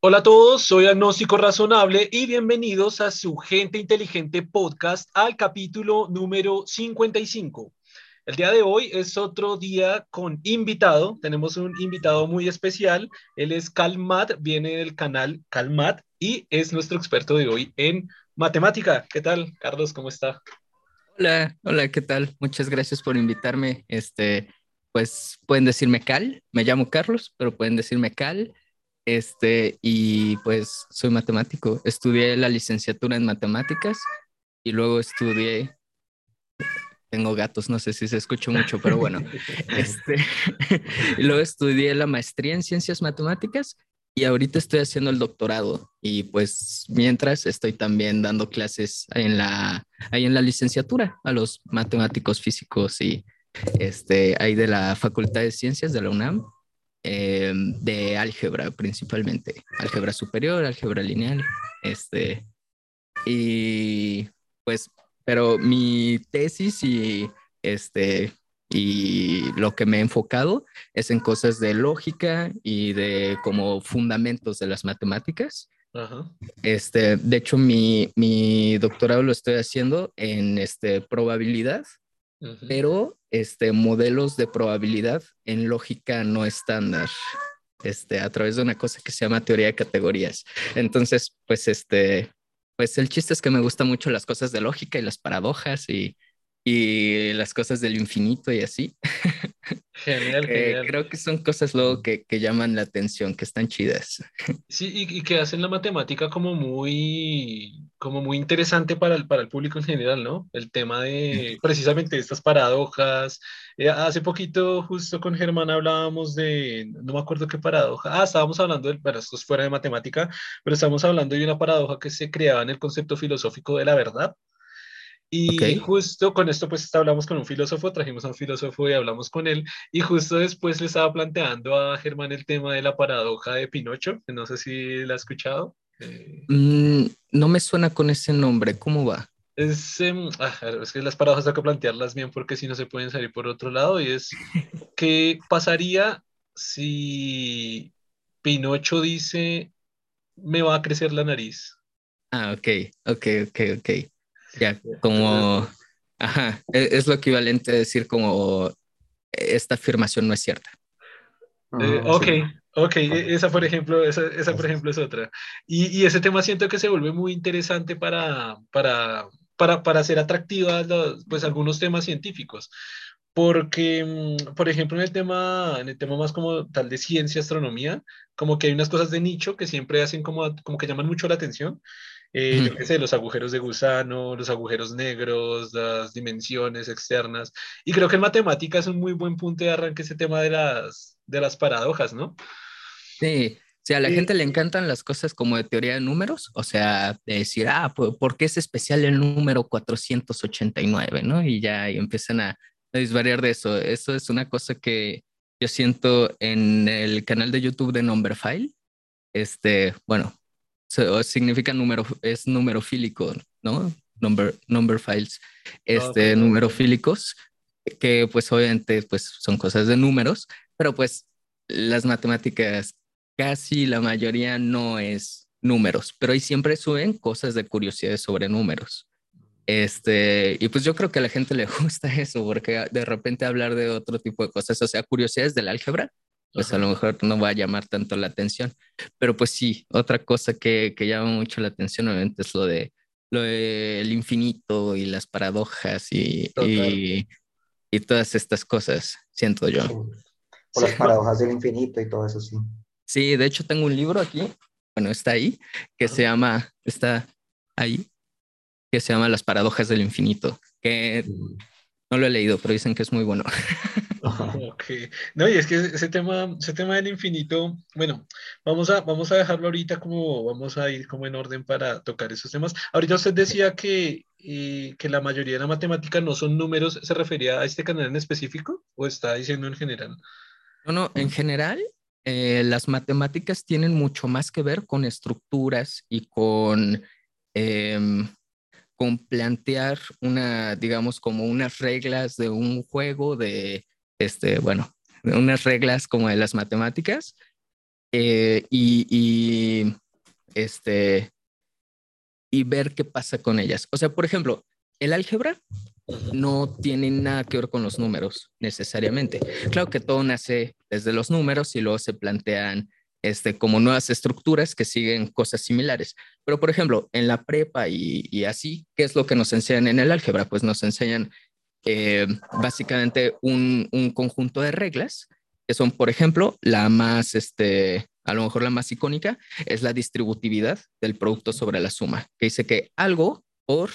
Hola a todos, soy Agnóstico Razonable y bienvenidos a su Gente Inteligente Podcast al capítulo número 55. El día de hoy es otro día con invitado. Tenemos un invitado muy especial. Él es Calmat, viene del canal Calmat y es nuestro experto de hoy en matemática. ¿Qué tal, Carlos? ¿Cómo está? Hola, hola, ¿qué tal? Muchas gracias por invitarme. Este, pues pueden decirme Cal, me llamo Carlos, pero pueden decirme Cal. Este, y pues soy matemático. Estudié la licenciatura en matemáticas y luego estudié, tengo gatos, no sé si se escucha mucho, pero bueno, este, y luego estudié la maestría en ciencias matemáticas y ahorita estoy haciendo el doctorado y pues mientras estoy también dando clases en la, ahí en la licenciatura a los matemáticos físicos y este, ahí de la Facultad de Ciencias de la UNAM eh, de álgebra principalmente, álgebra superior, álgebra lineal, este, y pues, pero mi tesis y este, y lo que me he enfocado es en cosas de lógica y de como fundamentos de las matemáticas. Este, de hecho, mi, mi doctorado lo estoy haciendo en este, probabilidad pero este, modelos de probabilidad en lógica no estándar, este, a través de una cosa que se llama teoría de categorías. Entonces, pues, este, pues el chiste es que me gustan mucho las cosas de lógica y las paradojas y, y las cosas del infinito y así. Genial, genial. Creo que son cosas luego que, que, llaman la atención, que están chidas. Sí, y, y, que hacen la matemática como muy, como muy interesante para el, para el público en general, ¿no? El tema de precisamente estas paradojas. Eh, hace poquito, justo con Germán, hablábamos de, no me acuerdo qué paradoja. Ah, estábamos hablando, de, bueno, esto es fuera de matemática, pero estábamos hablando de una paradoja que se creaba en el concepto filosófico de la verdad. Y justo con esto, pues hablamos con un filósofo, trajimos a un filósofo y hablamos con él. Y justo después le estaba planteando a Germán el tema de la paradoja de Pinocho, que no sé si la ha escuchado. Eh, mm, no me suena con ese nombre, ¿cómo va? Es, ah, es que las paradojas hay que plantearlas bien porque si no se pueden salir por otro lado. Y es, ¿qué pasaría si Pinocho dice, me va a crecer la nariz? Ah, ok, ok, ok, ok. Ya, como, ajá, e, es lo equivalente a decir como esta afirmación no es cierta. Eh, ok, ok, e, esa por ejemplo, esa, esa por ejemplo es otra. Y, y, ese tema siento que se vuelve muy interesante para, para, para, para hacer atractivas los, pues algunos temas científicos. Porque, mm, por ejemplo, en el tema, en el tema más como tal de ciencia, astronomía, como que hay unas cosas de nicho que siempre hacen como, como que llaman mucho la atención. Eh, yo qué sé, los agujeros de gusano, los agujeros negros, las dimensiones externas. Y creo que en matemáticas es un muy buen punto de arranque ese tema de las, de las paradojas, ¿no? Sí, sí, a la gente le encantan las cosas como de teoría de números, o sea, de decir, ah, ¿por qué es especial el número 489, no? Y ya y empiezan a, a disvariar de eso. Eso es una cosa que yo siento en el canal de YouTube de Numberphile. Este, bueno, significa número, es numerofílico, ¿no? Number, number files, este, numerofílicos, que pues obviamente pues son cosas de números, pero pues las matemáticas casi la mayoría no es números, pero ahí siempre suben cosas de curiosidades sobre números. Este, y pues yo creo que a la gente le gusta eso, porque de repente hablar de otro tipo de cosas, o sea, curiosidades del álgebra, pues a lo mejor no va a llamar tanto la atención. Pero pues sí, otra cosa que, que llama mucho la atención obviamente es lo de lo del infinito y las paradojas y, y, y, todas estas cosas, siento yo. Las paradojas del infinito y todo eso, sí. Sí, de hecho tengo un libro aquí, bueno, está ahí, que se llama, está ahí, que se llama Las paradojas del infinito, que no lo he leído, pero dicen que es muy bueno. Ok. No, y es que ese tema, ese tema del infinito, bueno, vamos a, vamos a dejarlo ahorita como vamos a ir como en orden para tocar esos temas. Ahorita usted decía que, eh, que la mayoría de la matemática no son números, ¿se refería a este canal en específico o está diciendo en general? No, no, en general eh, las matemáticas tienen mucho más que ver con estructuras y con... Em, con plantear una, digamos, como unas reglas de un juego de este, bueno, unas reglas como de las matemáticas, eh, y, este, y ver qué pasa con ellas. O sea, por ejemplo, el álgebra no tiene nada que ver con los números necesariamente. Claro que todo nace desde los números y luego se plantean este, como nuevas estructuras que siguen cosas similares. Pero, por ejemplo, en la prepa y, así, ¿qué es lo que nos enseñan en el álgebra? Pues nos enseñan eh, básicamente un, conjunto de reglas que son, por ejemplo, la más, este, a lo mejor la más icónica, es la distributividad del producto sobre la suma, que dice que algo por,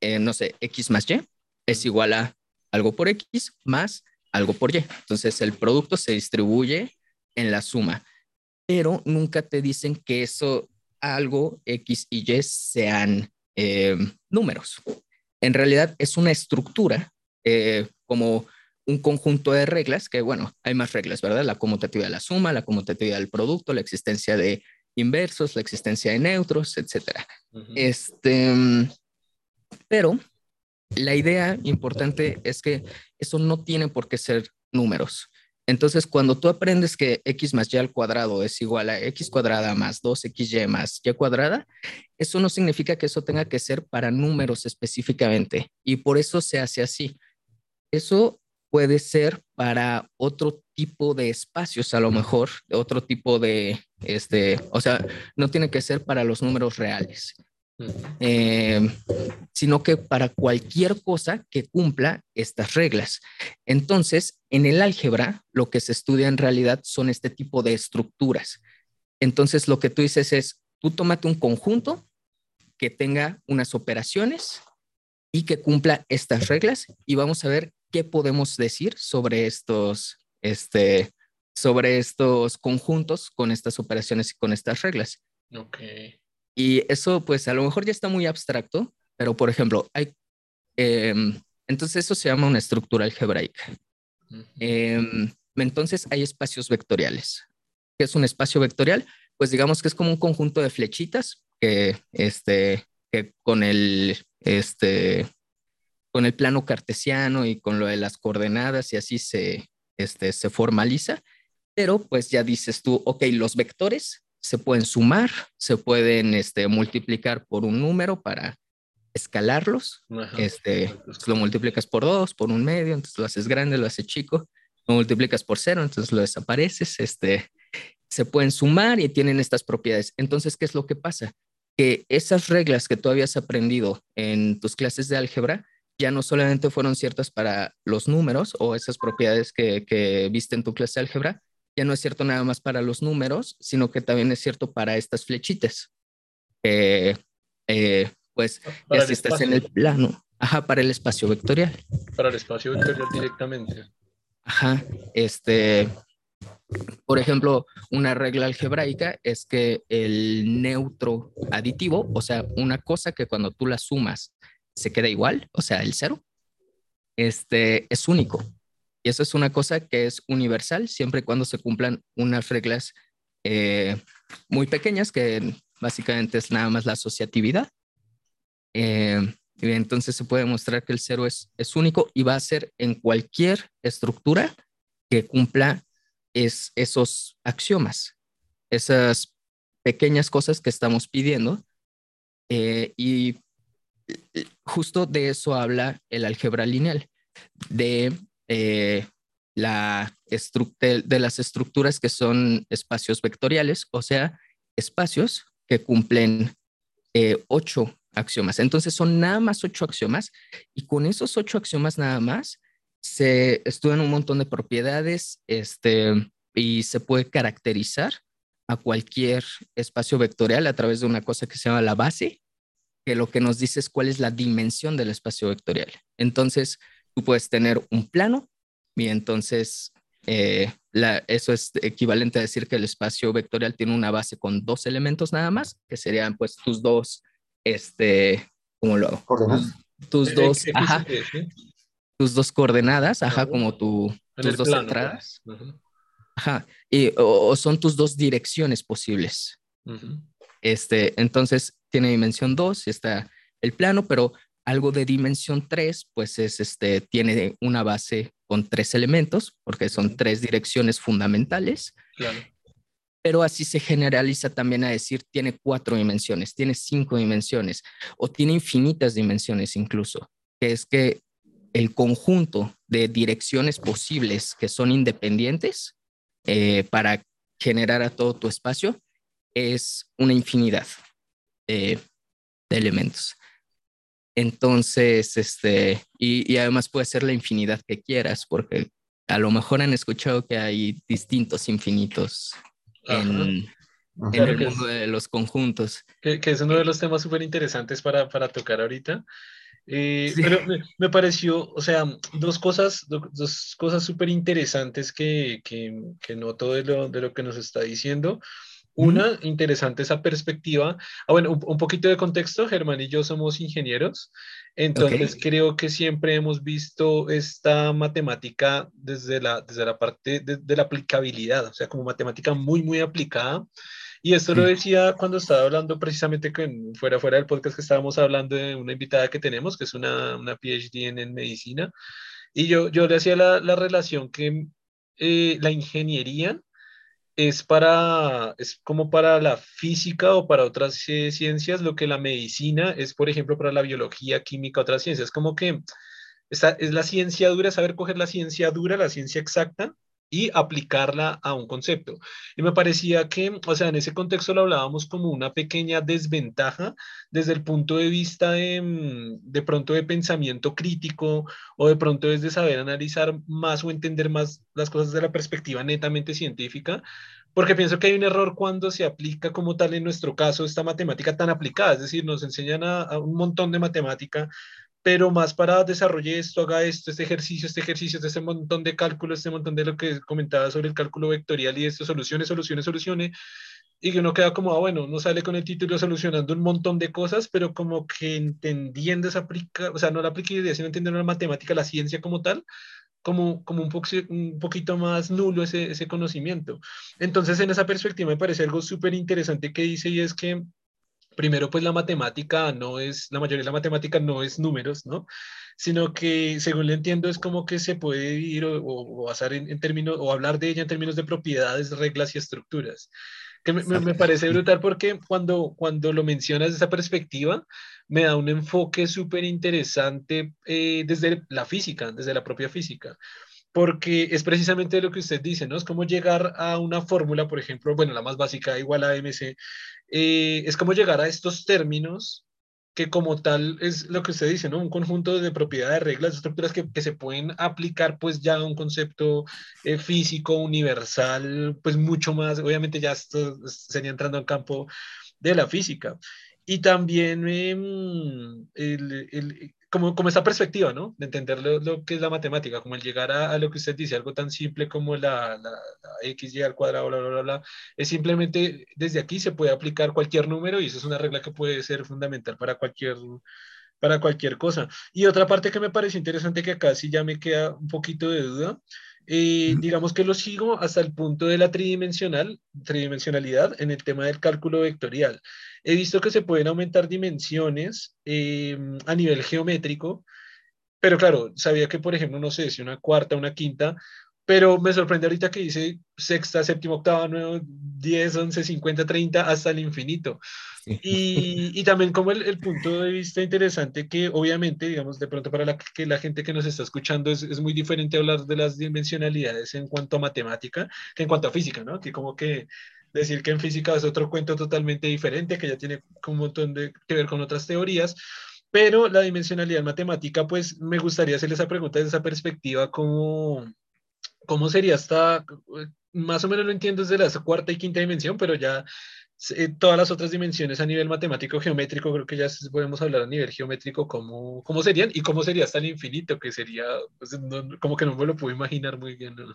eh, no sé, x más y es igual a algo por x más algo por y. Entonces, el producto se distribuye en la suma pero nunca te dicen que eso, algo X y Y sean eh, números. En realidad es una estructura eh, como un conjunto de reglas que, bueno, hay más reglas, ¿verdad? La conmutativa de la suma, la conmutativa del producto, la existencia de inversos, la existencia de neutros, etcétera. Este, pero la idea importante es que eso no tiene por qué ser números. Entonces, cuando tú aprendes que x más y al cuadrado es igual a x cuadrada más 2xy más y cuadrada, eso no significa que eso tenga que ser para números específicamente. Y por eso se hace así. Eso puede ser para otro tipo de espacios, a lo mejor, otro tipo de, este, o sea, no tiene que ser para los números reales. Eh, sino que para cualquier cosa que cumpla estas reglas. Entonces, en el álgebra, lo que se estudia en realidad son este tipo de estructuras. Entonces, lo que tú dices es, tú tómate un conjunto que tenga unas operaciones y que cumpla estas reglas y vamos a ver qué podemos decir sobre estos, este, sobre estos conjuntos con estas operaciones y con estas reglas. Okay. Y eso, pues a lo mejor ya está muy abstracto, pero por ejemplo, hay, em, entonces eso se llama una estructura algebraica. Em, entonces hay espacios vectoriales. ¿Qué es un espacio vectorial? Pues digamos que es como un conjunto de flechitas que, este, que con el, este, con el plano cartesiano y con lo de las coordenadas y así se, este, se formaliza. Pero pues ya dices tú, ok, los vectores se pueden sumar, se pueden este, multiplicar por un número para escalarlos. Este, lo multiplicas por dos, por un medio, entonces lo haces grande, lo haces chico. Lo multiplicas por cero, entonces lo desapareces. Este, se pueden sumar y tienen estas propiedades. Entonces, ¿qué es lo que pasa? Que esas reglas que tú habías aprendido en tus clases de álgebra ya no solamente fueron ciertas para los números o esas propiedades que, que viste en tu clase de álgebra, ya no es cierto nada más para los números, sino que también es cierto para estas flechitas. Eh, pues ya si estás en el plano, ajá, para el espacio vectorial. Para el espacio vectorial directamente. Ajá, este, por ejemplo, una regla algebraica es que el neutro aditivo, o sea, una cosa que cuando tú la sumas se queda igual, o sea, el cero, este, es único. Y eso es una cosa que es universal siempre y cuando se cumplan unas reglas eh, muy pequeñas, que básicamente es nada más la asociatividad. Eh, y entonces se puede mostrar que el cero es, es único y va a ser en cualquier estructura que cumpla es, esos axiomas, esas pequeñas cosas que estamos pidiendo. Eh, y justo de eso habla el álgebra lineal, de eh, la de las estructuras que son espacios vectoriales, o sea, espacios que cumplen eh, ocho axiomas. Entonces son nada más ocho axiomas y con esos ocho axiomas nada más se estudian un montón de propiedades este, y se puede caracterizar a cualquier espacio vectorial a través de una cosa que se llama la base, que lo que nos dice es cuál es la dimensión del espacio vectorial. Entonces, tú puedes tener un plano y entonces eh, eso es equivalente a decir que el espacio vectorial tiene una base con dos elementos nada más, que serían pues tus dos, este, ¿cómo lo hago? Coordenadas. Tus, dos, ajá, tus dos coordenadas, ajá, como tu, tus dos entradas. Pues, ajá, y, o, son tus dos direcciones posibles. Este, entonces tiene dimensión 2 y está el plano, pero algo de dimensión 3, pues es este, tiene una base con tres elementos, porque son tres direcciones fundamentales. pero así se generaliza también a decir tiene cuatro dimensiones, tiene cinco dimensiones o tiene infinitas dimensiones incluso, que es que el conjunto de direcciones posibles que son independientes eh, para generar a todo tu espacio es una infinidad de elementos. Entonces, este, y, además puede ser la infinidad que quieras, porque a lo mejor han escuchado que hay distintos infinitos en, el mundo de los conjuntos. Que, es uno de los temas súper interesantes para, para, tocar ahorita. Eh, pero me, pareció, o sea, dos cosas, dos cosas súper interesantes que, que, que noto de lo, de lo que nos está diciendo. Una, interesante esa perspectiva. Ah, bueno, un, poquito de contexto, Germán y yo somos ingenieros, entonces creo que siempre hemos visto esta matemática desde la, desde la parte de, la aplicabilidad, o sea, como matemática muy, muy aplicada. Y esto lo decía cuando estaba hablando precisamente con, fuera, fuera del podcast que estábamos hablando de una invitada que tenemos, que es una, una PhD en, en, medicina. Y yo, yo le hacía la, la relación que eh, la ingeniería es para, es como para la física o para otras ciencias, lo que la medicina es, por ejemplo, para la biología, química, otras ciencias. Como que esta es la ciencia dura, saber coger la ciencia dura, la ciencia exacta, y aplicarla a un concepto. Y me parecía que, o sea, en ese contexto lo hablábamos como una pequeña desventaja desde el punto de vista de, mm, de pronto de pensamiento crítico o de pronto desde saber analizar más o entender más las cosas de la perspectiva netamente científica, porque pienso que hay un error cuando se aplica como tal en nuestro caso esta matemática tan aplicada, es decir, nos enseñan a, a un montón de matemática, pero más para desarrollar esto, haga esto, este ejercicio, este ejercicio, este montón de cálculos, este montón de lo que comentaba sobre el cálculo vectorial y esto, soluciones, soluciones, soluciones, y que uno queda como, ah, bueno, no sale con el título solucionando un montón de cosas, pero como que entendiendo esa aplica, o sea, no la aplicabilidad, sino entendiendo la matemática, la ciencia como tal, como, como un, un poquito más nulo ese, ese conocimiento. Entonces, en esa perspectiva me parece algo súper interesante que dice y es que primero, pues la matemática no es, la mayoría de la matemática no es números, ¿no? Sino que, según le entiendo, es como que se puede ir o, basar en, términos, o hablar de ella en términos de propiedades, reglas y estructuras. Que me, me, parece brutal porque cuando, cuando lo mencionas de esa perspectiva, me da un enfoque súper interesante eh, desde la física, desde la propia física porque es precisamente lo que usted dice, ¿no? Es como llegar a una fórmula, por ejemplo, bueno, la más básica, igual a MC, eh, es como llegar a estos términos que como tal es lo que usted dice, ¿no? Un conjunto de propiedades, reglas, estructuras que, que, se pueden aplicar pues ya a un concepto eh, físico, universal, pues mucho más, obviamente ya esto sería entrando al campo de la física. Y también em, el, el, como, como esta perspectiva, ¿no? De entender lo, que es la matemática, como el llegar a, lo que usted dice, algo tan simple como la, la, x, y al cuadrado, bla, bla, bla, es simplemente desde aquí se puede aplicar cualquier número y eso es una regla que puede ser fundamental para cualquier, para cualquier cosa. Y otra parte que me parece interesante que acá sí ya me queda un poquito de duda, eh, digamos que lo sigo hasta el punto de la tridimensional, tridimensionalidad en el tema del cálculo vectorial. He visto que se pueden aumentar dimensiones eh, a nivel geométrico, pero claro, sabía que, por ejemplo, no sé si una cuarta, una quinta, pero me sorprende ahorita que dice sexta, séptima, octava, nueve, diez, once, cincuenta, treinta, hasta el infinito. Y, y, también como el, el, punto de vista interesante que obviamente, digamos, de pronto para la, que la gente que nos está escuchando es, es muy diferente hablar de las dimensionalidades en cuanto a matemática que en cuanto a física, ¿no? Que como que decir que en física es otro cuento totalmente diferente, que ya tiene un montón de que ver con otras teorías, pero la dimensionalidad matemática, pues me gustaría hacerle esa pregunta desde esa perspectiva, ¿cómo, cómo sería esta, más o menos lo entiendo desde la cuarta y quinta dimensión, pero ya eh, todas las otras dimensiones a nivel matemático, geométrico, creo que ya podemos hablar a nivel geométrico cómo, cómo serían y cómo sería hasta el infinito, que sería, pues, no, como que no me lo puedo imaginar muy bien. ¿no?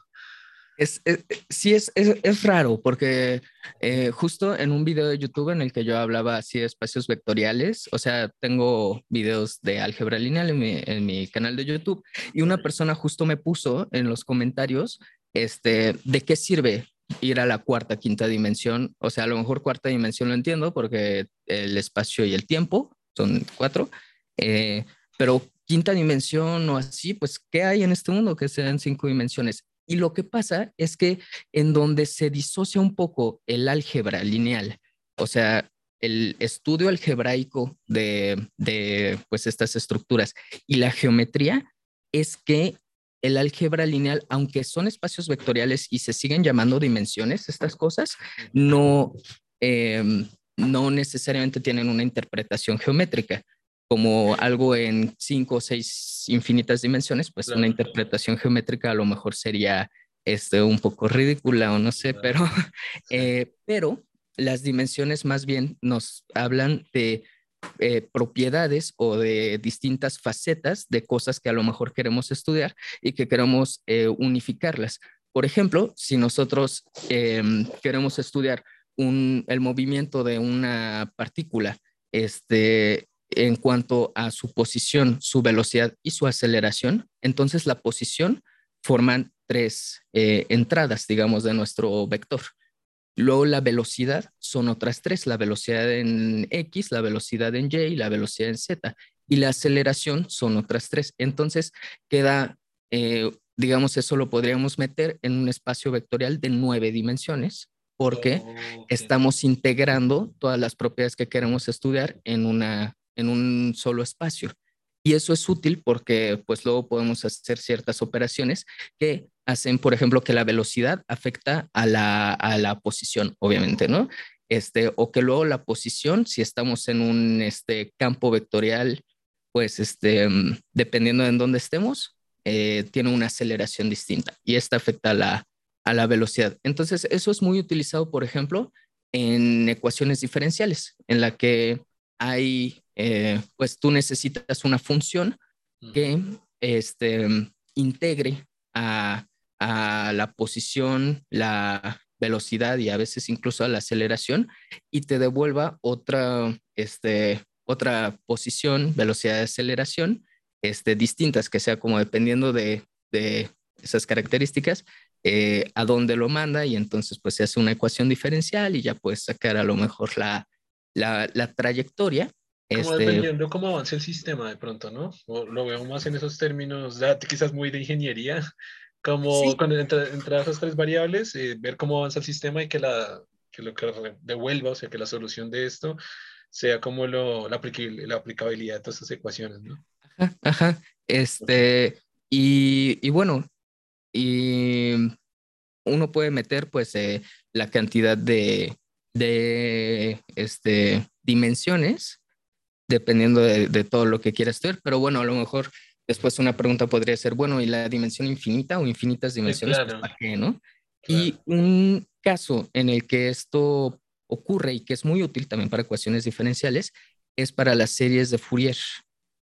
Es, es, eh, sí, es, es, es raro porque eh, justo en un video de YouTube en el que yo hablaba así de espacios vectoriales, o sea, tengo videos de álgebra lineal en mi, en mi canal de YouTube y una persona justo me puso en los comentarios, este, ¿de qué sirve ir a la cuarta, quinta dimensión? O sea, a lo mejor cuarta dimensión lo entiendo porque el espacio y el tiempo son cuatro, eh, pero quinta dimensión o así, pues, ¿qué hay en este mundo que sean cinco dimensiones? Y lo que pasa es que en donde se disocia un poco el álgebra lineal, o sea, el estudio algebraico de, de pues estas estructuras y la geometría, es que el álgebra lineal, aunque son espacios vectoriales y se siguen llamando dimensiones, estas cosas, no, em, no necesariamente tienen una interpretación geométrica como algo en cinco o seis infinitas dimensiones, pues una interpretación geométrica a lo mejor sería este, un poco ridícula o no sé, pero, eh, pero las dimensiones más bien nos hablan de eh, propiedades o de distintas facetas de cosas que a lo mejor queremos estudiar y que queremos eh, unificarlas. Por ejemplo, si nosotros em, queremos estudiar el movimiento de una partícula, este, en cuanto a su posición, su velocidad y su aceleración, entonces la posición forman tres eh, entradas, digamos, de nuestro vector. Luego la velocidad son otras tres, la velocidad en X, la velocidad en Y y la velocidad en Z. Y la aceleración son otras tres. Entonces queda, eh, digamos, eso lo podríamos meter en un espacio vectorial de nueve dimensiones porque estamos integrando todas las propiedades que queremos estudiar en una en un solo espacio. Y eso es útil porque pues luego podemos hacer ciertas operaciones que hacen, por ejemplo, que la velocidad afecta a la, a la posición, obviamente, ¿no? Este, o que luego la posición, si estamos en un este, campo vectorial, pues este, mm, dependiendo de en dónde estemos, eh, tiene una aceleración distinta y esta afecta a la, a la velocidad. Entonces, eso es muy utilizado, por ejemplo, en ecuaciones diferenciales, en la que hay eh, pues tú necesitas una función que este, integre a, la posición, la velocidad y a veces incluso a la aceleración y te devuelva otra, este, otra posición, velocidad de aceleración este, distintas, que sea como dependiendo de, esas características, eh, a dónde lo manda y entonces pues se hace una ecuación diferencial y ya puedes sacar a lo mejor la, la, la trayectoria como este, dependiendo cómo avance el sistema de pronto, ¿no? lo veo más en esos términos, ya quizás muy de ingeniería, como cuando entre, esas tres variables, eh, ver cómo avanza el sistema y que, la, que lo que devuelva, o sea, que la solución de esto sea como lo, la, la aplicabilidad de todas esas ecuaciones, ¿no? Ajá, ajá. Este, y, y bueno, y uno puede meter pues eh, la cantidad de, de este, dimensiones dependiendo de, todo lo que quieras hacer, pero bueno, a lo mejor después una pregunta podría ser, bueno, ¿y la dimensión infinita o infinitas dimensiones? Pues, ¿Para qué, no? Y un caso en el que esto ocurre y que es muy útil también para ecuaciones diferenciales es para las series de Fourier.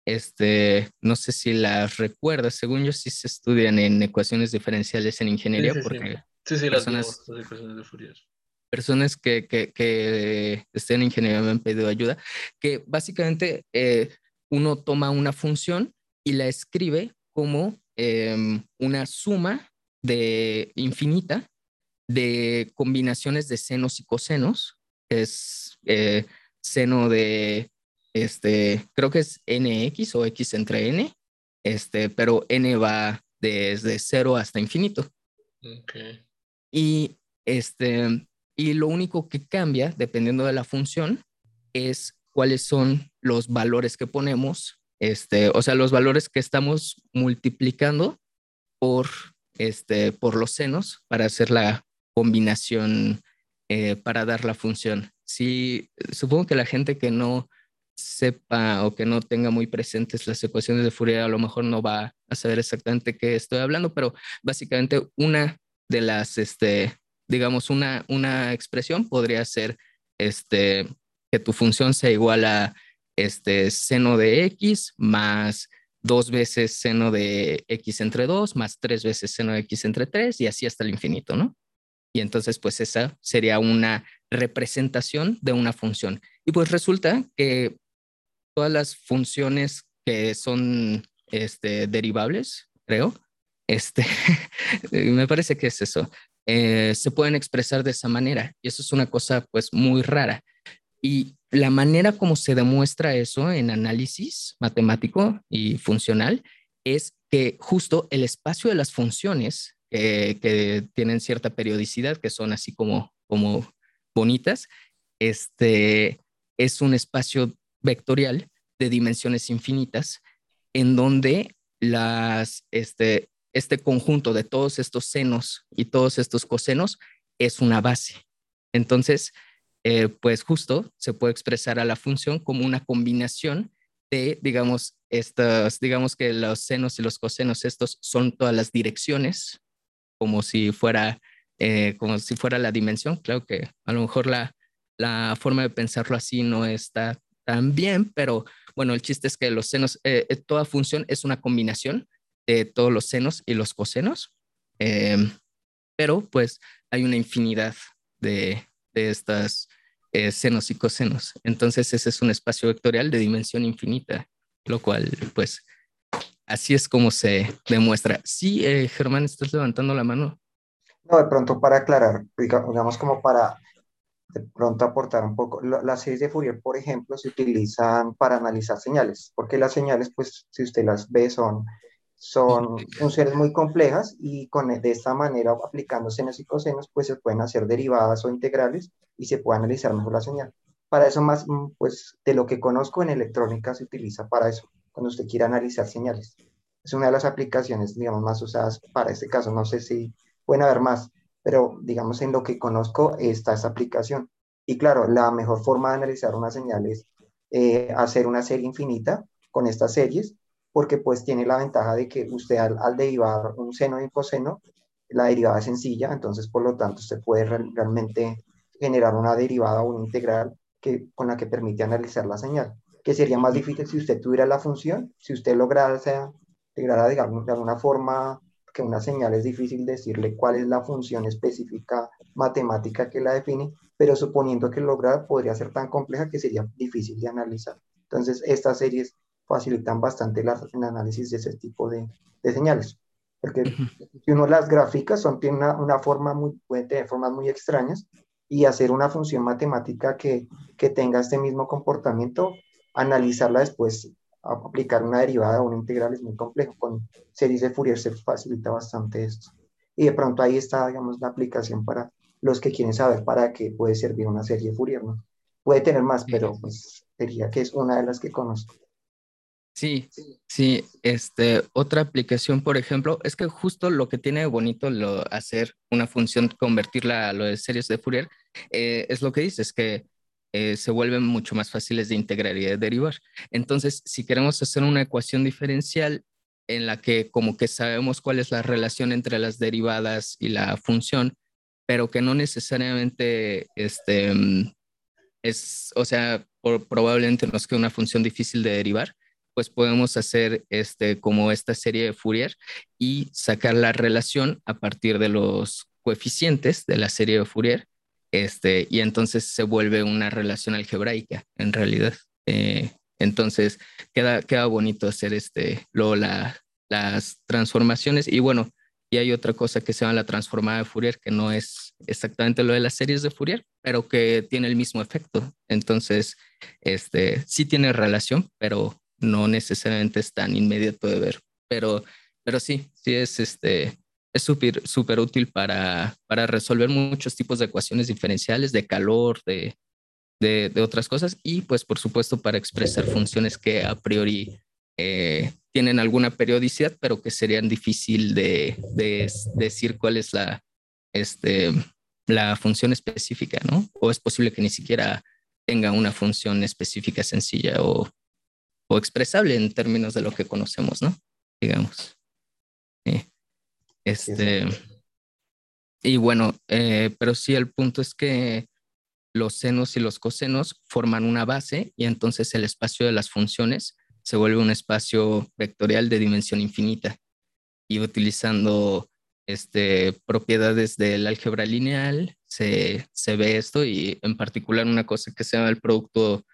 Este, no sé si las recuerdas, según yo sí se estudian en ecuaciones diferenciales en ingeniería porque sí, sí, las, las ecuaciones de Fourier personas que, que, estén en ingeniería me han pedido ayuda, que básicamente eh, uno toma una función y la escribe como em, una suma de infinita de combinaciones de senos y cosenos, es eh, seno de, este, creo que es nx o x entre n, este, pero n va desde cero hasta infinito. Okay. Y este, y lo único que cambia, dependiendo de la función, es cuáles son los valores que ponemos, este, o sea, los valores que estamos multiplicando por, este, por los senos para hacer la combinación, eh, para dar la función. Sí, supongo que la gente que no sepa o que no tenga muy presentes las ecuaciones de Fourier a lo mejor no va a saber exactamente qué estoy hablando, pero básicamente una de las, este, digamos, una, una expresión podría ser este, que tu función sea igual a este, seno de x más dos veces seno de x entre 2 más tres veces seno de x entre 3 y así hasta el infinito, ¿no? Y entonces, pues esa sería una representación de una función. Y pues resulta que todas las funciones que son este, derivables, creo, este, me parece que es eso. Eh, se pueden expresar de esa manera. Y eso es una cosa pues muy rara. Y la manera como se demuestra eso en análisis matemático y funcional es que justo el espacio de las funciones que tienen cierta periodicidad, que son así como, como bonitas, este es un espacio vectorial de dimensiones infinitas en donde las, este, este conjunto de todos estos senos y todos estos cosenos es una base. Entonces, eh, pues justo se puede expresar a la función como una combinación de, digamos, estas, digamos que los senos y los cosenos, estos son todas las direcciones, como si fuera, eh, como si fuera la dimensión. Claro que a lo mejor la, la forma de pensarlo así no está tan bien, pero bueno, el chiste es que los senos, eh, toda función es una combinación de todos los senos y los cosenos, em, pero pues hay una infinidad de, de estas eh, senos y cosenos. Entonces ese es un espacio vectorial de dimensión infinita, lo cual pues así es como se demuestra. Sí, eh, Germán, estás levantando la mano. No, de pronto para aclarar, digamos como para de pronto aportar un poco. Las series de Fourier, por ejemplo, se utilizan para analizar señales, porque las señales, pues, si usted las ve, son son funciones muy complejas y con, de esta manera, aplicando senos y cosenos, pues se pueden hacer derivadas o integrales y se puede analizar mejor la señal. Para eso más, mm, pues de lo que conozco en electrónica se utiliza para eso, cuando usted quiere analizar señales. Es una de las aplicaciones, digamos, más usadas para este caso. No sé si pueden haber más, pero digamos en lo que conozco está esa aplicación. Y claro, la mejor forma de analizar una señal es eh, hacer una serie infinita con estas series porque pues tiene la ventaja de que usted al, derivar un seno y un coseno, la derivada es sencilla, entonces por lo tanto usted puede realmente generar una derivada o una integral que, con la que permite analizar la señal, que sería más difícil si usted tuviera la función, si usted lograra, integrara digamos, de alguna forma que una señal es difícil decirle cuál es la función específica matemática que la define, pero suponiendo que lograr podría ser tan compleja que sería difícil de analizar. Entonces, estas series facilitan bastante la, el análisis de ese tipo de, de señales. Porque si uno las gráficas son, tiene una, una, forma muy, puede tener formas muy extrañas y hacer una función matemática que, que tenga este mismo comportamiento, analizarla después, aplicar una derivada o una integral es muy complejo. Con series de Fourier se facilita bastante esto. Y de pronto ahí está, digamos, la aplicación para los que quieren saber para qué puede servir una serie de Fourier, ¿no? Puede tener más, pero pues sería que es una de las que conozco. Sí, sí, este, otra aplicación, por ejemplo, es que justo lo que tiene bonito lo, hacer una función, convertirla a lo de series de Fourier, eh, es lo que dices, que eh, se vuelven mucho más fáciles de integrar y de derivar. Entonces, si queremos hacer una ecuación diferencial en la que como que sabemos cuál es la relación entre las derivadas y la función, pero que no necesariamente este, mm, es, o sea, probablemente no es que una función difícil de derivar, pues podemos hacer este, como esta serie de Fourier y sacar la relación a partir de los coeficientes de la serie de Fourier, este, y entonces se vuelve una relación algebraica en realidad. Eh, entonces queda, queda bonito hacer este, luego las transformaciones y bueno, y hay otra cosa que se llama la transformada de Fourier, que no es exactamente lo de las series de Fourier, pero que tiene el mismo efecto. Entonces, este, sí tiene relación, pero no necesariamente es tan inmediato de ver, pero, pero sí, sí es este, es súper super útil para, para resolver muchos tipos de ecuaciones diferenciales, de calor, de, de, otras cosas, y pues por supuesto para expresar funciones que a priori eh, tienen alguna periodicidad, pero que serían difícil de, de, decir cuál es la, este, la función específica, ¿no? O es posible que ni siquiera tenga una función específica sencilla o o expresable en términos de lo que conocemos, ¿no? Digamos. este, y bueno, eh, pero sí el punto es que los senos y los cosenos forman una base y entonces el espacio de las funciones se vuelve un espacio vectorial de dimensión infinita. Y utilizando este, propiedades del álgebra lineal se, se ve esto y en particular una cosa que se llama el producto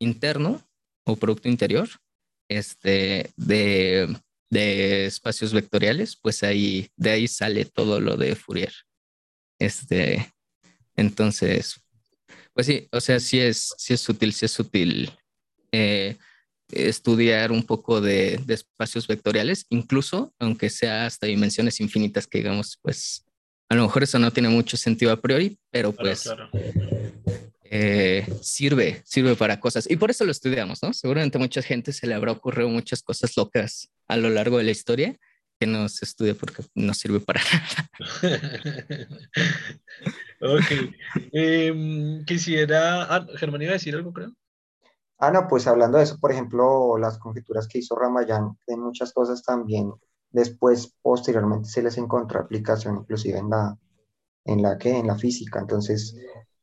interno, o producto interior este, de, de espacios vectoriales, pues ahí, de ahí sale todo lo de Fourier. Este, entonces, pues sí, o sea, sí es, sí es útil, sí es útil. Eh, estudiar un poco de, espacios vectoriales, incluso aunque sea hasta dimensiones infinitas, que digamos, pues a lo mejor eso no tiene mucho sentido a priori, pero pues eh, sirve, sirve para cosas. Y por eso lo estudiamos, ¿no? Seguramente mucha gente se le habrá ocurrido muchas cosas locas a lo largo de la historia que no se estudia porque no sirve para nada. ok. Em, quisiera. Ah, Germán iba a decir algo, creo. Ah, no, pues hablando de eso, por ejemplo, las conjeturas que hizo Ramayán de muchas cosas también, después, posteriormente, se les encontró aplicación inclusive en la, en la que, en la física. Entonces,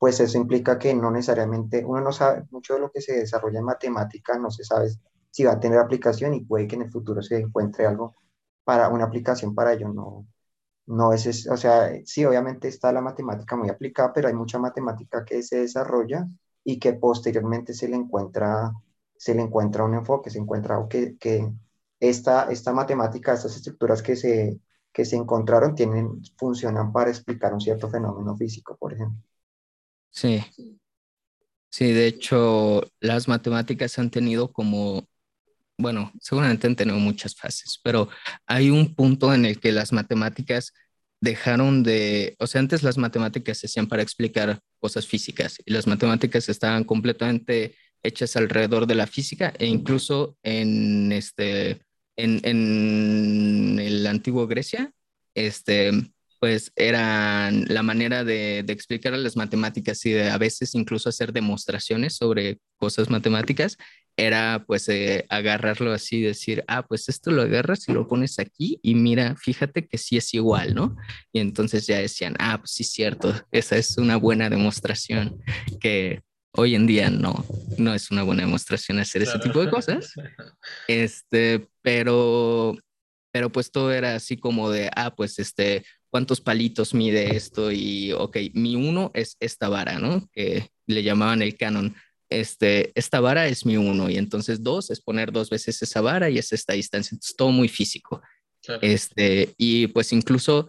pues eso implica que no necesariamente, uno no sabe mucho de lo que se desarrolla en matemática, no se sabe si va a tener aplicación y puede que en el futuro se encuentre algo para una aplicación para ello, no, no es, o sea, sí, obviamente está la matemática muy aplicada, pero hay mucha matemática que se desarrolla y que posteriormente se le encuentra, se le encuentra un enfoque, se encuentra que, que esta, esta matemática, estas estructuras que se, que se encontraron tienen, funcionan para explicar un cierto fenómeno físico, por ejemplo. Sí. Sí, de hecho, las matemáticas han tenido como, bueno, seguramente han tenido muchas fases, pero hay un punto en el que las matemáticas dejaron de, o sea, antes las matemáticas se hacían para explicar cosas físicas y las matemáticas estaban completamente hechas alrededor de la física e incluso en este, en, en el antiguo Grecia, este, pues eran la manera de, de, explicar las matemáticas y de a veces incluso hacer demostraciones sobre cosas matemáticas, era pues eh, agarrarlo así y decir, ah, pues esto lo agarras y lo pones aquí y mira, fíjate que sí es igual, ¿no? Y entonces ya decían, ah, pues sí es cierto, esa es una buena demostración que hoy en día no, no es una buena demostración hacer ese tipo de cosas. Este, pero, pero pues todo era así como de, ah, pues este, cuántos palitos mide esto y, ok, mi uno es esta vara, ¿no? Que le llamaban el canon. Este, esta vara es mi uno y entonces dos es poner dos veces esa vara y es esta distancia. Entonces, todo muy físico. Este, y pues incluso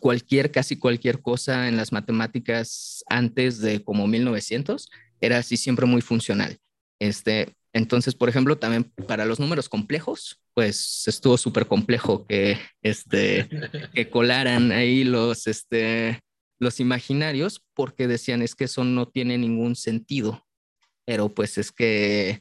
cualquier, casi cualquier cosa en las matemáticas antes de como 1900 era así siempre muy funcional. Este, entonces, por ejemplo, también para los números complejos, pues estuvo súper complejo que, este, que colaran ahí los, este, los imaginarios porque decían es que eso no tiene ningún sentido, pero pues es que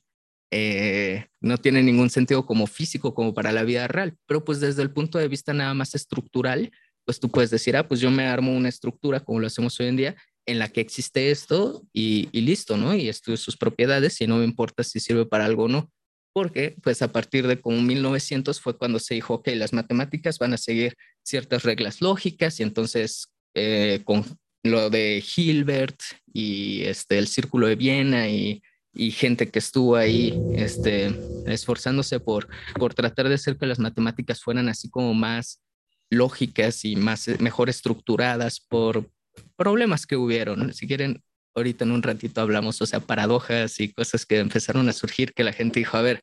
eh, no tiene ningún sentido como físico, como para la vida real, pero pues desde el punto de vista nada más estructural, pues tú puedes decir, ah, pues yo me armo una estructura como lo hacemos hoy en día en la que existe esto y, listo, ¿no? Y estudio sus propiedades y no me importa si sirve para algo o no. Porque, pues, a partir de como 1900 fue cuando se dijo, que las matemáticas van a seguir ciertas reglas lógicas y entonces eh, con lo de Hilbert y este, el Círculo de Viena y, y gente que estuvo ahí este, esforzándose por, por tratar de hacer que las matemáticas fueran así como más lógicas y más mejor estructuradas por, problemas que hubieron. Si quieren, ahorita en un ratito hablamos, o sea, paradojas y cosas que empezaron a surgir que la gente dijo, a ver,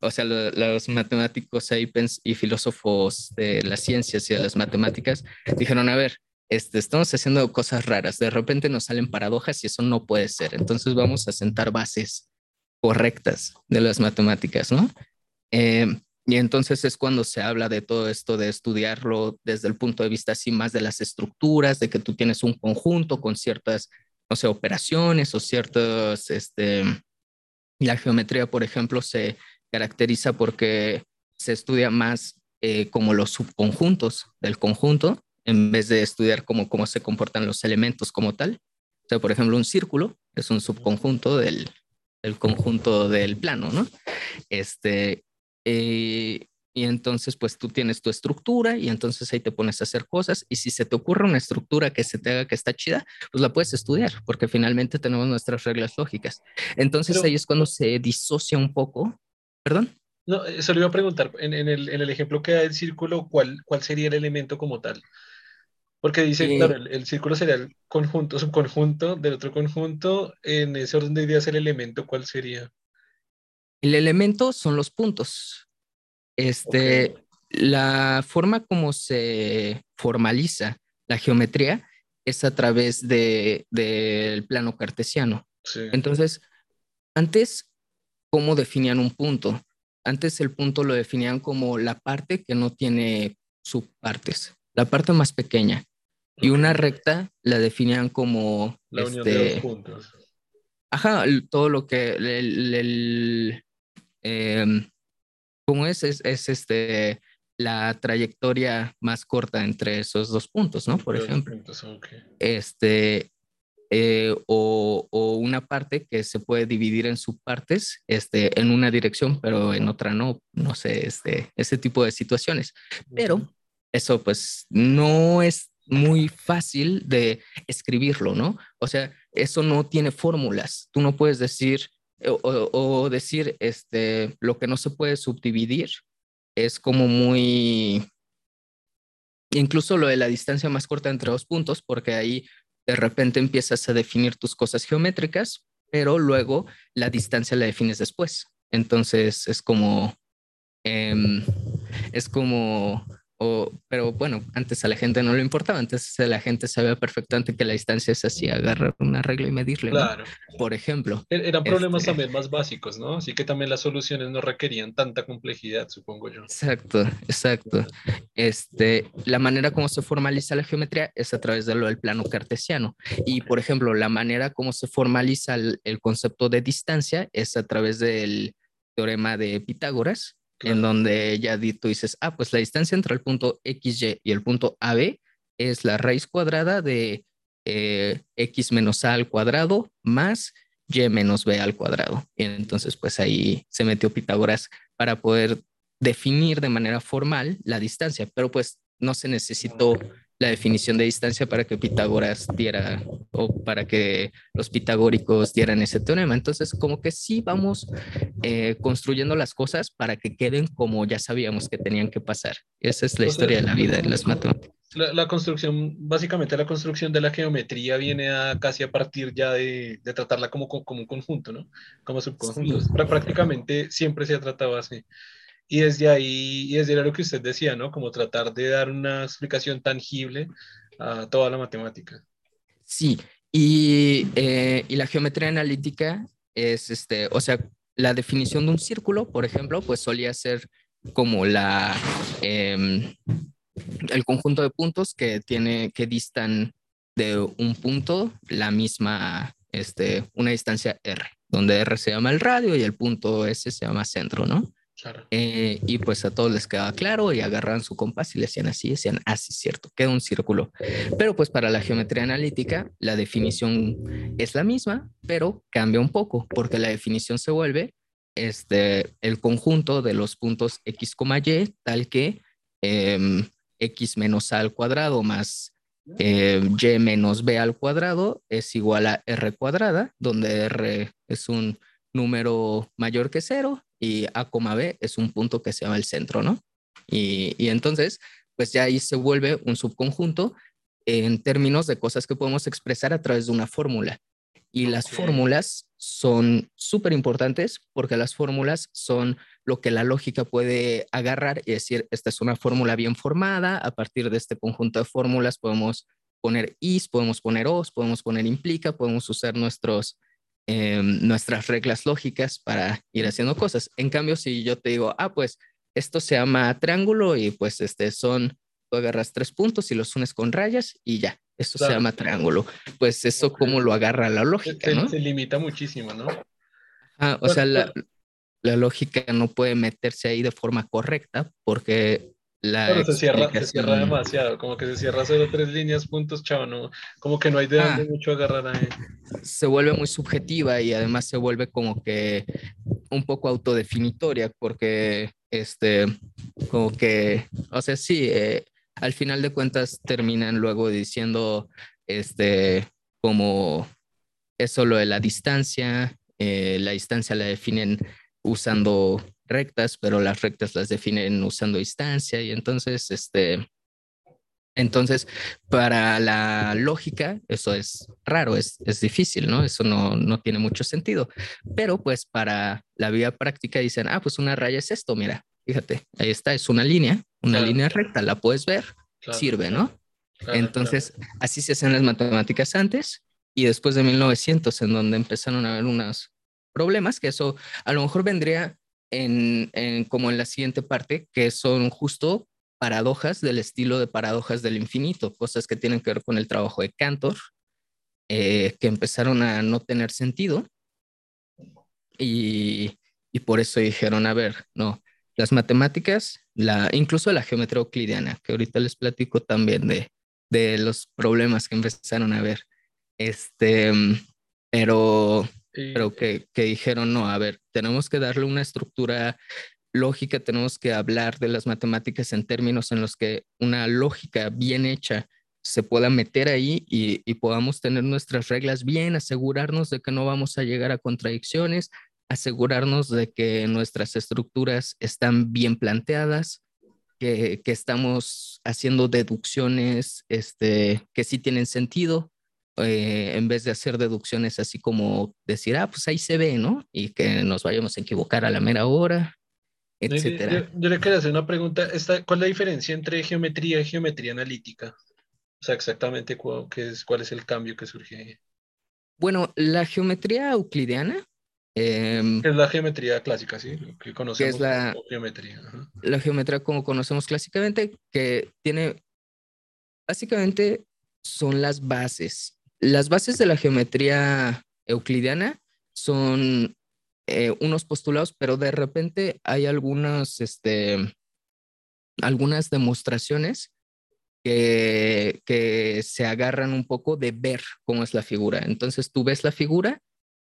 o sea, los matemáticos sapiens y filósofos de las ciencias y de las matemáticas dijeron, a ver, este, estamos haciendo cosas raras, de repente nos salen paradojas y eso no puede ser, entonces vamos a sentar bases correctas de las matemáticas, ¿no? Eh, y entonces es cuando se habla de todo esto, de estudiarlo desde el punto de vista así más de las estructuras, de que tú tienes un conjunto con ciertas, no sé, operaciones o ciertas, este, la geometría, por ejemplo, se caracteriza porque se estudia más eh, como los subconjuntos del conjunto en vez de estudiar cómo, cómo se comportan los elementos como tal. O sea, por ejemplo, un círculo es un subconjunto del, del conjunto del plano, ¿no? Este, eh, y entonces, pues tú tienes tu estructura y entonces ahí te pones a hacer cosas. Y si se te ocurre una estructura que se te haga que está chida, pues la puedes estudiar, porque finalmente tenemos nuestras reglas lógicas. Entonces ahí es cuando se disocia un poco. ¿Perdón? No, eso le iba a preguntar. En, el, en el, ejemplo que da el círculo, ¿cuál, ¿cuál sería el elemento como tal? Porque dice, eh, claro, el, círculo sería el conjunto, subconjunto del otro conjunto. En ese orden de ideas, el elemento, ¿cuál sería? El elemento son los puntos. Este, La forma como se formaliza la geometría es a través del plano cartesiano. Entonces, antes cómo definían un punto. Antes el punto lo definían como la parte que no tiene subpartes, la parte más pequeña. Y una recta la definían como... La unión de este, dos puntos. Ajá, todo lo que... El, em, ¿Cómo es? es? Es este la trayectoria más corta entre esos dos puntos, ¿no? Por ejemplo. Este, eh, o, o, una parte que se puede dividir en subpartes, este, en una dirección, pero en otra no, no sé, este, ese tipo de situaciones. Pero eso pues no es muy fácil de escribirlo, ¿no? O sea, eso no tiene fórmulas. Tú no puedes decir o, o decir este, lo que no se puede subdividir es como muy... Incluso lo de la distancia más corta entre dos puntos, porque ahí de repente empiezas a definir tus cosas geométricas, pero luego la distancia la defines después. Entonces es como, em, es como pero bueno, antes a la gente no le importaba, antes la gente sabía perfectamente que la distancia es así, agarrar una regla y medirle. Claro. Por ejemplo. E-, eran problemas este también más básicos, ¿no? Así que también las soluciones no requerían tanta complejidad, supongo yo. Exacto, exacto. Este, la manera como se formaliza la geometría es a través de lo del plano cartesiano. Y, por ejemplo, la manera como se formaliza el, el concepto de distancia es a través del teorema de Pitágoras, en donde ya tú dices, ah, pues la distancia entre el punto XY y el punto AB es la raíz cuadrada de eh, X menos A al cuadrado más Y menos B al cuadrado. Y entonces, pues ahí se metió Pitágoras para poder definir de manera formal la distancia, pero pues no se necesitó la definición de distancia para que Pitágoras diera o para que los pitagóricos dieran ese teorema. Entonces, como que sí vamos eh, construyendo las cosas para que queden como ya sabíamos que tenían que pasar. Esa es la historia de la vida en las matemáticas. La, construcción, básicamente la construcción de la geometría viene a casi a partir ya de, de tratarla como, como un conjunto, ¿no? Como subconjuntos. Prácticamente siempre se ha tratado así. Y desde ahí, y desde lo que usted decía, ¿no? Como tratar de dar una explicación tangible a toda la matemática. Sí, y, eh, y la geometría analítica es, este, o sea, la definición de un círculo, por ejemplo, pues solía ser como la, em, el conjunto de puntos que tiene, que distan de un punto la misma, este, una distancia r, donde r se llama el radio y el punto s se llama centro, ¿no? Eh, y pues a todos les quedaba claro y agarraban su compás y le decían así, decían así, ah, cierto, queda un círculo. Pero pues para la geometría analítica la definición es la misma, pero cambia un poco porque la definición se vuelve este, el conjunto de los puntos x, y, tal que em, x menos a al cuadrado más em, y menos b al cuadrado es igual a r cuadrada, donde r es un número mayor que cero y A, B es un punto que se llama el centro, ¿no? Y, y entonces, pues ya ahí se vuelve un subconjunto en términos de cosas que podemos expresar a través de una fórmula. Y las fórmulas son súper importantes porque las fórmulas son lo que la lógica puede agarrar y decir, esta es una fórmula bien formada, a partir de este conjunto de fórmulas podemos poner is, podemos poner os, podemos poner implica, podemos usar nuestros Em, nuestras reglas lógicas para ir haciendo cosas. En cambio, si yo te digo, ah, pues esto se llama triángulo y pues este son, tú agarras tres puntos y los unes con rayas y ya, esto se llama triángulo. Pues eso como lo agarra la lógica, se, ¿no? Se limita muchísimo, ¿no? Ah, o sea, la, la lógica no puede meterse ahí de forma correcta porque la se cierra, se cierra demasiado, como que se cierra solo tres líneas, puntos, chao, no, como que no hay de dónde ah. mucho agarrar ahí. Se vuelve muy subjetiva y además se vuelve como que un poco autodefinitoria, porque este, como que, o sea, sí, eh, al final de cuentas terminan luego diciendo, este, como eso lo de la distancia, eh, la distancia la definen usando rectas, pero las rectas las definen usando distancia y entonces, este, entonces, para la lógica, eso es raro, es, es difícil, ¿no? Eso no, no, tiene mucho sentido. Pero pues para la vida práctica dicen, ah, pues una raya es esto, mira, fíjate, ahí está, es una línea, una línea recta, la puedes ver, sirve, ¿no? Entonces, así se hacen las matemáticas antes y después de 1900, en donde empezaron a haber unas problemas, que eso a lo mejor vendría en, como en la siguiente parte, que son justo paradojas del estilo de paradojas del infinito, cosas que tienen que ver con el trabajo de Cantor, eh, que empezaron a no tener sentido. Y, y, por eso dijeron, a ver, no, las matemáticas, la, incluso la geometría euclidiana, que ahorita les platico también de, de los problemas que empezaron a ver, este, pero, pero que, que dijeron, no, a ver, tenemos que darle una estructura lógica, tenemos que hablar de las matemáticas en términos en los que una lógica bien hecha se pueda meter ahí y, podamos tener nuestras reglas bien, asegurarnos de que no vamos a llegar a contradicciones, asegurarnos de que nuestras estructuras están bien planteadas, que, estamos haciendo deducciones este, que sí tienen sentido, eh, en vez de hacer deducciones así como decir, ah, pues ahí se ve, ¿no? Y que nos vayamos a equivocar a la mera hora, etcétera. Yo, le quería hacer una pregunta. ¿Cuál es la diferencia entre geometría y geometría analítica? O sea, exactamente cuál, es, cuál es el cambio que surge. Bueno, la geometría euclidiana. Em, es la geometría clásica, ¿sí? Que conocemos es la, como geometría. La geometría como conocemos clásicamente, que tiene, básicamente son las bases. Las bases de la geometría euclidiana son eh, unos postulados, pero de repente hay algunas, este, algunas demostraciones que, se agarran un poco de ver cómo es la figura. Entonces tú ves la figura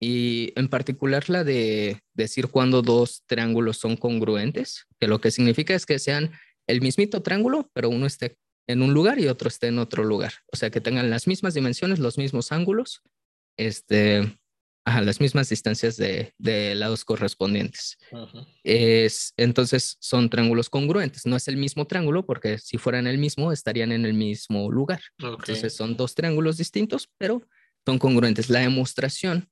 y en particular la de decir cuando dos triángulos son congruentes, que lo que significa es que sean el mismito triángulo, pero uno esté en un lugar y otro esté en otro lugar. O sea, que tengan las mismas dimensiones, los mismos ángulos, este, a las mismas distancias de, lados correspondientes. es, entonces son triángulos congruentes. No es el mismo triángulo porque si fueran el mismo estarían en el mismo lugar. Entonces son dos triángulos distintos, pero son congruentes. La demostración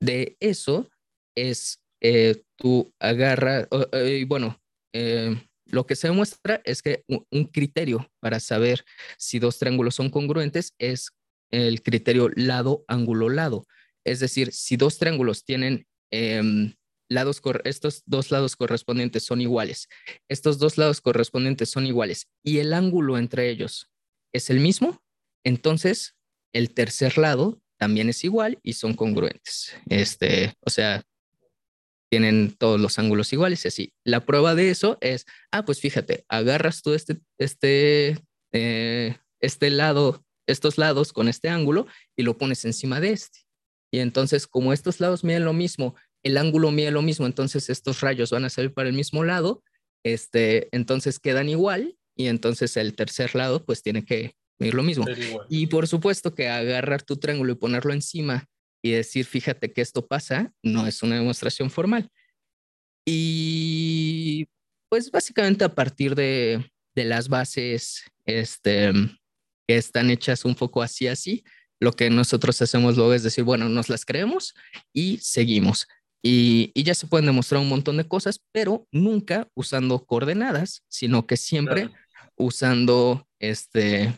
de eso es eh, tú agarras, y bueno, eh, lo que se demuestra es que un criterio para saber si dos triángulos son congruentes es el criterio lado-ángulo-lado. Es decir, si dos triángulos tienen em, lados, estos dos lados correspondientes son iguales, estos dos lados correspondientes son iguales y el ángulo entre ellos es el mismo, entonces el tercer lado también es igual y son congruentes. Este, o sea, tienen todos los ángulos iguales y así. La prueba de eso es, ah, pues fíjate, agarras tú este, este, eh, este lado, estos lados con este ángulo y lo pones encima de este. Y entonces, como estos lados miden lo mismo, el ángulo mide lo mismo, entonces estos rayos van a salir para el mismo lado, este, entonces quedan igual y entonces el tercer lado pues tiene que medir lo mismo. Y por supuesto que agarrar tu triángulo y ponerlo encima y decir, fíjate que esto pasa, no es una demostración formal. Y pues básicamente a partir de, de las bases este, que están hechas un poco así, así, lo que nosotros hacemos luego es decir, bueno, nos las creemos y seguimos. Y, ya se pueden demostrar un montón de cosas, pero nunca usando coordenadas, sino que siempre usando, este,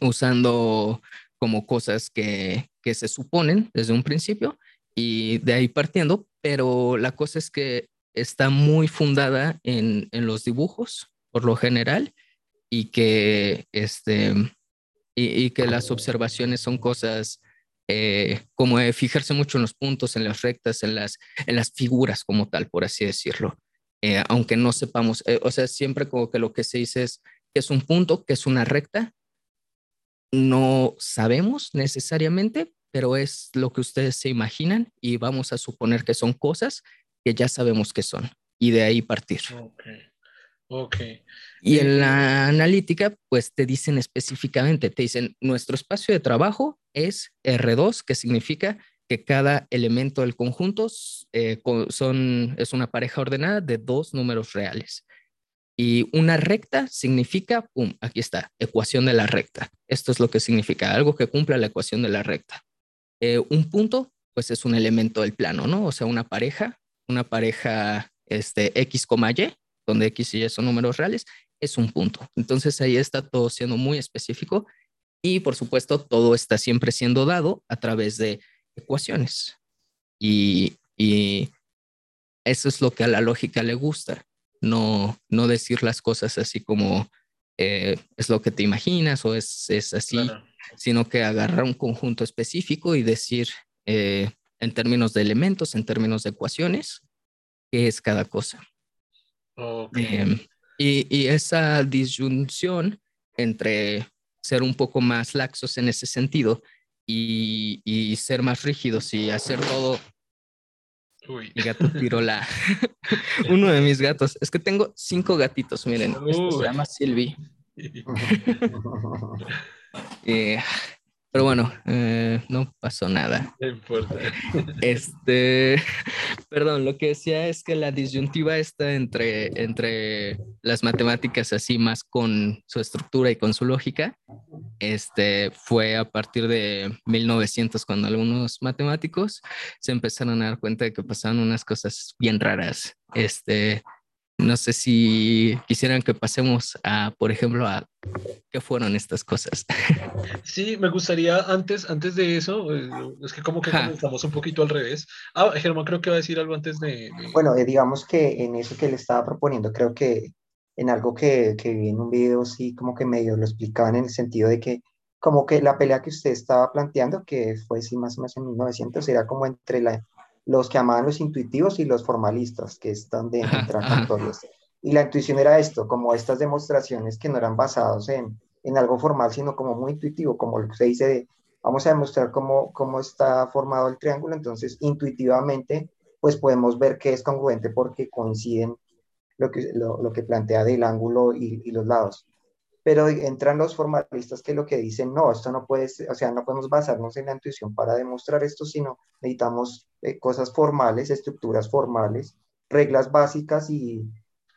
usando como cosas que, que se suponen desde un principio y de ahí partiendo, pero la cosa es que está muy fundada en, en los dibujos, por lo general, y que este, y, que las observaciones son cosas eh, como fijarse mucho en los puntos, en las rectas, en las, en las figuras como tal, por así decirlo. Eh, aunque no sepamos, eh, o sea, siempre como que lo que se dice es que es un punto, que es una recta, no sabemos necesariamente, pero es lo que ustedes se imaginan y vamos a suponer que son cosas que ya sabemos que son y de ahí partir. Ok. Y en la analítica, pues te dicen específicamente, te dicen, nuestro espacio de trabajo es R2, que significa que cada elemento del conjunto eh, son, es una pareja ordenada de dos números reales. Y una recta significa, pum, aquí está, ecuación de la recta. Esto es lo que significa, algo que cumpla la ecuación de la recta. Eh, un punto, pues es un elemento del plano, ¿no? O sea, una pareja, una pareja este, X, Y, donde X y Y son números reales, es un punto. Entonces ahí está todo siendo muy específico y por supuesto todo está siempre siendo dado a través de ecuaciones. Y, y eso es lo que a la lógica le gusta, no, no decir las cosas así como eh, es lo que te imaginas o es, es así, sino que agarrar un conjunto específico y decir eh, en términos de elementos, en términos de ecuaciones, qué es cada cosa. Em, y, y, esa disyunción entre ser un poco más laxos en ese sentido y, y ser más rígidos y hacer todo Uy. Mi gato tiró la. Uno de mis gatos. Es que tengo cinco gatitos, miren. Este se llama Silvi. eh, pero bueno, eh, no pasó nada. No importa. Este, perdón, lo que decía es que la disyuntiva está entre, entre las matemáticas así más con su estructura y con su lógica. Este fue a partir de 1900 cuando algunos matemáticos se empezaron a dar cuenta de que pasaban unas cosas bien raras. Este, no sé si quisieran que pasemos a, por ejemplo, a qué fueron estas cosas. Sí, me gustaría antes, antes de eso, eh, es que como que estamos un poquito al revés. Ah, Germán creo que va a decir algo antes de... Bueno, eh, digamos que en eso que le estaba proponiendo, creo que en algo que, que vi en un video, sí, como que medio lo explicaban en el sentido de que como que la pelea que usted estaba planteando, que fue sí más o menos en 1900, era como entre la los que amaban los intuitivos y los formalistas, que están de intracantorios. Y la intuición era esto, como estas demostraciones que no eran basadas en, en algo formal, sino como muy intuitivo, como lo que se dice de, vamos a demostrar cómo, cómo está formado el triángulo, entonces intuitivamente, pues podemos ver que es congruente porque coinciden lo que, lo, lo que plantea del ángulo y, y los lados pero entran los formalistas que lo que dicen, no, esto no puede ser, o sea, no podemos basarnos en la intuición para demostrar esto, sino necesitamos eh, cosas formales, estructuras formales, reglas básicas y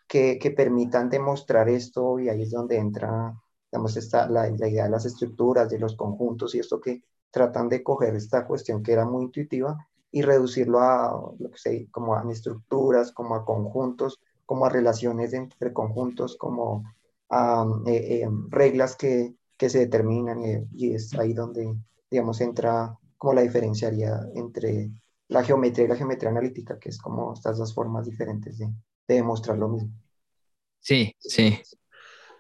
que, que, permitan demostrar esto y ahí es donde entra, digamos, esta, la, la, idea de las estructuras, de los conjuntos y esto que tratan de coger esta cuestión que era muy intuitiva y reducirlo a, lo que sé, como a estructuras, como a conjuntos, como a relaciones entre conjuntos, como eh, eh, reglas que, que, se determinan eh, y es ahí donde, digamos, entra como la diferenciaría entre la geometría y la geometría analítica, que es como estas dos formas diferentes de, de demostrar lo mismo. Sí, sí.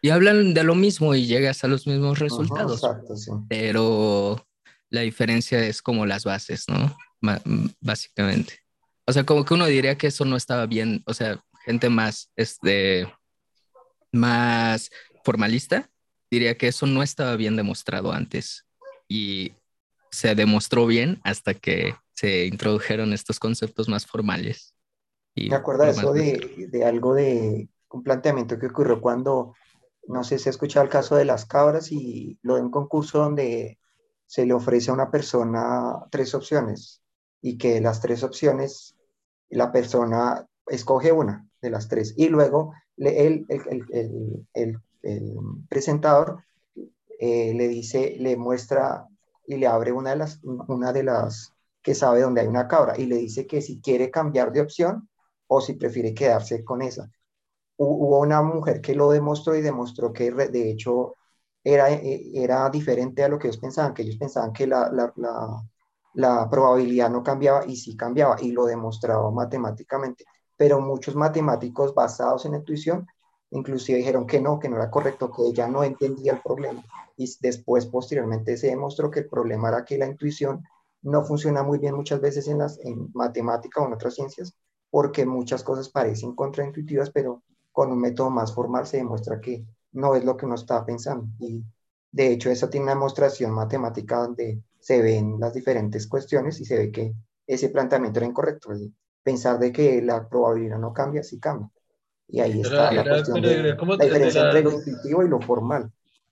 Y hablan de lo mismo y llegas a los mismos resultados. exacto, sí. Pero la diferencia es como las bases, ¿no? básicamente. O sea, como que uno diría que eso no estaba bien, o sea, gente más, este, más formalista, diría que eso no estaba bien demostrado antes y se demostró bien hasta que se introdujeron estos conceptos más formales. Y de eso de, de, algo de un planteamiento que ocurrió cuando, no sé si ha escuchado el caso de las cabras y lo de un concurso donde se le ofrece a una persona tres opciones y que las tres opciones la persona escoge una de las tres y luego el, presentador eh, le dice, le muestra y le abre una de, las, una de las que sabe dónde hay una cabra y le dice que si quiere cambiar de opción o si prefiere quedarse con esa. Hubo una mujer que lo demostró y demostró que de hecho era, eh, era diferente a lo que ellos pensaban, que ellos pensaban que la, la, la, la probabilidad no cambiaba y sí cambiaba y lo demostraba matemáticamente pero muchos matemáticos basados en intuición inclusive dijeron que no, que no era correcto, que ella no entendía el problema. Y después, posteriormente, se demostró que el problema era que la intuición no funciona muy bien muchas veces en, las, en matemática o en otras ciencias, porque muchas cosas parecen contraintuitivas, pero con un método más formal se demuestra que no es lo que uno estaba pensando. Y de hecho, esa tiene una demostración matemática donde se ven las diferentes cuestiones y se ve que ese planteamiento era incorrecto pensar de que la probabilidad no cambia, sí cambia. Y ahí está la cuestión de la diferencia entre lo intuitivo y lo formal.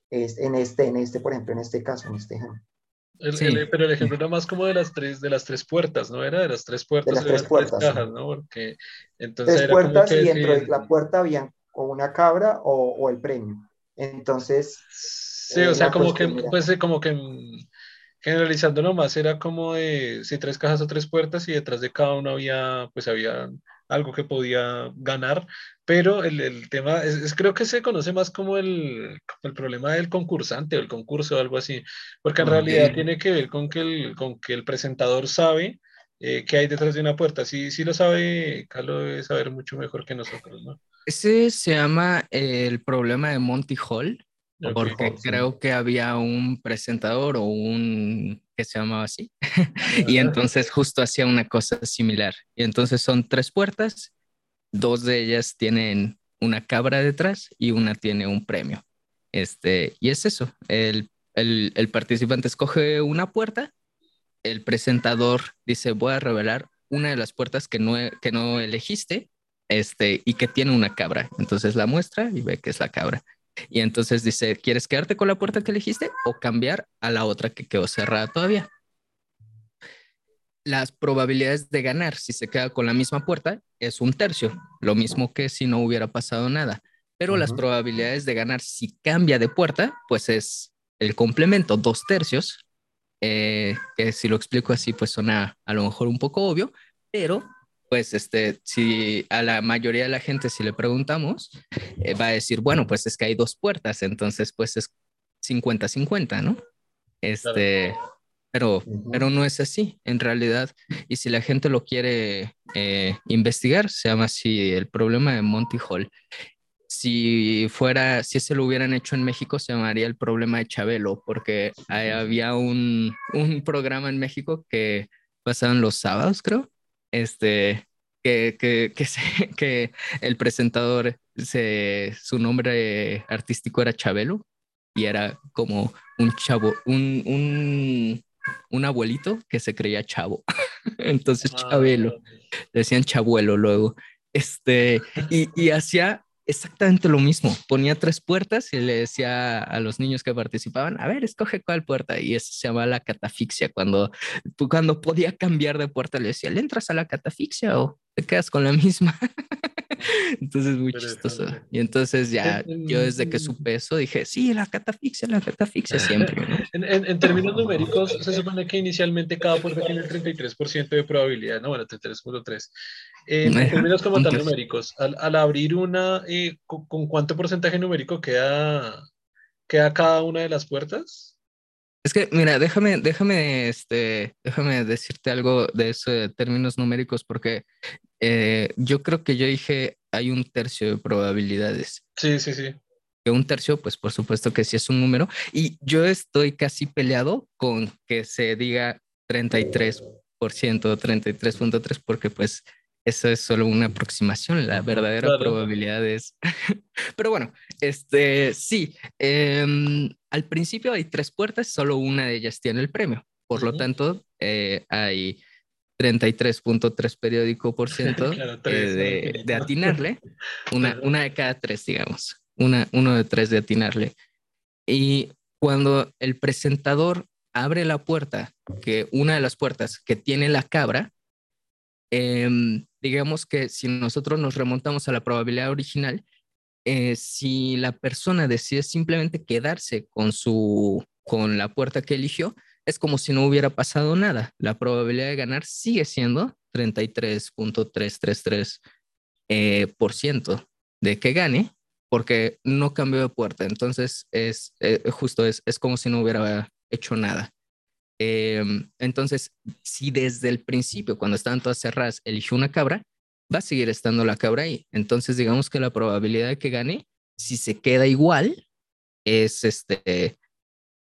Es, en, este, en este, por ejemplo, en este caso, en este ejemplo. pero el ejemplo era más como de las tres, de las tres puertas, ¿no? Era de las tres puertas. De las tres puertas. cajas, ¿no? Porque entonces tres puertas y dentro de la puerta habían o una cabra o, o el premio. Entonces. Sí, o sea, eh, como que, pues, como que generalizando nomás era como de si tres cajas o tres puertas y detrás de cada uno había pues había algo que podía ganar, pero el, el tema es, creo que se conoce más como el, el, problema del concursante o el concurso o algo así, porque en realidad tiene que ver con que el, con que el presentador sabe eh, qué hay detrás de una puerta. Sí, sí lo sabe, Carlos debe saber mucho mejor que nosotros, ¿no? Ese se llama el problema de Monty Hall, porque creo que había un presentador o un que se llamaba así, y entonces justo hacía una cosa similar. Y entonces son tres puertas, dos de ellas tienen una cabra detrás y una tiene un premio. Este, y es eso, el, el, el participante escoge una puerta el presentador dice, voy a revelar una de las puertas que no, que no elegiste este, y que tiene una cabra. Entonces la muestra y ve que es la cabra. Y entonces dice, ¿quieres quedarte con la puerta que elegiste o cambiar a la otra que quedó cerrada todavía? Las probabilidades de ganar si se queda con la misma puerta es un tercio, lo mismo que si no hubiera pasado nada. Pero las probabilidades de ganar si cambia de puerta, pues es el complemento, dos tercios, eh, que si lo explico así, pues suena a lo mejor un poco obvio, pero pues este, si a la mayoría de la gente si le preguntamos, eh, va a decir, bueno, pues es que hay dos puertas, entonces pues es 50-50, ¿no? Este, pero, pero no es así, en realidad. Y si la gente lo quiere eh, investigar, se llama así el problema de Monty Hall si fuera, si se lo hubieran hecho en México, se llamaría el problema de Chabelo, porque había un, un programa en México que pasaban los sábados, creo, este, que, que, que, que el presentador, se, su nombre artístico era Chabelo, y era como un chavo, un, un, un abuelito que se creía chavo. Entonces, ah, Chabelo, decían chabuelo luego. Este, y, y hacía exactamente lo mismo. Ponía tres puertas y le decía a los niños que participaban, a ver, escoge cuál puerta. Y eso se llama la catafixia. Cuando, cuando podía cambiar de puerta, le decía, ¿le entras a la catafixia o te quedas con la misma? entonces, muy chistoso. Y entonces ya yo desde que supe eso dije, sí, la catafixia, la catafixia siempre. en, en, términos numéricos, se supone que inicialmente cada puerta tiene el 33% de probabilidad, no, bueno, 33.3. En términos como tal numéricos, al, al abrir una, eh, ¿con, cuánto porcentaje numérico queda, queda cada una de las puertas? Es que, mira, déjame, déjame, este, déjame decirte algo de eso de términos numéricos, porque eh, yo creo que yo dije hay un tercio de probabilidades. Sí, sí, sí. Que un tercio, pues por supuesto que sí es un número. Y yo estoy casi peleado con que se diga 33%, 33.3, porque pues eso es solo una aproximación, la verdadera probabilidad es... Pero bueno, este, sí, em, al principio hay tres puertas, solo una de ellas tiene el premio. Por lo tanto, eh, hay 33.3 periódico por ciento eh, de, atinarle, una, una de cada tres, digamos, una, uno de tres de atinarle. Y cuando el presentador abre la puerta, que una de las puertas que tiene la cabra, eh, digamos que si nosotros nos remontamos a la probabilidad original, eh, si la persona decide simplemente quedarse con su con la puerta que eligió, es como si no hubiera pasado nada. La probabilidad de ganar sigue siendo 33.333% eh, por ciento de que gane, porque no cambió de puerta. Entonces, es eh, justo es, es como si no hubiera hecho nada. Em, entonces, si desde el principio, cuando estaban todas cerradas, eligió una cabra, va a seguir estando la cabra ahí. Entonces, digamos que la probabilidad de que gane, si se queda igual, es este,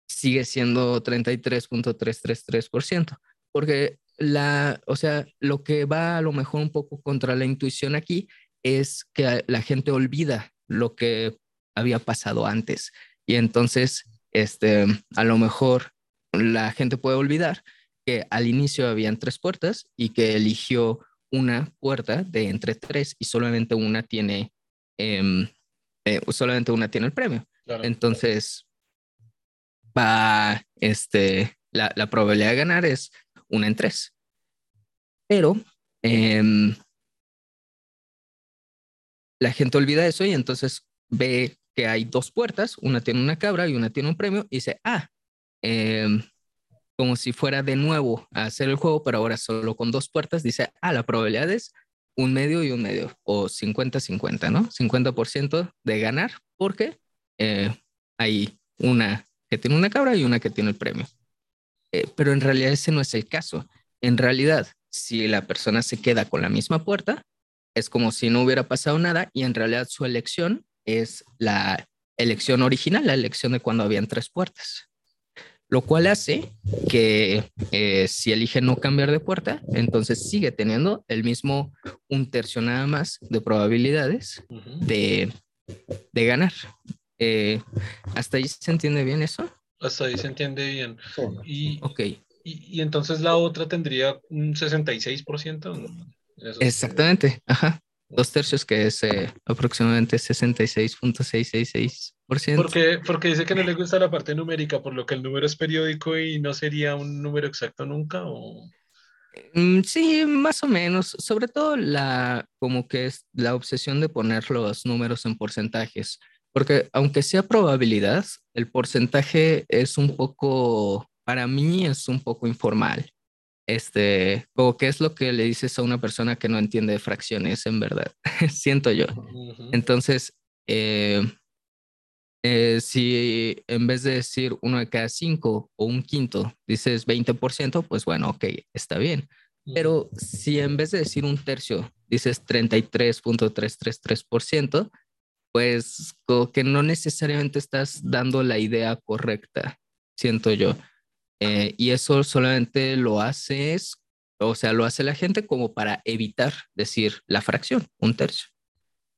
sigue siendo 33.333%. Porque la, o sea, lo que va a lo mejor un poco contra la intuición aquí es que la gente olvida lo que había pasado antes. Y entonces, este, a lo mejor la gente puede olvidar que al inicio habían tres puertas y que eligió una puerta de entre tres y solamente una tiene, em, eh, solamente una tiene el premio. Entonces, va, este, la, la, probabilidad de ganar es una en tres. Pero em, la gente olvida eso y entonces ve que hay dos puertas, una tiene una cabra y una tiene un premio y dice, ah, Em, como si fuera de nuevo a hacer el juego, pero ahora solo con dos puertas, dice, ah, la probabilidad es un medio y un medio, o 50-50, ¿no? 50% de ganar, porque eh, hay una que tiene una cabra y una que tiene el premio. Eh, pero en realidad ese no es el caso. En realidad, si la persona se queda con la misma puerta, es como si no hubiera pasado nada y en realidad su elección es la elección original, la elección de cuando habían tres puertas. Lo cual hace que eh, si elige no cambiar de puerta, entonces sigue teniendo el mismo un tercio nada más de probabilidades de, de, ganar. Eh, ¿Hasta ahí se entiende bien eso? Hasta ahí se entiende bien. Y, ok. Y, entonces la otra tendría un 66%. Exactamente, ajá. Dos tercios que es eh, aproximadamente 66.666%. Porque, porque dice que no le gusta la parte numérica, por lo que el número es periódico y no sería un número exacto nunca. ¿o? Mm, sí, más o menos. Sobre todo la, como que es la obsesión de poner los números en porcentajes. Porque aunque sea probabilidad, el porcentaje es un poco, para mí es un poco informal. Este, como que es lo que le dices a una persona que no entiende fracciones, en verdad, siento yo. Entonces, eh, eh, si en vez de decir uno de cada cinco o un quinto, dices 20%, pues bueno, ok, está bien. Pero si en vez de decir un tercio, dices 33.333%, pues como que no necesariamente estás dando la idea correcta, siento yo. Eh, y eso solamente lo haces, o sea, lo hace la gente como para evitar decir la fracción, un tercio.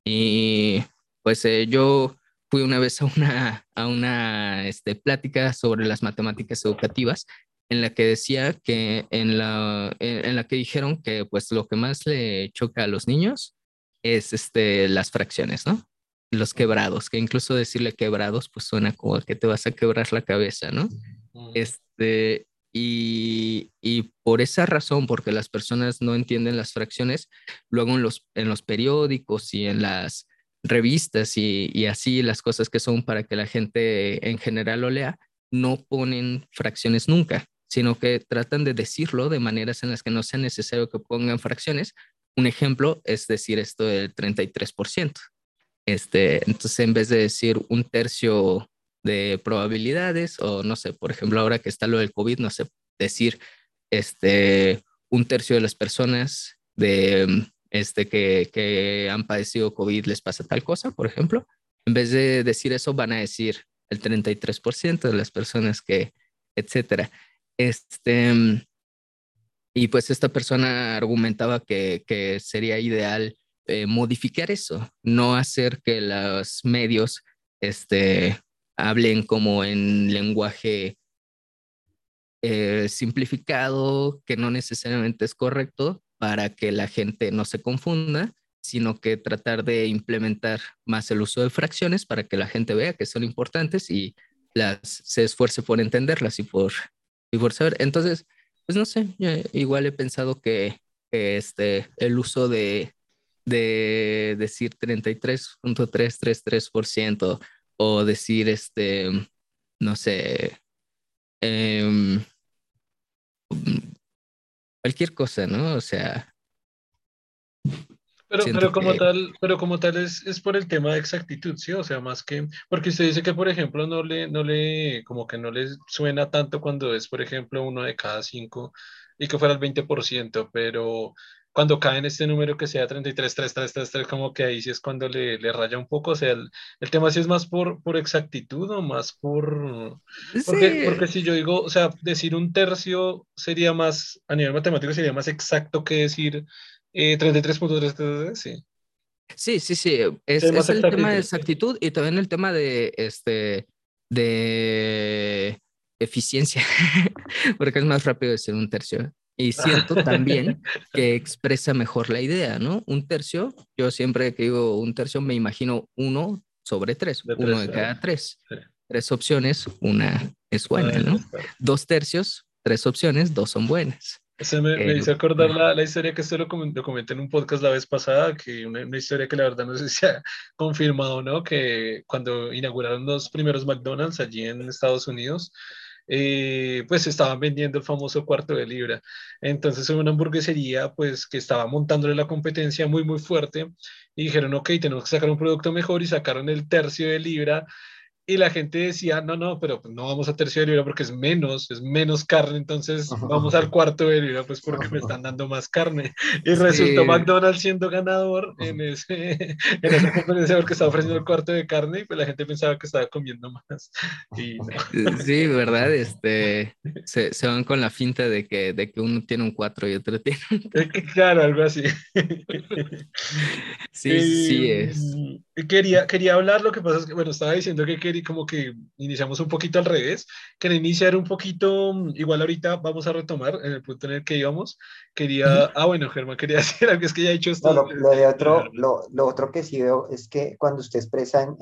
Y pues eh, yo fui una vez a una, a una este, plática sobre las matemáticas educativas en la que decía que en la, en la que dijeron que pues lo que más le choca a los niños es este, las fracciones, ¿no? los quebrados, que incluso decirle quebrados, pues suena como que te vas a quebrar la cabeza, ¿no? Este, y, y, por esa razón, porque las personas no entienden las fracciones, luego en los, en los periódicos y en las revistas y, y así las cosas que son para que la gente en general lo lea, no ponen fracciones nunca, sino que tratan de decirlo de maneras en las que no sea necesario que pongan fracciones. Un ejemplo es decir esto del 33%. Este, entonces, en vez de decir un tercio de probabilidades, o no sé, por ejemplo, ahora que está lo del COVID, no sé, decir este, un tercio de las personas de, este, que, que han padecido COVID les pasa tal cosa, por ejemplo. En vez de decir eso, van a decir el 33% de las personas que, etcétera. Este, y pues esta persona argumentaba que, que sería ideal eh, modificar eso, no hacer que los medios este, hablen como en lenguaje eh, simplificado, que no necesariamente es correcto para que la gente no se confunda, sino que tratar de implementar más el uso de fracciones para que la gente vea que son importantes y las, se esfuerce por entenderlas y por, y por saber. Entonces, pues no sé, igual he pensado que, este, el uso de, de decir 33.333% o decir, este, no sé, em, cualquier cosa, ¿no? O sea... Pero, pero como tal, pero como tal es, es por el tema de exactitud, ¿sí? O sea, más que, porque usted dice que, por ejemplo, no le, no le, como que no le suena tanto cuando es, por ejemplo, uno de cada cinco y que fuera el 20%, pero cuando cae en este número que sea 33, 3, 3, 3, 3, como que ahí sí es cuando le, le raya un poco, o sea, el, el, tema sí es más por, por exactitud o más por... Porque, porque si yo digo, o sea, decir un tercio sería más, a nivel matemático sería más exacto que decir eh, 33.333, sí. Sí, sí, sí, es, es el tema de exactitud y también el tema de, este, de eficiencia, porque es más rápido decir un tercio. Y siento también que expresa mejor la idea, ¿no? Un tercio, yo siempre que digo un tercio me imagino uno sobre tres, uno de cada tres. Tres opciones, una es buena, ¿no? Dos tercios, tres opciones, dos son buenas. Se me, me hizo acordar la, la, historia que esto lo, comenté en un podcast la vez pasada, que una, una, historia que la verdad no sé si se ha confirmado, ¿no? Que cuando inauguraron los primeros McDonald's allí en Estados Unidos, eh, pues estaban vendiendo el famoso cuarto de libra. Entonces, en una hamburguesería, pues que estaba montándole la competencia muy, muy fuerte, y dijeron, ok, tenemos que sacar un producto mejor, y sacaron el tercio de libra. Y la gente decía, no, no, pero no vamos a tercio de libra porque es menos, es menos carne, entonces vamos al cuarto de libra, pues porque me están dando más carne. Y resultó McDonald's siendo ganador en, ese, en esa conferencia porque estaba ofreciendo el cuarto de carne y pues la gente pensaba que estaba comiendo más. Y Sí, ¿verdad? Este, se, se, van con la finta de que, de que uno tiene un cuatro y otro tiene un... Claro, algo así. Sí, sí es. Quería, quería hablar, lo que pasa es que, bueno, estaba diciendo que quería como que iniciamos un poquito al revés, quería iniciar un poquito, igual ahorita vamos a retomar en el punto en el que íbamos, quería, ah bueno, Germán, quería decir algo, es que ya he dicho esto. lo, de otro, lo, lo, otro que sí veo es que cuando usted expresa en,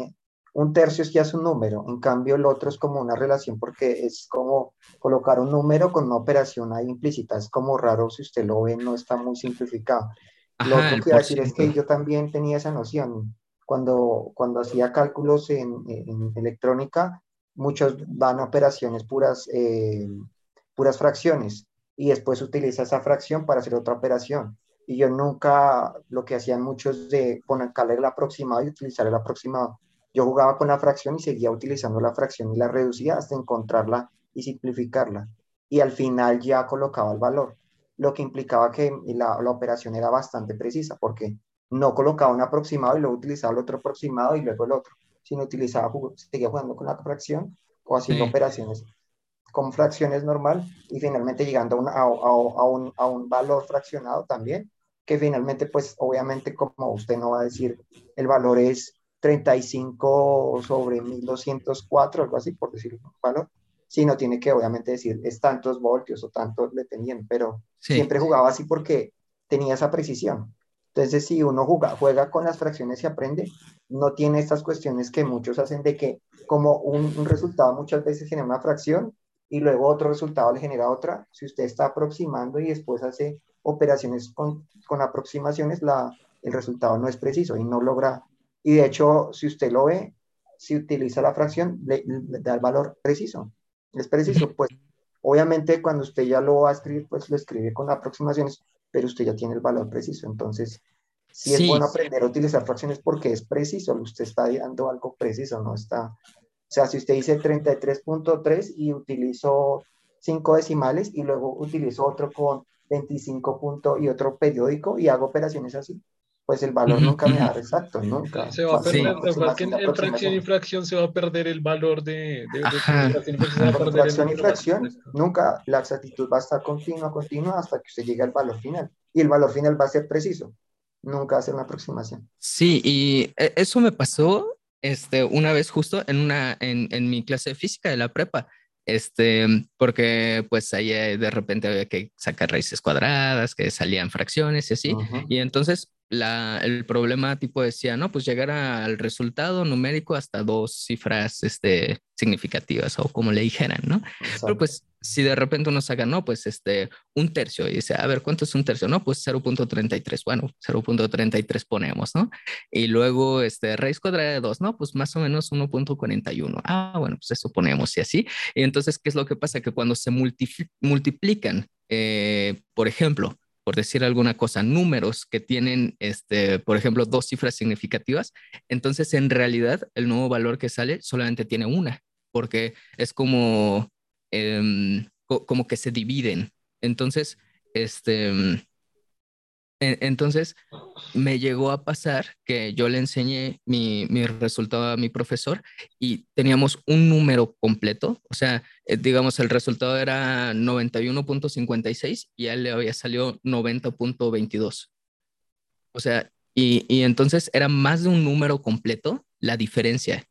un tercio es ya es un número, en cambio el otro es como una relación porque es como colocar un número con una operación ahí implícita, es como raro si usted lo ve, no está muy simplificado. lo otro que iba a decir es que yo también tenía esa noción, cuando, cuando hacía cálculos en, electrónica, muchos van a operaciones puras, eh, puras fracciones y después utiliza esa fracción para hacer otra operación. Y yo nunca, lo que hacían muchos de ponerle el aproximado y utilizar el aproximado. Yo jugaba con la fracción y seguía utilizando la fracción y la reducía hasta encontrarla y simplificarla. Y al final ya colocaba el valor, lo que implicaba que la, la operación era bastante precisa, porque no colocaba un aproximado y luego utilizaba el otro aproximado y luego el otro, sino utilizaba, seguía jugando con la fracción o haciendo operaciones con fracciones normal y finalmente llegando a, a, un, a, un, valor fraccionado también, que finalmente pues obviamente como usted no va a decir el valor es 35 sobre 1204, algo así por decir un valor, sino tiene que obviamente decir es tantos voltios o tantos dependiendo, pero siempre jugaba así porque tenía esa precisión. Entonces, si uno juega, juega con las fracciones y aprende, no tiene estas cuestiones que muchos hacen de que como un, resultado muchas veces genera una fracción y luego otro resultado le genera otra. Si usted está aproximando y después hace operaciones con, con aproximaciones, la, el resultado no es preciso y no logra. Y de hecho, si usted lo ve, si utiliza la fracción, le, le da el valor preciso. Es preciso, pues obviamente cuando usted ya lo va a escribir, pues lo escribe con aproximaciones, pero usted ya tiene el valor preciso. Entonces, sí, es bueno aprender a utilizar fracciones porque es preciso, usted está dando algo preciso, no está... O sea, si usted dice 33.3 y utilizó cinco decimales y luego utilizo otro con 25 puntos y otro periódico y hago operaciones así, pues el valor nunca me da exacto, nunca. Se va a perder, en fracción y fracción se va a perder el valor de, de, de fracción, y fracción, nunca la exactitud va a estar continua, continua hasta que usted llegue al valor final. Y el valor final va a ser preciso, nunca va a ser una aproximación. Sí, y e, eso me pasó este, una vez justo en, una, en, en mi clase de física de la prepa este, porque pues ahí eh, de repente había que sacar raíces cuadradas, que salían fracciones y así, y entonces la, el problema tipo decía, no, pues llegar al resultado numérico hasta dos cifras este, significativas o como le dijeran, ¿no? Pero pues si de repente uno saca, no, pues este, un tercio y dice, a ver, ¿cuánto es un tercio? No, pues 0.33, bueno, 0.33 ponemos, ¿no? Y luego, este, raíz cuadrada de 2, no, pues más o menos 1.41. Ah, bueno, pues eso ponemos y así. Y entonces, ¿qué es lo que pasa? Que cuando se multiplican, eh, por ejemplo, por decir alguna cosa, números que tienen, este, por ejemplo, dos cifras significativas, entonces en realidad el nuevo valor que sale solamente tiene una, porque es como, em, como que se dividen. Entonces, este, entonces, me llegó a pasar que yo le enseñé mi, mi, resultado a mi profesor y teníamos un número completo, o sea, eh, digamos, el resultado era 91.56 y a él le había salido 90.22. O sea, y, y, entonces era más de un número completo la diferencia.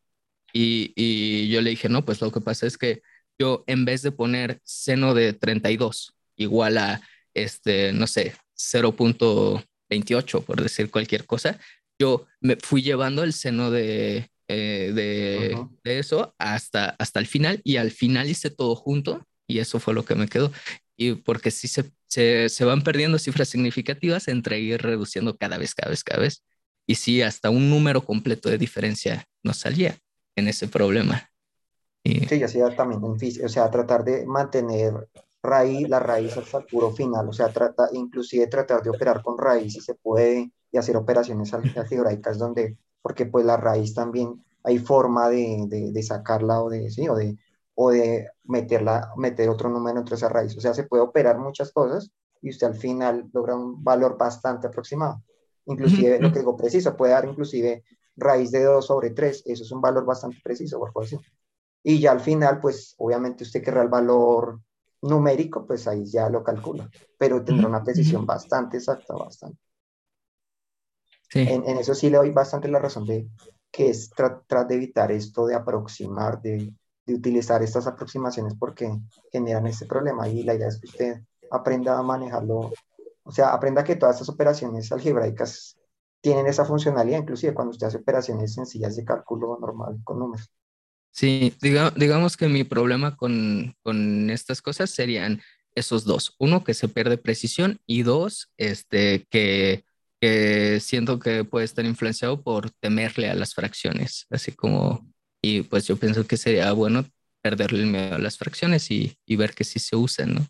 Y, y yo le dije, no, pues lo que pasa es que yo en vez de poner seno de 32 igual a, este, no sé, 0.28, por decir cualquier cosa, yo me fui llevando el seno de, eh, de, eso hasta, hasta el final y al final hice todo junto y eso fue lo que me quedó. Y porque sí se, se, se van perdiendo cifras significativas entre ir reduciendo cada vez, cada vez, cada vez. Y sí, hasta un número completo de diferencia nos salía en ese problema. Sí, así también o sea, tratar de mantener raíz, la raíz hasta el puro final, o sea, trata, inclusive tratar de operar con raíz si se puede y hacer operaciones algebraicas donde, porque pues la raíz también hay forma de, de, sacarla o de, ¿sí? o de, o de meterla, meter otro número entre esa raíz. O sea, se puede operar muchas cosas y usted al final logra un valor bastante aproximado. Inclusive, lo que digo preciso, puede dar inclusive raíz de 2 sobre 3, eso es un valor bastante preciso, por favor. Y ya al final, pues obviamente usted querrá el valor numérico, pues ahí ya lo calcula, pero tendrá una precisión bastante exacta, bastante. En, eso sí le doy bastante la razón de que es tratar de evitar esto de aproximar, de, de, utilizar estas aproximaciones porque generan este problema y la idea es que usted aprenda a manejarlo, o sea, aprenda que todas estas operaciones algebraicas tienen esa funcionalidad, inclusive cuando usted hace operaciones sencillas de cálculo normal con números. Sí, digamos que mi problema con, con estas cosas serían esos dos. Uno, que se pierde precisión y dos, este, que, que siento que puede estar influenciado por temerle a las fracciones, así como, y pues yo pienso que sería bueno perderle el miedo a las fracciones y, y ver que sí se usan, ¿no?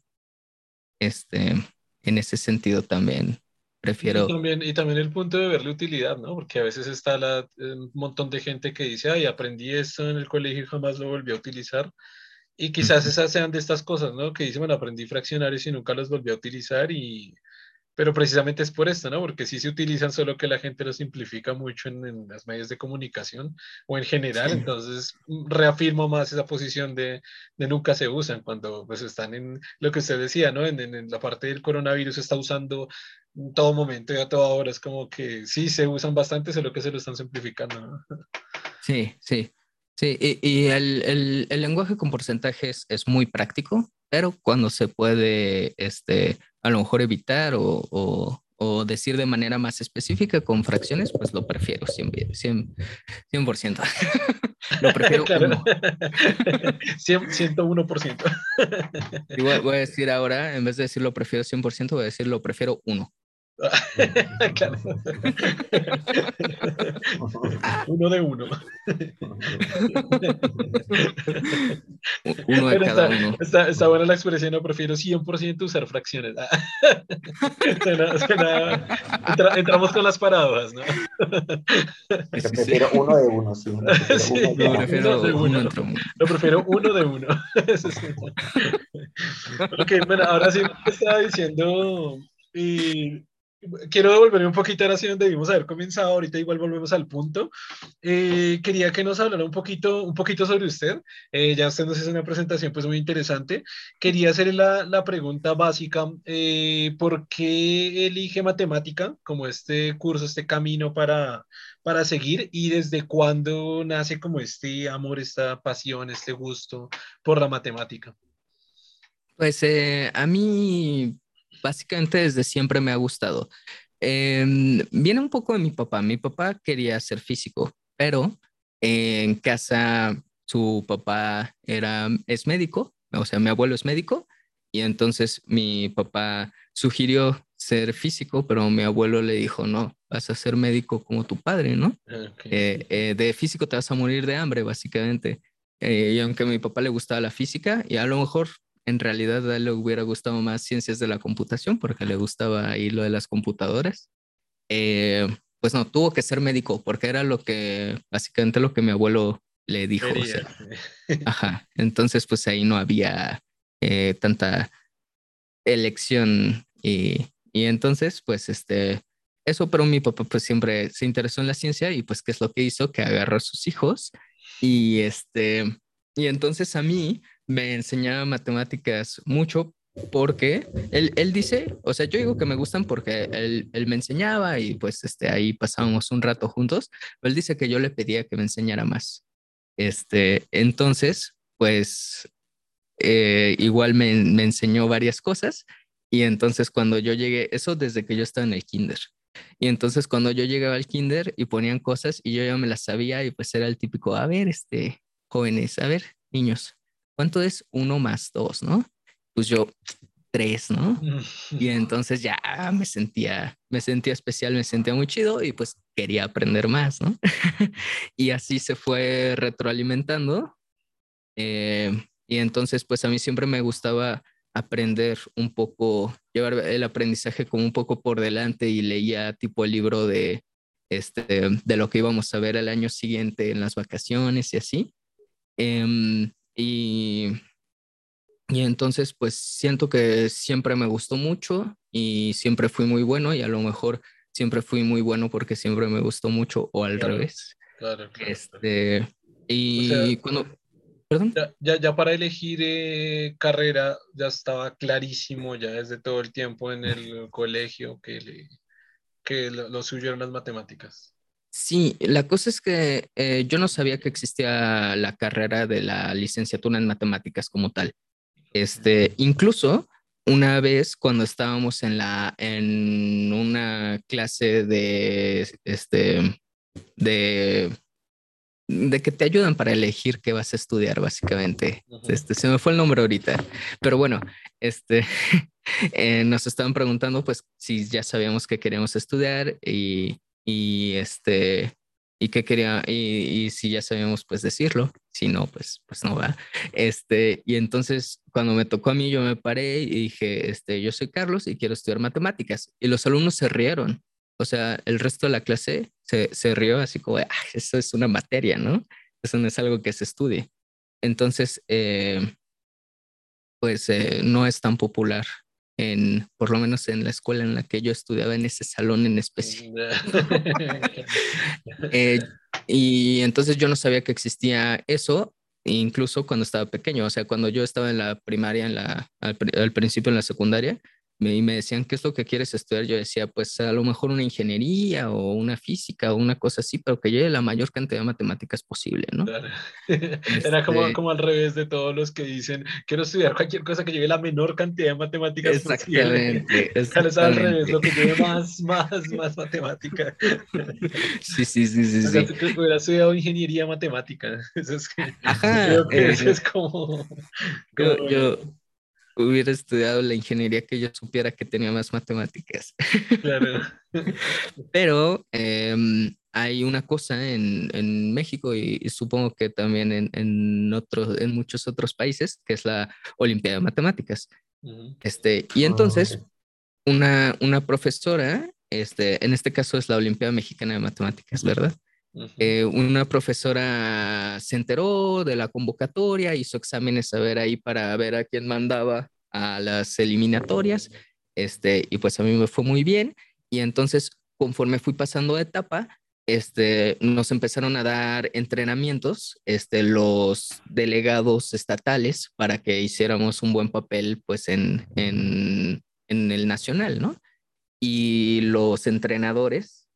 Este, en ese sentido también prefiero... Y también, y también el punto de verle utilidad, ¿no? Porque a veces está la, un montón de gente que dice, ay, aprendí esto en el colegio y jamás lo volví a utilizar. Y quizás esas sean de estas cosas, ¿no? Que dicen, bueno, aprendí fraccionarios y nunca los volví a utilizar y pero precisamente es por esto, ¿no? Porque sí se utilizan, solo que la gente lo simplifica mucho en, en las medios de comunicación o en general, entonces mm, reafirmo más esa posición de, de, nunca se usan cuando pues están en lo que usted decía, ¿no? En, en, la parte del coronavirus está usando en todo momento y a toda hora, es como que sí se usan bastante, solo que se lo están simplificando, ¿no? Sí, sí. Sí, y, y el, el, el, lenguaje con porcentajes es muy práctico, pero cuando se puede este, a lo mejor evitar o, o, decir de manera más específica con fracciones, pues lo prefiero 100%. 100%. lo prefiero claro. 101%. Igual voy a decir ahora, en vez de decir lo prefiero 100%, voy a decir lo prefiero 1. uno de uno. uno de cada está, uno. Está, buena la expresión, no prefiero 100% usar fracciones. entramos con las paradojas, ¿no? prefiero uno de uno, sí. Lo prefiero uno, uno, de uno. Lo prefiero uno de uno. ok, bueno, ahora sí me estaba diciendo... Y quiero devolverme un poquito ahora sí donde debimos haber comenzado, ahorita igual volvemos al punto. Eh, quería que nos hablara un poquito, un poquito sobre usted, eh, ya usted nos hizo una presentación pues muy interesante. Quería hacerle la, la pregunta básica, eh, ¿por qué elige matemática como este curso, este camino para, para seguir y desde cuándo nace como este amor, esta pasión, este gusto por la matemática? Pues a mí básicamente desde siempre me ha gustado. Em, viene un poco de mi papá. Mi papá quería ser físico, pero en casa su papá era, es médico, o sea, mi abuelo es médico, y entonces mi papá sugirió ser físico, pero mi abuelo le dijo, no, vas a ser médico como tu padre, ¿no? Eh, eh, de físico te vas a morir de hambre, básicamente. Eh, y aunque a mi papá le gustaba la física, y a lo mejor en realidad a él le hubiera gustado más ciencias de la computación porque le gustaba ahí lo de las computadoras. Eh, pues no, tuvo que ser médico porque era lo que, básicamente lo que mi abuelo le dijo. ajá, entonces pues ahí no había eh, tanta elección y, y entonces pues este, eso, pero mi papá pues siempre se interesó en la ciencia y pues qué es lo que hizo, que agarró a sus hijos y este, y entonces a mí me enseñaba matemáticas mucho porque él, él, dice, o sea, yo digo que me gustan porque él, él, me enseñaba y pues este, ahí pasábamos un rato juntos, él dice que yo le pedía que me enseñara más. Este, entonces, pues eh, igual me, me enseñó varias cosas y entonces cuando yo llegué, eso desde que yo estaba en el kinder. Y entonces cuando yo llegaba al kinder y ponían cosas y yo ya me las sabía y pues era el típico, a ver, este, jóvenes, a ver, niños, ¿cuánto es uno más dos, no? Pues yo, tres, ¿no? Y entonces ya me sentía, me sentía especial, me sentía muy chido y pues quería aprender más, ¿no? y así se fue retroalimentando. Eh, y entonces pues a mí siempre me gustaba aprender un poco, llevar el aprendizaje como un poco por delante y leía tipo el libro de este, de lo que íbamos a ver el año siguiente en las vacaciones y así. Em, y, y entonces, pues siento que siempre me gustó mucho y siempre fui muy bueno y a lo mejor siempre fui muy bueno porque siempre me gustó mucho o al revés. Claro, claro. Este, y cuando... ¿Perdón? Ya, ya, para elegir eh, carrera ya estaba clarísimo ya desde todo el tiempo en el colegio que, le, que lo, lo suyo eran las matemáticas. Sí, la cosa es que eh, yo no sabía que existía la carrera de la licenciatura en matemáticas como tal. Este, incluso una vez cuando estábamos en la en una clase de este de de que te ayudan para elegir qué vas a estudiar, básicamente. Este, se me fue el nombre ahorita, pero bueno, este, eh, nos estaban preguntando, pues, si ya sabíamos que queríamos estudiar y, y este, y qué quería, y, y, si ya sabíamos, pues, decirlo. Si no, pues, pues no va. Este, y entonces, cuando me tocó a mí, yo me paré y dije, este, yo soy Carlos y quiero estudiar matemáticas. Y los alumnos se rieron o sea, el resto de la clase se, se rió así como, ah, eso es una materia, ¿no? Eso no es algo que se estudie. Entonces, eh, pues eh, no es tan popular en, por lo menos en la escuela en la que yo estudiaba, en ese salón en especial. eh, y entonces yo no sabía que existía eso, incluso cuando estaba pequeño, o sea, cuando yo estaba en la primaria, en la, al principio en la secundaria, y me decían, ¿qué es lo que quieres estudiar? Yo decía, pues a lo mejor una ingeniería o una física o una cosa así, pero que lleve la mayor cantidad de matemáticas posible, ¿no? Era como, este como al revés de todos los que dicen, quiero estudiar cualquier cosa que lleve la menor cantidad de matemáticas exactamente, posible. Exactamente. al revés, lo que lleve más, más, más matemática. Sí, sí, sí, sí. O sea, sí. hubiera estudiado ingeniería matemática. Eso es, que, Ajá, creo que eh, eso es como... como yo, yo hubiera estudiado la ingeniería que yo supiera que tenía más matemáticas. Claro. Pero eh, hay una cosa en, en México y, y, supongo que también en, en, otros, en muchos otros países, que es la Olimpiada de Matemáticas. Uh -huh. este, y entonces, oh. una, una profesora, este, en este caso es la Olimpiada Mexicana de Matemáticas, ¿verdad? Eh, una profesora se enteró de la convocatoria, hizo exámenes a ver ahí para ver a quién mandaba a las eliminatorias, este, y pues a mí me fue muy bien, y entonces conforme fui pasando de etapa, este, nos empezaron a dar entrenamientos, este, los delegados estatales para que hiciéramos un buen papel, pues, en, en, en el nacional, ¿no? Y los entrenadores,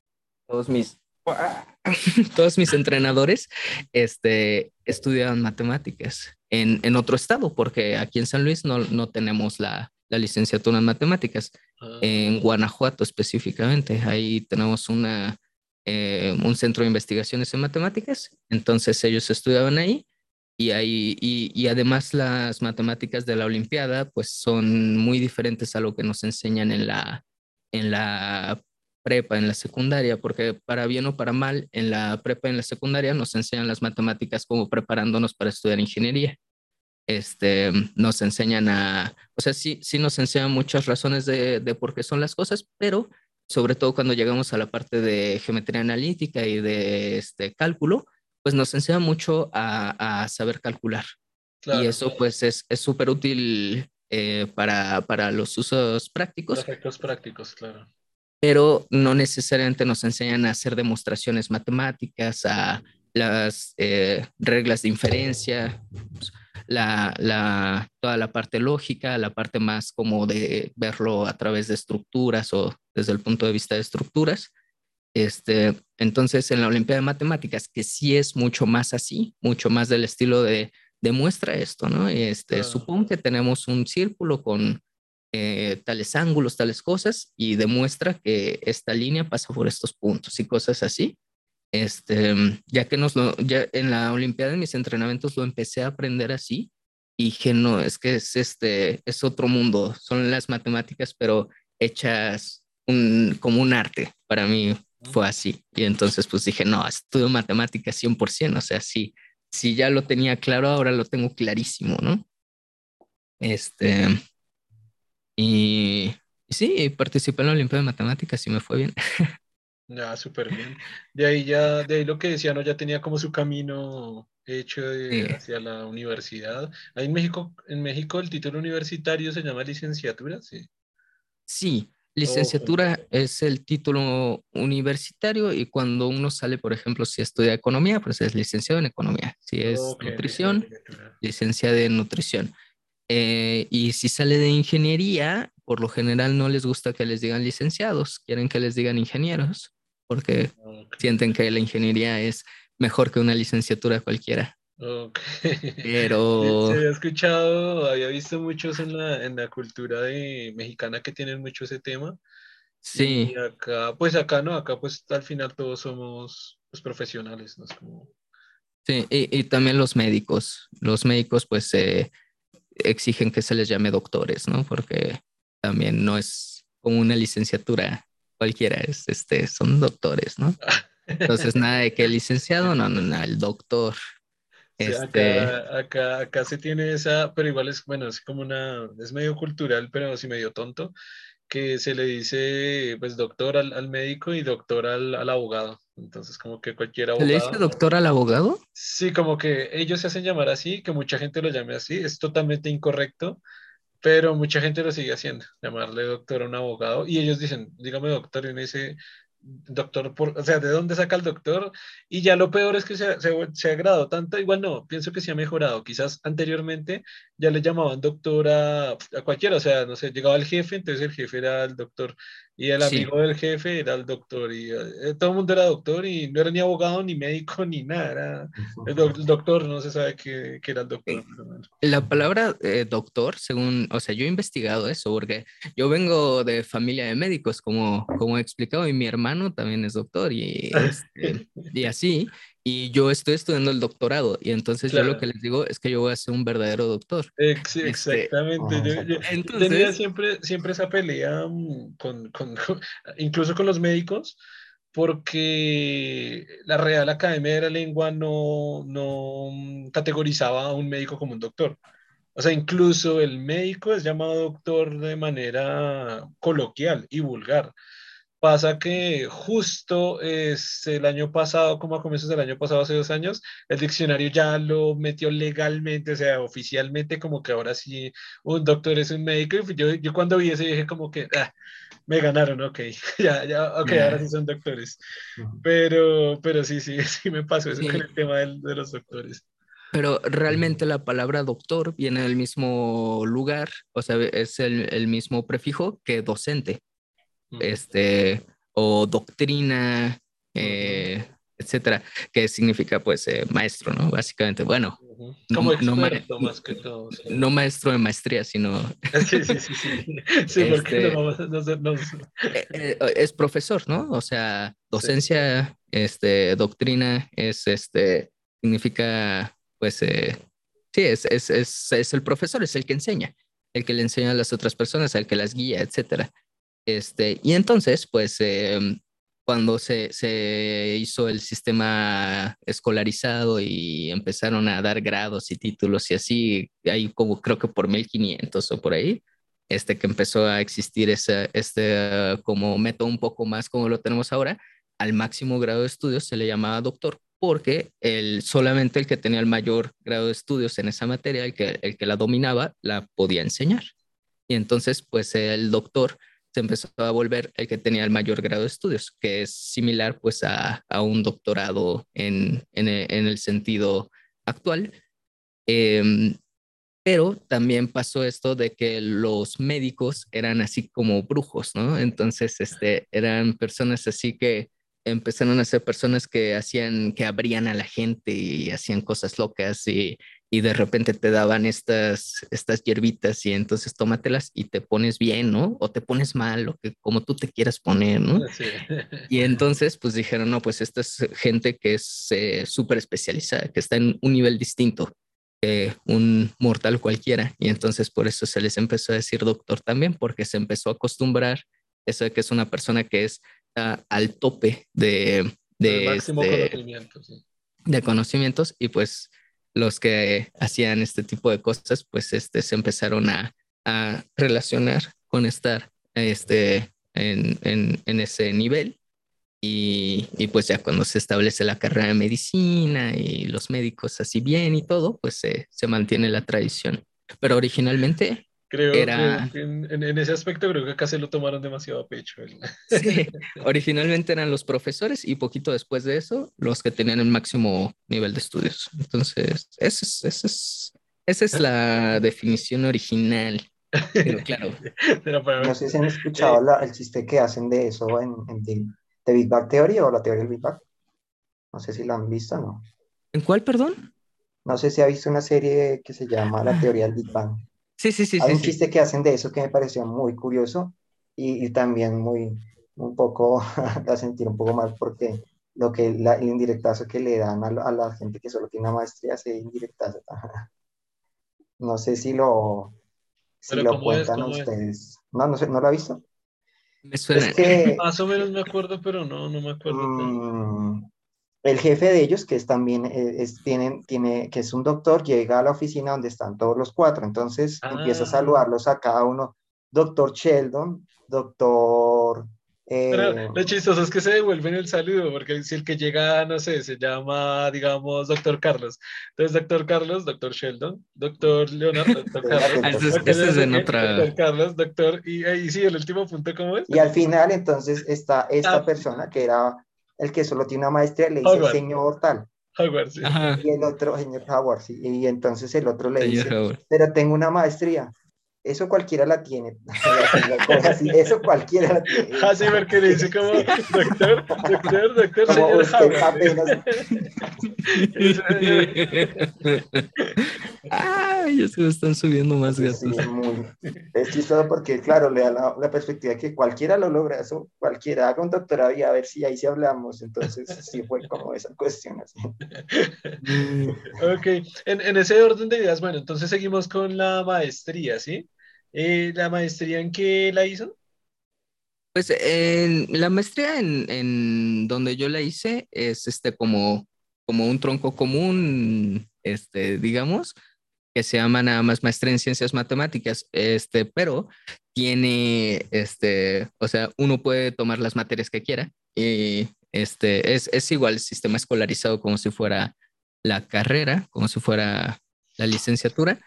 todos mis todos mis entrenadores este, estudiaban matemáticas en, en, otro estado, porque aquí en San Luis no, no tenemos la, la, licenciatura en matemáticas, uh, en Guanajuato específicamente, ahí tenemos una, eh, un centro de investigaciones en matemáticas, entonces ellos estudiaban ahí. Y, ahí, y, y además las matemáticas de la Olimpiada pues son muy diferentes a lo que nos enseñan en la, en la prepa, en la secundaria, porque para bien o para mal, en la prepa en la secundaria nos enseñan las matemáticas como preparándonos para estudiar ingeniería. Este, nos enseñan a, o sea, sí, sí nos enseñan muchas razones de, de por qué son las cosas, pero sobre todo cuando llegamos a la parte de geometría analítica y de este cálculo, pues nos enseña mucho a, a saber calcular. Claro. Y eso pues es súper útil eh, para, para los usos prácticos. Efectos prácticos, claro pero no necesariamente nos enseñan a hacer demostraciones matemáticas, a las eh, reglas de inferencia, la, la, toda la parte lógica, la parte más como de verlo a través de estructuras o desde el punto de vista de estructuras. Este, entonces, en la Olimpiada de Matemáticas, que sí es mucho más así, mucho más del estilo de demuestra esto, ¿no? Este, Supongo que tenemos un círculo con eh, tales ángulos, tales cosas, y demuestra que esta línea pasa por estos puntos y cosas así. Este, ya que nos lo, ya en la Olimpiada, en mis entrenamientos lo empecé a aprender así, y dije, no, es que es, este, es otro mundo, son las matemáticas, pero hechas un, como un arte. Para mí fue así. Y entonces pues dije, no, estudio matemáticas 100%, o sea, sí, si ya lo tenía claro, ahora lo tengo clarísimo, ¿no? Este, y, y sí, participé en la Olimpiada de Matemáticas y me fue bien. Ya, súper bien. De ahí ya, de ahí lo que decía, ¿no? Ya tenía como su camino hecho hacia la universidad. Ahí en México, en México el título universitario se llama licenciatura, sí. Sí, licenciatura es el título universitario y cuando uno sale, por ejemplo, si estudia economía, pues es licenciado en economía. Si es nutrición, licenciado en nutrición. Eh, y si sale de ingeniería, por lo general no les gusta que les digan licenciados, quieren que les digan ingenieros porque sienten que la ingeniería es mejor que una licenciatura cualquiera. Pero... Se había escuchado, había visto muchos en la, en la cultura de, mexicana que tienen mucho ese tema. Sí. Y acá, pues acá no, acá pues al final todos somos pues, profesionales, ¿no? Es como... Sí, y, y, también los médicos. Los médicos pues eh, exigen que se les llame doctores, ¿no? Porque también no es como una licenciatura cualquiera es, este, son doctores, ¿no? Entonces, nada de que el licenciado, no, no, no, el doctor. este... acá, acá, acá, se tiene esa, pero igual es, bueno, es como una, es medio cultural, pero sí medio tonto, que se le dice, pues, doctor al, al médico y doctor al, al, abogado. Entonces, como que cualquier abogado. ¿Se le dice doctor al abogado? Sí, como que ellos se hacen llamar así, que mucha gente lo llame así, es totalmente incorrecto pero mucha gente lo sigue haciendo, llamarle doctor a un abogado, y ellos dicen, dígame doctor, y uno dice, doctor, por, o sea, ¿de dónde saca el doctor? Y ya lo peor es que se, ha, se, agradado tanto, igual no, pienso que se ha mejorado, quizás anteriormente ya le llamaban doctor a, a, cualquiera, o sea, no sé, llegaba el jefe, entonces el jefe era el doctor, y el amigo del jefe era el doctor, y eh, todo el mundo era doctor, y no era ni abogado, ni médico, ni nada, era el, doctor, no se sabe qué, qué era el doctor. La palabra eh, doctor, según, o sea, yo he investigado eso, porque yo vengo de familia de médicos, como, como he explicado, y mi hermano también es doctor, y, este, y así, y yo estoy estudiando el doctorado y entonces yo lo que les digo es que yo voy a ser un verdadero doctor. Este, exactamente. yo, entonces, tenía siempre, siempre esa pelea mm, con, con, incluso con los médicos porque la Real Academia de la Lengua no, no mm, categorizaba a un médico como un doctor. O sea, incluso el médico es llamado doctor de manera coloquial y vulgar. Pasa que justo es el año pasado, como a comienzos del año pasado, hace dos años, el diccionario ya lo metió legalmente, o sea, oficialmente, como que ahora sí un doctor es un médico. Y yo, yo cuando vi eso dije como que, ah, me ganaron, ok, ya, ya, ok, ahora sí son doctores. Pero, pero sí, sí, sí me pasó eso con el tema de, de los doctores. Pero realmente la palabra doctor viene del mismo lugar, o sea, es el, el mismo prefijo que docente este, o doctrina, eh, etcétera, que significa pues eh, maestro, ¿no? Básicamente, bueno, como no, no, más que todo. No maestro de maestría, sino... sí, sí, sí, sí. Sí, porque no, eh, Es profesor, ¿no? O sea, docencia, este, doctrina, es, este, significa, pues, sí, es, es, es, es el profesor, es el que enseña, el que le enseña a las otras personas, el que las guía, etcétera. Este, y entonces, pues, em, cuando se, se, hizo el sistema escolarizado y empezaron a dar grados y títulos y así, ahí como creo que por 1500 o por ahí, este que empezó a existir ese, este como método un poco más como lo tenemos ahora, al máximo grado de estudios se le llamaba doctor porque el, solamente el que tenía el mayor grado de estudios en esa materia, el que, el que la dominaba, la podía enseñar. Y entonces, pues el doctor se empezó a volver el que tenía el mayor grado de estudios, que es similar pues a, un doctorado en, en, el sentido actual. Eh, pero también pasó esto de que los médicos eran así como brujos, ¿no? Entonces, este, eran personas así que empezaron a ser personas que hacían, que abrían a la gente y hacían cosas locas y y de repente te daban estas, estas hierbitas y entonces tómatelas y te pones bien, ¿no? O te pones mal, o que como tú te quieras poner, ¿no? Y entonces pues dijeron, no, pues esta es gente que es eh, súper especializada, que está en un nivel distinto que un mortal cualquiera. Y entonces por eso se les empezó a decir doctor también, porque se empezó a acostumbrar eso de que es una persona que es al tope de... De, este, conocimiento, de conocimientos y pues los que hacían este tipo de cosas, pues este, se empezaron a, a relacionar con estar este, en, en, ese nivel. Y, y, pues ya cuando se establece la carrera de medicina y los médicos así bien y todo, pues se, se mantiene la tradición. Pero originalmente Creo, era... que en, en, ese aspecto creo que acá se lo tomaron demasiado a pecho. Sí, originalmente eran los profesores y poquito después de eso los que tenían el máximo nivel de estudios. Entonces, esa es, esa es, esa es la definición original. Pero claro. No sé si han escuchado la, el chiste que hacen de eso en, en de Big Bang Theory o la teoría del Big Bang. No sé si la han visto o no. ¿En cuál, perdón? No sé si ha visto una serie que se llama La teoría del Big Bang. Sí, sí, sí. Hay sí, un chiste que hacen de eso que me pareció muy curioso y, y también muy, un poco, a sentir un poco mal porque lo que la, el indirectazo que le dan a, a, la gente que solo tiene una maestría, indirectazo. No sé si lo, si lo cuentan ustedes. No, no sé, ¿no lo ha visto? Me suena. Es que, Más o menos me acuerdo, pero no, no me acuerdo. Mmm, el jefe de ellos, que es también, eh, es, tienen, tiene, que es un doctor, llega a la oficina donde están todos los cuatro, entonces ah. empieza a saludarlos a cada uno, doctor Sheldon, doctor... Eh, Pero lo chistoso es que se devuelven el saludo, porque si el que llega, no sé, se llama, digamos, doctor Carlos. Entonces, doctor Carlos, doctor Sheldon, doctor Leonardo, doctor Carlos. Ese es en otra... Doctor Carlos, doctor, y, y sí, el último punto, ¿cómo es? Y al final, entonces, está esta ah. persona que era el que solo tiene una maestría le dice Howard. señor tal. Howard, sí. Y el otro, señor Howard, sí. Y entonces el otro le dice, pero tengo una maestría. Eso cualquiera la tiene. eso cualquiera la tiene. Ah, sí, porque le dice como, doctor, doctor, doctor, como señor usted apenas. Ay, se me están subiendo más gatos. Sí, muy, es chistoso porque, claro, le da la, la, perspectiva que cualquiera lo logra, eso, cualquiera haga un doctorado y a ver si ahí sí hablamos. Entonces, sí fue como esa cuestión así. ok, en, en ese orden de ideas, bueno, entonces seguimos con la maestría, ¿sí? Eh, ¿La maestría en qué la hizo? Pues la maestría en, en, donde yo la hice es este como, como un tronco común, este, digamos, que se llama nada más maestría en ciencias matemáticas, este, pero tiene, este, o sea, uno puede tomar las materias que quiera y este, es, es igual el sistema escolarizado como si fuera la carrera, como si fuera la licenciatura,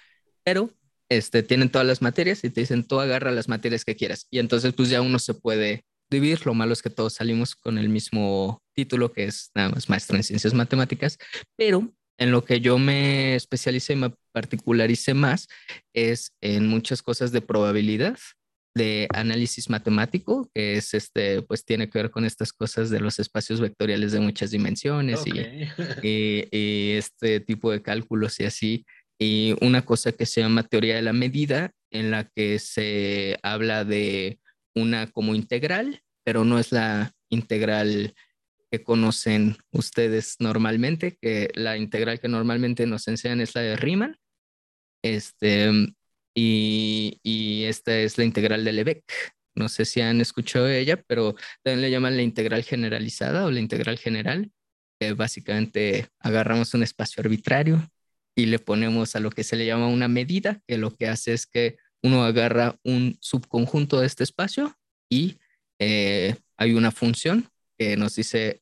pero este, tienen todas las materias y te dicen, tú agarra las materias que quieras. Y entonces pues ya uno se puede dividir. Lo malo es que todos salimos con el mismo título, que es nada más maestro en ciencias matemáticas, pero en lo que yo me especialicé y me particularicé más es en muchas cosas de probabilidad, de análisis matemático, que es este, pues tiene que ver con estas cosas de los espacios vectoriales de muchas dimensiones okay. y, y, y, este tipo de cálculos y así. Y una cosa que se llama teoría de la medida, en la que se habla de una como integral, pero no es la integral que conocen ustedes normalmente, que la integral que normalmente nos enseñan es la de Riemann. Este, y, y esta es la integral de Lebesgue. No sé si han escuchado ella, pero también le llaman la integral generalizada o la integral general, que básicamente agarramos un espacio arbitrario y le ponemos a lo que se le llama una medida, que lo que hace es que uno agarra un subconjunto de este espacio y eh, hay una función que nos dice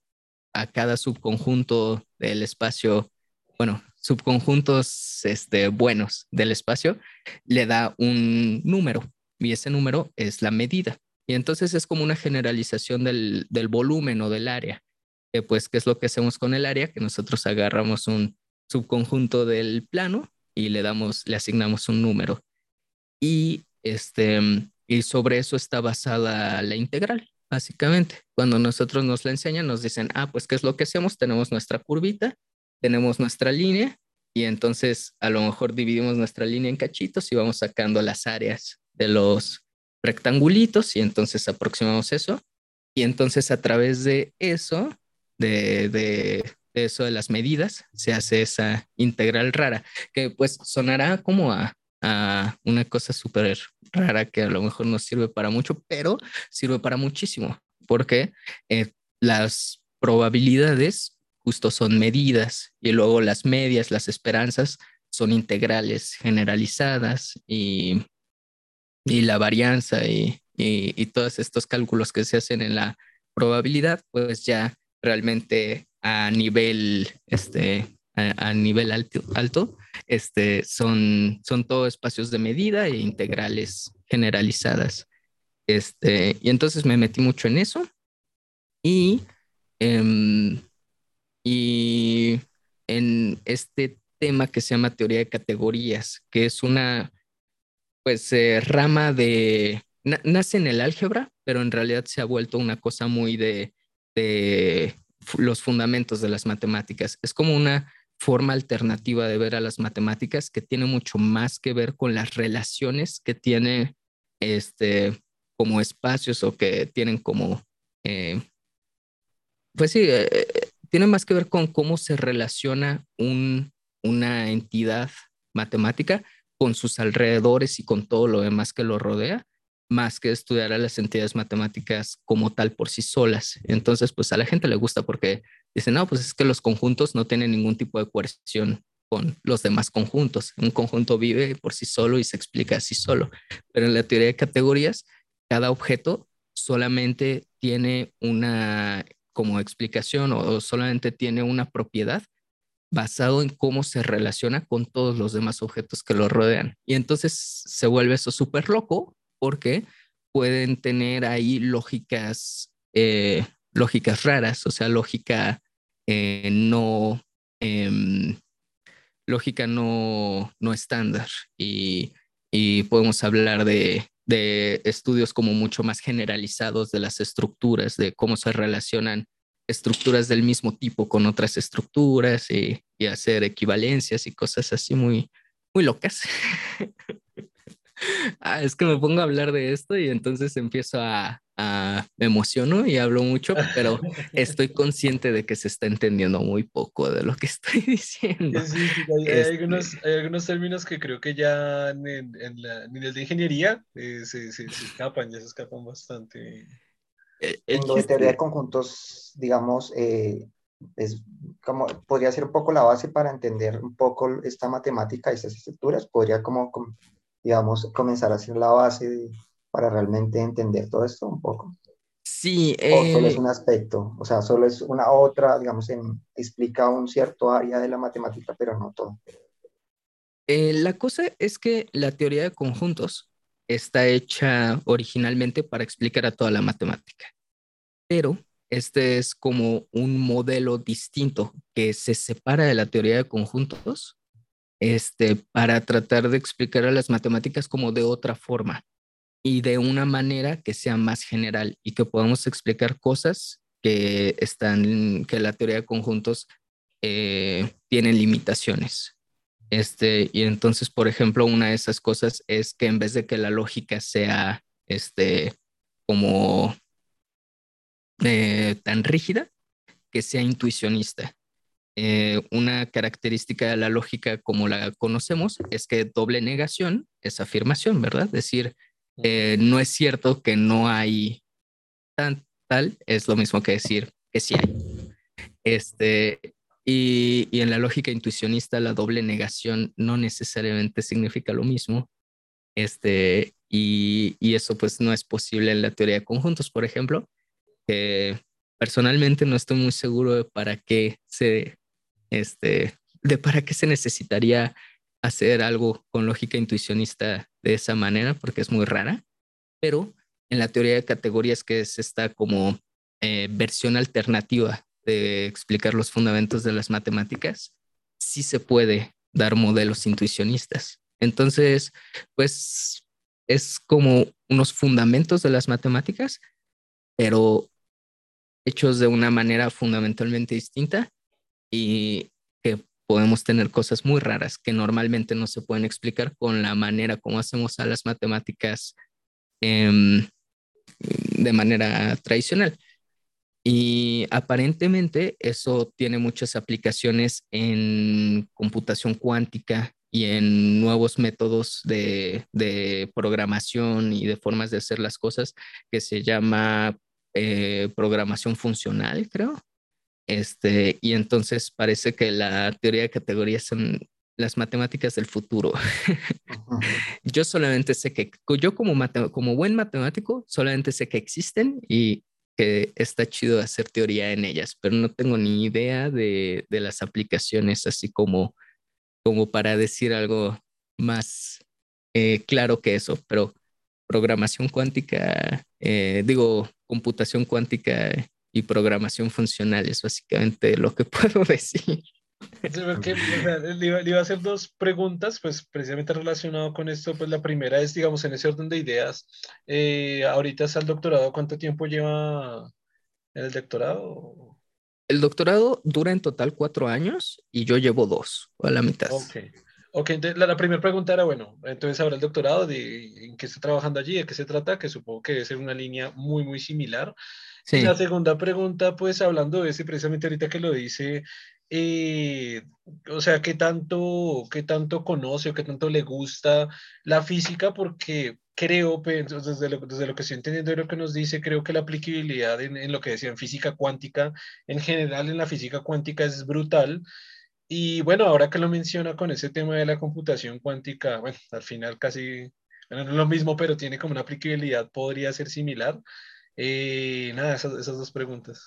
a cada subconjunto del espacio, bueno, subconjuntos este, buenos del espacio, le da un número y ese número es la medida. Y entonces es como una generalización del, del volumen o del área. Que pues, ¿qué es lo que hacemos con el área? Que nosotros agarramos un subconjunto del plano y le damos, le asignamos un número. Y, este, y sobre eso está basada la integral, básicamente. Cuando nosotros nos la enseñan, nos dicen, ah, pues, ¿qué es lo que hacemos? Tenemos nuestra curvita, tenemos nuestra línea, y entonces a lo mejor dividimos nuestra línea en cachitos y vamos sacando las áreas de los rectangulitos y entonces aproximamos eso. Y entonces a través de eso, de, de, eso de las medidas, se hace esa integral rara, que pues sonará como a, a una cosa súper rara que a lo mejor no sirve para mucho, pero sirve para muchísimo, porque eh, las probabilidades justo son medidas y luego las medias, las esperanzas son integrales generalizadas y, y la varianza y, y todos estos cálculos que se hacen en la probabilidad, pues ya realmente a nivel, este, a, nivel alto, alto este, son, son todo espacios de medida e integrales generalizadas. Este, y entonces me metí mucho en eso y, em, y en este tema que se llama teoría de categorías, que es una pues eh, rama de, nace en el álgebra, pero en realidad se ha vuelto una cosa muy de, de los fundamentos de las matemáticas. Es como una forma alternativa de ver a las matemáticas que tiene mucho más que ver con las relaciones que tiene este como espacios o que tienen como eh, pues sí, eh, tiene más que ver con cómo se relaciona un, una entidad matemática con sus alrededores y con todo lo demás que lo rodea, más que estudiar a las entidades matemáticas como tal por sí solas. Entonces, pues a la gente le gusta porque dicen, no, pues es que los conjuntos no tienen ningún tipo de coerción con los demás conjuntos. Un conjunto vive por sí solo y se explica así solo. Pero en la teoría de categorías, cada objeto solamente tiene una como explicación o solamente tiene una propiedad basado en cómo se relaciona con todos los demás objetos que lo rodean. Y entonces se vuelve eso súper loco porque pueden tener ahí lógicas, eh, lógicas raras, o sea, lógica eh, no, em, lógica no, no estándar. Y, y podemos hablar de, de estudios como mucho más generalizados de las estructuras, de cómo se relacionan estructuras del mismo tipo con otras estructuras y, hacer equivalencias y cosas así muy, muy locas. ah, es que me pongo a hablar de esto y entonces empiezo a, me emociono y hablo mucho, pero estoy consciente de que se está entendiendo muy poco de lo que estoy diciendo. Sí, hay, este algunos, hay, algunos, términos que creo que ya en, en la nivel de ingeniería eh, se, se, se escapan, ya se escapan bastante. En lo de teoría de conjuntos, digamos, eh, es como, podría ser un poco la base para entender un poco esta matemática, estas estructuras, podría como, digamos, comenzar a ser la base para realmente entender todo esto un poco. Sí. O solo es eh, un aspecto, o sea, solo es una otra, digamos, en, explica un cierto área de la matemática, pero no todo. la cosa es que la teoría de conjuntos está hecha originalmente para explicar a toda la matemática. Pero este es como un modelo distinto que se separa de la teoría de conjuntos este, para tratar de explicar a las matemáticas como de otra forma y de una manera que sea más general y que podamos explicar cosas que están, que la teoría de conjuntos eh, tiene limitaciones. Este, y entonces, por ejemplo, una de esas cosas es que en vez de que la lógica sea este, como eh, tan rígida, que sea intuicionista. Eh, una característica de la lógica como la conocemos es que doble negación es afirmación, ¿verdad? Decir, eh, no es cierto que no hay tal, es lo mismo que decir que sí hay. Este, y, en la lógica intuicionista, la doble negación no necesariamente significa lo mismo. Este, y, eso pues no es posible en la teoría de conjuntos, por ejemplo. personalmente no estoy muy seguro de para qué se, este, de para qué se necesitaría hacer algo con lógica intuicionista de esa manera, porque es muy rara. Pero en la teoría de categorías, que es esta como eh, versión alternativa de explicar los fundamentos de las matemáticas, sí se puede dar modelos intuicionistas. Entonces, pues es como unos fundamentos de las matemáticas, pero hechos de una manera fundamentalmente distinta y que podemos tener cosas muy raras que normalmente no se pueden explicar con la manera como hacemos a las matemáticas em, de manera tradicional. Y aparentemente eso tiene muchas aplicaciones en computación cuántica y en nuevos métodos de, programación y de formas de hacer las cosas que se llama eh, programación funcional, creo. Este, y entonces parece que la teoría de categorías son las matemáticas del futuro. yo solamente sé que, yo como, como buen matemático, solamente sé que existen y que está chido hacer teoría en ellas, pero no tengo ni idea de, de las aplicaciones así como, como para decir algo más eh, claro que eso, pero programación cuántica, eh, digo, computación cuántica y programación funcional es básicamente lo que puedo decir. le, iba, a hacer dos preguntas, pues precisamente relacionado con esto, pues la primera es, digamos, en ese orden de ideas, eh, ahorita está el doctorado, ¿cuánto tiempo lleva el doctorado? El doctorado dura en total cuatro años y yo llevo dos, a la mitad. Ok. Ok, la, primera pregunta era, bueno, entonces ahora el doctorado, de, ¿en qué está trabajando allí? ¿De qué se trata? Que supongo que debe ser una línea muy, muy similar. Sí. Y la segunda pregunta, pues hablando de ese, precisamente ahorita que lo dice, eh, o sea, ¿qué tanto, ¿qué tanto conoce o qué tanto le gusta la física? Porque creo, pues, desde lo, desde lo que estoy entendiendo de lo que nos dice, creo que la aplicabilidad en, en lo que decían física cuántica, en general en la física cuántica es brutal. Y bueno, ahora que lo menciona con ese tema de la computación cuántica, bueno, al final casi, bueno, no es lo mismo, pero tiene como una aplicabilidad, podría ser similar. Eh, nada, esas, esas, dos preguntas.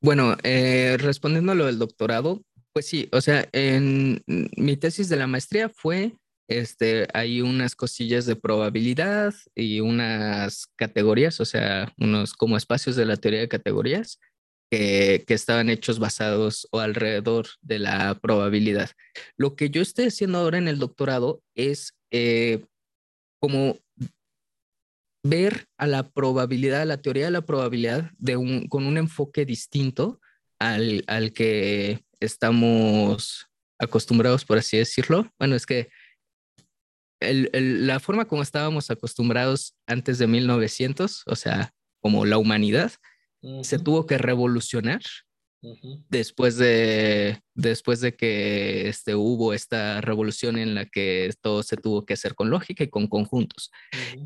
Bueno, eh, respondiendo a lo del doctorado, pues sí, o sea, en mi tesis de la maestría fue, este, hay unas cosillas de probabilidad y unas categorías, o sea, unos como espacios de la teoría de categorías que, estaban hechos basados o alrededor de la probabilidad. Lo que yo estoy haciendo ahora en el doctorado es eh, como ver a la probabilidad, a la teoría de la probabilidad de un, con un enfoque distinto al, al que estamos acostumbrados, por así decirlo. Bueno, es que el, la forma como estábamos acostumbrados antes de 1900, o sea, como la humanidad, se tuvo que revolucionar después, de, después de que este, hubo esta revolución en la que todo se tuvo que hacer con lógica y con conjuntos.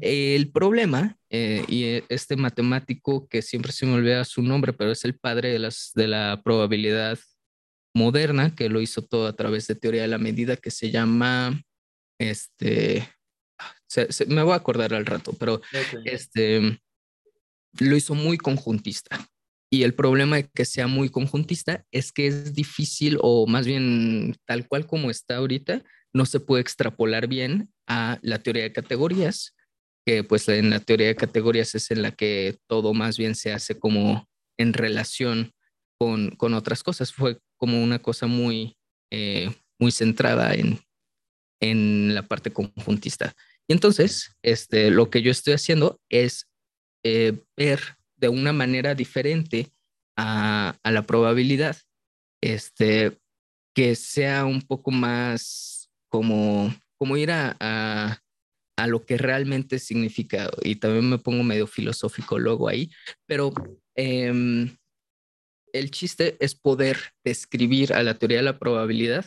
El problema, eh, y e, este matemático que siempre se me olvida su nombre, pero es el padre de, las, de la probabilidad moderna, que lo hizo todo a través de teoría de la medida, que se llama, este, me voy a acordar al rato, pero este lo hizo muy conjuntista. Y el problema de que sea muy conjuntista es que es difícil, o más bien tal cual como está ahorita, no se puede extrapolar bien a la teoría de categorías, que pues en la teoría de categorías es en la que todo más bien se hace como en relación con, con otras cosas. Fue como una cosa muy, eh, muy centrada en, en la parte conjuntista. Y entonces, este, lo que yo estoy haciendo es eh, ver de una manera diferente a, la probabilidad, este, que sea un poco más como, como ir a, a, lo que realmente significa. Y también me pongo medio filosófico luego ahí, pero em, el chiste es poder describir a la teoría de la probabilidad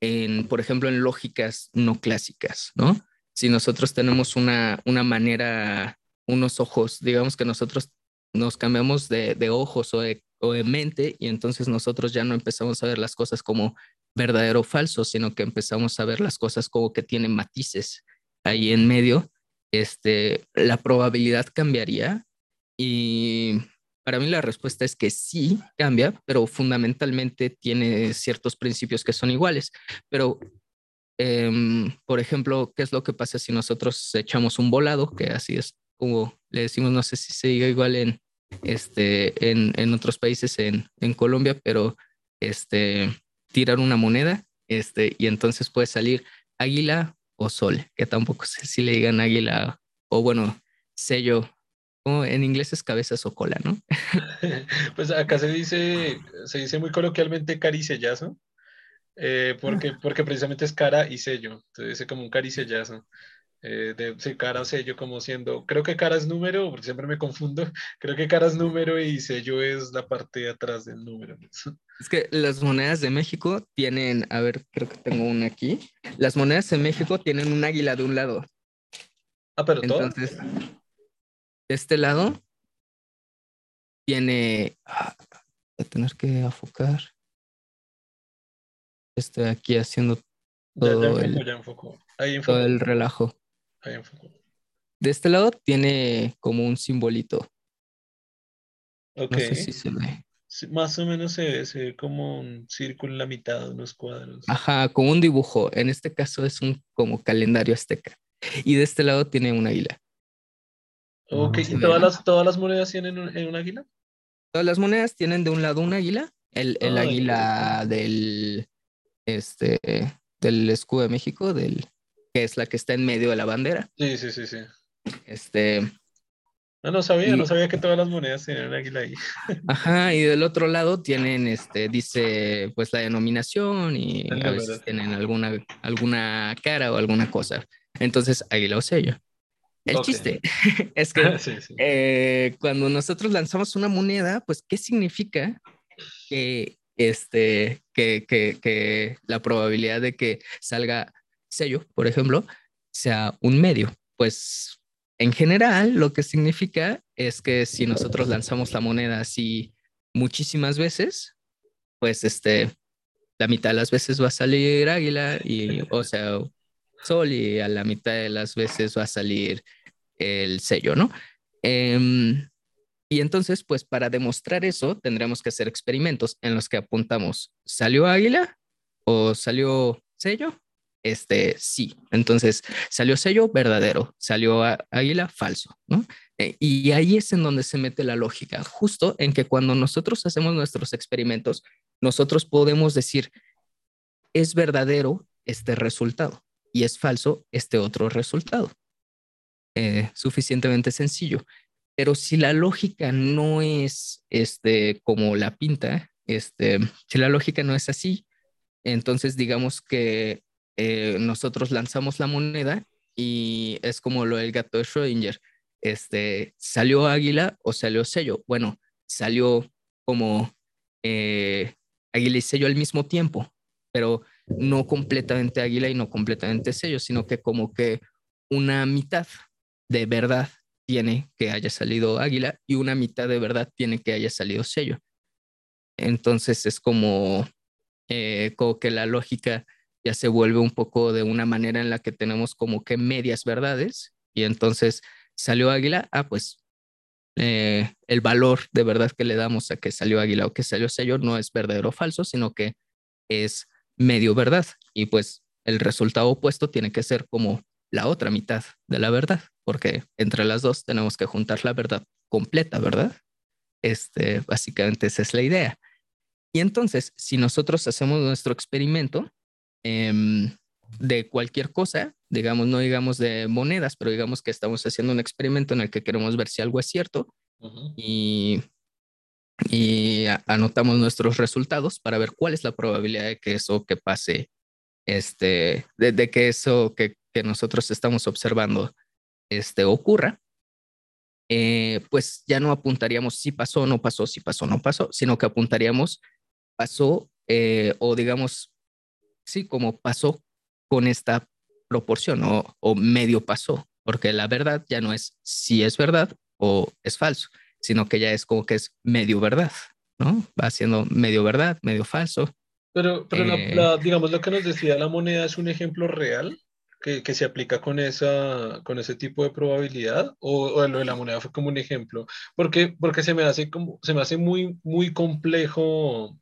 en, por ejemplo, en lógicas no clásicas, ¿no? Si nosotros tenemos una, una manera unos ojos, digamos que nosotros nos cambiamos de, ojos o de, mente y entonces nosotros ya no empezamos a ver las cosas como verdadero o falso, sino que empezamos a ver las cosas como que tienen matices ahí en medio, este, la probabilidad cambiaría y para mí la respuesta es que sí cambia, pero fundamentalmente tiene ciertos principios que son iguales. Pero, em, por ejemplo, ¿qué es lo que pasa si nosotros echamos un volado? Que así es como le decimos, no sé si se diga igual en, este, en, en otros países, en, en, Colombia, pero este, tirar una moneda este, y entonces puede salir águila o sol, que tampoco sé si le digan águila o bueno, sello. Como en inglés es cabezas o cola, ¿no? Pues acá se dice, se dice muy coloquialmente caricellazo, eh, porque, ah. porque precisamente es cara y sello, entonces dice como un caricellazo. Eh, de sí, cara sello como siendo, creo que cara es número, porque siempre me confundo, creo que cara es número y sello es la parte de atrás del número. Es que las monedas de México tienen, a ver, creo que tengo una aquí, las monedas de México tienen un águila de un lado. Ah, pero Entonces, de este lado tiene, ah, voy a tener que enfocar. Estoy aquí haciendo todo, el, todo el relajo. De este lado tiene como un simbolito. Ok. No sé si se ve. más o menos se ve, se ve como un círculo en la mitad, de unos cuadros. Ajá, como un dibujo. En este caso es un como calendario azteca. Y de este lado tiene un águila. Ok, ¿y todas las, todas las monedas tienen un, un, águila? Todas las monedas tienen de un lado un águila, el, el águila del, este, del escudo de México, del, que es la que está en medio de la bandera. Sí, sí, sí, sí. Este. No, no sabía, no sabía que todas las monedas tienen un águila ahí. Ajá, y del otro lado tienen, este, dice, pues la denominación y a veces tienen alguna, alguna cara o alguna cosa. Entonces, águila o sello. El chiste es que eh, cuando nosotros lanzamos una moneda, pues, ¿qué significa que, este, que, que, que la probabilidad de que salga sello, por ejemplo, sea un medio? Pues en general lo que significa es que si nosotros lanzamos la moneda así muchísimas veces, pues este, la mitad de las veces va a salir águila y, o sea, sol y a la mitad de las veces va a salir el sello, ¿no? Em, y entonces, pues para demostrar eso, tendremos que hacer experimentos en los que apuntamos, ¿salió águila o salió sello? Este, sí. Entonces, salió sello verdadero, salió águila falso, ¿no? Eh, y ahí es en donde se mete la lógica, justo en que cuando nosotros hacemos nuestros experimentos, nosotros podemos decir, es verdadero este resultado y es falso este otro resultado. Eh, suficientemente sencillo. Pero si la lógica no es este, como la pinta, este, si la lógica no es así, entonces digamos que eh, nosotros lanzamos la moneda y es como lo del gato de Schrödinger. Este, ¿Salió águila o salió sello? Bueno, salió como eh, águila y sello al mismo tiempo, pero no completamente águila y no completamente sello, sino que como que una mitad de verdad tiene que haya salido águila y una mitad de verdad tiene que haya salido sello. Entonces es como, eh, como que la lógica ya se vuelve un poco de una manera en la que tenemos como que medias verdades y entonces salió águila, ah, pues eh, el valor de verdad que le damos a que salió águila o que salió sello no es verdadero o falso, sino que es medio verdad y pues el resultado opuesto tiene que ser como la otra mitad de la verdad, porque entre las dos tenemos que juntar la verdad completa, ¿verdad? Este, básicamente esa es la idea. Y entonces, si nosotros hacemos nuestro experimento em, de cualquier cosa, digamos, no digamos de monedas, pero digamos que estamos haciendo un experimento en el que queremos ver si algo es cierto y, y anotamos nuestros resultados para ver cuál es la probabilidad de que eso que pase, este, de que eso que que nosotros estamos observando este, ocurra, eh, pues ya no apuntaríamos si pasó, no pasó, si pasó, no pasó, sino que apuntaríamos pasó eh, o digamos, sí, como pasó con esta proporción o, o medio pasó, porque la verdad ya no es si es verdad o es falso, sino que ya es como que es medio verdad, ¿no? Va siendo medio verdad, medio falso. Pero, pero eh, digamos, lo que nos decía la moneda es un ejemplo real que, que, se aplica con, esa, con ese tipo de probabilidad o, o, lo de la moneda fue como un ejemplo? Porque, porque se, me hace como, se me hace muy, muy complejo,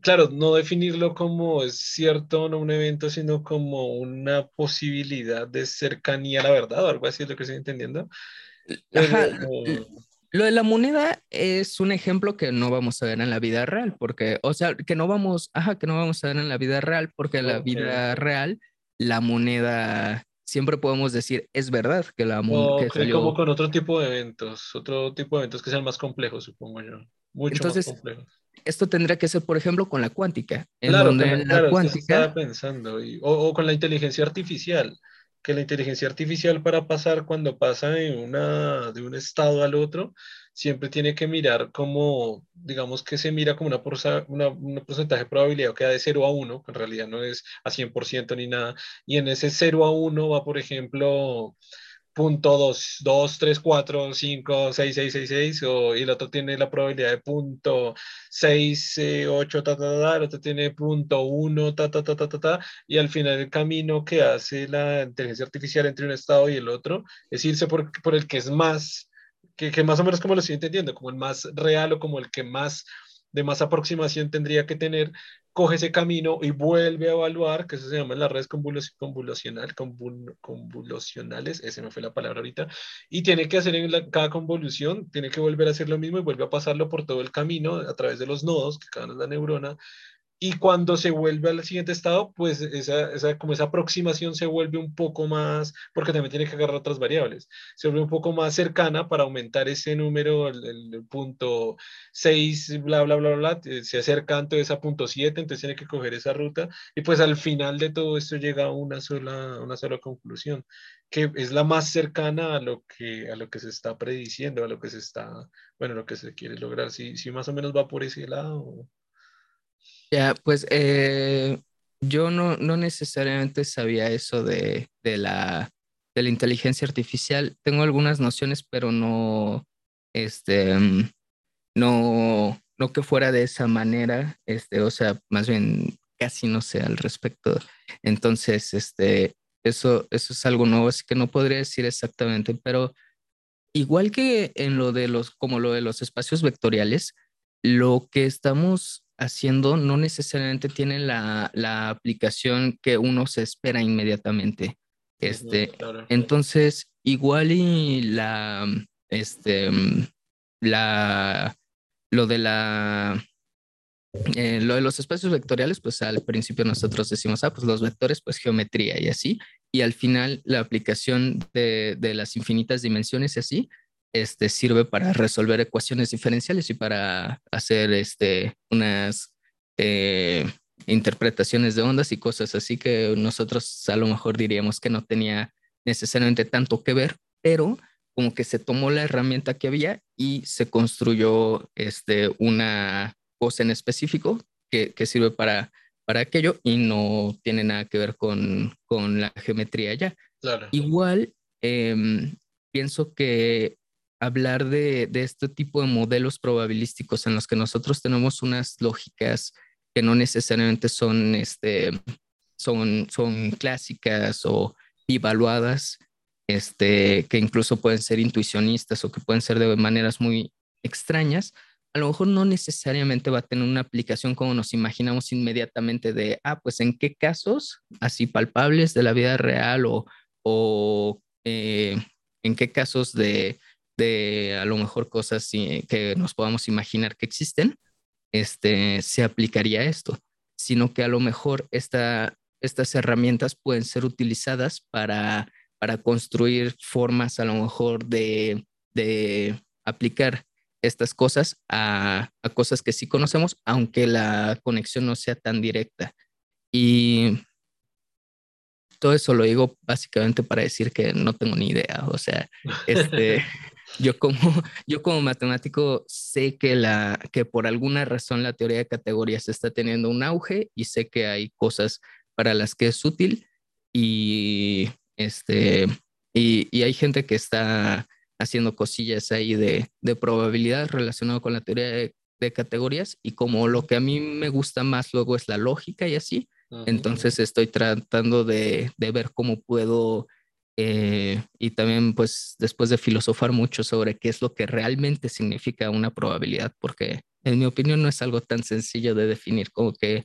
claro, no definirlo como es cierto no un evento, sino como una posibilidad de cercanía a la verdad o algo así es lo que estoy entendiendo. Ajá. Lo de la moneda es un ejemplo que no vamos a ver en la vida real, porque, o sea, que no vamos, ajá, que no vamos a ver en la vida real, porque la vida real la moneda, siempre podemos decir, es verdad que la moneda... Como con otro tipo de eventos, otro tipo de eventos que sean más complejos, supongo yo. Mucho Entonces, más complejos. Esto tendría que ser, por ejemplo, con la cuántica. En claro, donde la cuántica... estaba pensando. o, o con la inteligencia artificial que la inteligencia artificial para pasar cuando pasa de, una, de un estado al otro, siempre tiene que mirar como, digamos que se mira como una, una, una porcentaje de probabilidad que da de 0 a 1, que en realidad no es a 100% ni nada, y en ese 0 a 1 va, por ejemplo, punto 2, 2, 3, 4, 5, 6, 6, 6, 6, o, y el otro tiene la probabilidad de punto 6, 8, ta, ta, ta, el otro tiene punto 1, ta, ta, ta, ta, ta, ta, y al final el camino que hace la inteligencia artificial entre un estado y el otro es irse por, por el que es más que, que más o menos como lo estoy entendiendo, como el más real o como el que más de más aproximación tendría que tener, coge ese camino y vuelve a evaluar, que eso se llama las redes convolucional, convolucionales, esa me fue la palabra ahorita, y tiene que hacer en cada convolución, tiene que volver a hacer lo mismo y vuelve a pasarlo por todo el camino a través de los nodos, que cada la neurona, y cuando se vuelve al siguiente estado, pues esa, esa, como esa aproximación se vuelve un poco más, porque también tiene que agarrar otras variables, se vuelve un poco más cercana para aumentar ese número, el, punto 6, bla, bla, bla, bla, eh, se acerca antes a punto 7, entonces tiene que coger esa ruta, y pues al final de todo esto llega a una sola, una sola conclusión, que es la más cercana a lo que, a lo que se está prediciendo, a lo que se está, bueno, lo que se quiere lograr, si, si más o menos va por ese lado. Ya, pues eh, yo no, no, necesariamente sabía eso de, de, la, de la inteligencia artificial. Tengo algunas nociones, pero no, este, mm, no, no que fuera de esa manera, este, o sea, más bien casi no sé al respecto. Entonces, este, eso, eso es algo nuevo, así que no podría decir exactamente, pero igual que en lo de los, como lo de los espacios vectoriales, lo que estamos haciendo no necesariamente tiene la, la aplicación que uno se espera inmediatamente. Este, Entonces, igual y la, este, la, lo de la, eh, lo de los espacios vectoriales, pues al principio nosotros decimos, ah, pues los vectores, pues geometría y así, y al final la aplicación de, de las infinitas dimensiones y así, este, sirve para resolver ecuaciones diferenciales y para hacer este, unas eh, interpretaciones de ondas y cosas así que nosotros a lo mejor diríamos que no tenía necesariamente tanto que ver, pero como que se tomó la herramienta que había y se construyó este, una cosa en específico que, que sirve para, para aquello y no tiene nada que ver con, con la geometría ya. Igual, em, pienso que hablar de, de, este tipo de modelos probabilísticos en los que nosotros tenemos unas lógicas que no necesariamente son, este, son, son clásicas o evaluadas, este, que incluso pueden ser intuicionistas o que pueden ser de maneras muy extrañas, a lo mejor no necesariamente va a tener una aplicación como nos imaginamos inmediatamente de, ah, pues en qué casos así palpables de la vida real o, o eh, en qué casos de de a lo mejor cosas que nos podamos imaginar que existen, este, se aplicaría esto, sino que a lo mejor esta, estas herramientas pueden ser utilizadas para, para construir formas a lo mejor de, de aplicar estas cosas a, a, cosas que sí conocemos, aunque la conexión no sea tan directa. Y todo eso lo digo básicamente para decir que no tengo ni idea, o sea, este, Yo como, yo como matemático sé que, la, que por alguna razón la teoría de categorías está teniendo un auge y sé que hay cosas para las que es útil y, este, y, y hay gente que está haciendo cosillas ahí de, de probabilidad relacionado con la teoría de, de, categorías y como lo que a mí me gusta más luego es la lógica y así, entonces estoy tratando de, de ver cómo puedo eh, y también, pues, después de filosofar mucho sobre qué es lo que realmente significa una probabilidad, porque en mi opinión no es algo tan sencillo de definir, como que,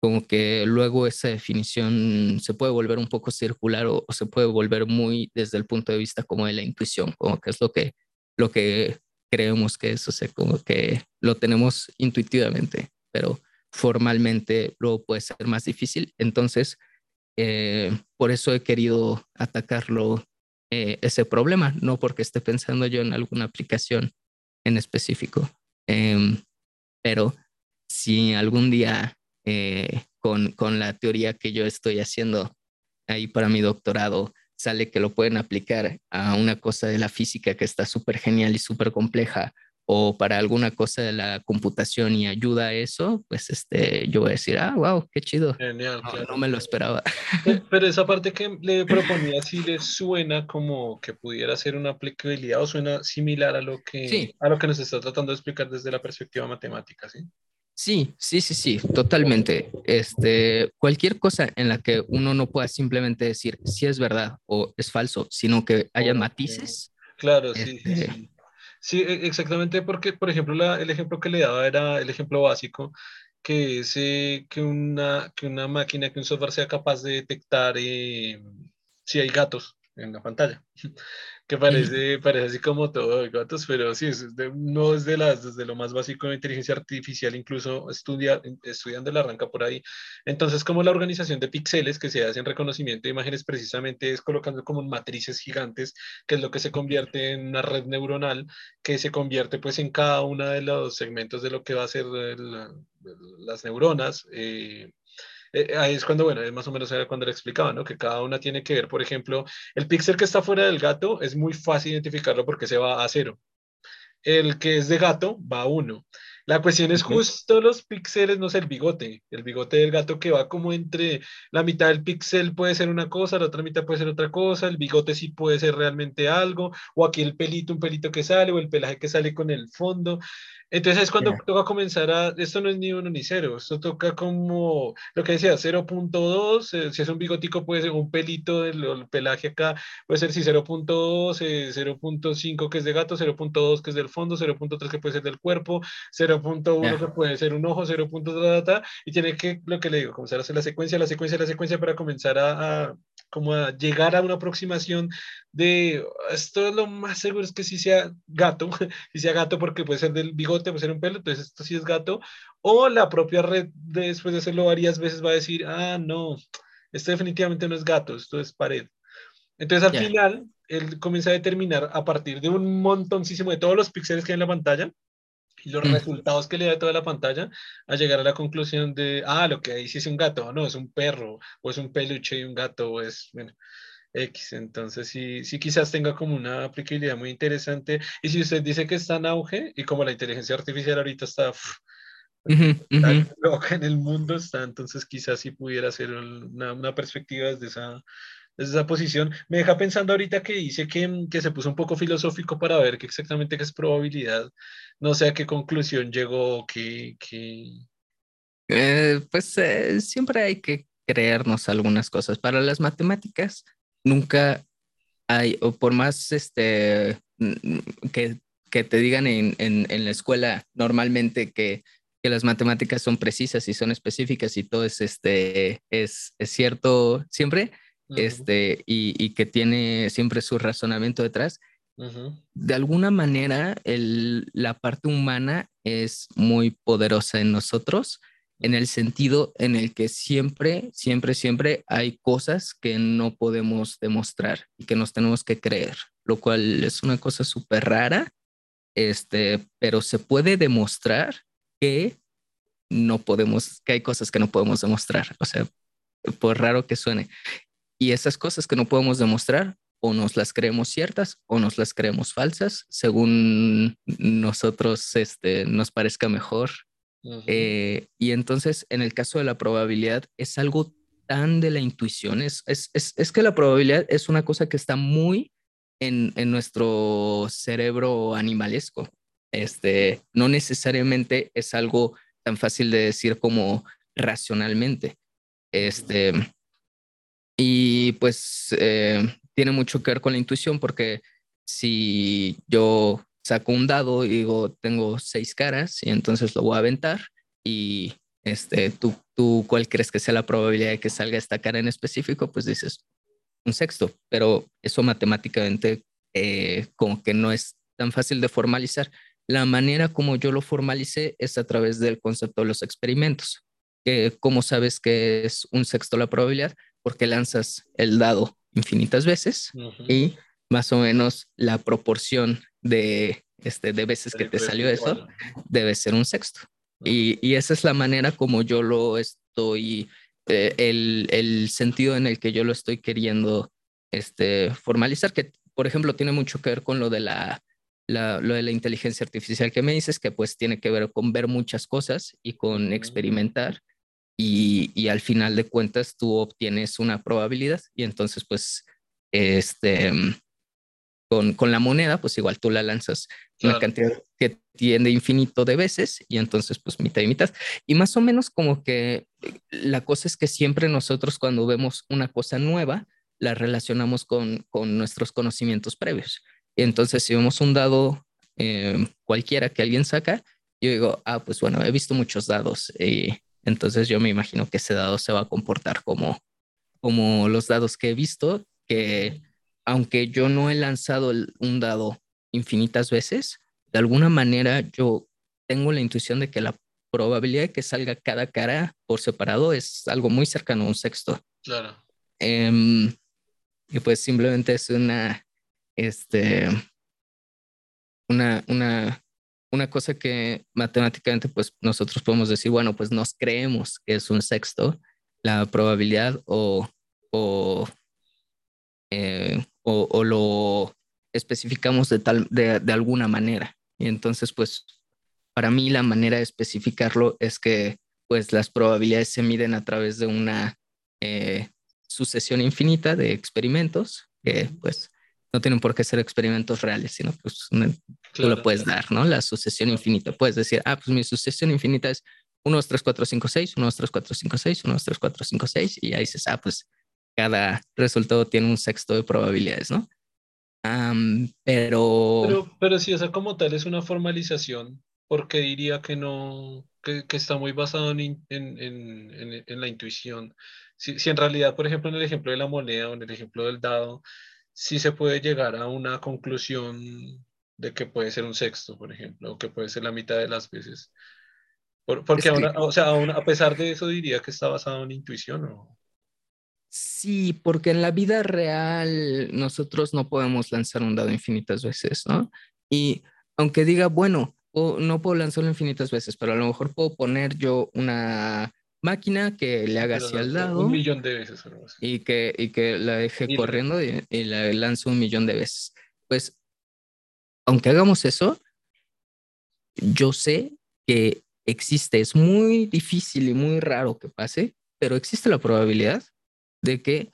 como que luego esa definición se puede volver un poco circular o, se puede volver muy desde el punto de vista como de la intuición, como que es lo que, lo que creemos que es, o sea, como que lo tenemos intuitivamente, pero formalmente luego puede ser más difícil. Entonces, eh, por eso he querido atacarlo eh, ese problema, no porque esté pensando yo en alguna aplicación en específico. Em, pero si algún día eh, con, con la teoría que yo estoy haciendo ahí para mi doctorado sale que lo pueden aplicar a una cosa de la física que está súper genial y súper compleja o para alguna cosa de la computación y ayuda a eso, pues este, yo voy a decir, ah, wow, qué chido. Genial, no, no me lo esperaba. Pero esa parte que le proponía, si le suena como que pudiera ser una aplicabilidad o suena similar a lo que, a lo que nos está tratando de explicar desde la perspectiva matemática, ¿sí? Sí, sí, sí, sí, totalmente. Este, cualquier cosa en la que uno no pueda simplemente decir si es verdad o es falso, sino que haya matices. Claro, sí, sí. Sí, e, exactamente, porque, por ejemplo, la, el ejemplo que le daba era el ejemplo básico, que es eh, que, una, que una máquina, que un software sea capaz de detectar eh, si hay gatos en la pantalla. que parece, parece así como todo de gatos, pero sí, es no es de las, desde lo más básico de inteligencia artificial, incluso estudia, estudiando la arranca por ahí. Entonces, como la organización de píxeles que se hace en reconocimiento de imágenes precisamente es colocando como matrices gigantes, que es lo que se convierte en una red neuronal, que se convierte pues en cada uno de los segmentos de lo que va a ser las neuronas. Eh, eh, ahí es cuando, bueno, es más o menos era cuando le explicaba, ¿no? Que cada una tiene que ver, por ejemplo, el píxel que está fuera del gato es muy fácil identificarlo porque se va a cero. El que es de gato va a uno. La cuestión es justo los píxeles, no sé, el bigote, el bigote del gato que va como entre la mitad del píxel puede ser una cosa, la otra mitad puede ser otra cosa, el bigote sí puede ser realmente algo, o aquí el pelito, un pelito que sale, o el pelaje que sale con el fondo. Entonces es cuando toca comenzar a, esto no es ni uno ni cero, esto toca como lo que decía, 0.2, eh, si es un bigotico puede ser un pelito del pelaje acá, puede ser si 0.2, 0.5 que es de gato, 0.2 que es del fondo, 0.3 que puede ser del cuerpo, 0.1 que puede ser un ojo, 0.2 y tiene que, lo que le digo, comenzar a hacer la secuencia, la secuencia, la secuencia para comenzar a como a llegar a una aproximación de esto es lo más seguro es que sí sea gato, si sea gato porque puede ser del bigote, puede ser un pelo, entonces esto sí es gato, o la propia red después de hacerlo varias veces va a decir, ah, no, esto definitivamente no es gato, esto es pared. Entonces al final, él comienza a determinar a partir de un montoncísimo de todos los píxeles que hay en la pantalla, y los resultados que le da toda la pantalla a llegar a la conclusión de, ah, lo que ahí sí es un gato, o no, es un perro, o es un peluche y un gato, o es, bueno, X. Entonces, sí, sí quizás tenga como una aplicabilidad muy interesante. Y si usted dice que está en auge, y como la inteligencia artificial ahorita está, loca en el mundo, está, entonces quizás sí pudiera ser una, una perspectiva desde esa desde esa posición. Me deja pensando ahorita que dice que, que, se puso un poco filosófico para ver qué exactamente qué es probabilidad. No sé a qué conclusión llegó, que... Eh, pues eh, siempre hay que creernos algunas cosas. Para las matemáticas, nunca hay, o por más este, que, que te digan en, en, en, la escuela normalmente que, que, las matemáticas son precisas y son específicas y todo es, este, es, es cierto siempre, este, y, que tiene siempre su razonamiento detrás. De alguna manera, la parte humana es muy poderosa en nosotros, en el sentido en el que siempre, siempre, siempre hay cosas que no podemos demostrar y que nos tenemos que creer, lo cual es una cosa súper rara, este, pero se puede demostrar que no podemos, que hay cosas que no podemos demostrar, o sea, por raro que suene. Y esas cosas que no podemos demostrar, o nos las creemos ciertas o nos las creemos falsas, según nosotros este, nos parezca mejor. Eh, y entonces, en el caso de la probabilidad, es algo tan de la intuición, es, es, es, es que la probabilidad es una cosa que está muy en, en nuestro cerebro animalesco. Este, no necesariamente es algo tan fácil de decir como racionalmente. Este, y pues eh, tiene mucho que ver con la intuición porque si yo saco un dado y digo, tengo seis caras y entonces lo voy a aventar y este, tú, tú cuál crees que sea la probabilidad de que salga esta cara en específico, pues dices un sexto, pero eso matemáticamente eh, como que no es tan fácil de formalizar. La manera como yo lo formalicé es a través del concepto de los experimentos, que como sabes que es un sexto la probabilidad, porque lanzas el dado infinitas veces y más o menos la proporción de, este, de veces que te salió eso debe ser un sexto. Y, y, esa es la manera como yo lo estoy, eh, el, el, sentido en el que yo lo estoy queriendo este, formalizar, que por ejemplo tiene mucho que ver con lo de la, la, lo de la inteligencia artificial que me dices, que pues tiene que ver con ver muchas cosas y con experimentar y, al final de cuentas tú obtienes una probabilidad y entonces pues este con, con la moneda pues igual tú la lanzas una cantidad que tiende infinito de veces y entonces pues mitad y mitad. Y más o menos como que la cosa es que siempre nosotros cuando vemos una cosa nueva la relacionamos con, con nuestros conocimientos previos. Y entonces si vemos un dado eh, cualquiera que alguien saca, yo digo, ah, pues bueno, he visto muchos dados y entonces yo me imagino que ese dado se va a comportar como, como los dados que he visto, que aunque yo no he lanzado un dado infinitas veces, de alguna manera yo tengo la intuición de que la probabilidad de que salga cada cara por separado es algo muy cercano a un sexto. Claro. Em, y pues simplemente es una, este, una, una, una cosa que matemáticamente pues nosotros podemos decir, bueno, pues nos creemos que es un sexto, la probabilidad o, o, eh, o, lo especificamos de, tal, de, de alguna manera. Y entonces pues para mí la manera de especificarlo es que pues las probabilidades se miden a través de una eh, sucesión infinita de experimentos que pues no tienen por qué ser experimentos reales, sino pues tú lo puedes dar, ¿no? La sucesión infinita. Puedes decir, ah, pues mi sucesión infinita es 1, 2, 3, 4, 5, 6, 1, 2, 3, 4, 5, 6, 1, 2, 3, 4, 5, 6, y ahí dices, ah, pues cada resultado tiene un sexto de probabilidades, ¿no? Um, pero... pero... Pero sí, o sea, como tal es una formalización, porque diría que no, que, que está muy basado en, en, en, en la intuición. Si, si en realidad, por ejemplo, en el ejemplo de la moneda o en el ejemplo del dado, sí se puede llegar a una conclusión de que puede ser un sexto, por ejemplo, o que puede ser la mitad de las veces. porque ahora, o sea, a pesar de eso diría que está basado en intuición, ¿o? Sí, porque en la vida real nosotros no podemos lanzar un dado infinitas veces, ¿no? Y aunque diga, bueno, no puedo lanzarlo infinitas veces, pero a lo mejor puedo poner yo una máquina que le haga así al lado. Un millón de veces. Y que, y que la deje corriendo y, la lance un millón de veces. Pues, aunque hagamos eso, yo sé que existe, es muy difícil y muy raro que pase, pero existe la probabilidad de que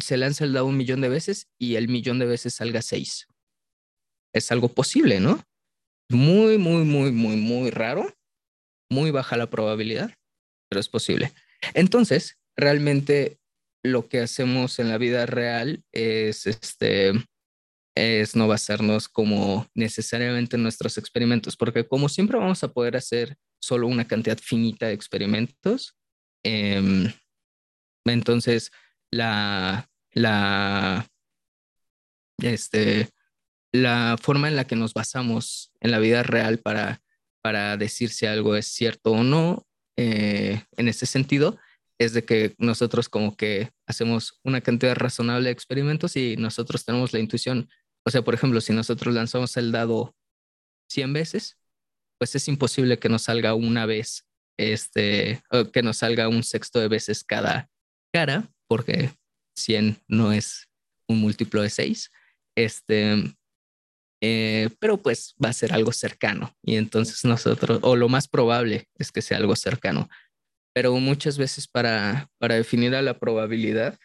se lance el dado un millón de veces y el millón de veces salga seis. Es algo posible, ¿no? Muy, muy, muy, muy, muy raro, muy baja la probabilidad, pero es posible. Entonces, realmente lo que hacemos en la vida real es este es no basarnos como necesariamente en nuestros experimentos, porque como siempre vamos a poder hacer solo una cantidad finita de experimentos, em, entonces la, la, este, la forma en la que nos basamos en la vida real para, para decir si algo es cierto o no eh, en ese sentido es de que nosotros como que hacemos una cantidad razonable de experimentos y nosotros tenemos la intuición. O sea, por ejemplo, si nosotros lanzamos el dado 100 veces, pues es imposible que nos salga una vez, este, que nos salga un sexto de veces cada cara, porque 100 no es un múltiplo de 6. Este, eh, pero pues va a ser algo cercano y entonces nosotros, o lo más probable es que sea algo cercano, pero muchas veces para, para definir a la probabilidad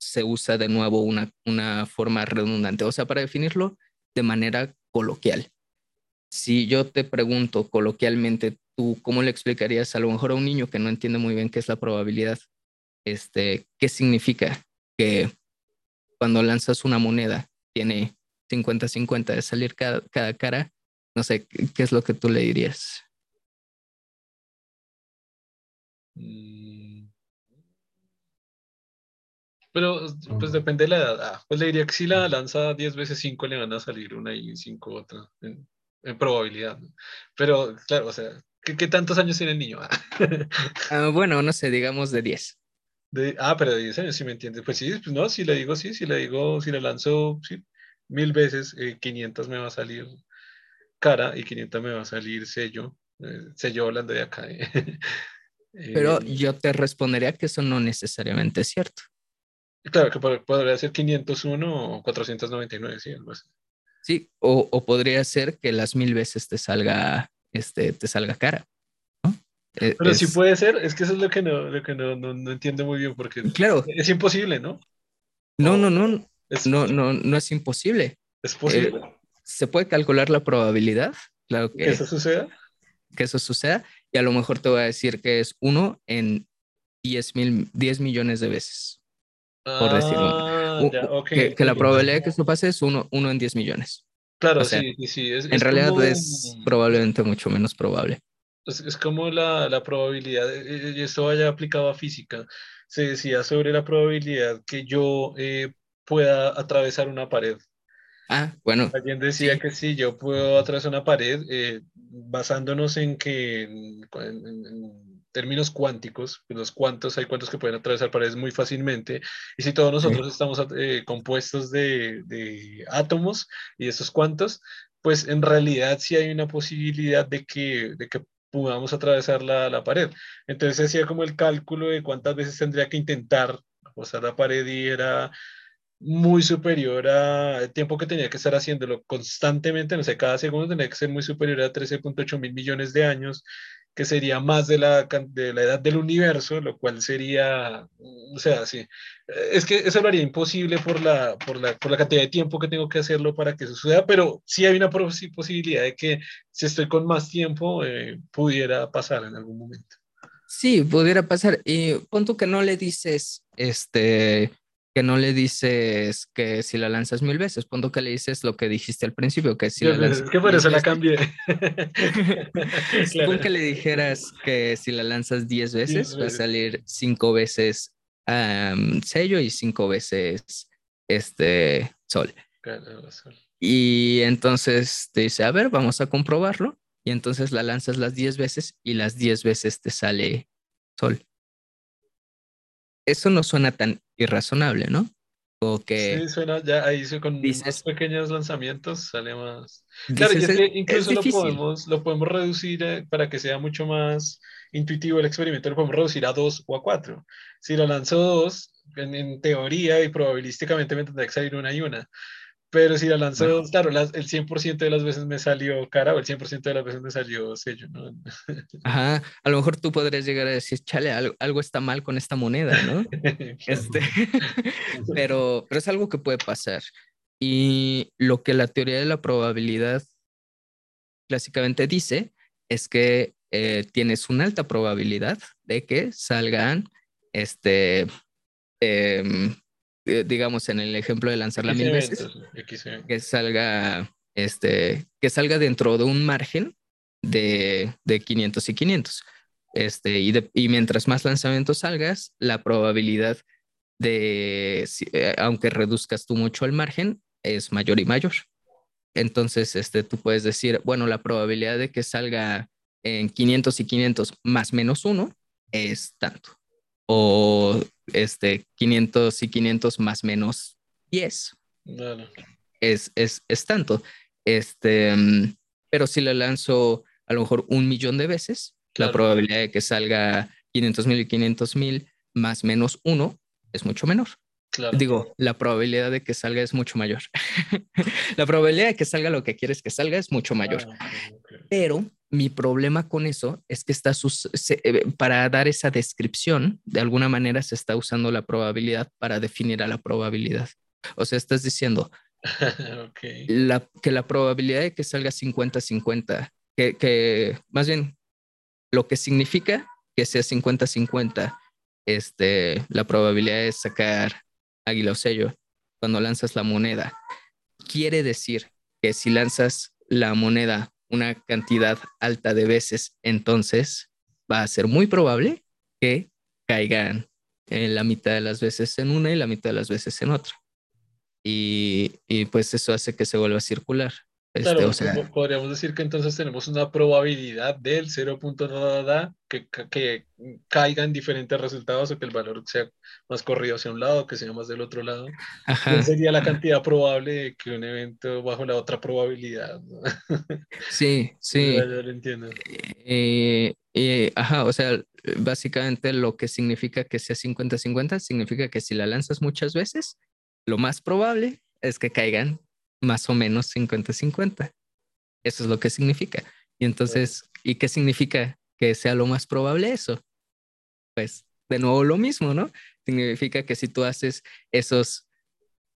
se usa de nuevo una, una forma redundante, o sea, para definirlo de manera coloquial. Si yo te pregunto coloquialmente, ¿tú cómo le explicarías a lo mejor a un niño que no entiende muy bien qué es la probabilidad? Este, ¿Qué significa que cuando lanzas una moneda tiene 50-50 de salir cada, cada cara, no sé, ¿qué es lo que tú le dirías? Mm. Pero pues depende de la edad. Ah, pues le diría que si la lanza 10 veces 5 le van a salir una y 5 otra en, probabilidad. Pero claro, o sea, ¿qué, tantos años tiene el niño? Ah, bueno, no sé, digamos de 10. De, ah, pero de 10 años, si me entiendes. Pues sí, pues no, si le digo sí, si le digo, si le lanzo, sí, mil veces, 500 eh, me va a salir cara y 500 me va a salir sello, eh, sello hablando de acá. Eh. Pero yo te respondería que eso no necesariamente es cierto. Claro, que podría ser 501 o 499, sí, algo así. Sí, o, o, podría ser que las mil veces te salga, este, te salga cara. E, Pero sí puede ser, es que eso es lo que no, lo que no, no, no entiendo muy bien, porque claro. es imposible, ¿no? No, no, no, no, no, no es imposible. Es posible. Eh, se puede calcular la probabilidad, claro que, que eso suceda. Que eso suceda, y a lo mejor te voy a decir que es uno en 10, mil, 10 millones de veces. Por decirlo. Ah, que, la probabilidad de que eso pase es uno, uno en 10 millones. Claro, sí, sí, en realidad es probablemente mucho menos probable. Es, como la, la, probabilidad, eh, y esto vaya aplicado a física, se decía sobre la probabilidad que yo eh, pueda atravesar una pared. Ah, bueno. Alguien decía que sí, yo puedo atravesar una pared eh, basándonos en que en, términos cuánticos, pues los cuantos, hay cuantos que pueden atravesar paredes muy fácilmente, y si todos nosotros estamos eh, compuestos de, de, átomos y esos cuantos, pues en realidad sí hay una posibilidad de que, de que podamos atravesar la, la pared. Entonces hacía como el cálculo de cuántas veces tendría que intentar pasar la pared y era muy superior al tiempo que tenía que estar haciéndolo constantemente, no sé, cada segundo tenía que ser muy superior a 13.8 mil millones de años, que sería más de la, de la edad del universo, lo cual sería, o sea, sí, es que eso lo haría imposible por la, por la, por la cantidad de tiempo que tengo que hacerlo para que eso suceda, pero sí hay una posibilidad de que si estoy con más tiempo, eh, pudiera pasar en algún momento. Sí, pudiera pasar. Y punto que no le dices, este, que no le dices que si la lanzas mil veces, punto que le dices lo que dijiste al principio, que si la lanzas... Es que por eso la cambié. claro. que le dijeras que si la lanzas diez veces, va a salir cinco veces sello y cinco veces este sol. Y entonces te dice, a ver, vamos a comprobarlo. Y entonces la lanzas las diez veces y las diez veces te sale sol eso no suena tan irrazonable, ¿no? O que sí, suena ya ahí con más pequeños lanzamientos sale más. Claro, y es que incluso lo podemos, lo podemos reducir eh, para que sea mucho más intuitivo el experimento, lo podemos reducir a dos o a cuatro. Si lo lanzo dos, en, en teoría y probabilísticamente me tendrá que salir una y una. Pero si la lanzó, claro, el 100% de las veces me salió cara o el 100% de las veces me salió sello, ¿no? Ajá, a lo mejor tú podrías llegar a decir, chale, algo, está mal con esta moneda, ¿no? este, pero, pero es algo que puede pasar. Y lo que la teoría de la probabilidad clásicamente dice es que eh, tienes una alta probabilidad de que salgan este, eh, eh, digamos, en el ejemplo de lanzarla mil veces, que salga, este, que salga dentro de un margen de, de 500 y 500. Este, y, y mientras más lanzamientos salgas, la probabilidad de, eh, aunque reduzcas tú mucho el margen, es mayor y mayor. Entonces, este, tú puedes decir, bueno, la probabilidad de que salga en 500 y 500 más menos uno es tanto. O este, 500 y 500 más menos 10. Es, es, es, tanto. Este, mm, pero si le lanzo a lo mejor un millón de veces, la probabilidad de que salga 500 mil y 500 mil más menos uno es mucho menor. Digo, la probabilidad de que salga es mucho mayor. la probabilidad de que salga lo que quieres que salga es mucho mayor. Ah, pero mi problema con eso es que está eh, para dar esa descripción, de alguna manera se está usando la probabilidad para definir a la probabilidad. O sea, estás diciendo la, que la probabilidad de que salga 50-50, que, que más bien lo que significa que sea 50-50, este, la probabilidad de sacar águila o sello cuando lanzas la moneda, quiere decir que si lanzas la moneda una cantidad alta de veces, entonces va a ser muy probable que caigan en la mitad de las veces en una y la mitad de las veces en otra. Y, y pues eso hace que se vuelva a circular. Este, claro, o sea, podríamos decir que entonces tenemos una probabilidad del 0. Que, que caigan diferentes resultados o que el valor sea más corrido hacia un lado, que sea más del otro lado. Ajá. sería la cantidad probable de que un evento bajo la otra probabilidad? Sí, sí. Ya, lo entiendo. Eh, eh, ajá, o sea, básicamente lo que significa que sea 50-50 significa que si la lanzas muchas veces, lo más probable es que caigan más o menos 50-50. Eso es lo que significa. Y entonces, ¿y qué significa que sea lo más probable eso? Pues de nuevo lo mismo, ¿no? Significa que si tú haces esos,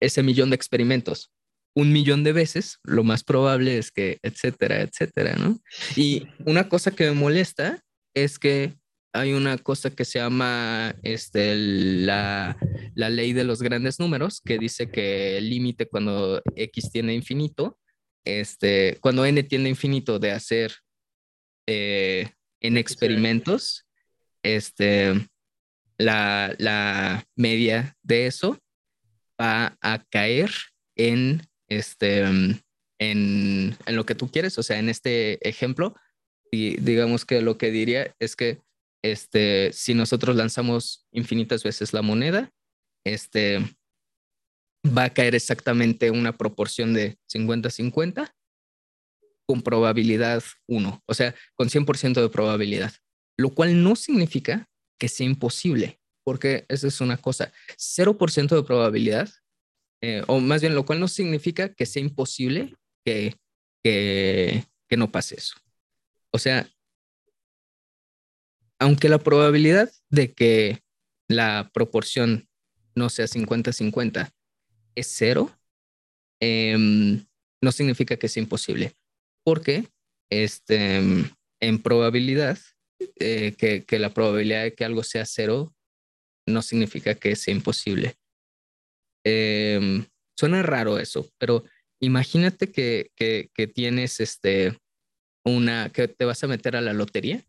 ese millón de experimentos un millón de veces, lo más probable es que, etcétera, etcétera, ¿no? Y una cosa que me molesta es que hay una cosa que se llama este, la, ley de los grandes números, que dice que el límite cuando x tiene infinito este, cuando n tiende a infinito de hacer eh, en experimentos, este, la, la media de eso va a caer en, este, en, en lo que tú quieres. O sea, en este ejemplo, y digamos que lo que diría es que este, si nosotros lanzamos infinitas veces la moneda, este, va a caer exactamente una proporción de 50-50 con probabilidad 1, o sea, con 100% de probabilidad, lo cual no significa que sea imposible, porque esa es una cosa, 0% de probabilidad, eh, o más bien lo cual no significa que sea imposible que, que, que no pase eso. O sea, aunque la probabilidad de que la proporción no sea 50-50 es cero, em, no significa que sea imposible, porque este, en probabilidad, eh, que, la probabilidad de que algo sea cero no significa que sea imposible. Em, suena raro eso, pero imagínate que, que, tienes este, una, que te vas a meter a la lotería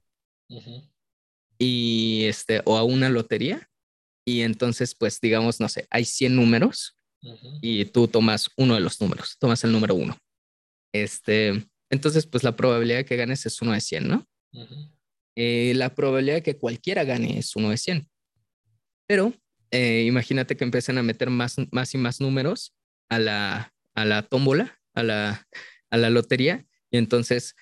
y este, o a una lotería y entonces, pues digamos, no sé, hay 100 números y tú tomas uno de los números, tomas el número uno. Este, entonces, pues la probabilidad de que ganes es uno de 100, ¿no? Eh, la probabilidad de que cualquiera gane es uno de 100. Pero eh, imagínate que empiezan a meter más, más y más números a la, a la tómbola, a la, a la lotería, y entonces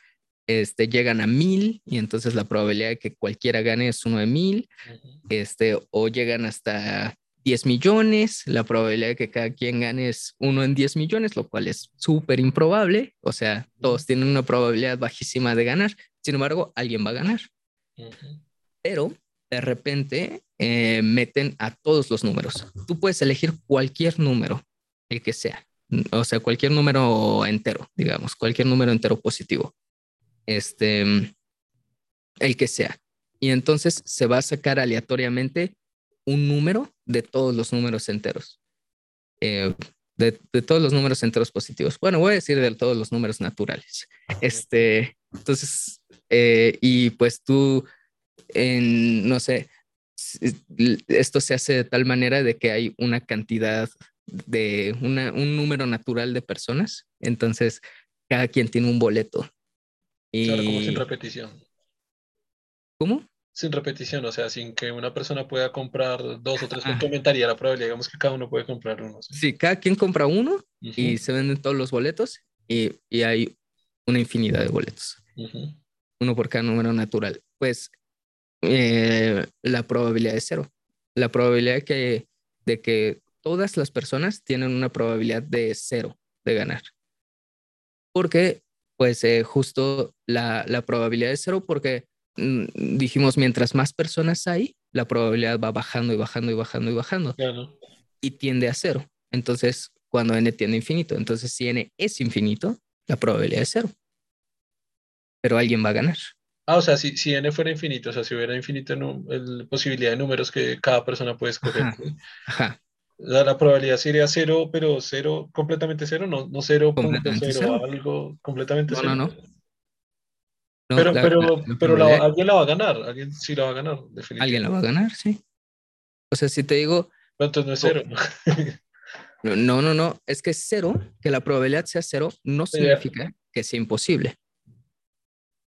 este, llegan a mil y entonces la probabilidad de que cualquiera gane es uno de mil, este, o llegan hasta 10 millones, la probabilidad de que cada quien gane es uno en 10 millones, lo cual es súper improbable, o sea, todos tienen una probabilidad bajísima de ganar, sin embargo, alguien va a ganar. Pero de repente eh, meten a todos los números. Tú puedes elegir cualquier número, el que sea, o sea, cualquier número entero, digamos, cualquier número entero positivo este, el que sea. Y entonces se va a sacar aleatoriamente un número de todos los números enteros. Eh, de, todos los números enteros positivos. Bueno, voy a decir de todos los números naturales. Este, entonces, eh, y pues tú, en, no sé, esto se hace de tal manera de que hay una cantidad de un número natural de personas. Entonces, cada quien tiene un boleto Claro, como sin repetición. ¿Cómo? Sin repetición, o sea, sin que una persona pueda comprar dos o tres, complementaría la probabilidad, digamos que cada uno puede comprar uno. Sí, cada quien compra uno y se venden todos los boletos y, y hay una infinidad de boletos. Uno por cada número natural. Pues eh, la probabilidad es cero. La probabilidad que, de que todas las personas tienen una probabilidad de cero de ganar. Porque pues eh, justo la, probabilidad es cero porque mm, dijimos, mientras más personas hay, la probabilidad va bajando y bajando y bajando y bajando. Y tiende a cero. Entonces, cuando n tiende a infinito, entonces si n es infinito, la probabilidad es cero. Pero alguien va a ganar. Ah, o sea, si, si n fuera infinito, o sea, si hubiera infinito la posibilidad de números que cada persona puede escoger. Ajá. La, probabilidad sería cero, pero cero, completamente cero, no, no cero, cero, algo completamente cero. No, no, no. pero, pero, pero alguien la va a ganar, alguien sí la va a ganar, definitivamente. Alguien la va a ganar, sí. O sea, si te digo. Pero entonces no es cero. No, no, no, es que cero, que la probabilidad sea cero, no significa que sea imposible.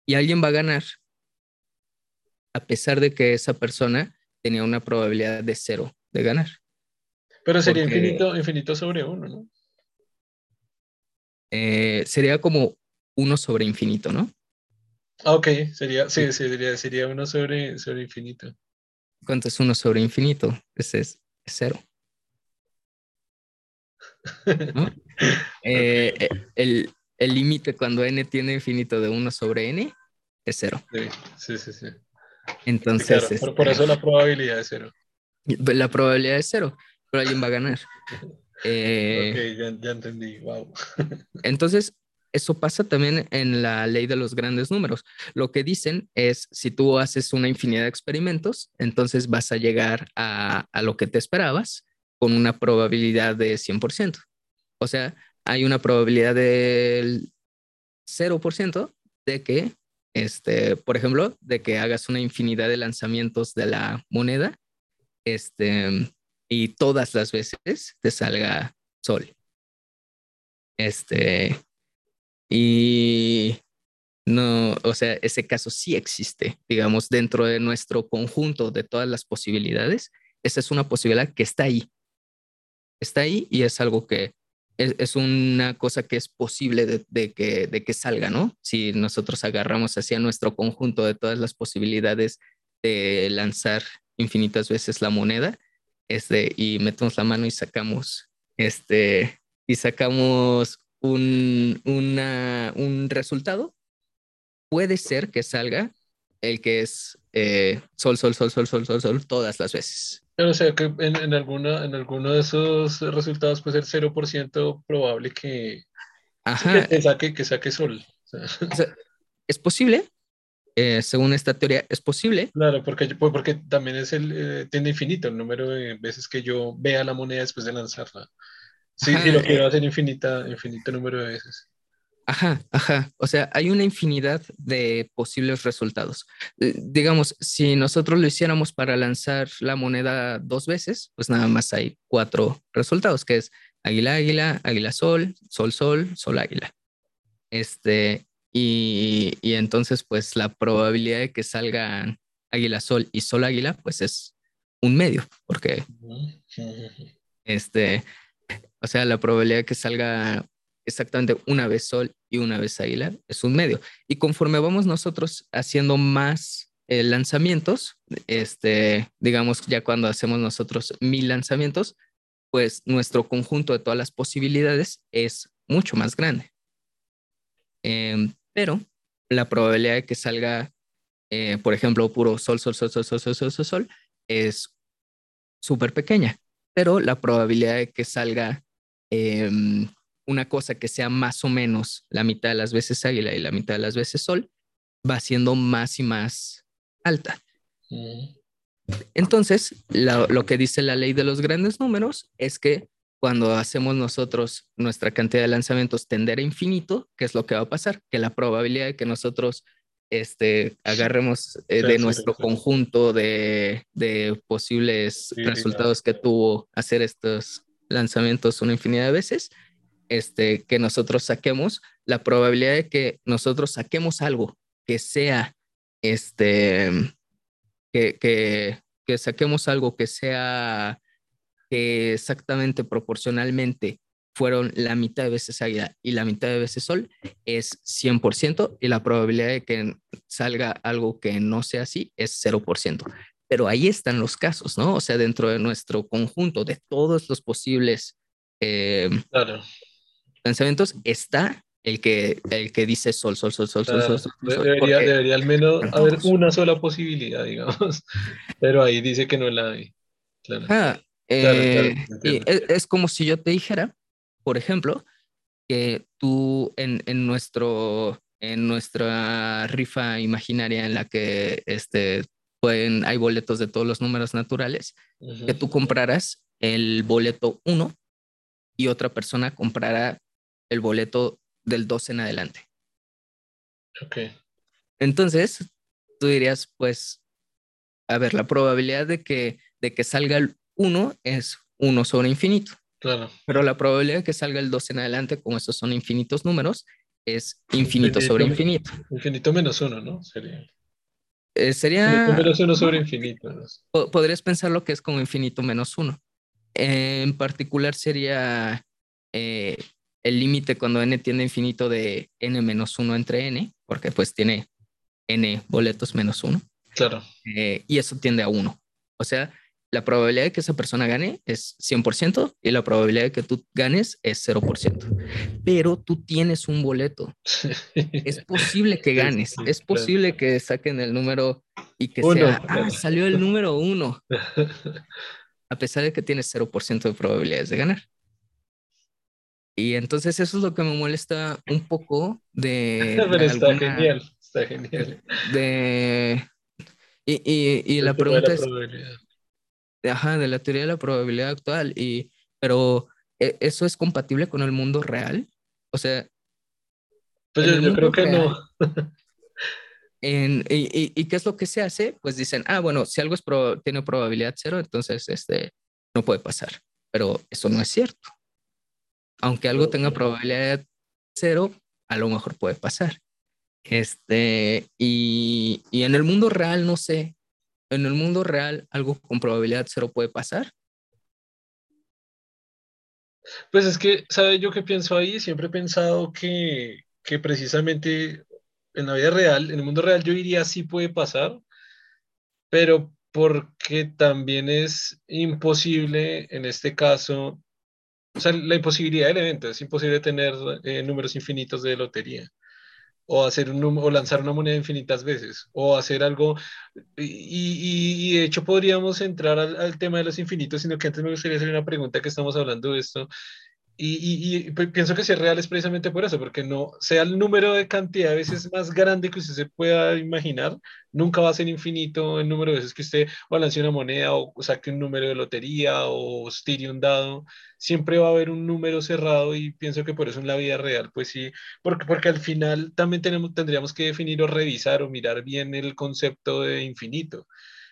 Y alguien va a ganar a pesar de que esa persona tenía una probabilidad de cero de ganar. Pero sería infinito, infinito sobre uno, ¿no? Eh, sería como uno sobre infinito, ¿no? Ah, ok, sería, sí, sería, sería uno sobre, sobre infinito. ¿Cuánto es uno sobre infinito? Ese es, cero. Eh, eh, el límite cuando n tiene infinito de uno sobre n es cero. Sí, sí, sí. Entonces. por, por, eso la probabilidad es cero. La probabilidad es cero pero alguien va a ganar. Eh, ok, ya, entendí, wow. entonces, eso pasa también en la ley de los grandes números. Lo que dicen es, si tú haces una infinidad de experimentos, entonces vas a llegar a, a lo que te esperabas con una probabilidad de 100%. O sea, hay una probabilidad del 0% de que, este, por ejemplo, de que hagas una infinidad de lanzamientos de la moneda este, y todas las veces te salga sol. Este, y no, o sea, ese caso sí existe, digamos, dentro de nuestro conjunto de todas las posibilidades. Esa es una posibilidad que está ahí. Está ahí y es algo que es, una cosa que es posible de, que, de que salga, ¿no? Si nosotros agarramos hacia nuestro conjunto de todas las posibilidades de lanzar infinitas veces la moneda, este, y metemos la mano y sacamos, este, y sacamos un, un resultado, puede ser que salga el que es eh, sol, sol, sol, sol, sol, sol, sol, todas las veces. Pero, o sea, que en, en, alguna, en alguno de esos resultados puede ser 0% probable que, que, saque, que saque sol. es posible, eh, según esta teoría, es posible. Claro, porque, pues, porque también es el, eh, tiene infinito el número de veces que yo vea la moneda después de lanzarla. Sí, y lo quiero hacer infinita, infinito número de veces. Ajá, ajá. O sea, hay una infinidad de posibles resultados. Eh, digamos, si nosotros lo hiciéramos para lanzar la moneda dos veces, pues nada más hay cuatro resultados, que es águila, águila, águila, sol, sol, sol, sol, águila. Este, y, y entonces, pues la probabilidad de que salgan águila, sol y sol, águila, pues es un medio, porque, este, o sea, la probabilidad de que salga exactamente una vez Sol y una vez Águila, es un medio. Y conforme vamos nosotros haciendo más eh, lanzamientos, este, digamos, ya cuando hacemos nosotros mil lanzamientos, pues nuestro conjunto de todas las posibilidades es mucho más grande. Em, pero la probabilidad de que salga, eh, por ejemplo, puro sol, sol, sol, sol, sol, sol, sol, sol, sol es súper pequeña. Pero la probabilidad de que salga em, una cosa que sea más o menos la mitad de las veces águila y la mitad de las veces sol, va siendo más y más alta. Entonces, lo, que dice la ley de los grandes números es que cuando hacemos nosotros nuestra cantidad de lanzamientos tender a infinito, ¿qué es lo que va a pasar? Que la probabilidad de que nosotros este, agarremos eh, de nuestro conjunto de, posibles resultados que tuvo hacer estos lanzamientos una infinidad de veces, este, que nosotros saquemos, la probabilidad de que nosotros saquemos algo que sea, este, que, que, que saquemos algo que sea que exactamente proporcionalmente fueron la mitad de veces águila y la mitad de veces sol, es 100% y la probabilidad de que salga algo que no sea así es 0%. Pero ahí están los casos, ¿no? O sea, dentro de nuestro conjunto de todos los posibles eh, claro pensamientos está el que, el que dice sol, sol, sol, sol, sol, sol, debería, debería, al menos haber una sola posibilidad, digamos, pero ahí dice que no la hay. Claro. Ah, eh, es, como si yo te dijera, por ejemplo, que tú en, en, nuestro, en nuestra rifa imaginaria en la que este, pueden, hay boletos de todos los números naturales, que tú compraras el boleto 1 y otra persona comprara el boleto del 12 en adelante. Ok. Entonces, tú dirías, pues, a ver, la probabilidad de que, de que salga el 1 es 1 sobre infinito. Claro. Pero la probabilidad de que salga el 12 en adelante, como estos son infinitos números, es infinito, sobre infinito. Infinito menos 1, ¿no? Sería. Eh, sería. Infinito menos 1 sobre infinito. Podrías pensar lo que es como infinito menos 1. en particular sería eh, el límite cuando n tiende a infinito de n menos 1 entre n, porque pues tiene n boletos menos 1. Claro. Eh, y eso tiende a 1. O sea, la probabilidad de que esa persona gane es 100% y la probabilidad de que tú ganes es 0%. Pero tú tienes un boleto. es posible que ganes. es posible que saquen el número y que sea, ah, salió el número 1. a pesar de que tienes 0% de probabilidades de ganar. Y entonces eso es lo que me molesta un poco de... Pero está genial, está genial. De... Y, y, y la pregunta es... Ajá, de la teoría de la probabilidad actual. Y, pero ¿e, ¿eso es compatible con el mundo real? O sea... Pues yo, creo que no. En, y, qué es lo que se hace? Pues dicen, ah, bueno, si algo es tiene probabilidad cero, entonces este, no puede pasar. Pero eso no es cierto. Aunque algo tenga probabilidad cero, a lo mejor puede pasar. Este, y, y en el mundo real, no sé, en el mundo real algo con probabilidad cero puede pasar. Pues es que, ¿sabe yo qué pienso ahí? Siempre he pensado que, que precisamente en la vida real, en el mundo real yo diría sí puede pasar, pero porque también es imposible en este caso, o sea, la imposibilidad del evento, es imposible tener eh, números infinitos de lotería o hacer un o lanzar una moneda infinitas veces o hacer algo y, y, de hecho podríamos entrar al, al, tema de los infinitos sino que antes me gustaría hacer una pregunta que estamos hablando de esto y, pienso que si es real es precisamente por eso, porque no sea el número de cantidad de veces más grande que usted se pueda imaginar, nunca va a ser infinito el número de veces que usted o lance una moneda o saque un número de lotería o tire un dado, siempre va a haber un número cerrado y pienso que por eso en la vida real, pues sí, porque, porque al final también tenemos, tendríamos que definir o revisar o mirar bien el concepto de infinito.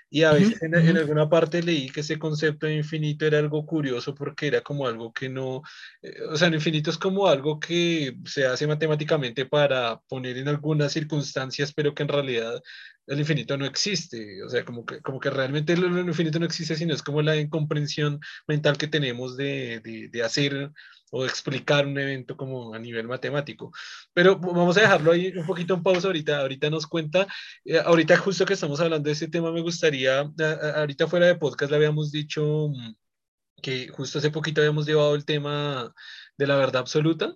Y a veces en, alguna parte leí que ese concepto de infinito era algo curioso porque era como algo que no, eh, o sea, el infinito es como algo que se hace matemáticamente para poner en algunas circunstancias, pero que en realidad el infinito no existe, o sea, como que, como que realmente el, infinito no existe, sino es como la incomprensión mental que tenemos de, de, de hacer o explicar un evento como a nivel matemático. Pero vamos a dejarlo ahí un poquito en pausa ahorita. Ahorita nos cuenta, eh, ahorita justo que estamos hablando de ese tema, me gustaría, ahorita fuera de podcast le habíamos dicho mm, que justo hace poquito habíamos llevado el tema de la verdad absoluta.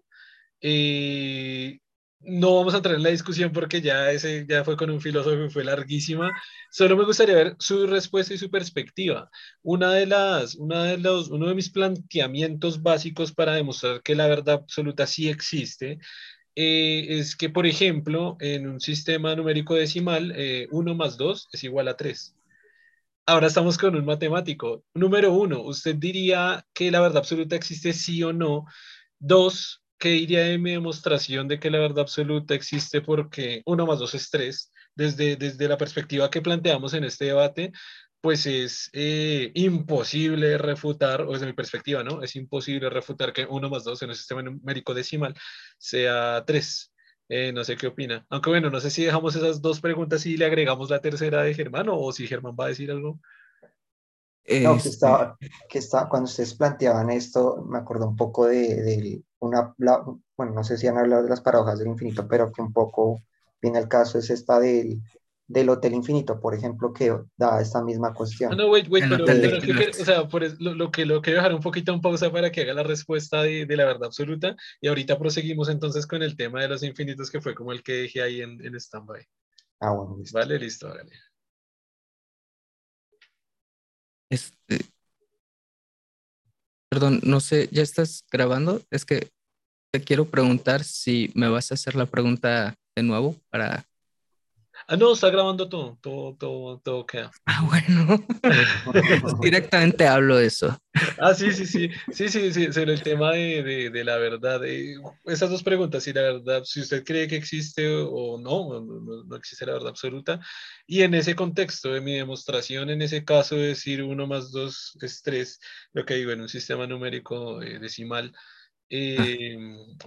Eh, no vamos a entrar en la discusión porque ya, ese, ya fue con un filósofo y fue larguísima. Solo me gustaría ver su respuesta y su perspectiva. Una de las, una de los, uno de mis planteamientos básicos para demostrar que la verdad absoluta sí existe eh, es que, por ejemplo, en un sistema numérico decimal, eh, más 2 es igual a 3. Ahora estamos con un matemático. Número 1, ¿usted diría que la verdad absoluta existe sí o no? 2, que diría de mi demostración de que la verdad absoluta existe porque uno más dos es tres, desde, desde la perspectiva que planteamos en este debate, pues es eh, imposible refutar, o desde mi perspectiva, ¿no? Es imposible refutar que uno más dos en el sistema numérico decimal sea tres. Eh, no sé qué opina. Aunque bueno, no sé si dejamos esas dos preguntas y le agregamos la tercera de Germán o si Germán va a decir algo. No, que este. estaba, que estaba, cuando ustedes planteaban esto, me acordé un poco de, de, una, bueno, no sé si han hablado de las paradojas del infinito, pero que un poco viene el caso es esta del, del Hotel Infinito, por ejemplo, que da esta misma cuestión. No, wait, wait, pero, o sea, por lo, lo, que lo quiero dejar un poquito en pausa para que haga la respuesta de, de, la verdad absoluta y ahorita proseguimos entonces con el tema de los infinitos que fue como el que dejé ahí en, en stand-by. Ah, bueno, listo. Vale, listo, vale. Este, perdón, no sé, ¿ya estás grabando? Es que te quiero preguntar si me vas a hacer la pregunta de nuevo para Ah, no, está grabando todo, todo, todo, todo queda. Ah, bueno. Directamente hablo de eso. Ah, sí, sí, sí, sí, sí, sí, sobre el tema de, de, de la verdad. De, esas dos preguntas, si la verdad, si usted cree que existe o no, no, no, existe la verdad absoluta. Y en ese contexto de mi demostración, en ese caso, de decir uno más dos es tres, lo que digo, en un sistema numérico eh, decimal, eh,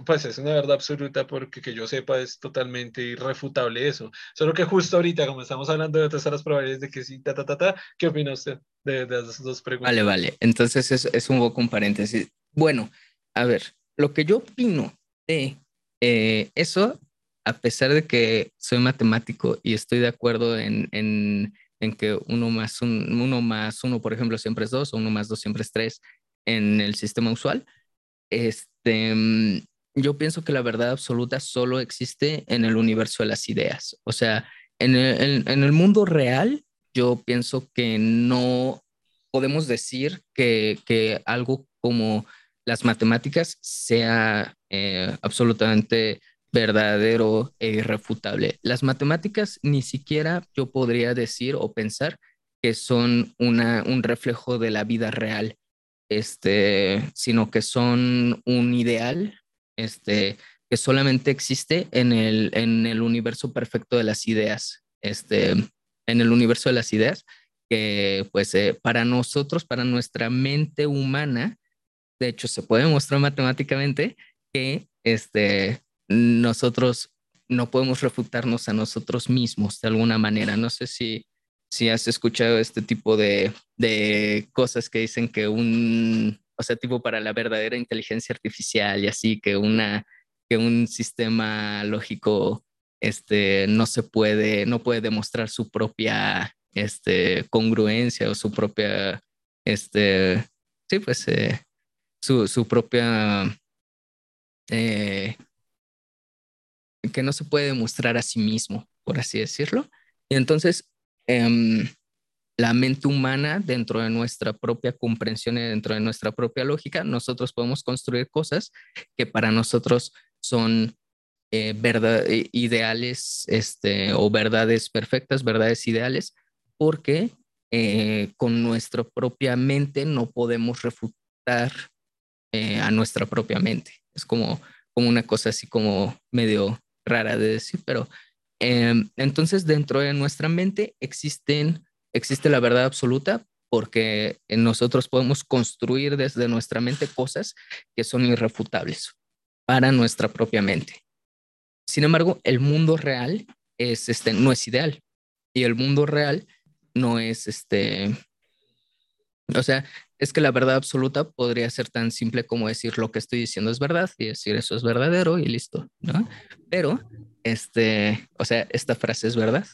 pues es una verdad absoluta porque que yo sepa es totalmente irrefutable eso. Solo que justo ahorita, como estamos hablando de otras probabilidades de que sí, ta, ta, ta, ta, ¿qué opina usted de, de esas dos preguntas? Vale, vale. Entonces es, es un poco un paréntesis. Bueno, a ver, lo que yo opino de eh, eso, a pesar de que soy matemático y estoy de acuerdo en, en, en que uno más, un, uno más uno, por ejemplo, siempre es dos, o uno más dos siempre es tres en el sistema usual, este, mm, yo pienso que la verdad absoluta solo existe en el universo de las ideas. O sea, en el, en el mundo real, yo pienso que no podemos decir que, que algo como las matemáticas sea eh, absolutamente verdadero e irrefutable. Las matemáticas ni siquiera yo podría decir o pensar que son una, un reflejo de la vida real este, sino que son un ideal, este, que solamente existe en el, en el universo perfecto de las ideas, este, en el universo de las ideas, que pues eh, para nosotros, para nuestra mente humana, de hecho se puede mostrar matemáticamente que este, nosotros no podemos refutarnos a nosotros mismos de alguna manera. No sé si, si has escuchado este tipo de, de cosas que dicen que un, o sea, tipo para la verdadera inteligencia artificial y así, que una que un sistema lógico este, no se puede, no puede demostrar su propia este, congruencia o su propia, este, sí, pues, eh, su, su, propia, eh, que no se puede demostrar a sí mismo, por así decirlo. Y entonces, em, la mente humana, dentro de nuestra propia comprensión y dentro de nuestra propia lógica, nosotros podemos construir cosas que para nosotros son eh, eh, ideales este, o verdades perfectas, verdades ideales, porque eh, con nuestra propia mente no podemos refutar a nuestra propia mente. Es como, como una cosa así como medio rara de decir, pero em, entonces dentro de nuestra mente existen, existe la verdad absoluta porque nosotros podemos construir desde nuestra mente cosas que son irrefutables para nuestra propia mente. Sin embargo, el mundo real es, este, no es ideal y el mundo real no es este, o sea, es que la verdad absoluta podría ser tan simple como decir lo que estoy diciendo es verdad y decir eso es verdadero y listo, ¿no? Pero, este, o sea, esta frase es verdad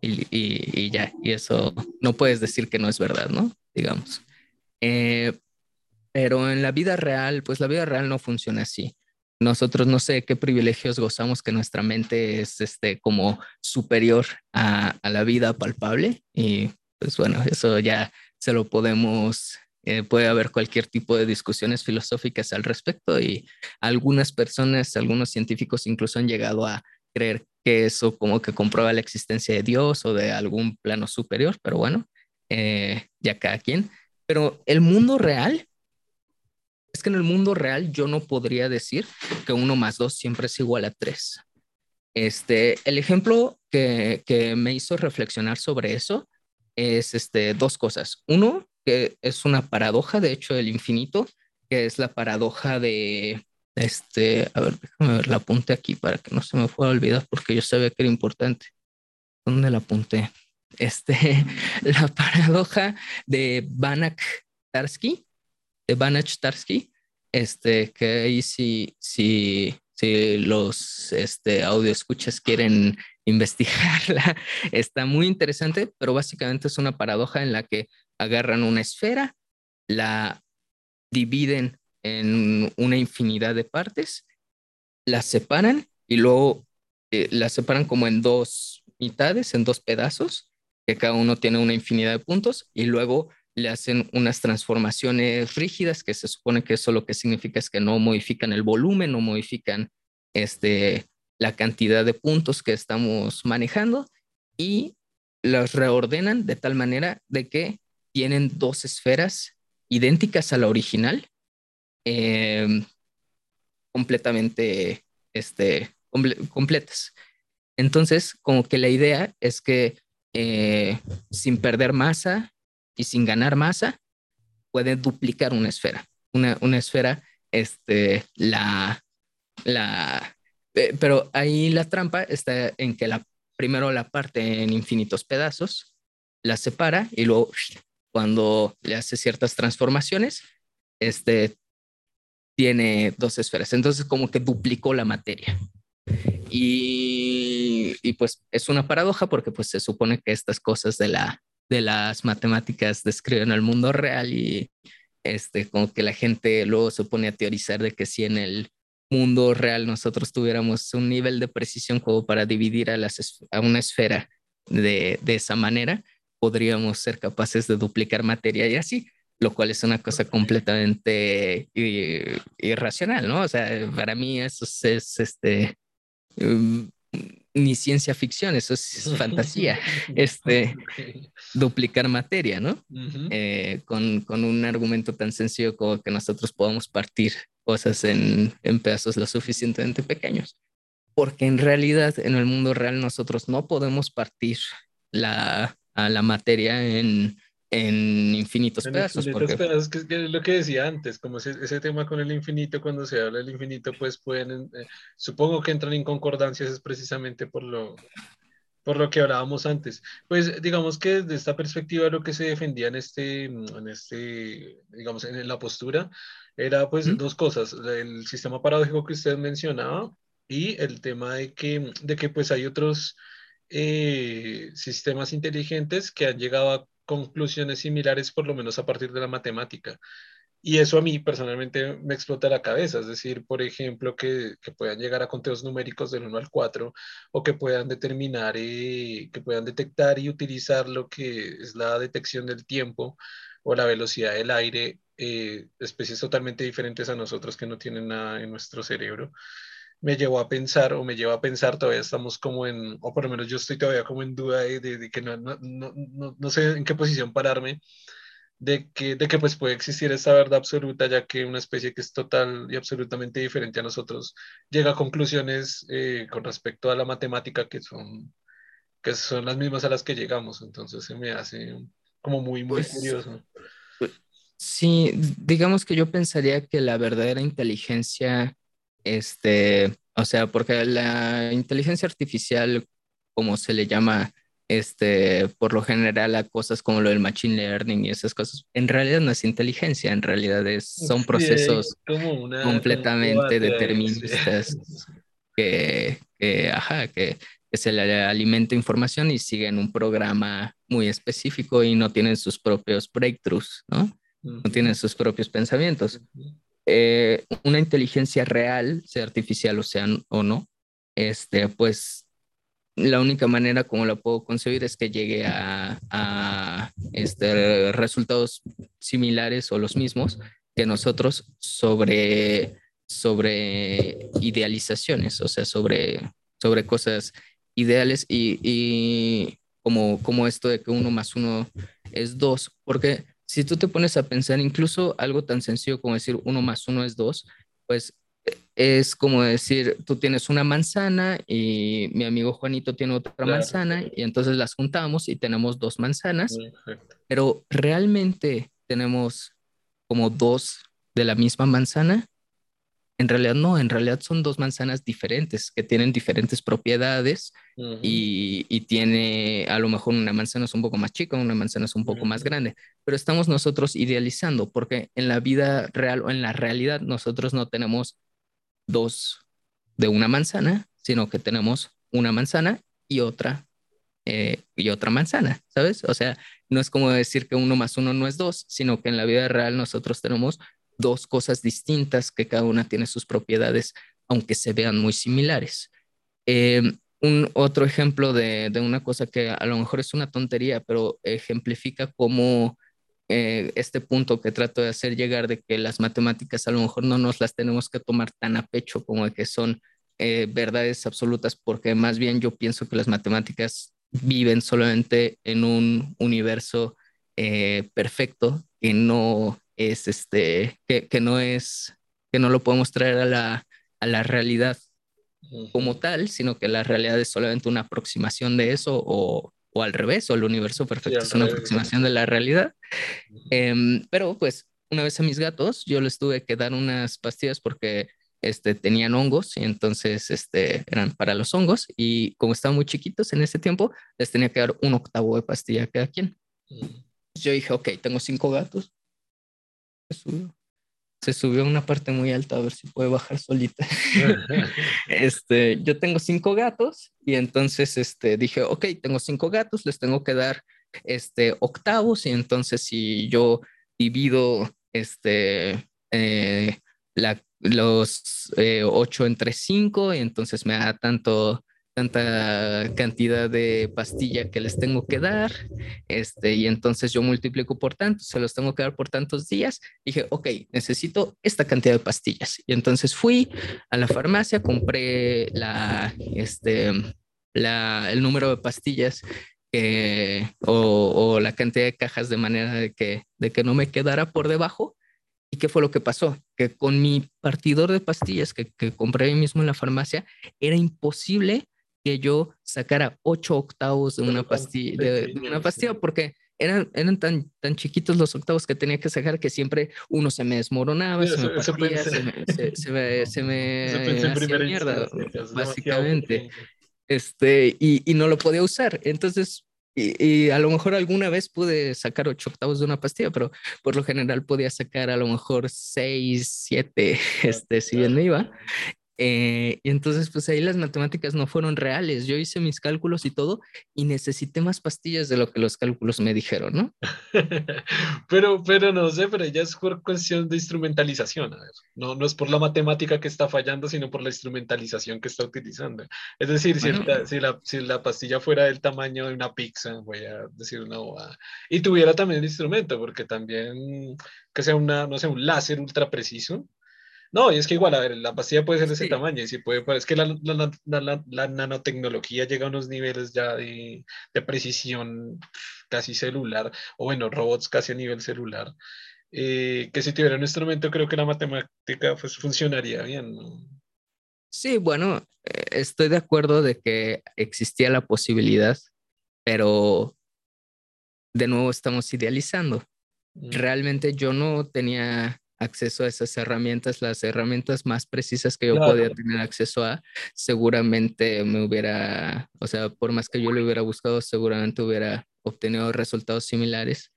y, y, ya, y eso no puedes decir que no es verdad, ¿no? Digamos. Eh, pero en la vida real, pues la vida real no funciona así nosotros no sé qué privilegios gozamos que nuestra mente es este como superior a, la vida palpable y pues bueno, eso ya se lo podemos, eh, puede haber cualquier tipo de discusiones filosóficas al respecto y algunas personas, algunos científicos incluso han llegado a creer que eso como que comprueba la existencia de Dios o de algún plano superior, pero bueno, eh, ya cada quien. Pero el mundo real es que en el mundo real yo no podría decir que uno más dos siempre es igual a tres. Este, el ejemplo que, que me hizo reflexionar sobre eso es este, dos cosas. Uno, que es una paradoja, de hecho, del infinito, que es la paradoja de, este, a ver, déjame ver, la apunte aquí para que no se me pueda olvidar porque yo sabía que era importante. ¿Dónde la apunté? Este, la paradoja de Banach-Tarski, de Banach Tarski, este, que ahí si, si, si los este, audio escuchas quieren investigarla, está muy interesante, pero básicamente es una paradoja en la que agarran una esfera, la dividen en una infinidad de partes, la separan y luego eh, la separan como en dos mitades, en dos pedazos, que cada uno tiene una infinidad de puntos, y luego le hacen unas transformaciones rígidas, que se supone que eso lo que significa es que no modifican el volumen, no modifican este, la cantidad de puntos que estamos manejando y las reordenan de tal manera de que tienen dos esferas idénticas a la original, em, completamente este, completas. Entonces, como que la idea es que eh, sin perder masa, y sin ganar masa puede duplicar una esfera. Una, una esfera, este, la, la, pero ahí la trampa está en que la, primero la parte en infinitos pedazos, la separa y luego cuando le hace ciertas transformaciones, este, tiene dos esferas. Entonces como que duplicó la materia. Y, y, pues es una paradoja porque pues se supone que estas cosas de la, de las matemáticas describen el mundo real y este, como que la gente luego se pone a teorizar de que si en el mundo real nosotros tuviéramos un nivel de precisión como para dividir a, las, a una esfera de, de esa manera, podríamos ser capaces de duplicar materia y así, lo cual es una cosa completamente irracional, ¿no? O sea, para mí eso es, este, um, ni ciencia ficción, eso es fantasía, este, duplicar materia, ¿no? Eh, con, con, un argumento tan sencillo como que nosotros podamos partir cosas en, en pedazos lo suficientemente pequeños. Porque en realidad, en el mundo real, nosotros no podemos partir la, a la materia en, en infinitos pedazos. Infinitos pedazos, que, es lo que decía antes, como ese, ese, tema con el infinito, cuando se habla del infinito, pues pueden, eh, supongo que entran en concordancias es precisamente por lo, por lo que hablábamos antes. Pues digamos que desde esta perspectiva lo que se defendía en este, en este digamos, en la postura, era pues dos cosas, el sistema paradójico que usted mencionaba y el tema de que, de que pues hay otros... Eh, sistemas inteligentes que han llegado a conclusiones similares, por lo menos a partir de la matemática. Y eso a mí personalmente me explota la cabeza, es decir, por ejemplo, que, que puedan llegar a conteos numéricos del 1 al 4 o que puedan determinar, y que puedan detectar y utilizar lo que es la detección del tiempo o la velocidad del aire, eh, especies totalmente diferentes a nosotros que no tienen nada en nuestro cerebro me llevó a pensar o me lleva a pensar, todavía estamos como en, o por lo menos yo estoy todavía como en duda de, de, que no, no, no, no, sé en qué posición pararme, de que, de que pues puede existir esta verdad absoluta, ya que una especie que es total y absolutamente diferente a nosotros llega a conclusiones eh, con respecto a la matemática que son, que son las mismas a las que llegamos, entonces se me hace como muy, muy pues, curioso. Sí, digamos que yo pensaría que la verdadera inteligencia este, o sea, porque la inteligencia artificial, como se le llama, este, por lo general a cosas como lo del machine learning y esas cosas, en realidad no es inteligencia, en realidad es, son procesos completamente deterministas que, que, ajá, que, que, se le alimenta información y siguen un programa muy específico y no tienen sus propios breakthroughs, ¿no? No tienen sus propios pensamientos. Eh, una inteligencia real, sea artificial o sea o no, este, pues la única manera como la puedo concebir es que llegue a, a este, resultados similares o los mismos que nosotros sobre, sobre idealizaciones, o sea, sobre, sobre cosas ideales y, y como, como esto de que uno más uno es dos, porque si tú te pones a pensar incluso algo tan sencillo como decir uno más uno es dos, pues eh, es como decir, tú tienes una manzana y mi amigo Juanito tiene otra manzana y entonces las juntamos y tenemos dos manzanas, pero realmente tenemos como dos de la misma manzana. En realidad no, en realidad son dos manzanas diferentes que tienen diferentes propiedades y, y, tiene a lo mejor una manzana es un poco más chica, una manzana es un poco más grande, pero estamos nosotros idealizando porque en la vida real o en la realidad nosotros no tenemos dos de una manzana, sino que tenemos una manzana y otra eh, y otra manzana, ¿sabes? O sea, no es como decir que uno más uno no es dos, sino que en la vida real nosotros tenemos dos cosas distintas que cada una tiene sus propiedades, aunque se vean muy similares. Em, un otro ejemplo de, de, una cosa que a lo mejor es una tontería, pero ejemplifica cómo eh, este punto que trato de hacer llegar de que las matemáticas a lo mejor no nos las tenemos que tomar tan a pecho como de que son eh, verdades absolutas, porque más bien yo pienso que las matemáticas viven solamente en un universo eh, perfecto que no es este, que, que, no es, que no lo podemos traer a la, a la realidad como tal, sino que la realidad es solamente una aproximación de eso o, o al revés, o el universo perfecto es una aproximación de la realidad. Em, pero pues una vez a mis gatos yo les tuve que dar unas pastillas porque este, tenían hongos y entonces este, eran para los hongos y como estaban muy chiquitos en ese tiempo, les tenía que dar un octavo de pastilla a cada quien. Yo dije, ok, tengo cinco gatos, se subió a una parte muy alta a ver si puede bajar solita. este, yo tengo cinco gatos y entonces este, dije, ok, tengo cinco gatos, les tengo que dar este, octavos y entonces si yo divido este, eh, la, los eh, ocho entre cinco y entonces me da tanto tanta cantidad de pastilla que les tengo que dar, este, y entonces yo multiplico por tanto, se los tengo que dar por tantos días. Dije, ok, necesito esta cantidad de pastillas. Y entonces fui a la farmacia, compré la, este, la, el número de pastillas o, o, la cantidad de cajas de manera de que, de que no me quedara por debajo. ¿Y qué fue lo que pasó? Que con mi partidor de pastillas que, que compré ahí mismo en la farmacia, era imposible que yo sacara ocho octavos de una pastilla, de, una pastilla porque eran, eran tan, tan chiquitos los octavos que tenía que sacar que siempre uno se me desmoronaba, se, me se, me, se, se, me, hacía mierda, básicamente. Este, y, y, no lo podía usar. Entonces, y, y, a lo mejor alguna vez pude sacar ocho octavos de una pastilla, pero por lo general podía sacar a lo mejor seis, siete, este, si bien me iba. Eh, y entonces, pues ahí las matemáticas no fueron reales. Yo hice mis cálculos y todo y necesité más pastillas de lo que los cálculos me dijeron, ¿no? pero, pero no sé, pero ya es por cuestión de instrumentalización. A ver. No, no es por la matemática que está fallando, sino por la instrumentalización que está utilizando. Es decir, si, si, la, si, la, pastilla fuera del tamaño de una pizza, voy a decir una bobada, y tuviera también el instrumento, porque también que sea una, no sé, un láser ultra preciso no, y es que igual, a ver, la pastilla puede ser de ese tamaño, y si puede, es que la, la, nanotecnología llega a unos niveles ya de, de, precisión casi celular, o bueno, robots casi a nivel celular, eh, que si tuviera un instrumento creo que la matemática pues, funcionaría bien. ¿no? Sí, bueno, eh, estoy de acuerdo de que existía la posibilidad, pero de nuevo estamos idealizando. Mm. Realmente yo no tenía acceso a esas herramientas, las herramientas más precisas que yo podía tener acceso a, seguramente me hubiera, o sea, por más que yo lo hubiera buscado, seguramente hubiera obtenido resultados similares.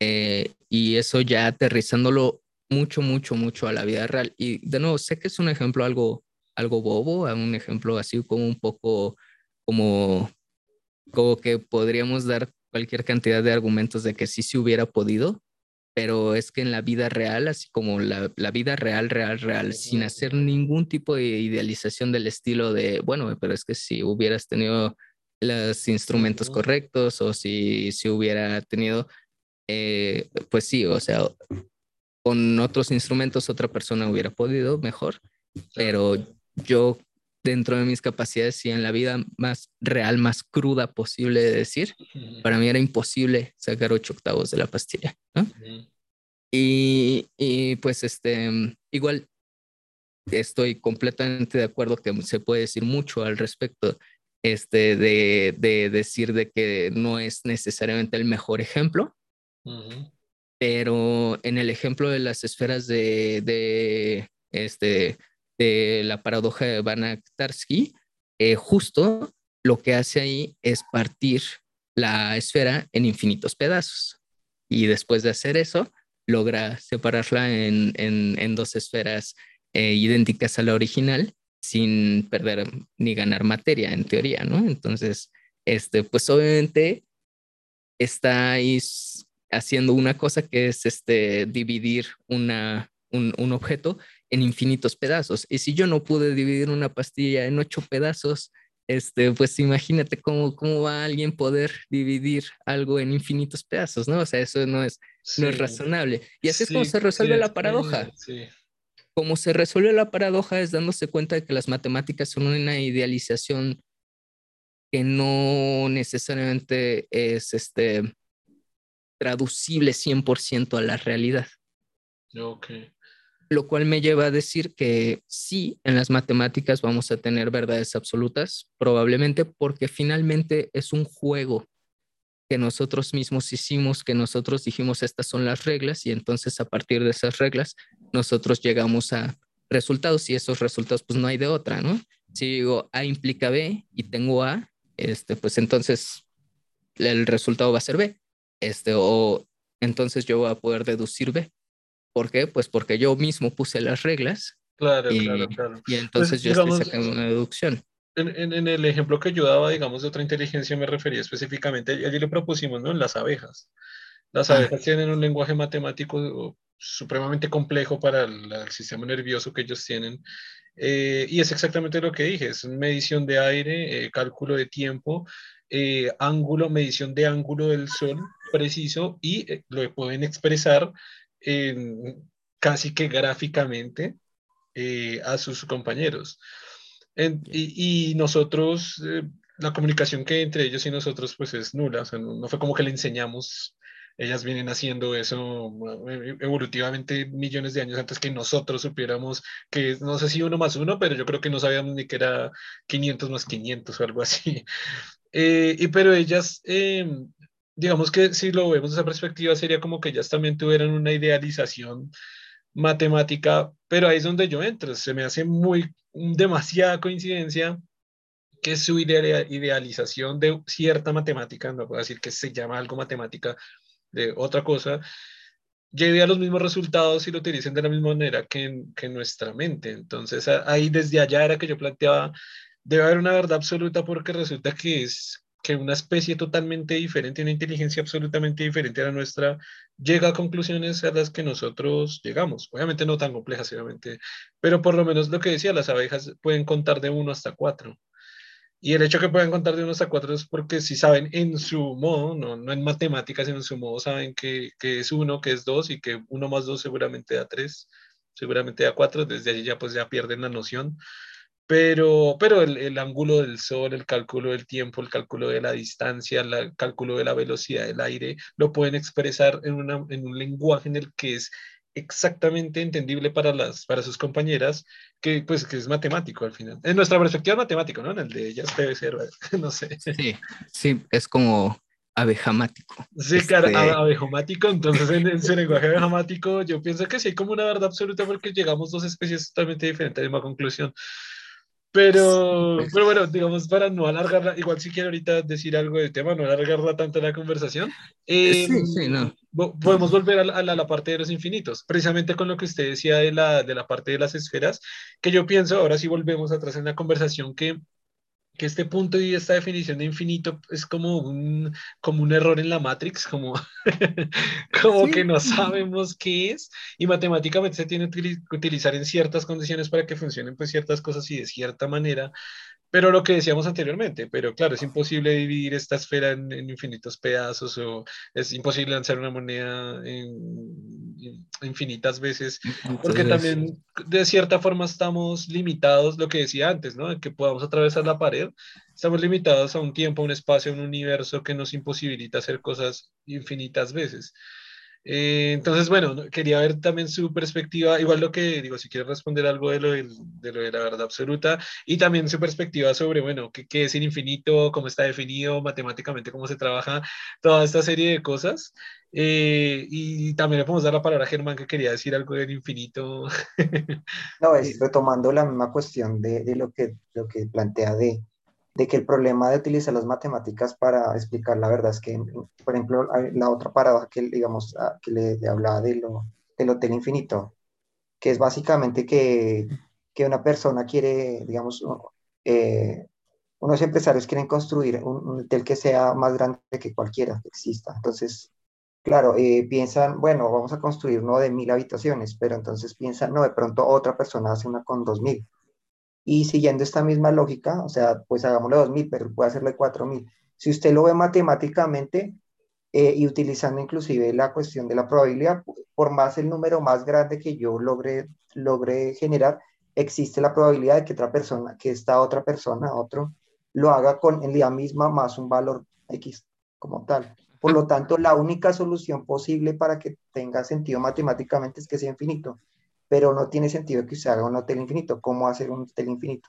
Eh, y eso ya aterrizándolo mucho, mucho, mucho a la vida real. Y de nuevo, sé que es un ejemplo algo, algo bobo, un ejemplo así como un poco como, como que podríamos dar cualquier cantidad de argumentos de que sí se hubiera podido, pero es que en la vida real, así como la, la, vida real, real, real, sin hacer ningún tipo de idealización del estilo de, bueno, pero es que si hubieras tenido los instrumentos correctos o si, si hubiera tenido, eh, pues sí, o sea, con otros instrumentos otra persona hubiera podido mejor, pero yo dentro de mis capacidades y en la vida más real, más cruda posible de decir, para mí era imposible sacar ocho octavos de la pastilla. y, y, pues este, igual estoy completamente de acuerdo que se puede decir mucho al respecto este, de, de decir de que no es necesariamente el mejor ejemplo, pero en el ejemplo de las esferas de, de este, de la paradoja de Banach-Tarski, eh, justo lo que hace ahí es partir la esfera en infinitos pedazos. Y después de hacer eso, logra separarla en, en, dos esferas eh, idénticas a la original sin perder ni ganar materia, en teoría, ¿no? Entonces, este, pues obviamente está ahí haciendo una cosa que es este, dividir una, un, un objeto en infinitos pedazos. Y si yo no pude dividir una pastilla en ocho pedazos, este, pues imagínate cómo, cómo va alguien poder dividir algo en infinitos pedazos, ¿no? O sea, eso no es, no es razonable. Y así es como se resuelve la paradoja. Como se resuelve la paradoja es dándose cuenta de que las matemáticas son una idealización que no necesariamente es este, traducible 100% a la realidad. Ok lo cual me lleva a decir que sí, en las matemáticas vamos a tener verdades absolutas, probablemente porque finalmente es un juego que nosotros mismos hicimos, que nosotros dijimos estas son las reglas y entonces a partir de esas reglas nosotros llegamos a resultados y esos resultados pues no hay de otra, ¿no? Si digo A implica B y tengo A, este, pues entonces el resultado va a ser B, este, o entonces yo voy a poder deducir B. ¿Por qué? Pues porque yo mismo puse las reglas. Claro, y, claro, claro. Y pues, entonces yo estoy sacando una deducción. En, en, el ejemplo que yo daba, digamos, de otra inteligencia, me refería específicamente, allí le propusimos, ¿no? En las abejas. Las ah. abejas tienen un lenguaje matemático supremamente complejo para el, sistema nervioso que ellos tienen. Eh, y es exactamente lo que dije, es medición de aire, eh, cálculo de tiempo, eh, ángulo, medición de ángulo del sol preciso y lo pueden expresar casi que gráficamente eh, a sus compañeros. y, nosotros, eh, la comunicación que entre ellos y nosotros pues es nula, o sea, no, fue como que le enseñamos, ellas vienen haciendo eso eh, evolutivamente millones de años antes que nosotros supiéramos que no sé si uno más uno, pero yo creo que no sabíamos ni que era 500 más 500 o algo así. Eh, y pero ellas, em, digamos que si lo vemos desde esa perspectiva, sería como que ellas también tuvieran una idealización matemática, pero ahí es donde yo entro, se me hace muy demasiada coincidencia que su idealización de cierta matemática, no puedo decir que se llama algo matemática de otra cosa, lleve a los mismos resultados y lo utilicen de la misma manera que en, que nuestra mente. Entonces ahí desde allá era que yo planteaba, debe haber una verdad absoluta porque resulta que es que una especie totalmente diferente, una inteligencia absolutamente diferente a la nuestra, llega a conclusiones a las que nosotros llegamos. Obviamente no tan complejas, obviamente, pero por lo menos lo que decía, las abejas pueden contar de uno hasta cuatro. Y el hecho que puedan contar de uno hasta cuatro es porque si saben en su modo, no, no en matemáticas, sino en su modo, saben que, que es uno, que es dos y que uno más dos seguramente da tres, seguramente da cuatro, desde allí ya pues ya pierden la noción pero, pero el, el, ángulo del sol, el cálculo del tiempo, el cálculo de la distancia, el cálculo de la velocidad del aire, lo pueden expresar en, una, en un lenguaje en el que es exactamente entendible para, las, para sus compañeras, que pues que es matemático al final. En nuestra perspectiva es matemático, ¿no? En el de ellas debe ser, no sé. Sí, sí, es como abejamático. Sí, claro, este abejamático, entonces en, en, su lenguaje abejamático yo pienso que sí como una verdad absoluta porque llegamos dos especies totalmente diferentes a la misma conclusión. Pero, pero bueno, digamos, para no alargarla, igual si quiero ahorita decir algo del tema, no alargarla tanto la conversación, eh, sí, sí, no. podemos volver a la, a, la, parte de los infinitos, precisamente con lo que usted decía de la, de la parte de las esferas, que yo pienso, ahora sí volvemos atrás en la conversación, que que este punto y esta definición de infinito es como un, como un error en la Matrix, como, como que no sabemos qué es y matemáticamente se tiene que utilizar en ciertas condiciones para que funcionen pues ciertas cosas y de cierta manera, pero lo que decíamos anteriormente, pero claro, es imposible dividir esta esfera en, infinitos pedazos o es imposible lanzar una moneda en, infinitas veces, porque también de cierta forma estamos limitados, lo que decía antes, ¿no? Que podamos atravesar la pared, estamos limitados a un tiempo, a un espacio, a un universo que nos imposibilita hacer cosas infinitas veces. Eh, entonces, bueno, quería ver también su perspectiva, igual lo que digo, si quiere responder algo de lo, de, lo de la verdad absoluta, y también su perspectiva sobre, bueno, qué, qué es el infinito, cómo está definido matemáticamente, cómo se trabaja, toda esta serie de cosas. Eh, y también le podemos dar la palabra a Germán que quería decir algo del infinito. no, es retomando la misma cuestión de, de lo, que, lo que plantea de de que el problema de utilizar las matemáticas para explicar la verdad es que, por ejemplo, la otra paradoja que, digamos, que le, hablaba de lo, del hotel infinito, que es básicamente que, que una persona quiere, digamos, eh, unos empresarios quieren construir un, hotel que sea más grande que cualquiera que exista. Entonces, claro, eh, piensan, bueno, vamos a construir uno de mil habitaciones, pero entonces piensan, no, de pronto otra persona hace una con dos mil. Y siguiendo esta misma lógica, o sea, pues hagámosle 2.000, pero puede hacerle 4.000. Si usted lo ve matemáticamente eh, y utilizando inclusive la cuestión de la probabilidad, por más el número más grande que yo logre, logre generar, existe la probabilidad de que otra persona, que esta otra persona, otro, lo haga con la misma más un valor X como tal. Por lo tanto, la única solución posible para que tenga sentido matemáticamente es que sea infinito pero no tiene sentido que se haga un hotel infinito. ¿Cómo hacer un hotel infinito?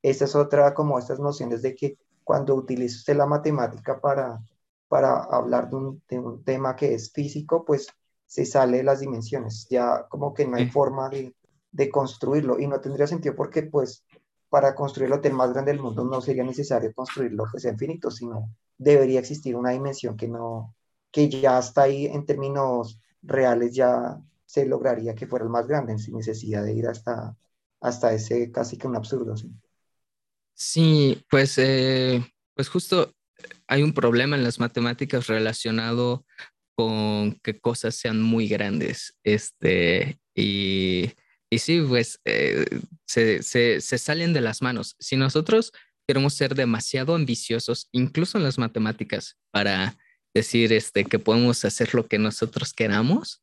Esta es otra, como estas nociones de que cuando utiliza usted la matemática para, para hablar de un, de un tema que es físico, pues se sale de las dimensiones. Ya como que no hay forma de, de construirlo y no tendría sentido porque pues para construir el hotel más grande del mundo no sería necesario construirlo que sea infinito, sino debería existir una dimensión que no, que ya está ahí en términos reales, ya se lograría que fuera el más grande sin necesidad de ir hasta, hasta ese casi que un absurdo. Sí, sí pues, eh, pues justo hay un problema en las matemáticas relacionado con que cosas sean muy grandes. Este, y, y sí, pues eh, se, se, se salen de las manos. Si nosotros queremos ser demasiado ambiciosos, incluso en las matemáticas, para decir este, que podemos hacer lo que nosotros queramos,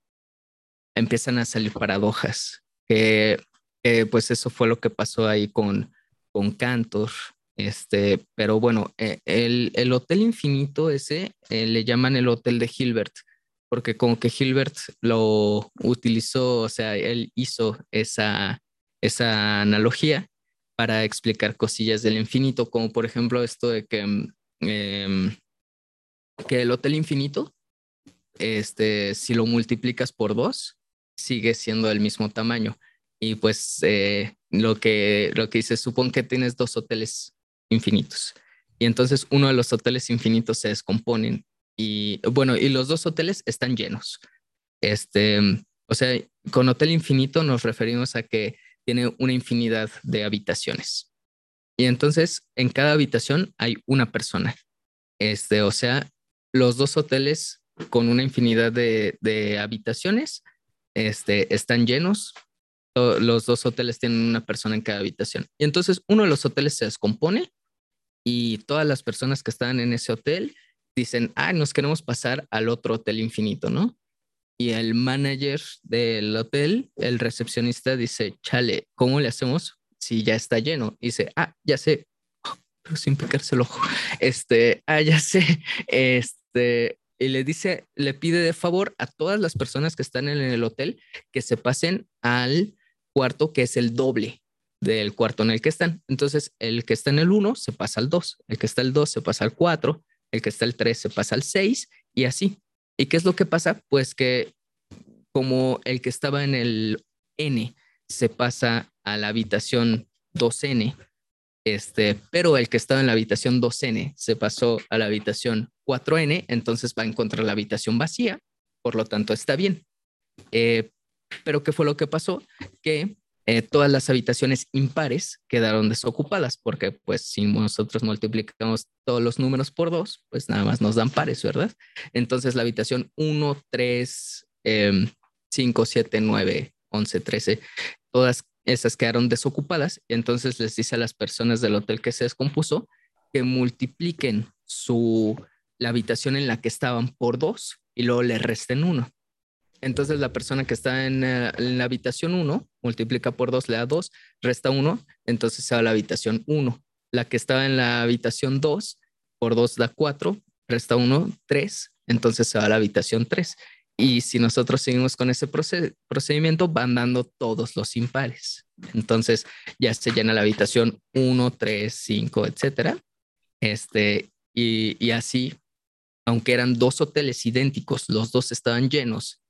empiezan a salir paradojas. pues eso fue lo que pasó ahí con, con Cantor, Este, pero bueno, eh, el, el, Hotel Infinito ese eh, le llaman el Hotel de Hilbert, porque como que Hilbert lo utilizó, o sea, él hizo esa, esa analogía para explicar cosillas del infinito, como por ejemplo esto de que, mm, em, que el Hotel Infinito, este, si lo multiplicas por dos, sigue siendo del mismo tamaño. Y pues eh, lo, que, lo que dice, supone que tienes dos hoteles infinitos. Y entonces uno de los hoteles infinitos se descomponen y bueno, y los dos hoteles están llenos. Este, o sea, con hotel infinito nos referimos a que tiene una infinidad de habitaciones. Y entonces en cada habitación hay una persona. Este, o sea, los dos hoteles con una infinidad de, de habitaciones este, están llenos. Los dos hoteles tienen una persona en cada habitación. Y entonces uno de los hoteles se descompone y todas las personas que están en ese hotel dicen, ah, nos queremos pasar al otro hotel infinito, ¿no? Y el manager del hotel, el recepcionista, dice, chale, ¿cómo le hacemos si ya está lleno? Y dice, ah, ya sé, pero sin picarse el ojo. Este, ah, ya sé, este, y le dice, le pide de favor a todas las personas que están en el hotel que se pasen al cuarto que es el doble del cuarto en el que están. Entonces, el que está en el 1 se pasa al 2, el que está el 2 se pasa al 4, el que está el 3 se pasa al 6 y así. ¿Y qué es lo que pasa? Pues que como el que estaba en el N se pasa a la habitación 2N, este, pero el que estaba en la habitación 2N se pasó a la habitación 4N, entonces va a encontrar la habitación vacía, por lo tanto está bien. Eh, pero ¿qué fue lo que pasó? Que eh, todas las habitaciones impares quedaron desocupadas, porque pues si nosotros multiplicamos todos los números por dos, pues nada más nos dan pares, ¿verdad? Entonces la habitación 1, 3, 5, 7, 9, 11, 13, todas esas quedaron desocupadas entonces les dice a las personas del hotel que se descompuso que multipliquen su, la habitación en la que estaban por dos y luego le resten uno. Entonces la persona que está en, eh, la habitación 1 multiplica por 2, le da 2, resta 1, entonces se va a la habitación 1. La que estaba en la habitación 2 por 2 da 4, resta 1, 3, entonces se va a la habitación 3. Y si nosotros seguimos con ese procedimiento, van dando todos los impares. Entonces ya se llena la habitación 1, 3, 5, etcétera. Este, y, y así, aunque eran dos hoteles idénticos, los dos estaban llenos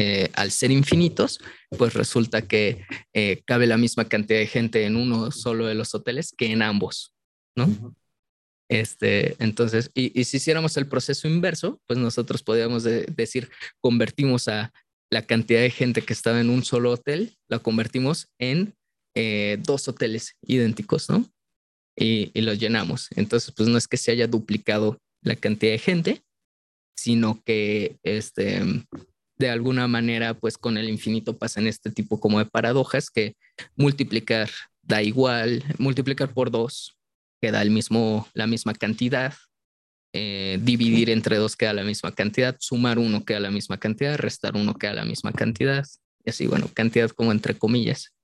eh, al ser infinitos, pues resulta que eh, cabe la misma cantidad de gente en uno solo de los hoteles que en ambos, ¿no? Este, entonces, y, si hiciéramos el proceso inverso, pues nosotros podríamos decir, convertimos a la cantidad de gente que estaba en un solo hotel, la convertimos en eh, dos hoteles idénticos, ¿no? Y, y los llenamos. Entonces, pues no es que se haya duplicado la cantidad de gente, sino que este, de alguna manera, pues con el infinito pasan este tipo como de paradojas que multiplicar da igual, multiplicar por dos queda el mismo, la misma cantidad, eh, dividir entre dos queda la misma cantidad, sumar uno queda la misma cantidad, restar uno queda la misma cantidad, y así, bueno, cantidad como entre comillas.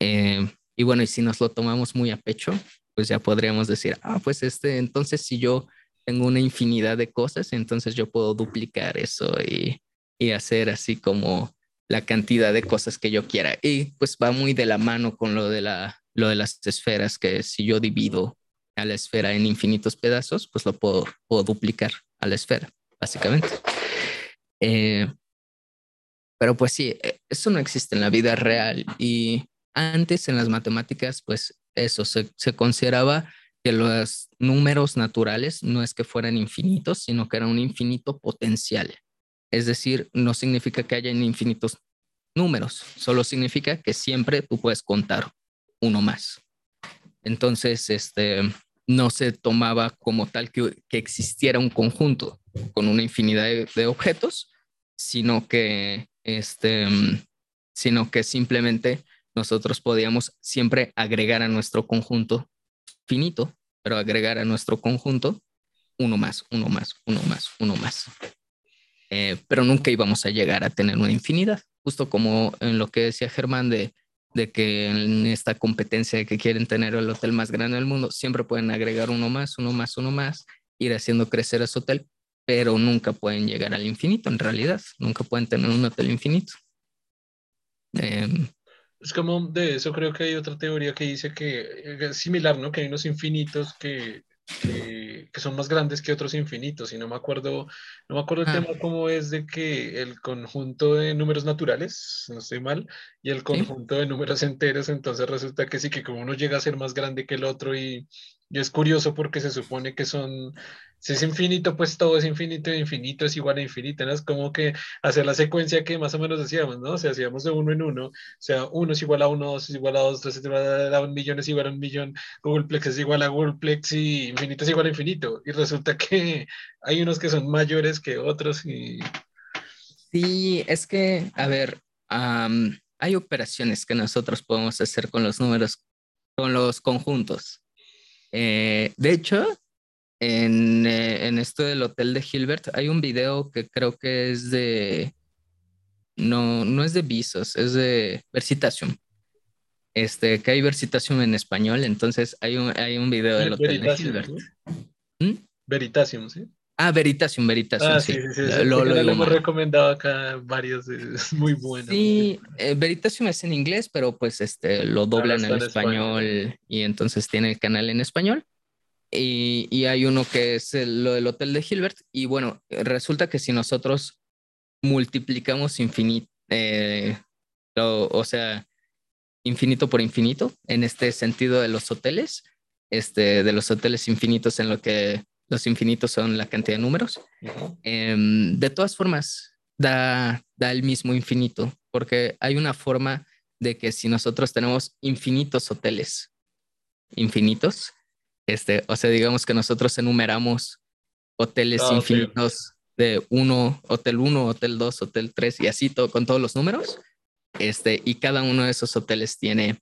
Eh, y bueno, y si nos lo tomamos muy a pecho, pues ya podríamos decir, ah, pues este, entonces si yo tengo una infinidad de cosas, entonces yo puedo duplicar eso y y hacer así como la cantidad de cosas que yo quiera. Y pues va muy de la mano con lo de, la, lo de las esferas, que si yo divido a la esfera en infinitos pedazos, pues lo puedo, duplicar a la esfera, básicamente. Eh, pero pues sí, e, eso no existe en la vida real. Y antes en las matemáticas, pues eso se, se consideraba que los números naturales no es que fueran infinitos, sino que era un infinito potencial. Es decir, no significa que haya infinitos números, solo significa que siempre tú puedes contar uno más. Entonces, este, no se tomaba como tal que, existiera un conjunto con una infinidad de, objetos, sino que, este, sino que simplemente nosotros podíamos siempre agregar a nuestro conjunto finito, pero agregar a nuestro conjunto uno más, uno más, uno más, uno más. Eh, pero nunca íbamos a llegar a tener una infinidad, justo como en lo que decía Germán de de que en esta competencia de que quieren tener el hotel más grande del mundo, siempre pueden agregar uno más, uno más, uno más, ir haciendo crecer ese hotel, pero nunca pueden llegar al infinito en realidad, nunca pueden tener un hotel infinito. Em, es como de eso creo que hay otra teoría que dice que es similar, ¿no? Que hay unos infinitos que que, son más grandes que otros infinitos y no me acuerdo, no me acuerdo el ah. tema cómo es de que el conjunto de números naturales, no estoy mal, y el conjunto de números enteros, entonces resulta que sí, que como uno llega a ser más grande que el otro y, y es curioso porque se supone que son si es infinito, pues todo es infinito y infinito es igual a infinito, ¿no? Es como que hacer la secuencia que más o menos hacíamos, ¿no? O sea, hacíamos de uno en uno, o sea, uno es igual a uno, dos es igual a dos, tres es igual a un millón es igual a un millón, Googleplex es igual a Googleplex y infinito es igual a infinito. Y resulta que hay unos que son mayores que otros y... Sí, es que, a ver, hay operaciones que nosotros podemos hacer con los números, con los conjuntos. Eh, de hecho, en, eh, en, esto del hotel de Hilbert hay un video que creo que es de no no es de Visos, es de Versitación. Este, que hay Versitación en español, entonces hay un, hay un video del hotel de Hilbert. ¿Mm? Veritasium, ¿sí? Ah, Veritasium, Veritasium, ah, sí. sí, sí, Lo, lo, hemos recomendado acá varios, es muy bueno. Sí, eh, Veritasium es en inglés, pero pues este, lo doblan en español, y entonces tiene el canal en español. Y, hay uno que es lo del Hotel de Hilbert. Y bueno, resulta que si nosotros multiplicamos infinito, eh, o sea, infinito por infinito, en este sentido de los hoteles, este, de los hoteles infinitos en lo que los infinitos son la cantidad de números, em, de todas formas da, da el mismo infinito, porque hay una forma de que si nosotros tenemos infinitos hoteles, infinitos, este, o sea, digamos que nosotros enumeramos hoteles ah, infinitos de uno, hotel 1, hotel 2, hotel 3 y así todo con todos los números. Este, y cada uno de esos hoteles tiene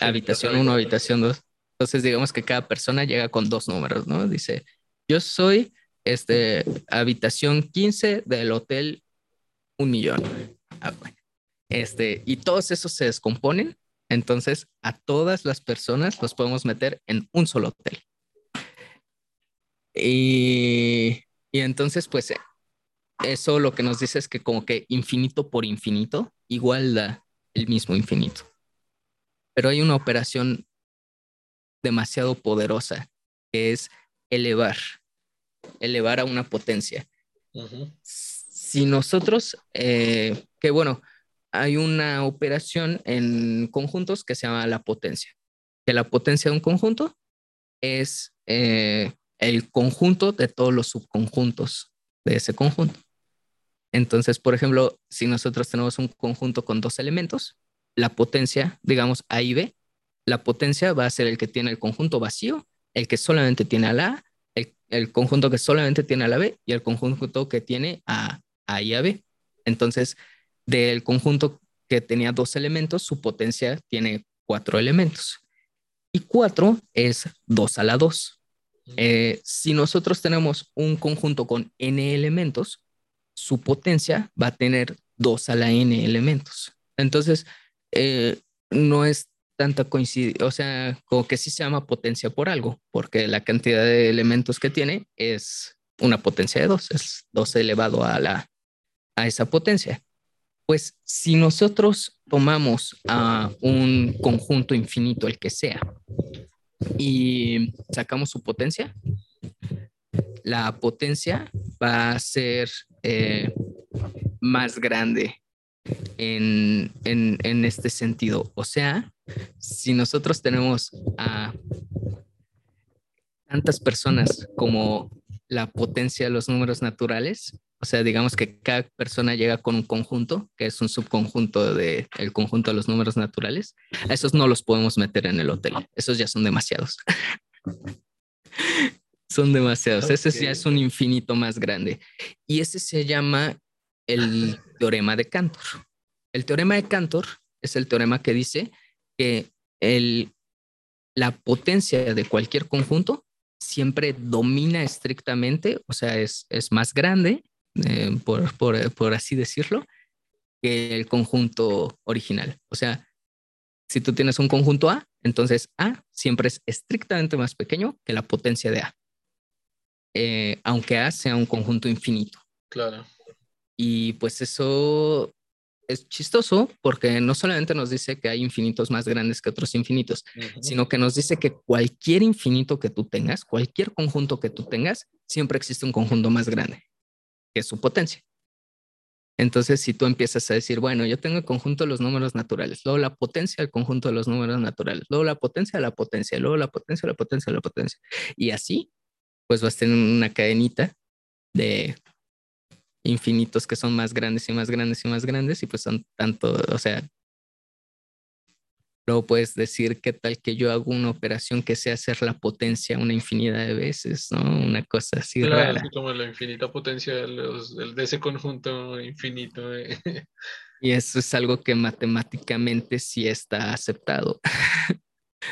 habitación 1, habitación 2. Entonces, digamos que cada persona llega con dos números, ¿no? Dice, yo soy este, habitación 15 del hotel un millón. Ah, este, y todos esos se descomponen entonces, a todas las personas los podemos meter en un solo hotel. Y, entonces, pues, eso lo que nos dice es que como que infinito por infinito igual da el mismo infinito. Pero hay una operación demasiado poderosa que es elevar, elevar a una potencia. Si nosotros, eh, que bueno, hay una operación en conjuntos que se llama la potencia. Que la potencia de un conjunto es eh, el conjunto de todos los subconjuntos de ese conjunto. Entonces, por ejemplo, si nosotros tenemos un conjunto con dos elementos, la potencia, digamos A y B, la potencia va a ser el que tiene el conjunto vacío, el que solamente tiene a la A, el, el conjunto que solamente tiene a la B y el conjunto que tiene a A y a B. Entonces, del conjunto que tenía dos elementos, su potencia tiene cuatro elementos. Y cuatro es dos a la dos. Eh, si nosotros tenemos un conjunto con n elementos, su potencia va a tener dos a la n elementos. Entonces, eh, no es tanta coincidencia, o sea, como que sí se llama potencia por algo, porque la cantidad de elementos que tiene es una potencia de dos, es dos elevado a, la, a esa potencia. Pues si nosotros tomamos a un conjunto infinito, el que sea, y sacamos su potencia, la potencia va a ser eh, más grande en, en, este sentido. O sea, si nosotros tenemos a tantas personas como la potencia de los números naturales, o sea, digamos que cada persona llega con un conjunto, que es un subconjunto del el conjunto de los números naturales. A esos no los podemos meter en el hotel. Esos ya son demasiados. son demasiados. Ese ya es un infinito más grande. Y ese se llama el teorema de Cantor. El teorema de Cantor es el teorema que dice que el, la potencia de cualquier conjunto siempre domina estrictamente, o sea, es, es más grande eh, por, por, por, así decirlo, que el conjunto original. O sea, Si tú tienes un conjunto A, entonces A siempre es estrictamente más pequeño que la potencia de A, eh, aunque A sea un conjunto infinito. Claro. Y pues eso es chistoso porque no solamente nos dice que hay infinitos más grandes que otros infinitos, sino que nos dice que cualquier infinito que tú tengas, cualquier conjunto que tú tengas, siempre existe un conjunto más grande, que es su potencia. Entonces, si tú empiezas a decir, bueno, yo tengo el conjunto de los números naturales, luego la potencia del conjunto de los números naturales, luego la potencia de la potencia, luego la potencia de la potencia de la potencia, y así, pues vas a tener una cadenita de infinitos que son más grandes y más grandes y más grandes y pues son tanto, o sea, luego puedes decir qué tal que yo hago una operación que sea hacer la potencia una infinidad de veces, ¿no? Una cosa así claro, rara. como la infinita potencia de, los, de ese conjunto infinito. Y eso es algo que matemáticamente sí está aceptado.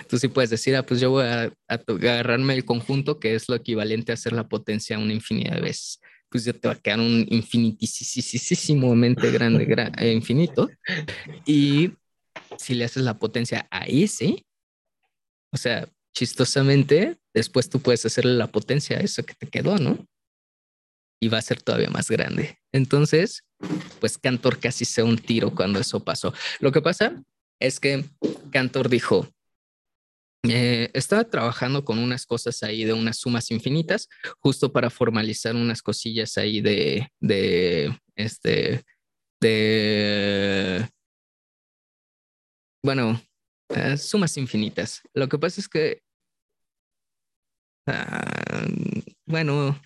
Tú sí puedes decir, ah, pues yo voy a, a agarrarme el conjunto que es lo equivalente a hacer la potencia una infinidad de veces pues ya te va a quedar un infinitísimamente grande, eh, infinito. Y si le haces la potencia a ese, o sea, chistosamente, después tú puedes hacerle la potencia a eso que te quedó, ¿no? Y va a ser todavía más grande. Entonces, pues Cantor casi se un tiro cuando eso pasó. Lo que pasa es que Cantor dijo, eh, estaba trabajando con unas cosas ahí de unas sumas infinitas, justo para formalizar unas cosillas ahí de, de, este, de, bueno, eh, sumas infinitas. Lo que pasa es que, ah, bueno,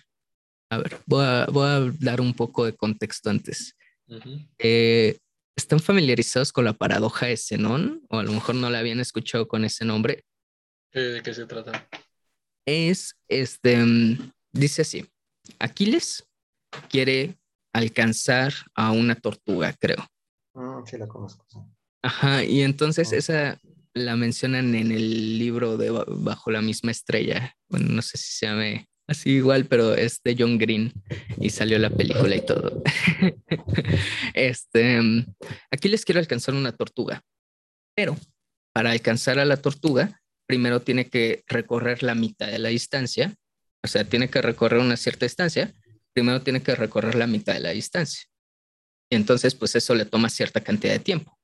a ver, voy a, voy a, dar un poco de contexto antes. Eh, ¿Están familiarizados con la paradoja de Zenón? O a lo mejor no la habían escuchado con ese nombre. ¿De qué se trata? Es, este, mm, dice así, Aquiles quiere alcanzar a una tortuga, creo. Ah, sí, la conozco. Ajá, y entonces esa la mencionan en el libro de Bajo la misma estrella. Bueno, no sé si se llame así igual, pero es de John Green y salió la película y todo. este, mm, Aquiles quiere alcanzar una tortuga, pero para alcanzar a la tortuga primero tiene que recorrer la mitad de la distancia, o sea, tiene que recorrer una cierta distancia, primero tiene que recorrer la mitad de la distancia. Y entonces, pues eso le toma cierta cantidad de tiempo.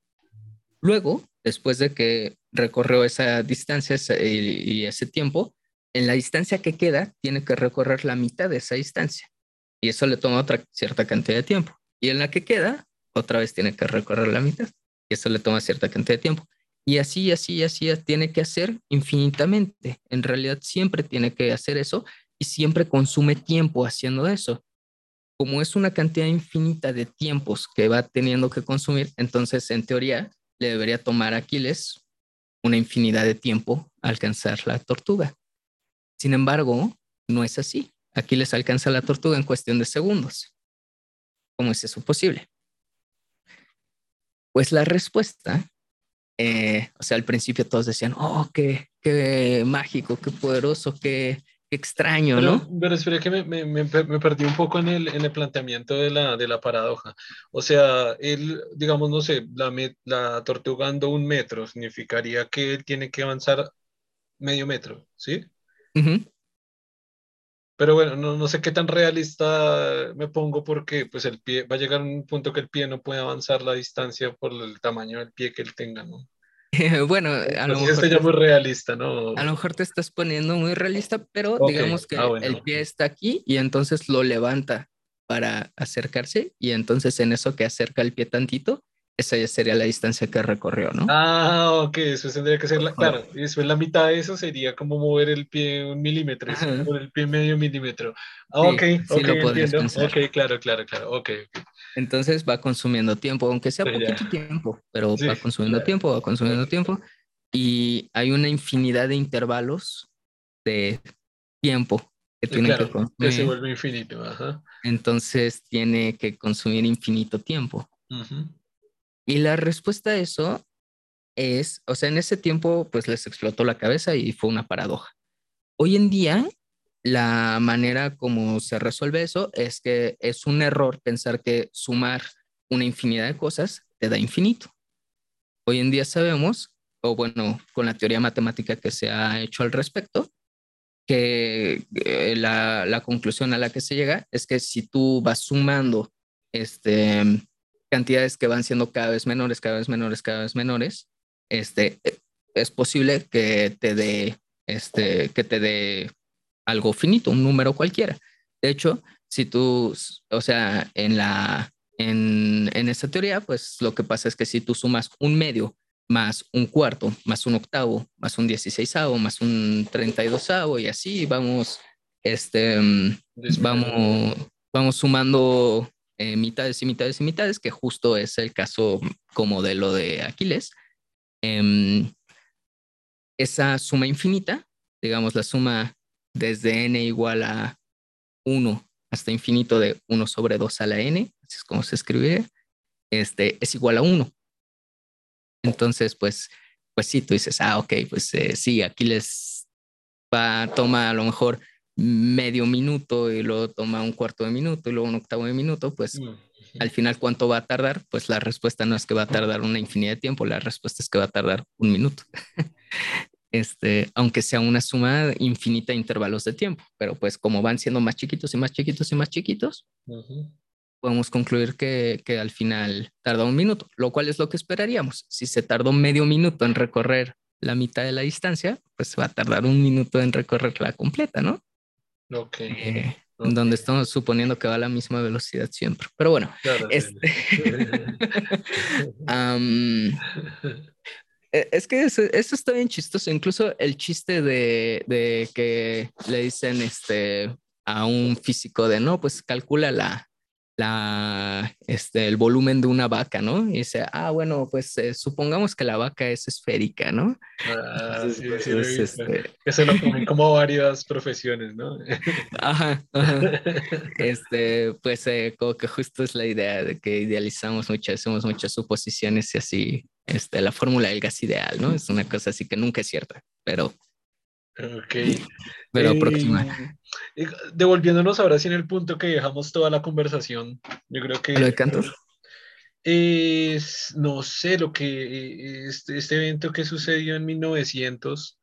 Luego, después de que recorrió esa distancia y ese tiempo, en la distancia que queda, tiene que recorrer la mitad de esa distancia. Y eso le toma otra cierta cantidad de tiempo. Y en la que queda, otra vez tiene que recorrer la mitad. Y eso le toma cierta cantidad de tiempo. Y así, así, así tiene que hacer infinitamente. En realidad siempre tiene que hacer eso y siempre consume tiempo haciendo eso. Como es una cantidad infinita de tiempos que va teniendo que consumir, entonces en teoría le debería tomar a Aquiles una infinidad de tiempo alcanzar la tortuga. Sin embargo, no es así. Aquiles alcanza la tortuga en cuestión de segundos. ¿Cómo es eso posible? Pues la respuesta eh, o sea, al principio todos decían, oh, qué, qué mágico, qué poderoso, qué, qué extraño, ¿no? Pero espera que me, me, me, perdí un poco en el, en el planteamiento de la, de la paradoja. O sea, él, digamos, no sé, la, la tortugando un metro significaría que él tiene que avanzar medio metro, ¿sí? Pero bueno, no, no, sé qué tan realista me pongo porque pues el pie va a llegar a un punto que el pie no puede avanzar la distancia por el tamaño del pie que él tenga, ¿no? bueno, a lo mejor ya muy realista, ¿no? A lo mejor te estás poniendo muy realista, pero digamos que ah, el pie está aquí y entonces lo levanta para acercarse y entonces en eso que acerca el pie tantito, esa ya sería la distancia que recorrió, ¿no? Ah, ok, eso tendría que ser la, claro, después la mitad de eso sería como mover el pie un milímetro, mover el pie medio milímetro. Ah, ok, ok, entiendo. Ok, claro, claro, claro, ok, Entonces va consumiendo tiempo, aunque sea poquito tiempo, pero va consumiendo tiempo, va consumiendo tiempo, y hay una infinidad de intervalos de tiempo que tiene que consumir. Que se vuelve infinito, ajá. Entonces tiene que consumir infinito tiempo. Y la respuesta a eso es, o sea, en ese tiempo pues les explotó la cabeza y fue una paradoja. Hoy en día, la manera como se resuelve eso es que es un error pensar que sumar una infinidad de cosas te da infinito. Hoy en día sabemos, o bueno, con la teoría matemática que se ha hecho al respecto, que eh, la, la, conclusión a la que se llega es que si tú vas sumando este, cantidades que van siendo cada vez menores, cada vez menores, cada vez menores, este, es posible que te dé este, que te dé algo finito, un número cualquiera. De hecho, si tú, o sea, en la, en, en esta teoría, pues lo que pasa es que si tú sumas un medio más un cuarto, más un octavo, más un dieciséisavo, más un treinta y dosavo, y así vamos, este, vamos, vamos sumando eh, mitades y mitades y mitades, que justo es el caso como de lo de Aquiles. Em, esa suma infinita, digamos la suma desde n igual a 1 hasta infinito de 1 sobre 2 a la n, así es como se escribe, este, es igual a 1. Entonces, pues, pues sí, tú dices, ah, ok, pues eh, sí, aquí les va, toma a lo mejor medio minuto y luego toma un cuarto de minuto y luego un octavo de minuto, pues mm, al final cuánto va a tardar, pues la respuesta no es que va a tardar una infinidad de tiempo, la respuesta es que va a tardar un minuto. este, aunque sea una suma infinita de intervalos de tiempo, pero pues como van siendo más chiquitos y más chiquitos y más chiquitos, podemos concluir que, que, al final tarda un minuto, lo cual es lo que esperaríamos. Si se tardó medio minuto en recorrer la mitad de la distancia, pues va a tardar un minuto en recorrerla completa, ¿no? Ok. Eh, donde estamos suponiendo que va a la misma velocidad siempre. Pero bueno, este... E, es que eso, está bien chistoso. Incluso el chiste de, de, que le dicen este, a un físico de, no, pues calcula la, la, este, el volumen de una vaca, ¿no? Y dice, ah, bueno, pues eh, supongamos que la vaca es esférica, ¿no? Ah, sí, sí, este... Eso lo ponen como varias profesiones, ¿no? Ajá, ajá. Este, pues eh, como que justo es la idea de que idealizamos mucho, hacemos muchas suposiciones y así, este, la fórmula del gas ideal, ¿no? Es una cosa así que nunca es cierta, pero Ok. Pero. Eh, eh, devolviéndonos ahora sí en el punto que dejamos toda la conversación, yo creo que... ¿Lo de Cantor? Es, no sé, lo que eh, este, este evento que sucedió en 1900,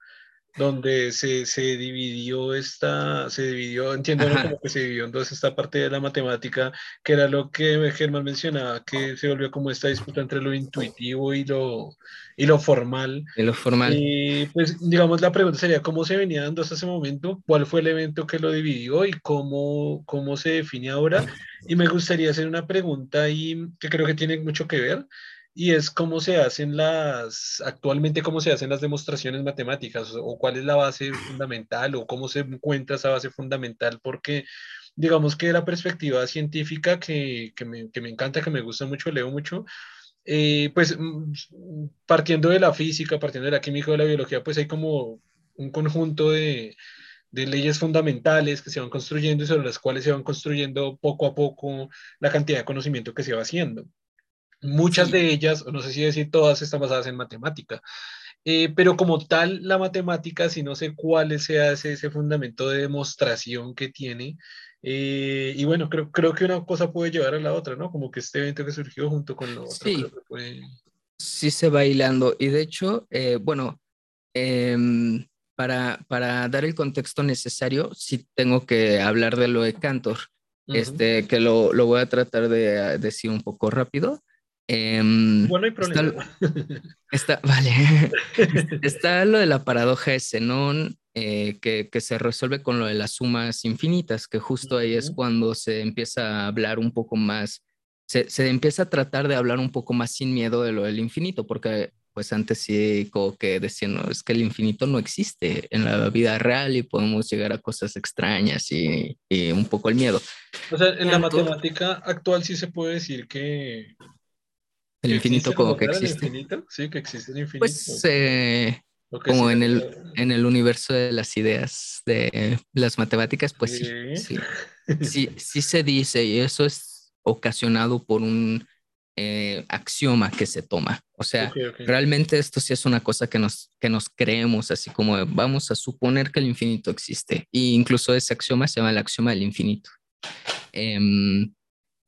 donde se, se, dividió esta, se dividió, entiendo como que se dividió entonces esta parte de la matemática, que era lo que Germán mencionaba, que se volvió como esta disputa entre lo intuitivo y lo, y lo formal. Y lo formal. Y pues digamos la pregunta sería, ¿cómo se venía dando hasta ese momento? ¿Cuál fue el evento que lo dividió y cómo, cómo se define ahora? Y me gustaría hacer una pregunta ahí que creo que tiene mucho que ver y es cómo se hacen las, actualmente cómo se hacen las demostraciones matemáticas o cuál es la base fundamental o cómo se encuentra esa base fundamental, porque digamos que la perspectiva científica que, que, me, que me, encanta, que me gusta mucho, leo mucho, eh, pues mm, partiendo de la física, partiendo de la química, de la biología, pues hay como un conjunto de, de leyes fundamentales que se van construyendo y sobre las cuales se van construyendo poco a poco la cantidad de conocimiento que se va haciendo. Muchas de ellas, no sé si decir todas, están basadas en matemática. Eh, pero como tal, la matemática, si no sé cuál sea ese, ese fundamento de demostración que tiene, eh, y bueno, creo, creo que una cosa puede llevar a la otra, ¿no? Como que este evento que surgió junto con lo otro. Sí, sí se va hilando. Y de hecho, eh, bueno, em, para, para, dar el contexto necesario, sí tengo que hablar de lo de Cantor, este, que lo, lo, voy a tratar de decir un poco rápido. Em, bueno, hay problema. Está, vale. está lo de la paradoja de Zenón, eh, que, que, se resuelve con lo de las sumas infinitas, que justo ahí es cuando se empieza a hablar un poco más, se, se, empieza a tratar de hablar un poco más sin miedo de lo del infinito, porque pues antes sí como que decían, no, es que el infinito no existe en la vida real y podemos llegar a cosas extrañas y, y un poco el miedo. O sea, en la matemática actual sí se puede decir que el infinito como que existe. Sí, que existe el infinito. Pues eh, como en el, en el universo de las ideas de las matemáticas, pues sí, sí, sí, sí se dice y eso es ocasionado por un eh, axioma que se toma. O sea, realmente esto sí es una cosa que nos, que nos creemos, así como vamos a suponer que el infinito existe. E incluso ese axioma se llama el axioma del infinito. Em,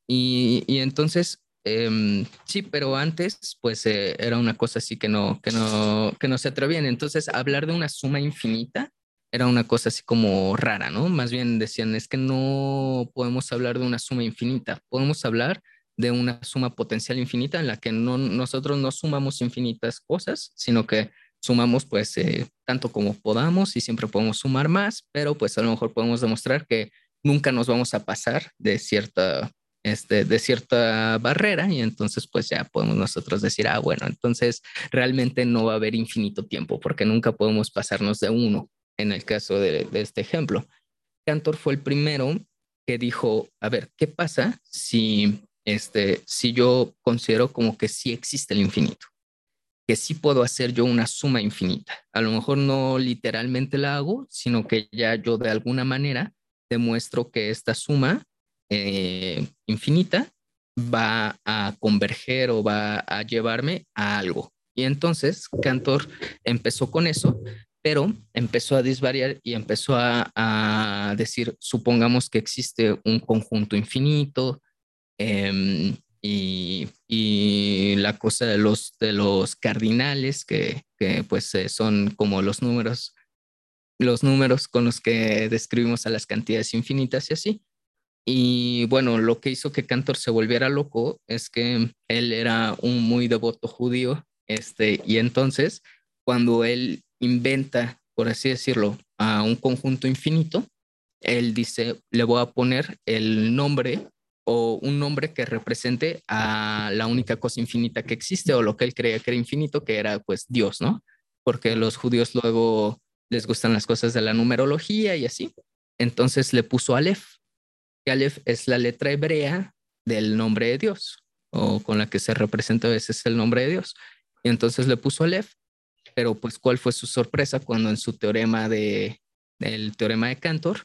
y, y, entonces em, sí, pero antes, pues eh, era una cosa así que no, que no, que no se atrevían. Entonces, hablar de una suma infinita era una cosa así como rara, ¿no? Más bien decían, es que no podemos hablar de una suma infinita, podemos hablar de una suma potencial infinita en la que no, nosotros no sumamos infinitas cosas, sino que sumamos pues eh, tanto como podamos y siempre podemos sumar más, pero pues a lo mejor podemos demostrar que nunca nos vamos a pasar de cierta, este, de cierta barrera y entonces pues ya podemos nosotros decir, ah, bueno, entonces realmente no va a haber infinito tiempo porque nunca podemos pasarnos de uno en el caso de, este ejemplo. Cantor fue el primero que dijo, a ver, ¿qué pasa si, este, si yo considero como que sí existe el infinito? Que sí puedo hacer yo una suma infinita. A lo mejor no literalmente la hago, sino que ya yo de alguna manera demuestro que esta suma eh, infinita va a converger o va a llevarme a algo. Y entonces Cantor empezó con eso, pero empezó a disvariar y empezó a, decir, supongamos que existe un conjunto infinito em, y, la cosa de los, de los cardinales, que, pues eh, son como los números, los números con los que describimos a las cantidades infinitas y así. Y bueno, lo que hizo que Cantor se volviera loco es que él era un muy devoto judío, este, y entonces cuando él inventa, por así decirlo, a un conjunto infinito, él dice, le voy a poner el nombre o un nombre que represente a la única cosa infinita que existe o lo que él creía que era infinito, que era pues Dios, ¿no? Porque los judíos luego les gustan las cosas de la numerología y así. Entonces le puso Aleph, que Aleph es la letra hebrea del nombre de Dios o con la que se representa a veces el nombre de Dios. Y entonces le puso Aleph pero pues cuál fue su sorpresa cuando en su teorema de, el teorema de Cantor,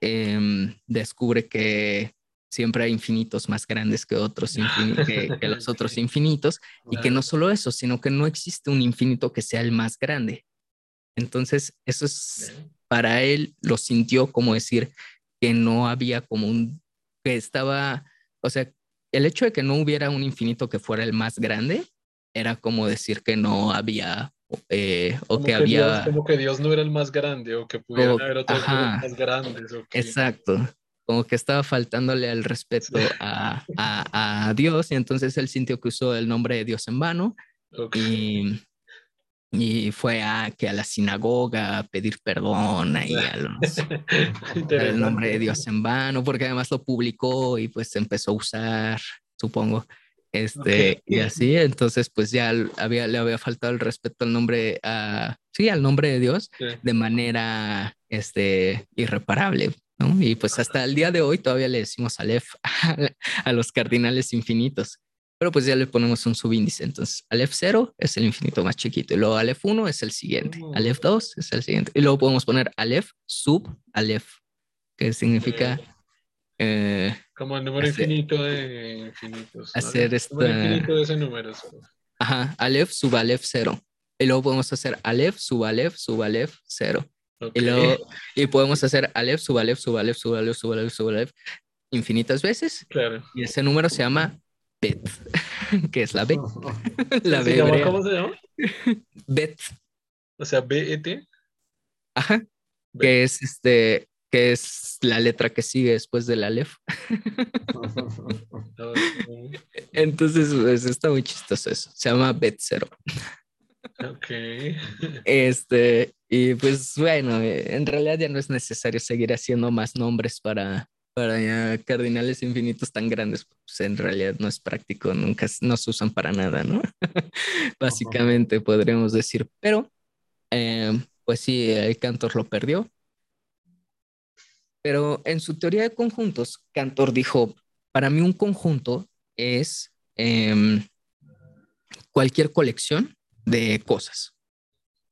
em, descubre que siempre hay infinitos más grandes que otros que, los otros infinitos y que no solo eso, sino que no existe un infinito que sea el más grande. Entonces, eso es para él lo sintió como decir que no había como un que estaba, o sea, el hecho de que no hubiera un infinito que fuera el más grande era como decir que no había eh, o que, había... como que Dios no era el más grande o que pudieran haber otros más grandes. Exacto, como que estaba faltándole al respeto a, a, Dios y entonces él sintió que usó el nombre de Dios en vano y, y, fue a, que a la sinagoga a pedir perdón ahí a los, el nombre de Dios en vano porque además lo publicó y pues empezó a usar, supongo. Este, y así, entonces pues ya había, le había faltado el respeto al nombre, a, sí, al nombre de Dios de manera, este, irreparable, ¿no? Y pues hasta el día de hoy todavía le decimos Aleph a, a los cardinales infinitos, pero pues ya le ponemos un subíndice, entonces Aleph 0 es el infinito más chiquito, y luego Aleph 1 es el siguiente, oh. Aleph 2 es el siguiente, y luego podemos poner Aleph sub Aleph, que significa... Eh, como el número infinito de infinitos. Hacer esta... número infinito de ese número. Ajá, Aleph sub Aleph 0. Y luego podemos hacer Aleph sub Aleph sub Aleph 0. Y, luego, y podemos hacer Aleph sub Aleph sub Aleph sub Aleph sub Aleph sub Aleph infinitas veces. Claro. Y ese número se llama Bet, que es la B. la B llama, ¿Cómo se llama? Bet. O sea, B-E-T. Ajá. Que es este que es la letra que sigue después del Aleph. Entonces, pues, está muy chistoso eso. Se llama Bet Zero. Ok. Este, y pues bueno, en realidad ya no es necesario seguir haciendo más nombres para, para cardinales infinitos tan grandes. Pues en realidad no es práctico, nunca no se usan para nada, ¿no? Básicamente podríamos decir. Pero, eh, pues sí, el Cantor lo perdió pero en su teoría de conjuntos, Cantor dijo, para mí un conjunto es em, cualquier colección de cosas,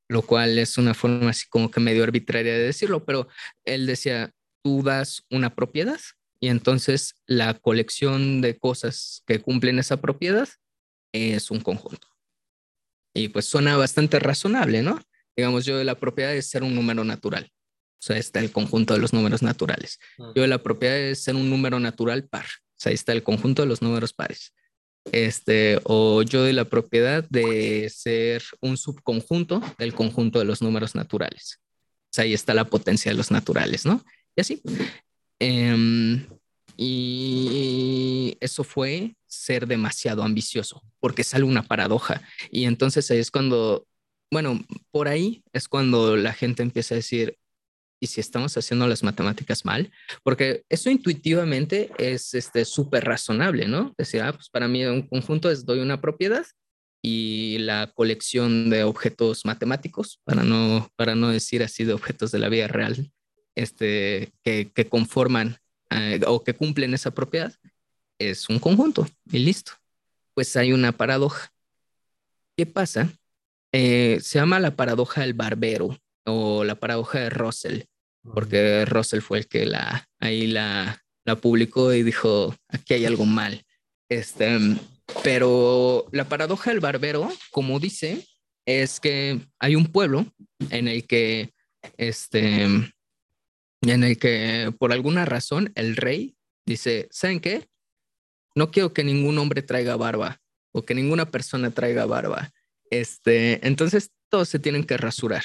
lo cual es una forma así como que medio arbitraria de decirlo, pero él decía, tú das una propiedad y entonces la colección de cosas que cumplen esa propiedad es un conjunto. Y pues suena bastante razonable, ¿no? Digamos, yo la propiedad es ser un número natural. O sea, está el conjunto de los números naturales. Yo la propiedad es ser un número natural par. O sea, ahí está el conjunto de los números pares. este, o yo doy la propiedad de ser un subconjunto del conjunto de los números naturales. O sea, ahí está la potencia de los naturales, ¿no? Y así. Em, y eso fue ser demasiado ambicioso, porque sale una paradoja. Y entonces ahí es cuando, bueno, por ahí es cuando la gente empieza a decir, ¿y si estamos haciendo las matemáticas mal? Porque eso intuitivamente es este, súper razonable, ¿no? Decir, ah, pues para mí un conjunto es doy una propiedad y la colección de objetos matemáticos, para no, para no decir así de objetos de la vida real, este, que, que conforman eh, o que cumplen esa propiedad, es un conjunto y listo. Pues hay una paradoja. ¿Qué pasa? Eh, se llama la paradoja del barbero o la paradoja de Russell, porque Russell fue el que la, ahí la, la publicó y dijo, aquí hay algo mal. Este, pero la paradoja del barbero, como dice, es que hay un pueblo en el que este, en el que por alguna razón el rey dice, ¿saben qué? No quiero que ningún hombre traiga barba o que ninguna persona traiga barba. Este, entonces todos se tienen que rasurar.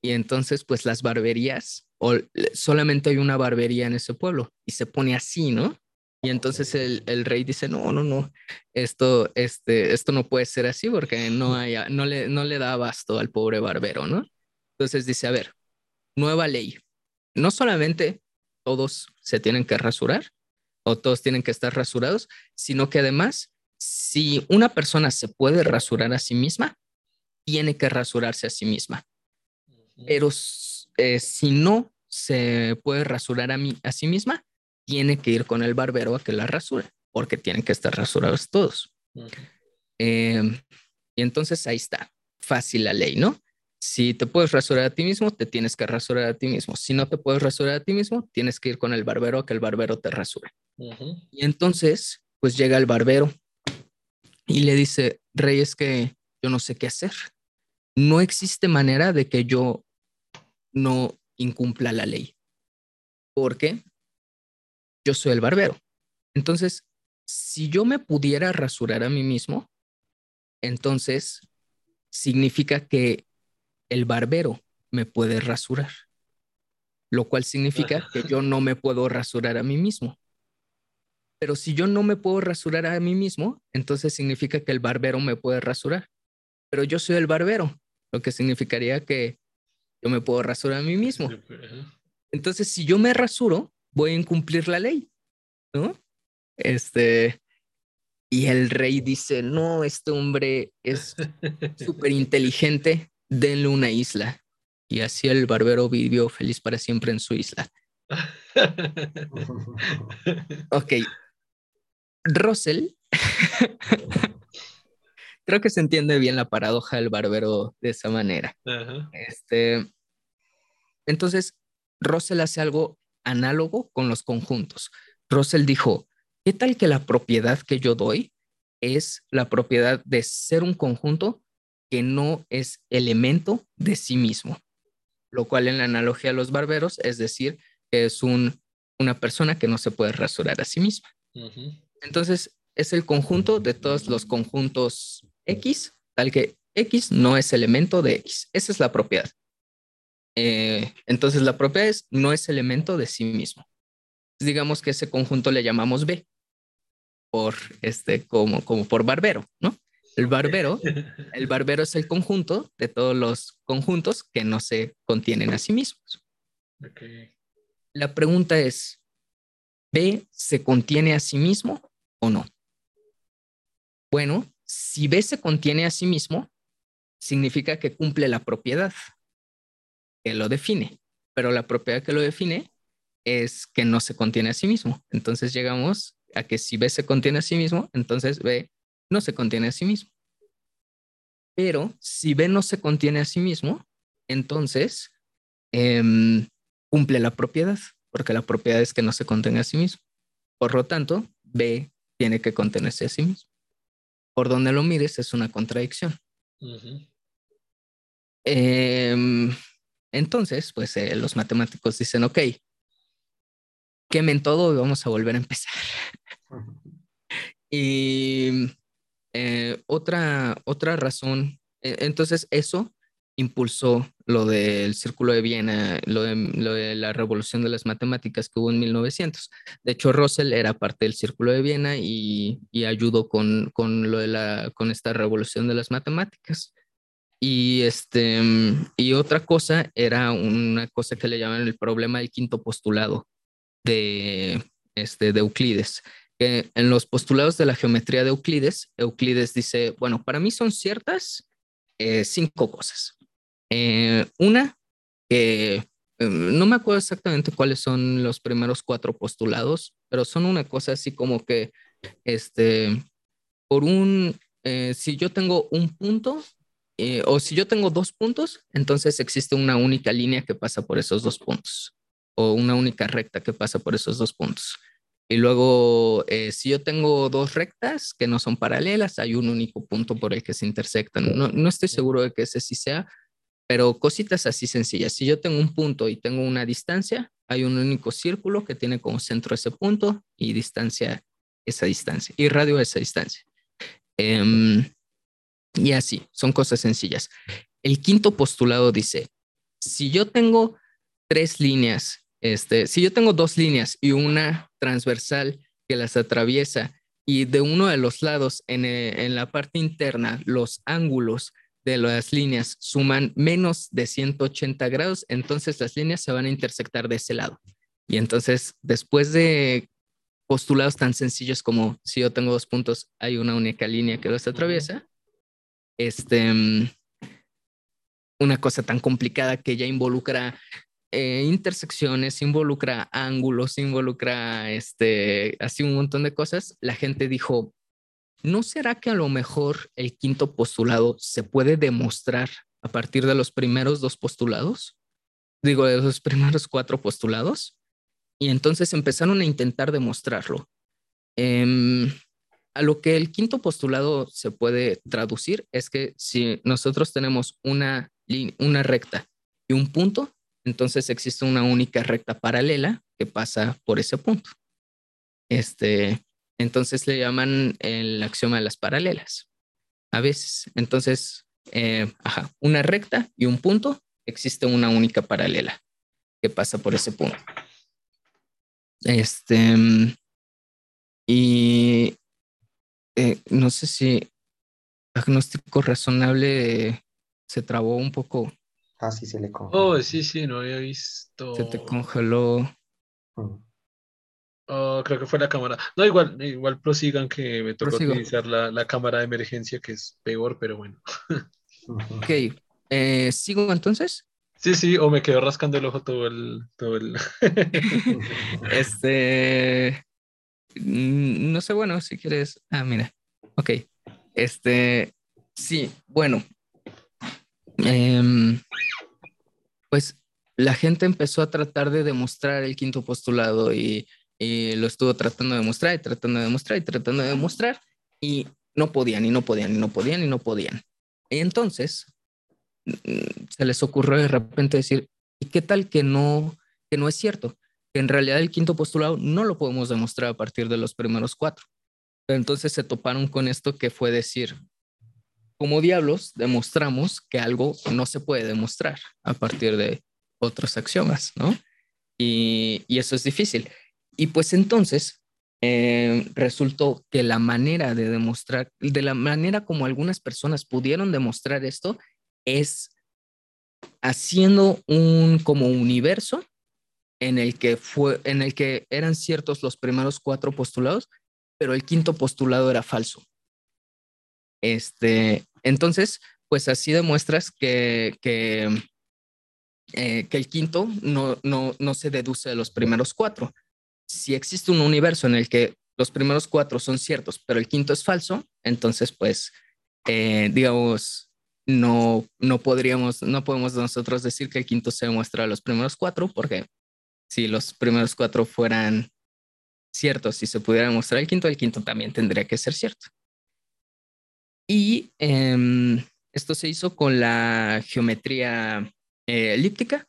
Y entonces, pues las barberías, o solamente hay una barbería en ese pueblo y se pone así, ¿no? Y entonces el, el, rey dice, no, no, no, esto, este, esto no puede ser así porque no, haya, no, le, no le da abasto al pobre barbero, ¿no? Entonces dice, a ver, nueva ley, no solamente todos se tienen que rasurar o todos tienen que estar rasurados, sino que además, si una persona se puede rasurar a sí misma, tiene que rasurarse a sí misma. Pero eh, si no se puede rasurar a, mí, a sí misma, tiene que ir con el barbero a que la rasure, porque tienen que estar rasurados todos. Em, y entonces ahí está, fácil la ley, ¿no? Si te puedes rasurar a ti mismo, te tienes que rasurar a ti mismo. Si no te puedes rasurar a ti mismo, tienes que ir con el barbero a que el barbero te rasure. Y entonces, pues llega el barbero y le dice, Rey, es que yo no sé qué hacer. No existe manera de que yo no incumpla la ley. Porque yo soy el barbero. Entonces, si yo me pudiera rasurar a mí mismo, entonces significa que el barbero me puede rasurar, lo cual significa que yo no me puedo rasurar a mí mismo. Pero si yo no me puedo rasurar a mí mismo, entonces significa que el barbero me puede rasurar. Pero yo soy el barbero, lo que significaría que yo me puedo rasurar a mí mismo. Entonces, si yo me rasuro, voy a incumplir la ley, ¿no? Este, y el rey dice, no, este hombre es súper inteligente, denle una isla. Y así el barbero vivió feliz para siempre en su isla. ok. Russell, creo que se entiende bien la paradoja del barbero de esa manera. Este, entonces, Russell hace algo análogo con los conjuntos. Russell dijo, ¿qué tal que la propiedad que yo doy es la propiedad de ser un conjunto que no es elemento de sí mismo, lo cual en la analogía a los barberos es decir, que es un, una persona que no se puede rasurar a sí misma. Entonces, es el conjunto de todos los conjuntos X, tal que X no es elemento de X. Esa es la propiedad. Eh, entonces, la propiedad es, no es elemento de sí mismo. Digamos que ese conjunto le llamamos B, por este, como, como por barbero, ¿no? El barbero, el barbero es el conjunto de todos los conjuntos que no se contienen a sí mismos. La pregunta es, ¿B se contiene a sí mismo o no? Bueno, si B se contiene a sí mismo, significa que cumple la propiedad que lo define, pero la propiedad que lo define es que no se contiene a sí mismo. Entonces llegamos a que si B se contiene a sí mismo, entonces B no se contiene a sí mismo. Pero si B no se contiene a sí mismo, entonces em, cumple la propiedad, porque la propiedad es que no se contenga a sí mismo. Por lo tanto, B tiene que contenerse a sí mismo. Por donde lo mires es una contradicción. Em, entonces, pues eh, los matemáticos dicen, ok, quemen todo y vamos a volver a empezar. Y eh, otra, otra razón, e, entonces eso impulsó lo del Círculo de Viena, lo de, la revolución de las matemáticas que hubo en 1900. De hecho, Russell era parte del Círculo de Viena y, ayudó con, lo de la, con esta revolución de las matemáticas. Y, este, y otra cosa era una cosa que le llaman el problema del quinto postulado de, este, de Euclides. Que en los postulados de la geometría de Euclides, Euclides dice, bueno, para mí son ciertas eh, cinco cosas. Eh, una, que em, no me acuerdo exactamente cuáles son los primeros cuatro postulados, pero son una cosa así como que, este, por un, eh, si yo tengo un punto, o si yo tengo dos puntos, entonces existe una única línea que pasa por esos dos puntos, o una única recta que pasa por esos dos puntos. Y luego, si yo tengo dos rectas que no son paralelas, hay un único punto por el que se intersectan. No, no estoy seguro de que ese sí sea, pero cositas así sencillas. Si yo tengo un punto y tengo una distancia, hay un único círculo que tiene como centro ese punto y distancia esa distancia y radio esa distancia. Em, y así, son cosas sencillas. El quinto postulado dice, si yo tengo tres líneas, este, si yo tengo dos líneas y una transversal que las atraviesa y de uno de los lados en, eh, en la parte interna los ángulos de las líneas suman menos de 180 grados, entonces las líneas se van a intersectar de ese lado. Y entonces, después de postulados tan sencillos como si yo tengo dos puntos, hay una única línea que los atraviesa, este, una cosa tan complicada que ya involucra eh, intersecciones, involucra ángulos, involucra este, así un montón de cosas, la gente dijo, ¿no será que a lo mejor el quinto postulado se puede demostrar a partir de los primeros dos postulados? Digo, de los primeros cuatro postulados. Y entonces empezaron a intentar demostrarlo. Em, a lo que el quinto postulado se puede traducir es que si nosotros tenemos una, una recta y un punto, entonces existe una única recta paralela que pasa por ese punto. Este, entonces le llaman el axioma de las paralelas. A veces, entonces, eh, ajá, una recta y un punto, existe una única paralela que pasa por ese punto. Este, y eh, no sé si agnóstico razonable se trabó un poco. Ah, sí, se le congeló. Oh, sí, sí, no había visto. Se te congeló. Mm. Oh, creo que fue la cámara. No, igual, igual prosigan que me tocó utilizar la, cámara de emergencia, que es peor, pero bueno. ok, eh, ¿sigo entonces? Sí, sí, o me quedo rascando el ojo todo el... Todo el... este... Mm, no sé, bueno, si quieres... Ah, mira. Ok. Este... Sí, bueno. Em, pues la gente empezó a tratar de demostrar el quinto postulado y lo estuvo tratando de demostrar y tratando de demostrar y tratando de demostrar y no podían y no podían y no podían y no podían. Y entonces mm, se les ocurrió de repente decir, ¿y qué tal que no, que no es cierto? Que en realidad el quinto postulado no lo podemos demostrar a partir de los primeros cuatro. entonces se toparon con esto que fue decir, como diablos demostramos que algo no se puede demostrar a partir de otros axiomas, ¿no? Y, y eso es difícil. Y pues entonces eh, resultó que la manera de demostrar, de la manera como algunas personas pudieron demostrar esto es haciendo un como universo en el que fue, en el que eran ciertos los primeros cuatro postulados, pero el quinto postulado era falso. Este, entonces, pues así demuestras que, eh, que el quinto no, no, no se deduce de los primeros cuatro si existe un universo en el que los primeros cuatro son ciertos, pero el quinto es falso, entonces pues, eh, digamos, no, no podríamos, no podemos nosotros decir que el quinto se demuestra a los primeros cuatro, porque si los primeros cuatro fueran ciertos y se pudiera demostrar el quinto, el quinto también tendría que ser cierto. Y em, esto se hizo con la geometría eh, elíptica,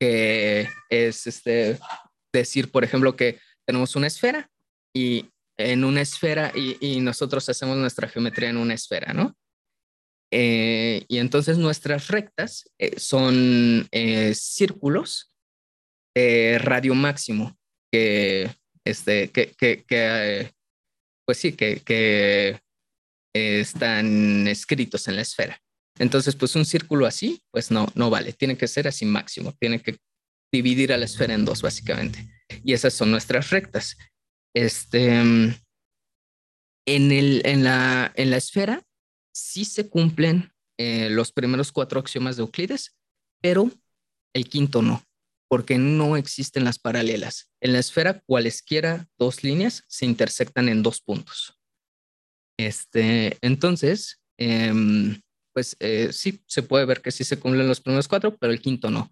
que es este, decir, por ejemplo, que tenemos una esfera y en una esfera y, nosotros hacemos nuestra geometría en una esfera, ¿no? Eh, y entonces nuestras rectas eh, son círculos de radio máximo que, este, que, que, pues sí, que, que están escritos en la esfera. Entonces, pues un círculo así, pues no, no vale, tiene que ser así máximo, tiene que dividir a la esfera en dos, básicamente. Y esas son nuestras rectas. Este, en, el, en, la, en la esfera sí se cumplen eh, los primeros cuatro axiomas de Euclides, pero el quinto no, porque no existen las paralelas. En la esfera, cualesquiera dos líneas se intersectan en dos puntos. Este, entonces, em, pues eh, sí, se puede ver que sí se cumplen los primeros cuatro, pero el quinto no.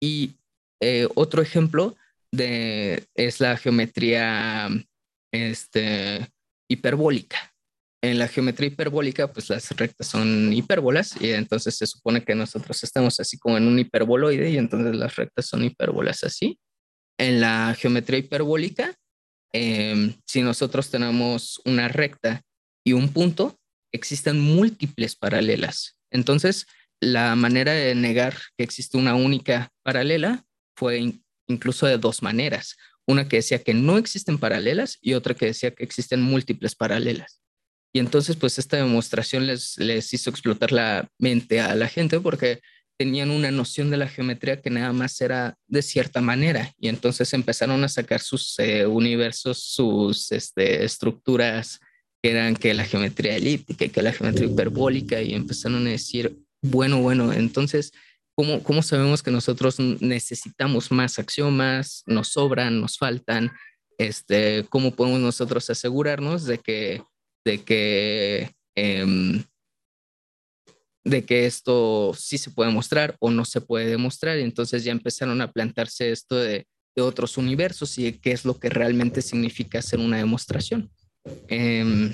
Y eh, otro ejemplo de, es la geometría este, hiperbólica. En la geometría hiperbólica, pues las rectas son hipérbolas y entonces se supone que nosotros estamos así como en un hiperboloide y entonces las rectas son hipérbolas así. En la geometría hiperbólica, em, si nosotros tenemos una recta y un punto, existen múltiples paralelas. Entonces, la manera de negar que existe una única paralela fue incluso de dos maneras. Una que decía que no existen paralelas y otra que decía que existen múltiples paralelas. Y entonces, pues esta demostración les, les hizo explotar la mente a la gente porque tenían una noción de la geometría que nada más era de cierta manera. Y entonces empezaron a sacar sus eh, universos, sus este, estructuras que eran que la geometría elíptica y que la geometría hiperbólica y empezaron a decir, bueno, bueno, entonces ¿Cómo, sabemos que nosotros necesitamos más axiomas, nos sobran, nos faltan? Este, ¿Cómo podemos nosotros asegurarnos de que, de que, em, de que esto sí se puede mostrar o no se puede demostrar? Y entonces ya empezaron a plantarse esto de, de otros universos y qué es lo que realmente significa hacer una demostración. Em,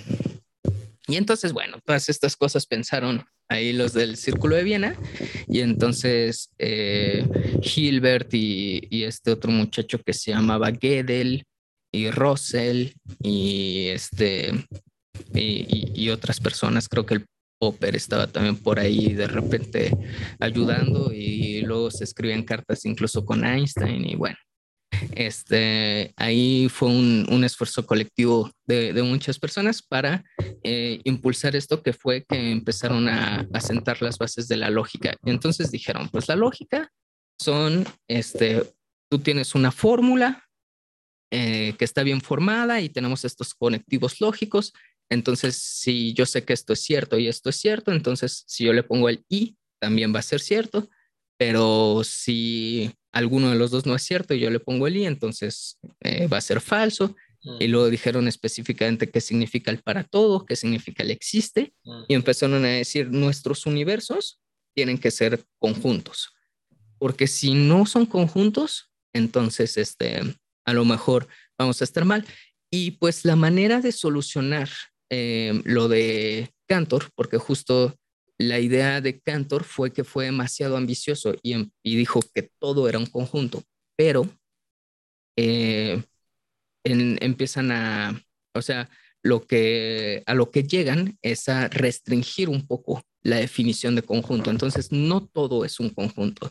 y entonces, bueno, todas estas cosas pensaron ahí los del Círculo de Viena, y entonces eh, Hilbert y, este otro muchacho que se llamaba Gödel y Russell y este y, otras personas, creo que el Popper estaba también por ahí de repente ayudando y luego se escribían cartas incluso con Einstein y bueno, este, ahí fue un, esfuerzo colectivo de, muchas personas para eh, impulsar esto que fue que empezaron a, sentar las bases de la lógica. Entonces dijeron, pues la lógica son, este, tú tienes una fórmula eh, que está bien formada y tenemos estos conectivos lógicos. Entonces, si yo sé que esto es cierto y esto es cierto, entonces si yo le pongo el i, también va a ser cierto. Pero si alguno de los dos no es cierto y yo le pongo el i, entonces eh, va a ser falso. Mm. Y luego dijeron específicamente qué significa el para todo, qué significa el existe. Mm. Y empezaron a decir, nuestros universos tienen que ser conjuntos. Porque si no son conjuntos, entonces este, a lo mejor vamos a estar mal. Y pues la manera de solucionar eh, lo de Cantor, porque justo la idea de Cantor fue que fue demasiado ambicioso y, em, dijo que todo era un conjunto, pero eh, empiezan a, o sea, lo que, a lo que llegan es a restringir un poco la definición de conjunto. Entonces, no todo es un conjunto.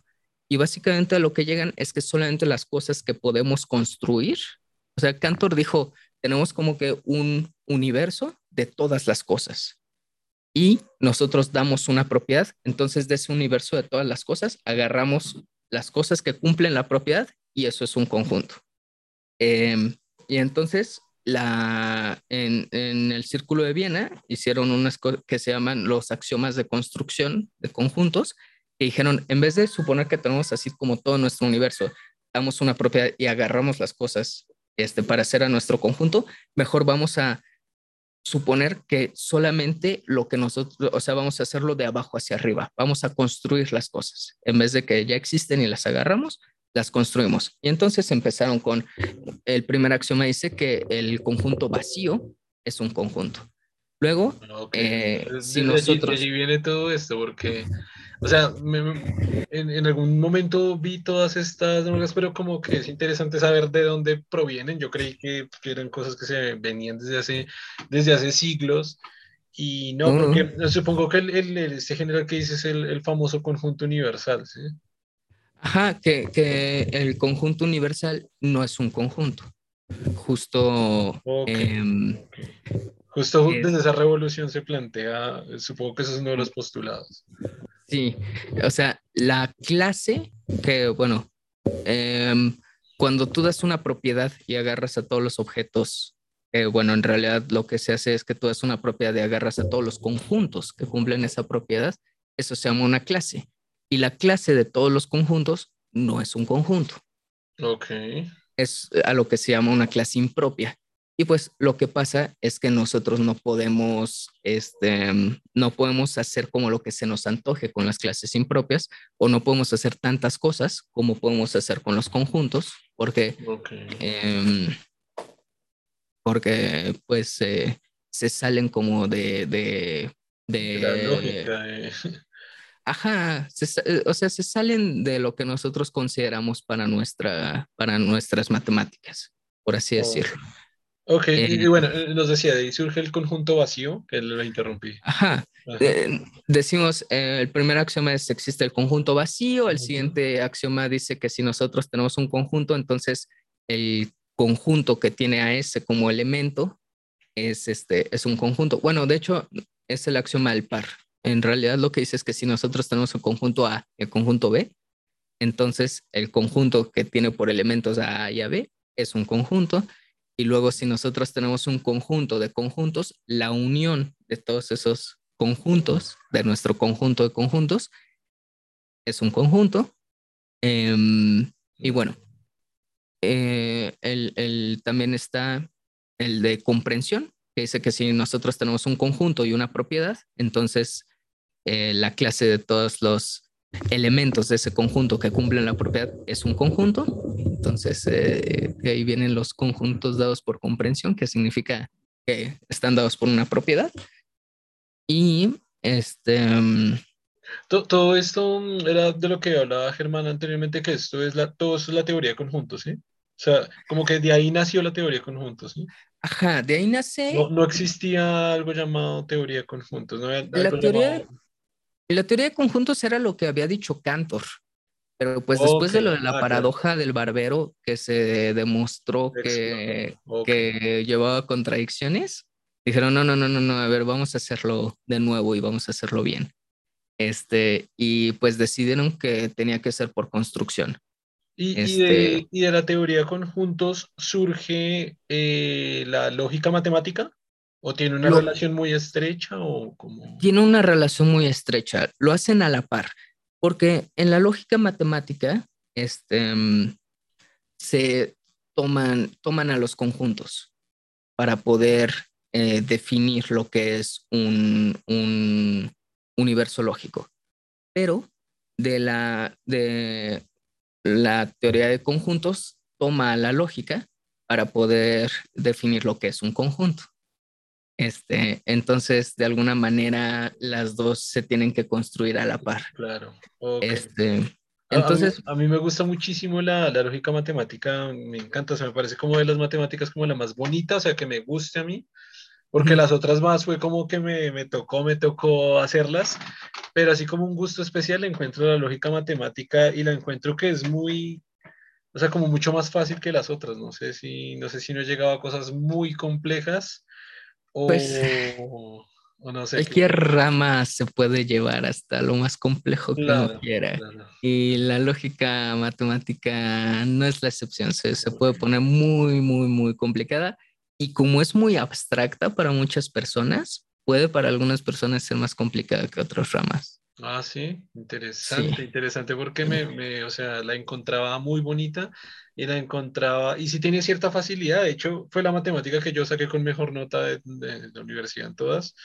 Y básicamente a lo que llegan es que solamente las cosas que podemos construir, o sea, Cantor dijo, tenemos como que un universo de todas las cosas y nosotros damos una propiedad, entonces de ese universo de todas las cosas, agarramos las cosas que cumplen la propiedad y eso es un conjunto. Em, y entonces la, en, el círculo de Viena hicieron unas cosas que se llaman los axiomas de construcción de conjuntos, que dijeron, en vez de suponer que tenemos así como todo nuestro universo, damos una propiedad y agarramos las cosas este, para hacer a nuestro conjunto, mejor vamos a suponer que solamente lo que nosotros, o sea, vamos a hacerlo de abajo hacia arriba, vamos a construir las cosas, en vez de que ya existen y las agarramos, las construimos. Y entonces empezaron con, el primer axioma dice que el conjunto vacío es un conjunto. Luego, eh, si nosotros... Allí, viene todo esto, porque O sea, en, en, algún momento vi todas estas drogas, pero como que es interesante saber de dónde provienen. Yo creí que, eran cosas que se venían desde hace, desde hace siglos. Y no, porque supongo que el, el, este general que dice es el, el famoso conjunto universal, ¿sí? Ajá, que, que, el conjunto universal no es un conjunto. Justo. Em, Justo desde esa revolución se plantea, supongo que eso es uno de los postulados. Sí, o sea, la clase que, bueno, em, cuando tú das una propiedad y agarras a todos los objetos, eh, bueno, en realidad lo que se hace es que tú das una propiedad y agarras a todos los conjuntos que cumplen esa propiedad, eso se llama una clase. Y la clase de todos los conjuntos no es un conjunto. Ok. Es a lo que se llama una clase impropia. Y pues lo que pasa es que nosotros no podemos, este, no podemos hacer como lo que se nos antoje con las clases impropias o no podemos hacer tantas cosas como podemos hacer con los conjuntos porque, em, porque pues se salen como de... de, de, la lógica. Eh. Ajá, o sea, se salen de lo que nosotros consideramos para, nuestra, para nuestras matemáticas, por así decirlo. Ok, y, bueno, eh, nos decía, de ahí surge el conjunto vacío, que lo interrumpí. Ajá, decimos, eh, el primer axioma es existe el conjunto vacío, el siguiente axioma dice que si nosotros tenemos un conjunto, entonces el conjunto que tiene a ese como elemento es, este, es un conjunto. Bueno, de hecho, es el axioma del par. En realidad lo que dice es que si nosotros tenemos el conjunto A y el conjunto B, entonces el conjunto que tiene por elementos a A y a B es un conjunto y luego si nosotros tenemos un conjunto de conjuntos, la unión de todos esos conjuntos, de nuestro conjunto de conjuntos, es un conjunto. Em, y bueno, eh, el, también está el de comprensión, que dice que si nosotros tenemos un conjunto y una propiedad, entonces eh, la clase de todos los elementos de ese conjunto que cumplen la propiedad es un conjunto. Entonces, eh, ahí vienen los conjuntos dados por comprensión, que significa que están dados por una propiedad. Y este... Mm, todo, esto era de lo que hablaba Germán anteriormente, que esto es la, todo esto es la teoría de conjuntos, ¿sí? O sea, como que de ahí nació la teoría de conjuntos, ¿sí? Ajá, de ahí nace... No, existía algo llamado teoría de conjuntos, ¿no? la teoría, la teoría de conjuntos era lo que había dicho Cantor, pero pues después de lo de la paradoja del barbero, que se demostró que, que llevaba contradicciones, dijeron, no, no, no, no, no, a ver, vamos a hacerlo de nuevo y vamos a hacerlo bien. Este, y pues decidieron que tenía que ser por construcción. ¿Y, y, de, este y de, la teoría de conjuntos surge eh, la lógica matemática? ¿O tiene una relación muy estrecha o como... Tiene una relación muy estrecha, lo hacen a la par, porque en la lógica matemática este, mm, se toman, toman a los conjuntos para poder eh, definir lo que es un, un, universo lógico. Pero de la, de la teoría de conjuntos toma la lógica para poder definir lo que es un conjunto. Este, entonces, de alguna manera, las dos se tienen que construir a la par. Claro. Este, entonces, a mí, me gusta muchísimo la, la, lógica matemática, me encanta, o sea, me parece como de las matemáticas como la más bonita, o sea, que me guste a mí, porque las otras más fue como que me, me, tocó, me tocó hacerlas, pero así como un gusto especial encuentro la lógica matemática y la encuentro que es muy, o sea, como mucho más fácil que las otras, no sé si, no sé si no he llegado a cosas muy complejas, pues, o, no sé. Cualquier rama se puede llevar hasta lo más complejo que uno quiera. Y la lógica matemática no es la excepción. Se, se puede poner muy, muy, muy complicada. Y como es muy abstracta para muchas personas, puede para algunas personas ser más complicada que otras ramas. Ah, sí, interesante, interesante, porque me, me, o sea, la encontraba muy bonita y la encontraba, y sí tenía cierta facilidad, de hecho, fue la matemática que yo saqué con mejor nota de, la universidad en todas,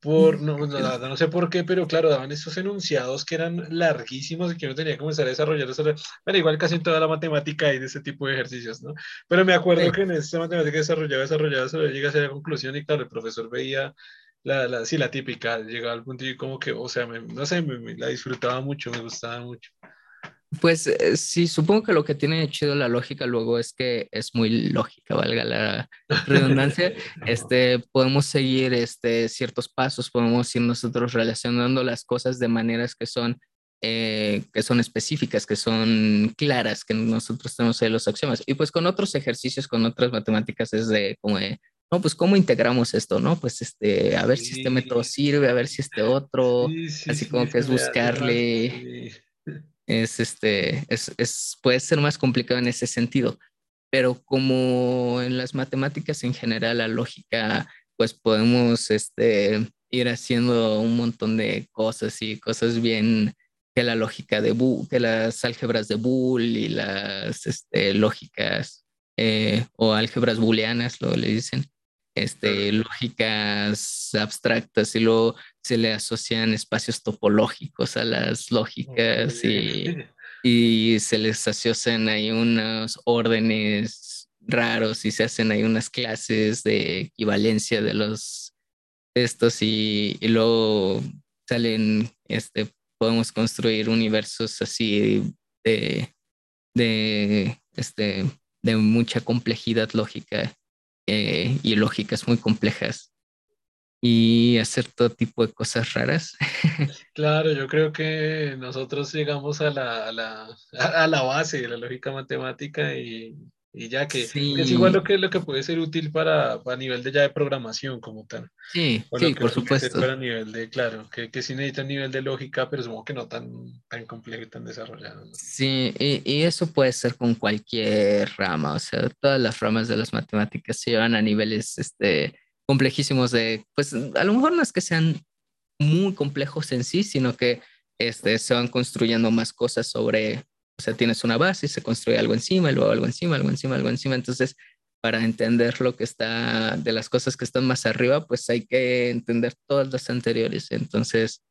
por, no, no, no, sé por qué, pero claro, daban estos enunciados que eran larguísimos y que uno tenía que comenzar a desarrollar, pero igual casi en toda la matemática hay de ese tipo de ejercicios, ¿no? Pero me acuerdo que en esta matemática desarrollaba, desarrollaba, solo llega a la conclusión y claro, el profesor veía la, la, sí, la típica, llegaba al punto y como que, o sea, no sé, me, la disfrutaba mucho, me gustaba mucho. Pues eh, sí, supongo que lo que tiene chido la lógica luego es que es muy lógica, valga la redundancia. este, podemos seguir este, ciertos pasos, podemos ir nosotros relacionando las cosas de maneras que son, eh, que son específicas, que son claras, que nosotros tenemos ahí los axiomas. Y pues con otros ejercicios, con otras matemáticas es de como de, no, pues cómo integramos esto, ¿no? Pues este, a ver si este método sirve, a ver si este otro, así como que es buscarle, es este, es, es, puede ser más complicado en ese sentido, pero como en las matemáticas en general, la lógica, pues podemos este, ir haciendo un montón de cosas y cosas bien que la lógica de Boole, que las álgebras de Boole y las este, lógicas eh, o álgebras booleanas, lo le dicen, este, lógicas abstractas y luego se le asocian espacios topológicos a las lógicas y, y, se les asocian ahí unos órdenes raros y se hacen ahí unas clases de equivalencia de los estos y, y luego salen, este, podemos construir universos así de, de, este, de mucha complejidad lógica eh, y lógicas muy complejas y hacer todo tipo de cosas raras. Claro, yo creo que nosotros llegamos a la, a la, a la base de la lógica matemática y y ya que, es igual lo que, lo que puede ser útil para, para nivel de ya de programación como tal. Sí, sí, por supuesto. Para nivel de, claro, que, que sí necesita nivel de lógica, pero supongo que no tan, tan complejo y tan desarrollado. Sí, y, y, eso puede ser con cualquier rama, o sea, todas las ramas de las matemáticas se llevan a niveles este, complejísimos de, pues a lo mejor no es que sean muy complejos en sí, sino que este, se van construyendo más cosas sobre o sea, tienes una base y se construye algo encima, y luego algo encima, algo encima, algo encima. Entonces, para entender lo que está de las cosas que están más arriba, pues hay que entender todas las anteriores. Entonces,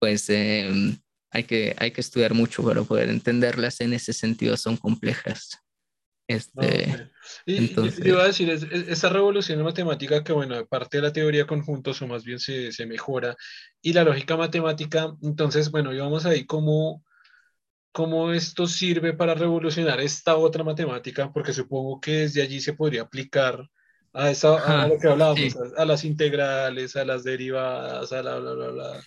pues em, hay, que, hay que estudiar mucho para poder entenderlas. En ese sentido, son complejas. Este, y, entonces... iba a decir, es, esta revolución en matemática que, bueno, aparte de la teoría conjuntos, o más bien se, se mejora, y la lógica matemática, entonces, bueno, íbamos ahí como cómo esto sirve para revolucionar esta otra matemática, porque supongo que desde allí se podría aplicar a, esa, a lo que hablábamos, a, las integrales, a las derivadas, a la bla, bla, bla.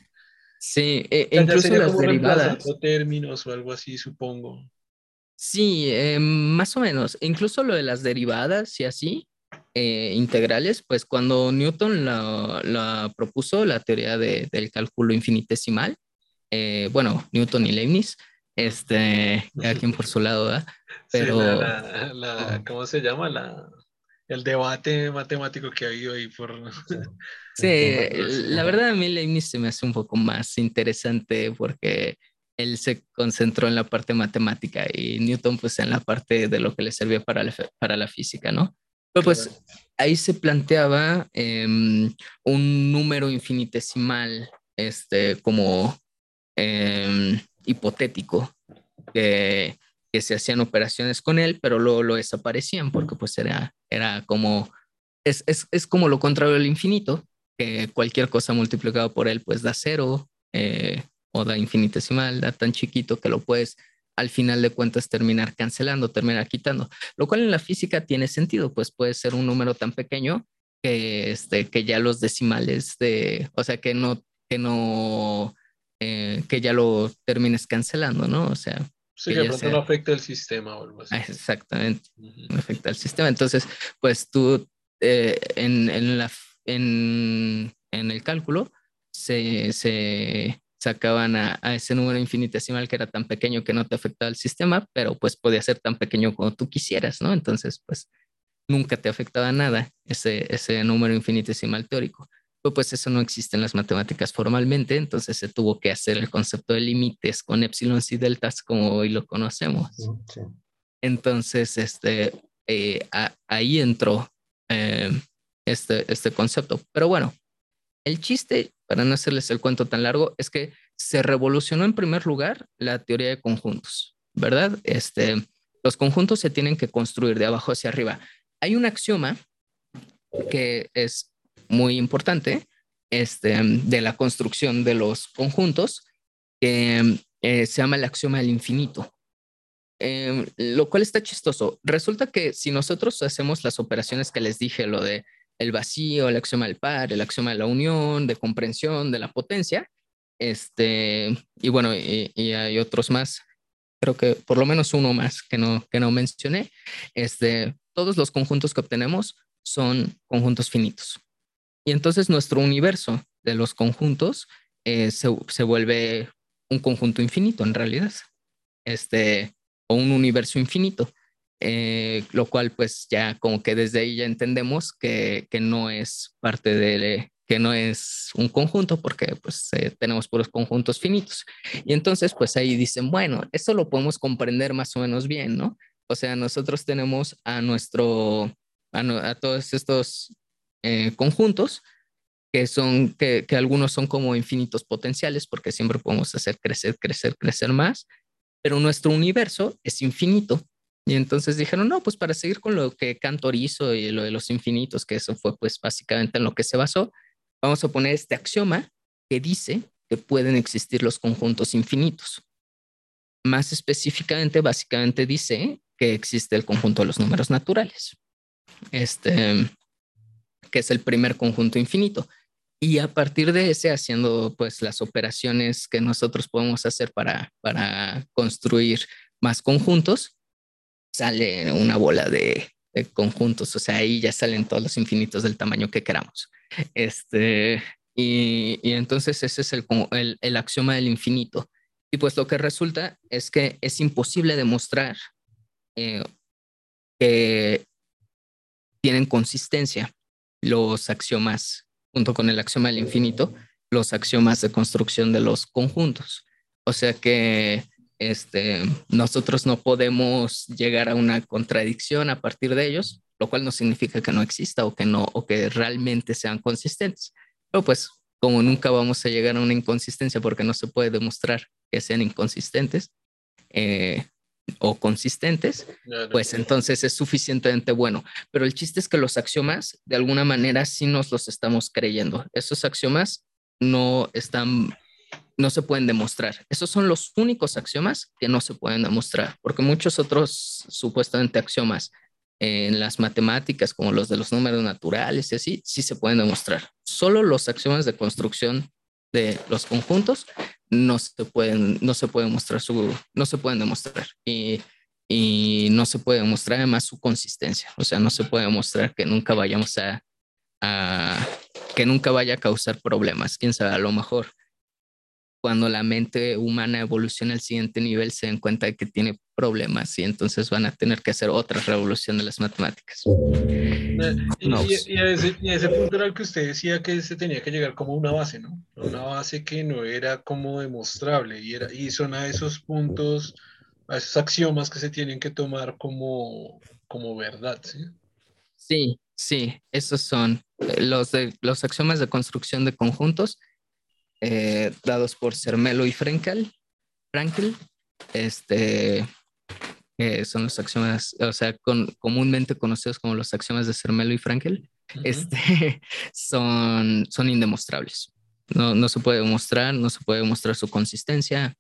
Sí, e, incluso las derivadas. términos o algo así, supongo. Sí, eh, más o menos. Incluso lo de las derivadas y así, eh, integrales, pues cuando Newton la, la propuso, la teoría de, del cálculo infinitesimal, eh, bueno, Newton y Leibniz, este, cada quien por su lado, ¿verdad? Pero... la, ¿Cómo se llama? La, el debate matemático que ha habido ahí por... Sí, la verdad a mí Leibniz se me hace un poco más interesante porque él se concentró en la parte matemática y Newton pues en la parte de lo que le servía para la, para la física, ¿no? Pero pues ahí se planteaba em, un número infinitesimal, este, como... Em, hipotético, que, que se hacían operaciones con él, pero luego lo desaparecían porque pues era, era como, es, es, es como lo contrario del infinito, que cualquier cosa multiplicada por él pues da cero eh, o da infinitesimal, da tan chiquito que lo puedes al final de cuentas terminar cancelando, terminar quitando, lo cual en la física tiene sentido, pues puede ser un número tan pequeño que, este, que ya los decimales de, o sea, que no, que no eh, que ya lo termines cancelando, ¿no? O sea... Sí, que, pronto no afecta el sistema o algo así. Ah, exactamente, no afecta el sistema. Entonces, pues tú eh, en, en, la, en, en, el cálculo se, se sacaban a, a, ese número infinitesimal que era tan pequeño que no te afectaba el sistema, pero pues podía ser tan pequeño como tú quisieras, ¿no? Entonces, pues nunca te afectaba nada ese, ese número infinitesimal teórico pues eso no existe en las matemáticas formalmente, entonces se tuvo que hacer el concepto de límites con epsilon y deltas como hoy lo conocemos. Entonces, este, eh, ahí entró eh, este, este concepto. Pero bueno, el chiste, para no hacerles el cuento tan largo, es que se revolucionó en primer lugar la teoría de conjuntos, ¿verdad? Este, los conjuntos se tienen que construir de abajo hacia arriba. Hay un axioma que es muy importante, este, de la construcción de los conjuntos, que eh, se llama el axioma del infinito. Em, lo cual está chistoso. Resulta que si nosotros hacemos las operaciones que les dije, lo de el vacío, el axioma del par, el axioma de la unión, de comprensión, de la potencia, este, y bueno, y, hay otros más, creo que por lo menos uno más que no, que no mencioné, este, todos los conjuntos que obtenemos son conjuntos finitos. Y entonces nuestro universo de los conjuntos eh, se, se, vuelve un conjunto infinito en realidad, este, o un universo infinito. Eh, lo cual pues ya como que desde ahí ya entendemos que, que no es parte de, que no es un conjunto porque pues eh, tenemos puros conjuntos finitos. Y entonces pues ahí dicen, bueno, eso lo podemos comprender más o menos bien, ¿no? O sea, nosotros tenemos a nuestro, a, todos estos eh, conjuntos que son, que, que algunos son como infinitos potenciales porque siempre podemos hacer crecer, crecer, crecer más, pero nuestro universo es infinito y entonces dijeron, no, pues para seguir con lo que Cantor hizo y lo de los infinitos, que eso fue pues básicamente en lo que se basó, vamos a poner este axioma que dice que pueden existir los conjuntos infinitos. Más específicamente, básicamente dice que existe el conjunto de los números naturales, este, que es el primer conjunto infinito. Y a partir de ese, haciendo pues las operaciones que nosotros podemos hacer para, para construir más conjuntos, sale una bola de, conjuntos, o sea, ahí ya salen todos los infinitos del tamaño que queramos. Este, y, entonces ese es el, el, axioma del infinito. Y pues lo que resulta es que es imposible demostrar eh, que tienen consistencia los axiomas, junto con el axioma del infinito, los axiomas de construcción de los conjuntos. O sea que este, nosotros no podemos llegar a una contradicción a partir de ellos, lo cual no significa que no exista o que no, o que realmente sean consistentes. Pero pues, como nunca vamos a llegar a una inconsistencia porque no se puede demostrar que sean inconsistentes eh, o consistentes, pues entonces es suficientemente bueno. Pero el chiste es que los axiomas, de alguna manera, sí nos los estamos creyendo. Esos axiomas no están no se pueden demostrar. Esos son los únicos axiomas que no se pueden demostrar, porque muchos otros supuestamente axiomas en las matemáticas, como los de los números naturales y así, sí se pueden demostrar. Solo los axiomas de construcción de los conjuntos no se pueden, no se pueden mostrar su, no se pueden demostrar. Y, y no se puede demostrar además su consistencia. O sea, no se puede demostrar que nunca vayamos a, a que nunca vaya a causar problemas. Quién sabe, a lo mejor cuando la mente humana evoluciona al siguiente nivel, se dan cuenta de que tiene problemas y entonces van a tener que hacer otra revolución de las matemáticas. Eh, y, a ese, punto era el que usted decía que se tenía que llegar como una base, ¿no? Una base que no era como demostrable y, era, y son a esos puntos, a esos axiomas que se tienen que tomar como, como verdad, ¿sí? Sí, sí, esos son eh, los, de, los axiomas de construcción de conjuntos eh, dados por Cermelo y Frenkel, Frankel, este, son los axiomas, o sea, comúnmente conocidos como los axiomas de Cermelo y Frankel, este, son, son indemostrables. No, no se puede demostrar, no se puede demostrar su consistencia.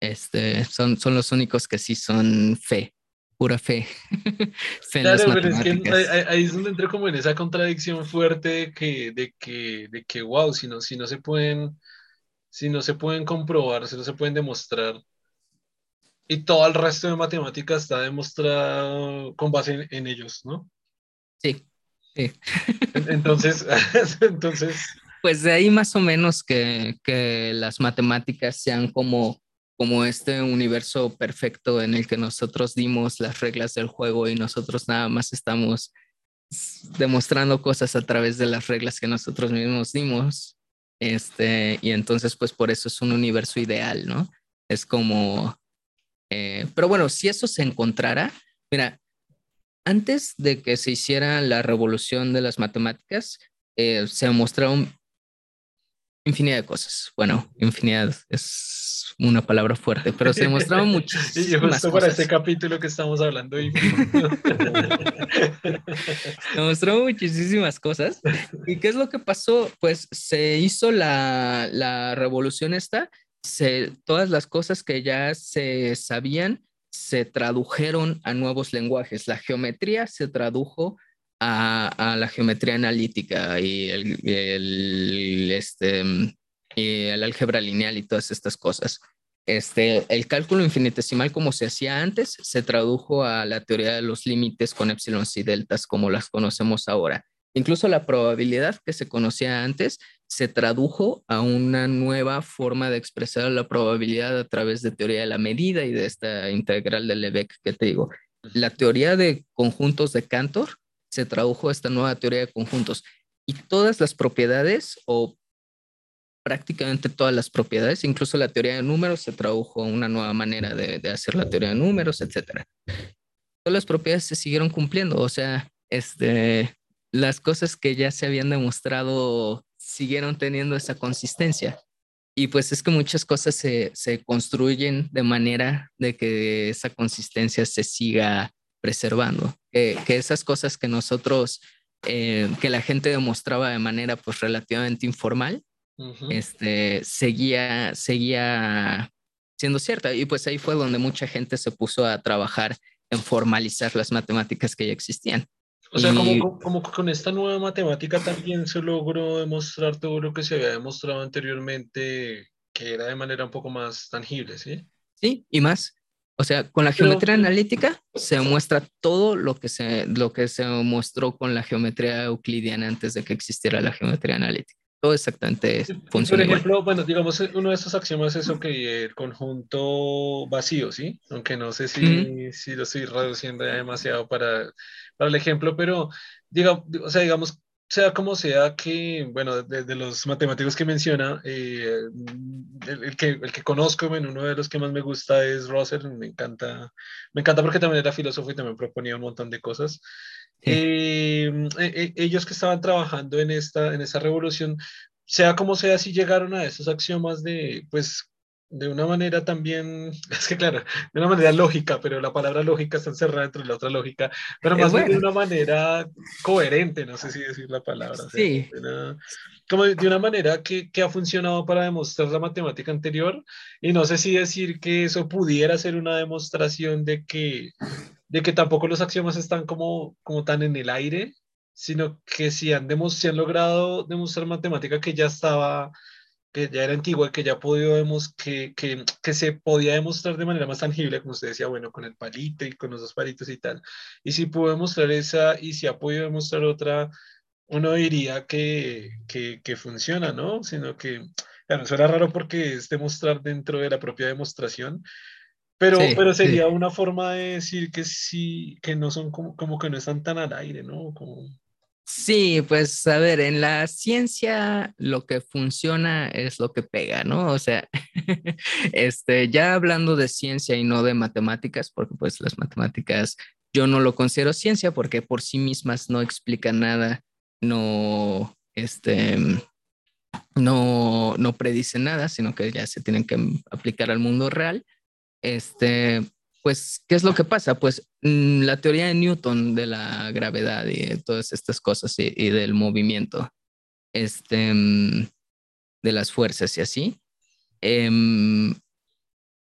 Este, son, son los únicos que sí son fe, pura fe. claro, pero es que ahí, es donde entré como en esa contradicción fuerte de que, de que, de que wow, si no, si no se pueden, si no se pueden comprobar, si no se pueden demostrar, y todo el resto de matemáticas está demostrado con base en, ellos, ¿no? Sí, sí. Entonces, entonces. Pues de ahí más o menos que, que las matemáticas sean como como este universo perfecto en el que nosotros dimos las reglas del juego y nosotros nada más estamos demostrando cosas a través de las reglas que nosotros mismos dimos. Este, y entonces, pues por eso es un universo ideal, ¿no? Es como, eh, pero bueno, si eso se encontrara, mira, antes de que se hiciera la revolución de las matemáticas, eh, se mostraron infinidad de cosas. Bueno, infinidad es una palabra fuerte, pero se demostraron muchísimas Y justo para este capítulo que estamos hablando. se demostraron muchísimas cosas. ¿Y qué es lo que pasó? Pues se hizo la, la revolución esta, se, todas las cosas que ya se sabían se tradujeron a nuevos lenguajes. La geometría se tradujo a, la geometría analítica y el, este, el álgebra lineal y todas estas cosas. Este, el cálculo infinitesimal como se hacía antes se tradujo a la teoría de los límites con epsilon y deltas como las conocemos ahora. Incluso la probabilidad que se conocía antes se tradujo a una nueva forma de expresar la probabilidad a través de teoría de la medida y de esta integral de Lebesgue que te digo. La teoría de conjuntos de Cantor se tradujo esta nueva teoría de conjuntos y todas las propiedades o prácticamente todas las propiedades, incluso la teoría de números se tradujo una nueva manera de, de hacer la teoría de números, etc. Todas las propiedades se siguieron cumpliendo, o sea, este, las cosas que ya se habían demostrado siguieron teniendo esa consistencia. Y pues es que muchas cosas se, se construyen de manera de que esa consistencia se siga preservando, que, que esas cosas que nosotros, eh, que la gente demostraba de manera pues relativamente informal, este, seguía, seguía siendo cierta. Y pues ahí fue donde mucha gente se puso a trabajar en formalizar las matemáticas que ya existían. O sea, como, como, con esta nueva matemática también se logró demostrar todo lo que se había demostrado anteriormente, que era de manera un poco más tangible, ¿sí? Sí, y más. O sea, con la geometría analítica se muestra todo lo que se, lo que se mostró con la geometría euclidiana antes de que existiera la geometría analítica todo exactamente funciona. Por ejemplo, bueno, digamos, uno de estos axiomas es que el conjunto vacío, ¿sí? Aunque no sé si, si lo estoy reduciendo demasiado para, para el ejemplo, pero digamos, o sea, digamos, sea como sea que, bueno, de, los matemáticos que menciona, eh, el, que, el que conozco, bueno, uno de los que más me gusta es Russell, me encanta, me encanta porque también era filósofo y también proponía un montón de cosas. Em, e, e, ellos que estaban trabajando en esta, en esta revolución, sea como sea, si llegaron a esos axiomas de, pues, de una manera también, es que claro, de una manera lógica, pero la palabra lógica está encerrada dentro de la otra lógica, pero más bien de una manera coherente, no sé si decir la palabra. Sí. como de una manera que, que, ha funcionado para demostrar la matemática anterior, y no sé si decir que eso pudiera ser una demostración de que de que tampoco los axiomas están como, como tan en el aire, sino que si han, si han logrado demostrar matemática que ya estaba, que ya era antigua, que ya podido que, que, que, se podía demostrar de manera más tangible, como usted decía, bueno, con el palito y con los dos palitos y tal. Y si pudo demostrar esa y si ha podido demostrar otra, uno diría que, que, que funciona, ¿no? Sino que, claro, suena raro porque es demostrar dentro de la propia demostración, pero, pero sería una forma de decir que sí, que no son como, como que no están tan al aire, ¿no? Como... Sí, pues a ver, en la ciencia lo que funciona es lo que pega, ¿no? O sea, este, ya hablando de ciencia y no de matemáticas, porque pues las matemáticas yo no lo considero ciencia porque por sí mismas no explican nada, no, este, no, no predicen nada, sino que ya se tienen que aplicar al mundo real este, pues, ¿qué es lo que pasa? Pues mm, la teoría de Newton de la gravedad y todas estas cosas y, del movimiento, este, mm, de las fuerzas y así, em,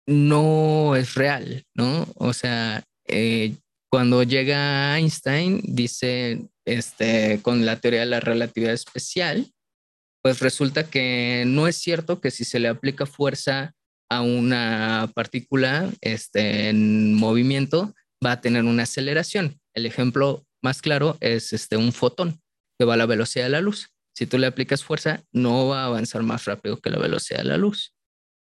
no es real, ¿no? O sea, eh, cuando llega Einstein, dice, este, con la teoría de la relatividad especial, pues resulta que no es cierto que si se le aplica fuerza a una partícula este, en movimiento, va a tener una aceleración. El ejemplo más claro es este, un fotón que va a la velocidad de la luz. Si tú le aplicas fuerza, no va a avanzar más rápido que la velocidad de la luz.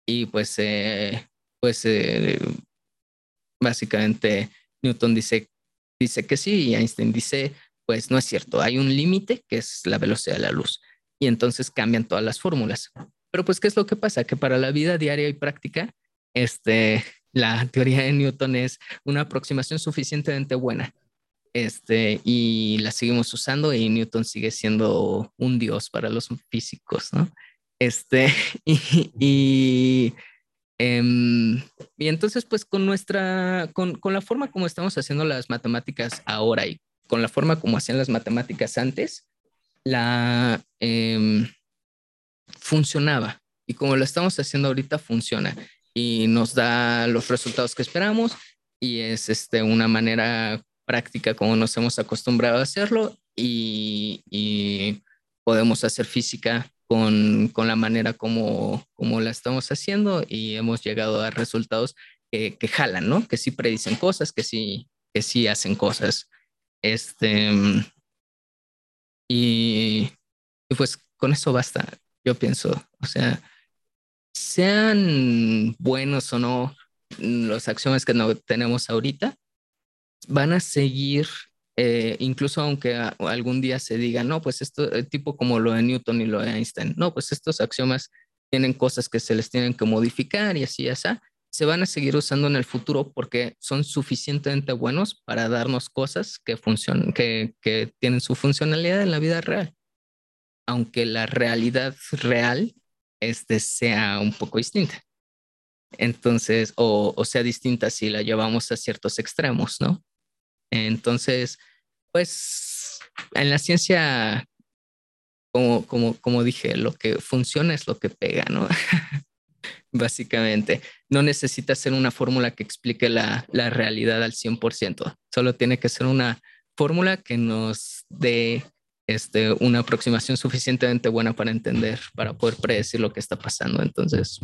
Y pues, eh, pues eh, básicamente Newton dice, dice que sí y Einstein dice, pues no es cierto, hay un límite que es la velocidad de la luz. Y entonces cambian todas las fórmulas. Pero pues, ¿qué es lo que pasa? Que para la vida diaria y práctica, este, la teoría de Newton es una aproximación suficientemente buena. Este, y la seguimos usando y Newton sigue siendo un dios para los físicos, ¿no? Este, y, em, y, entonces, pues con nuestra, con, con, la forma como estamos haciendo las matemáticas ahora y con la forma como hacían las matemáticas antes, la em, funcionaba. Y como lo estamos haciendo ahorita, funciona y nos da los resultados que esperamos y es este, una manera práctica como nos hemos acostumbrado a hacerlo y, y podemos hacer física con, con, la manera como, como la estamos haciendo y hemos llegado a resultados que, que jalan, ¿no? Que sí predicen cosas, que sí, que sí hacen cosas. Este, y, y pues con eso basta, yo pienso. O sea, sean buenos o no los axiomas que no tenemos ahorita, van a seguir, eh, incluso aunque algún día se diga, no, pues esto, tipo como lo de Newton y lo de Einstein, no, pues estos axiomas tienen cosas que se les tienen que modificar y así, así, se van a seguir usando en el futuro porque son suficientemente buenos para darnos cosas que funcionan, que tienen su funcionalidad en la vida real. Aunque la realidad real este, sea un poco distinta. Entonces, o, o, sea distinta si la llevamos a ciertos extremos, ¿no? Entonces, pues en la ciencia, como, como, como dije, lo que funciona es lo que pega, ¿no? Básicamente, no necesita ser una fórmula que explique la, la realidad al 100%, solo tiene que ser una fórmula que nos dé este, una aproximación suficientemente buena para entender, para poder predecir lo que está pasando. Entonces,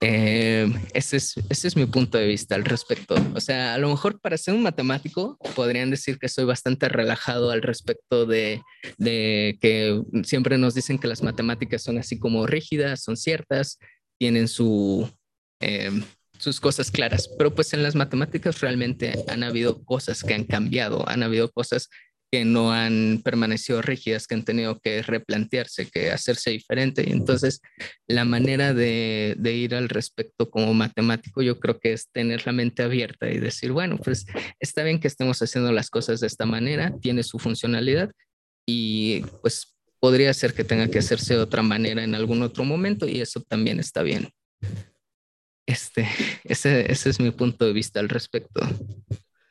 eh, ese, es, ese es mi punto de vista al respecto. O sea, a lo mejor para ser un matemático podrían decir que soy bastante relajado al respecto de, de que siempre nos dicen que las matemáticas son así como rígidas, son ciertas, tienen su... Eh, sus cosas claras, pero pues en las matemáticas realmente han habido cosas que han cambiado, han habido cosas que no han permanecido rígidas, que han tenido que replantearse, que hacerse diferente. Y entonces la manera de, de, ir al respecto como matemático yo creo que es tener la mente abierta y decir, bueno, pues está bien que estemos haciendo las cosas de esta manera, tiene su funcionalidad y pues podría ser que tenga que hacerse de otra manera en algún otro momento y eso también está bien. Este, ese, ese es mi punto de vista al respecto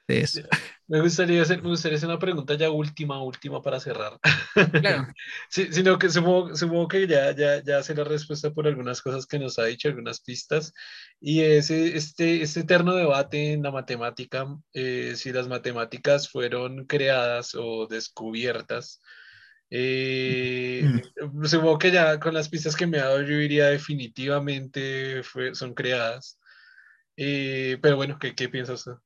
de eso. Me gustaría hacer, me gustaría hacer una pregunta ya última, última para cerrar. Claro. sí, sino que supongo, supongo que ya, ya, ya sé la respuesta por algunas cosas que nos ha dicho, algunas pistas. Y es este, este eterno debate en la matemática, eh, si las matemáticas fueron creadas o descubiertas. Eh, mm. Supongo que ya con las pistas que me ha dado, yo diría definitivamente fue, son creadas. Eh, pero bueno, ¿qué, qué piensas tú?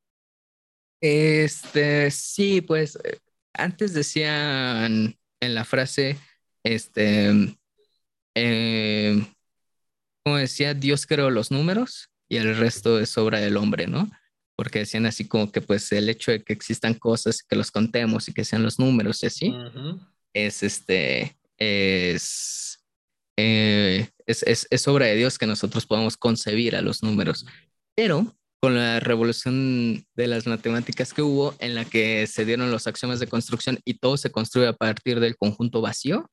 Este, sí, pues eh, antes decían en la frase, este, eh, como decía, Dios creó los números y el resto es obra del hombre, ¿no? Porque decían así como que pues el hecho de que existan cosas, que los contemos y que sean los números y así, es este, es, eh, es, es, es obra de Dios que nosotros podamos concebir a los números. Pero con la revolución de las matemáticas que hubo, en la que se dieron los axiomas de construcción y todo se construye a partir del conjunto vacío,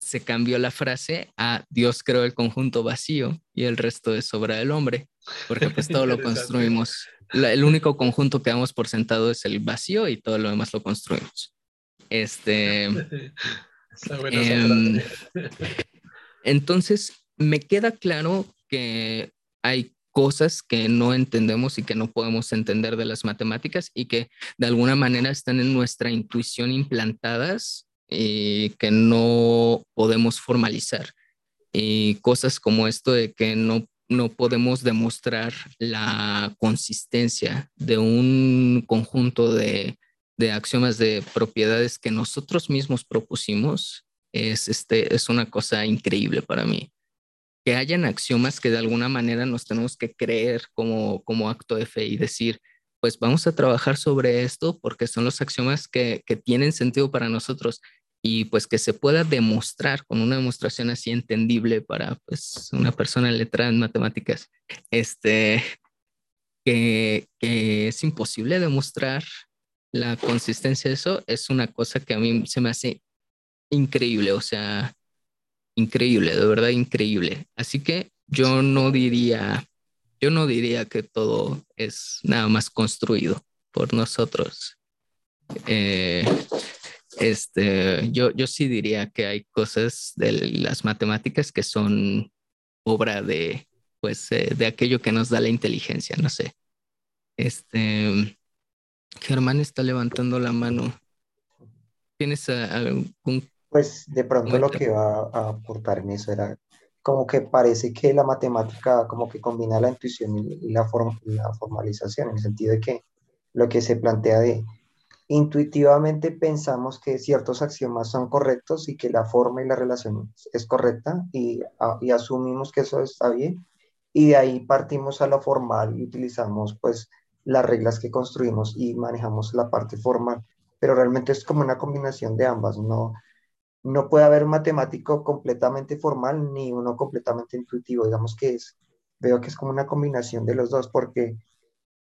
se cambió la frase a Dios creó el conjunto vacío y el resto es obra del hombre, porque pues todo lo construimos. el único conjunto que damos por sentado es el vacío y todo lo demás lo construimos. Este. Em, entonces, me queda claro que hay cosas que no entendemos y que no podemos entender de las matemáticas y que de alguna manera están en nuestra intuición implantadas y que no podemos formalizar. Y cosas como esto de que no, no podemos demostrar la consistencia de un conjunto de, de axiomas de propiedades que nosotros mismos propusimos es, este, es una cosa increíble para mí que hayan axiomas que de alguna manera nos tenemos que creer como, como acto de fe y decir, pues vamos a trabajar sobre esto porque son los axiomas que, que tienen sentido para nosotros y pues que se pueda demostrar con una demostración así entendible para pues una persona letrada en matemáticas, este, que, que es imposible demostrar la consistencia de eso, es una cosa que a mí se me hace increíble, o sea, increíble, de verdad increíble. Así que yo no diría, yo no diría que todo es nada más construido por nosotros. Eh, este, yo, yo sí diría que hay cosas de las matemáticas que son obra de, pues, eh, de aquello que nos da la inteligencia, no sé. Este, Germán está levantando la mano. ¿Tienes algún... Pues de pronto lo que va a aportar en eso era como que parece que la matemática como que combina la intuición y la, la formalización, en el sentido de que lo que se plantea de intuitivamente pensamos que ciertos axiomas son correctos y que la forma y la relación es correcta y, y asumimos que eso está bien y de ahí partimos a lo formal y utilizamos pues las reglas que construimos y manejamos la parte formal, pero realmente es como una combinación de ambas, no, no puede haber un matemático completamente formal ni uno completamente intuitivo, digamos que es, veo que es como una combinación de los dos, porque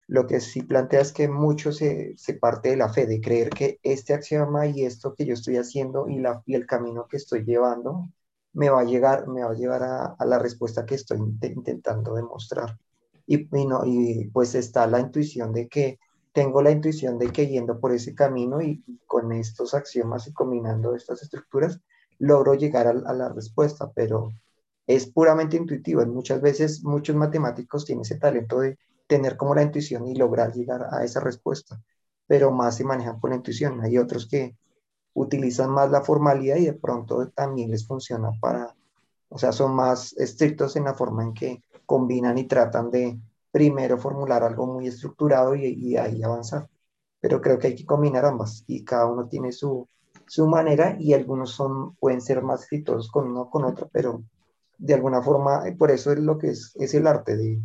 lo que sí plantea es que mucho se, se parte de la fe, de creer que este axioma y esto que yo estoy haciendo y, la, y el camino que estoy llevando me va a llegar, me va a llevar a, la respuesta que estoy intentando demostrar. Y, y, pues está la intuición de que tengo la intuición de que yendo por ese camino y, con estos axiomas y combinando estas estructuras, logro llegar a, la respuesta, pero es puramente intuitivo. Muchas veces muchos matemáticos tienen ese talento de tener como la intuición y lograr llegar a esa respuesta, pero más se manejan con la intuición. Hay otros que utilizan más la formalidad y de pronto también les funciona para, o sea, son más estrictos en la forma en que combinan y tratan de primero formular algo muy estructurado y, y ahí avanzar. Pero creo que hay que combinar ambas y cada uno tiene su, su manera y algunos son, pueden ser más exitosos con uno con otro, pero de alguna forma, eh, por eso es lo que es, es el arte. De,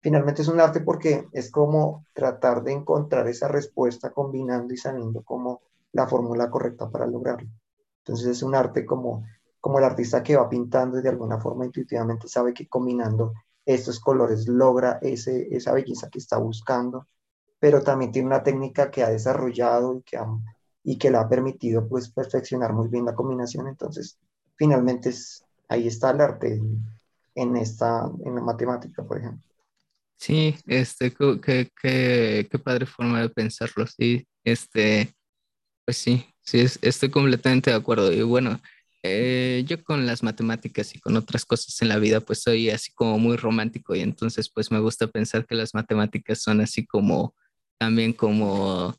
finalmente es un arte porque es como tratar de encontrar esa respuesta combinando y sabiendo cómo la fórmula correcta para lograrlo. Entonces es un arte como, como el artista que va pintando y de alguna forma intuitivamente sabe que combinando estos colores logra ese, esa belleza que está buscando, pero también tiene una técnica que ha desarrollado y que, y que le ha permitido pues perfeccionar muy bien la combinación. Entonces, finalmente es, ahí está el arte en, esta, en la matemática, por ejemplo. Sí, este, qué, qué, qué padre forma de pensarlo, sí, este, pues sí, sí, estoy completamente de acuerdo. Y bueno, eh, yo con las matemáticas y con otras cosas en la vida, pues soy así como muy romántico y entonces pues me gusta pensar que las matemáticas son así como también como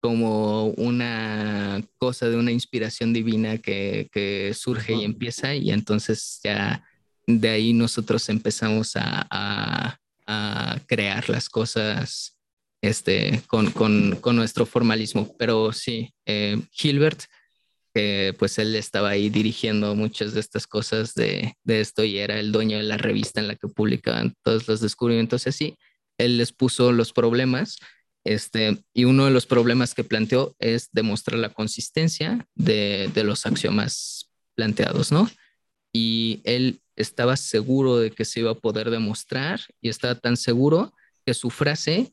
como una cosa de una inspiración divina que, que surge y empieza y entonces ya de ahí nosotros empezamos a, a, a crear las cosas este, con, con, con, nuestro formalismo. Pero sí, eh, Hilbert que pues él estaba ahí dirigiendo muchas de estas cosas de, esto y era el dueño de la revista en la que publicaban todos los descubrimientos y así. Él les puso los problemas este, y uno de los problemas que planteó es demostrar la consistencia de, de los axiomas planteados, ¿no? Y él estaba seguro de que se iba a poder demostrar y estaba tan seguro que su frase,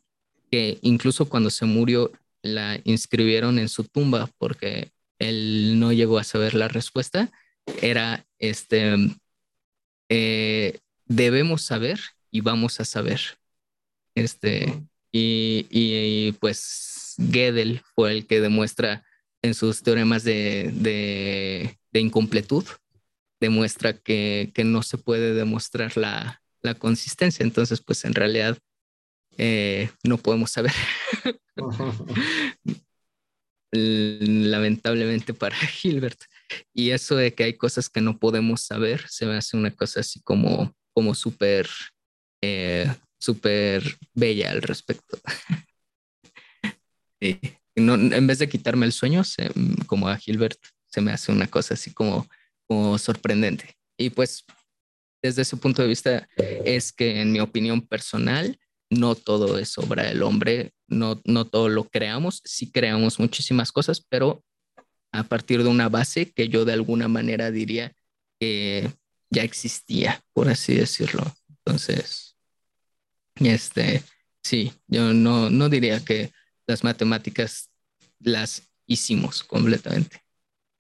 que incluso cuando se murió, la inscribieron en su tumba porque él no llegó a saber la respuesta, era este, eh, debemos saber y vamos a saber. Este, y, y, pues Gödel fue el que demuestra en sus teoremas de, de, incompletud, demuestra que, que, no se puede demostrar la, la, consistencia. Entonces, pues en realidad eh, no podemos saber. lamentablemente para Gilbert. Y eso de que hay cosas que no podemos saber, se me hace una cosa así como, como súper, eh, súper bella al respecto. y no, en vez de quitarme el sueño, como a Gilbert, se me hace una cosa así como, como sorprendente. Y pues desde ese punto de vista es que en mi opinión personal, no todo es obra del hombre, no, no todo lo creamos, sí creamos muchísimas cosas, pero a partir de una base que yo de alguna manera diría que ya existía, por así decirlo. Entonces, este, sí, yo no, no diría que las matemáticas las hicimos completamente.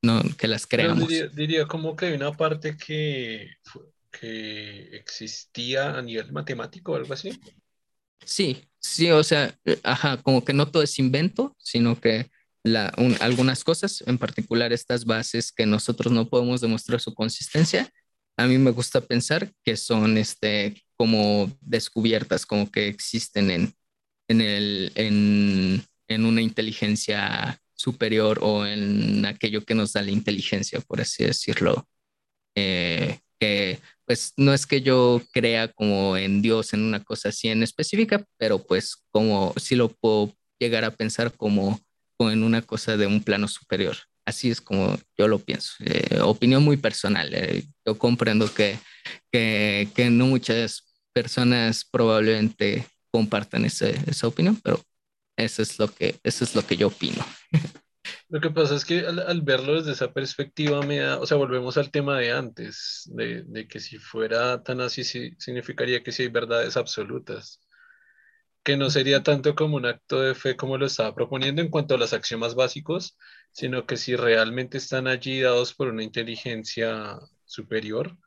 no que las creamos. Diría, como que hay una parte que, que existía a nivel matemático o algo así. Sí, sí, o sea, eh, ajá, como que no todo es invento, sino que la, algunas cosas, en particular estas bases que nosotros no podemos demostrar su consistencia, a mí me gusta pensar que son este, como descubiertas, como que existen en, en, el, en, en una inteligencia superior o en aquello que nos da la inteligencia, por así decirlo. Eh, que pues no es que yo crea como en Dios, en una cosa así en específica, pero pues como si lo puedo llegar a pensar como, en una cosa de un plano superior. Así es como yo lo pienso. Eh, opinión muy personal. Eh, yo comprendo que, que, no muchas personas probablemente compartan esa opinión, pero eso es lo que, eso es lo que yo opino. Lo que pasa es que al, verlo desde esa perspectiva me da, o sea, volvemos al tema de antes, de, de que si fuera tan así, significaría que sí hay verdades absolutas, que no sería tanto como un acto de fe como lo estaba proponiendo en cuanto a los axiomas básicos, sino que si realmente están allí dados por una inteligencia superior,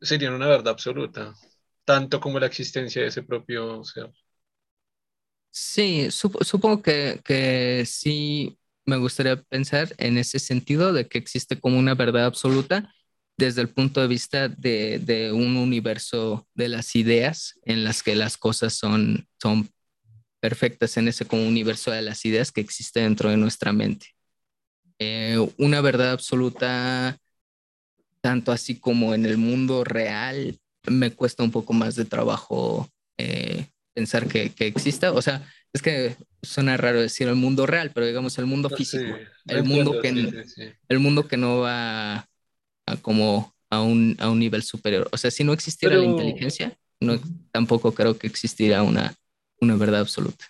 serían una verdad absoluta, tanto como la existencia de ese propio ser. Sí, supongo que, que sí me gustaría pensar en ese sentido de que existe como una verdad absoluta desde el punto de vista de, un universo de las ideas en las que las cosas son, perfectas en ese como universo de las ideas que existe dentro de nuestra mente. Eh, una verdad absoluta, tanto así como en el mundo real, me cuesta un poco más de trabajo eh, pensar que, que exista. O sea, es que suena raro decir el mundo real, pero digamos el mundo físico, el, mundo que, el mundo que no va a como a un, a un nivel superior. O sea, si no existiera la inteligencia, no, tampoco creo que existiera una, una verdad absoluta.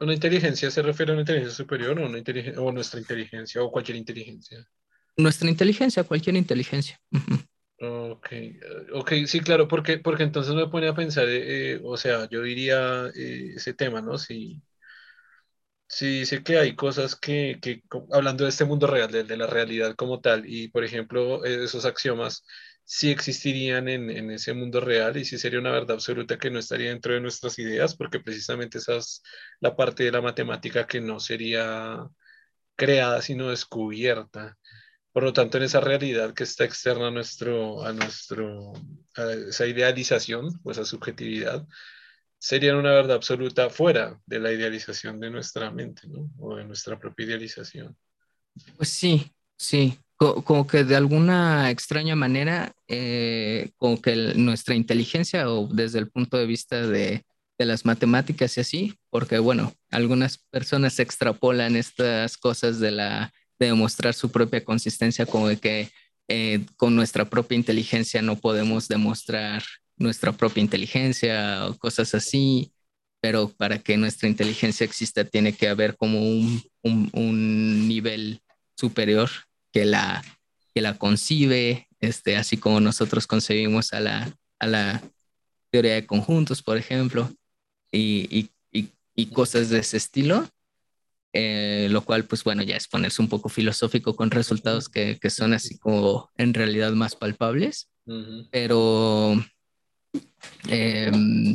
¿Una inteligencia se refiere a una inteligencia superior o, una inteligencia, o nuestra inteligencia o cualquier inteligencia? Nuestra inteligencia, cualquier inteligencia. Eh, ok, sí, claro, porque, porque entonces me pone a pensar, eh, eh, o sea, yo diría ese tema, ¿no? Si, si dice que hay cosas que, que hablando de este mundo real, de, de, la realidad como tal, y por ejemplo, esos axiomas sí existirían en, en, ese mundo real y sí sería una verdad absoluta que no estaría dentro de nuestras ideas, porque precisamente esa es la parte de la matemática que no sería creada, sino descubierta. Por lo tanto, en esa realidad que está externa a, nuestro, a, nuestro, esa idealización o esa subjetividad, sería una verdad absoluta fuera de la idealización de nuestra mente, ¿no? O de nuestra propia idealización. Pues sí, sí. Como, que de alguna extraña manera, eh, como que nuestra inteligencia o desde el punto de vista de, de las matemáticas y así, porque bueno, algunas personas extrapolan estas cosas de la de demostrar su propia consistencia, como de que eh, con nuestra propia inteligencia no podemos demostrar nuestra propia inteligencia o cosas así, pero para que nuestra inteligencia exista tiene que haber como un, un, nivel superior que la, que la concibe, este, así como nosotros concebimos a la, a la teoría de conjuntos, por ejemplo, y, y, y cosas de ese estilo. Eh, lo cual, pues bueno, ya es ponerse un poco filosófico con resultados que, que son así como en realidad más palpables, pero, em,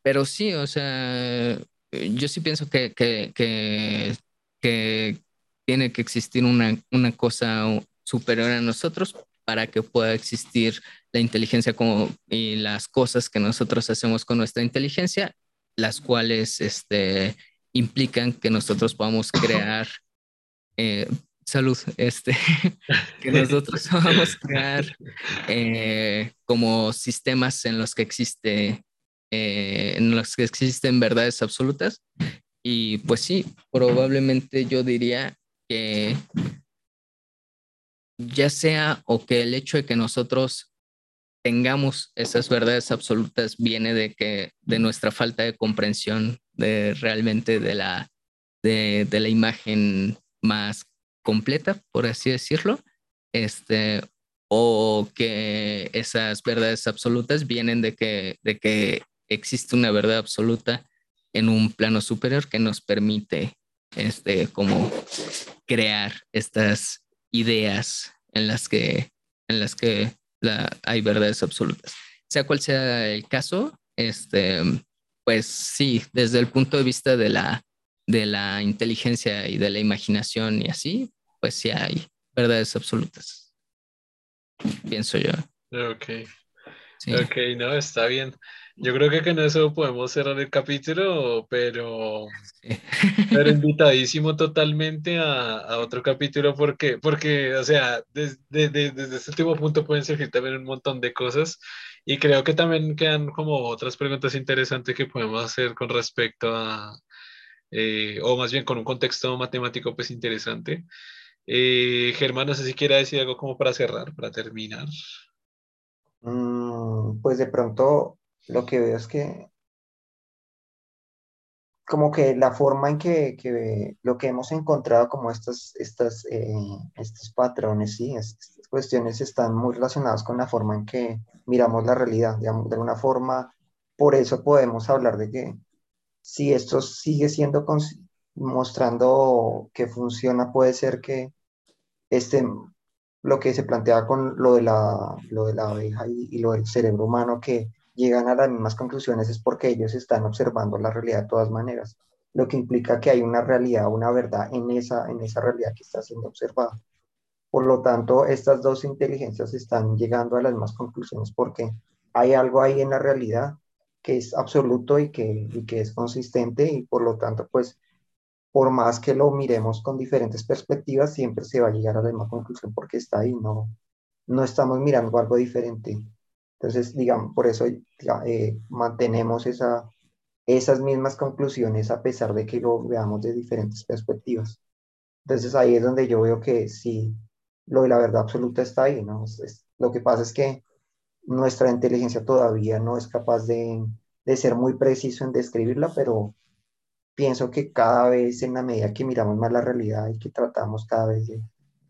pero sí, o sea, yo sí pienso que, que, que, que tiene que existir una, una cosa superior a nosotros para que pueda existir la inteligencia como, y las cosas que nosotros hacemos con nuestra inteligencia, las cuales este, implican que nosotros podamos crear eh, salud, este, que nosotros podamos crear eh, como sistemas en los que existe, eh, en los que existen verdades absolutas. Y pues sí, probablemente yo diría que ya sea o que el hecho de que nosotros tengamos esas verdades absolutas viene de que de nuestra falta de comprensión de realmente de la, de, la imagen más completa, por así decirlo, este, o que esas verdades absolutas vienen de que, de que existe una verdad absoluta en un plano superior que nos permite este, como crear estas ideas en las que, en las que la, hay verdades absolutas. Sea cual sea el caso, este, pues sí, desde el punto de vista de la, de la inteligencia y de la imaginación y así, pues sí hay verdades absolutas. Pienso yo. Ok. Ok, no, está bien. Yo creo que con eso podemos cerrar el capítulo, pero, pero invitadísimo totalmente a, otro capítulo porque, porque o sea, desde, desde este último punto pueden surgir también un montón de cosas y creo que también quedan como otras preguntas interesantes que podemos hacer con respecto a, eh, o más bien con un contexto matemático pues interesante. Eh, Germán, no sé si quiera decir algo como para cerrar, para terminar. Mm, pues de pronto lo que veo es que como que la forma en que, lo que hemos encontrado como estas, estas, eh, estos patrones, ¿sí? estas cuestiones están muy relacionadas con la forma en que miramos la realidad, digamos, de alguna forma, por eso podemos hablar de que si esto sigue siendo mostrando que funciona, puede ser que este, lo que se planteaba con lo de la, lo de la abeja y, y lo del cerebro humano, que llegan a las mismas conclusiones es porque ellos están observando la realidad de todas maneras, lo que implica que hay una realidad, una verdad en esa, en esa realidad que está siendo observada. Por lo tanto, estas dos inteligencias están llegando a las mismas conclusiones porque hay algo ahí en la realidad que es absoluto y que, y que es consistente y por lo tanto, pues, por más que lo miremos con diferentes perspectivas, siempre se va a llegar a la misma conclusión porque está ahí, no, no estamos mirando algo diferente. Entonces, digamos, por eso eh, mantenemos esa, esas mismas conclusiones a pesar de que lo veamos de diferentes perspectivas. Entonces ahí es donde yo veo que sí, lo de la verdad absoluta está ahí, ¿no? lo que pasa es que nuestra inteligencia todavía no es capaz de, de ser muy preciso en describirla, pero pienso que cada vez en la medida que miramos más la realidad y que tratamos cada vez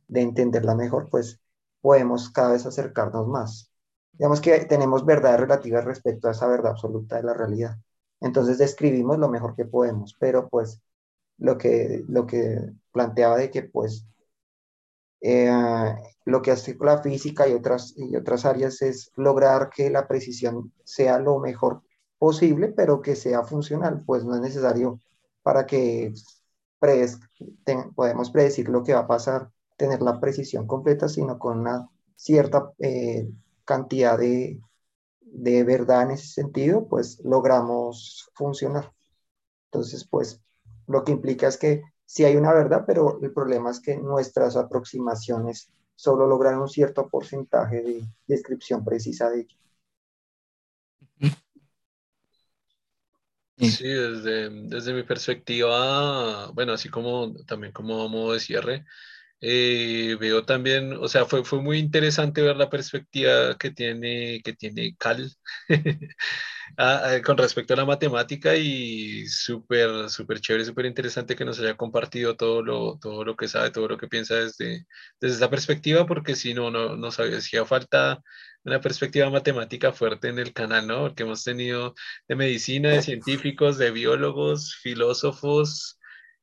de entenderla mejor, pues podemos cada vez acercarnos más digamos que tenemos verdades relativas respecto a esa verdad absoluta de la realidad. Entonces describimos lo mejor que podemos, pero pues lo que, lo que planteaba de que pues eh, lo que hace la física y otras, y otras áreas es lograr que la precisión sea lo mejor posible, pero que sea funcional, pues no es necesario para que podemos predecir lo que va a pasar, tener la precisión completa, sino con una cierta eh, cantidad de, de verdad en ese sentido, pues logramos funcionar. Entonces, pues lo que implica es que sí hay una verdad, pero el problema es que nuestras aproximaciones solo logran un cierto porcentaje de descripción precisa de ella. Sí, desde, desde mi perspectiva, bueno, así como también como modo de cierre, eh, veo también, o sea, fue, fue muy interesante ver la perspectiva que tiene, que tiene Cal ah, con respecto a la matemática y súper, súper chévere, súper interesante que nos haya compartido todo lo, todo lo que sabe, todo lo que piensa desde, desde esa perspectiva, porque si no, no, no sabía, hacía falta una perspectiva matemática fuerte en el canal, ¿no? Porque hemos tenido de medicina, de científicos, de biólogos, filósofos,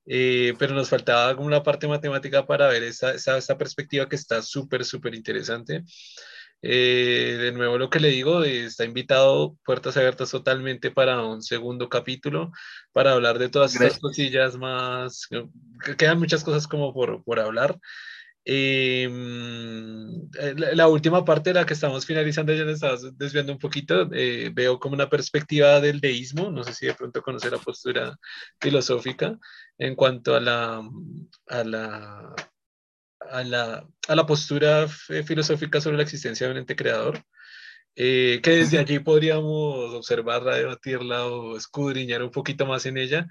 eh, pero nos faltaba como una parte matemática para ver esa, esa, perspectiva que está súper, súper interesante. Eh, de nuevo lo que le digo, está invitado puertas abiertas totalmente para un segundo capítulo, para hablar de todas estas cosillas más, quedan muchas cosas como por, por hablar. Em, eh, la, última parte de la que estamos finalizando, ya nos estamos desviando un poquito, eh, veo como una perspectiva del deísmo, no sé si de pronto conoce la postura filosófica en cuanto a la, a la, a la, a la postura filosófica sobre la existencia de un ente creador. Eh, que desde allí podríamos observarla, debatirla o escudriñar un poquito más en ella.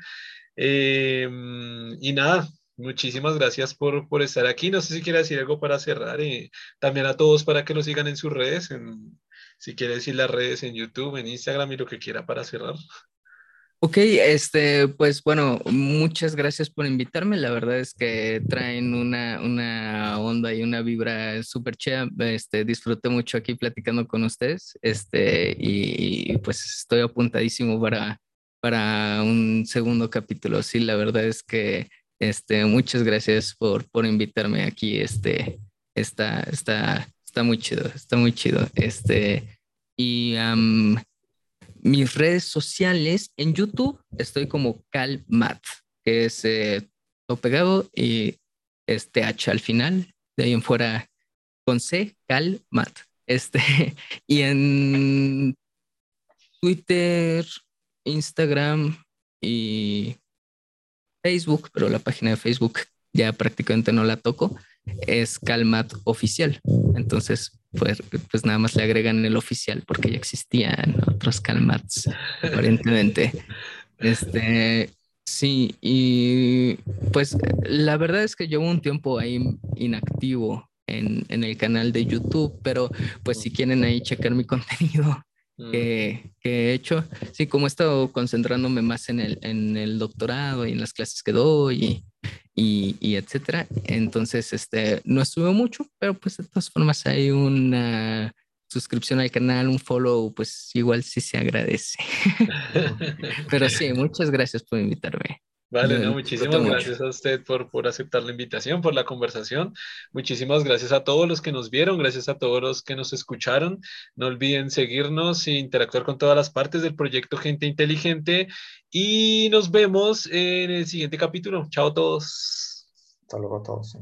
Em, y nada, Muchísimas gracias por, por, estar aquí. No sé si quiere decir algo para cerrar y también a todos para que lo sigan en sus redes, si quiere decir las redes en YouTube, en Instagram y lo que quiera para cerrar. Ok, este, pues bueno, muchas gracias por invitarme. La verdad es que traen una, una onda y una vibra súper chea. Este, disfruté mucho aquí platicando con ustedes. Este, y pues estoy apuntadísimo para, para un segundo capítulo. Sí, la verdad es que Este, muchas gracias por, por invitarme aquí. Este, está, está, está muy chido, está muy chido. Este, y mis redes sociales en YouTube estoy como CalMat, que es eh, todo pegado y este H al final. De ahí en fuera con C, CalMat. Este, y en Twitter, Instagram y Facebook, pero la página de Facebook ya prácticamente no la toco, es Calmat Oficial. Entonces, pues, pues nada más le agregan el oficial porque ya existían otros Calmats, aparentemente. Este, sí, y pues la verdad es que llevo un tiempo ahí inactivo en, en el canal de YouTube, pero pues si quieren ahí checar mi contenido, Que, he hecho. Sí, como he estado concentrándome más en el, en el doctorado y en las clases que doy y, y, etcétera. Entonces, este, no estuve mucho, pero pues de todas formas hay una suscripción al canal, un follow, pues igual sí se agradece. pero sí, muchas gracias por invitarme. Vale, no, muchísimas gracias a usted por, por aceptar la invitación, por la conversación. Muchísimas gracias a todos los que nos vieron, gracias a todos los que nos escucharon. No olviden seguirnos e interactuar con todas las partes del proyecto Gente Inteligente y nos vemos en el siguiente capítulo. Chao a todos. Hasta luego a todos.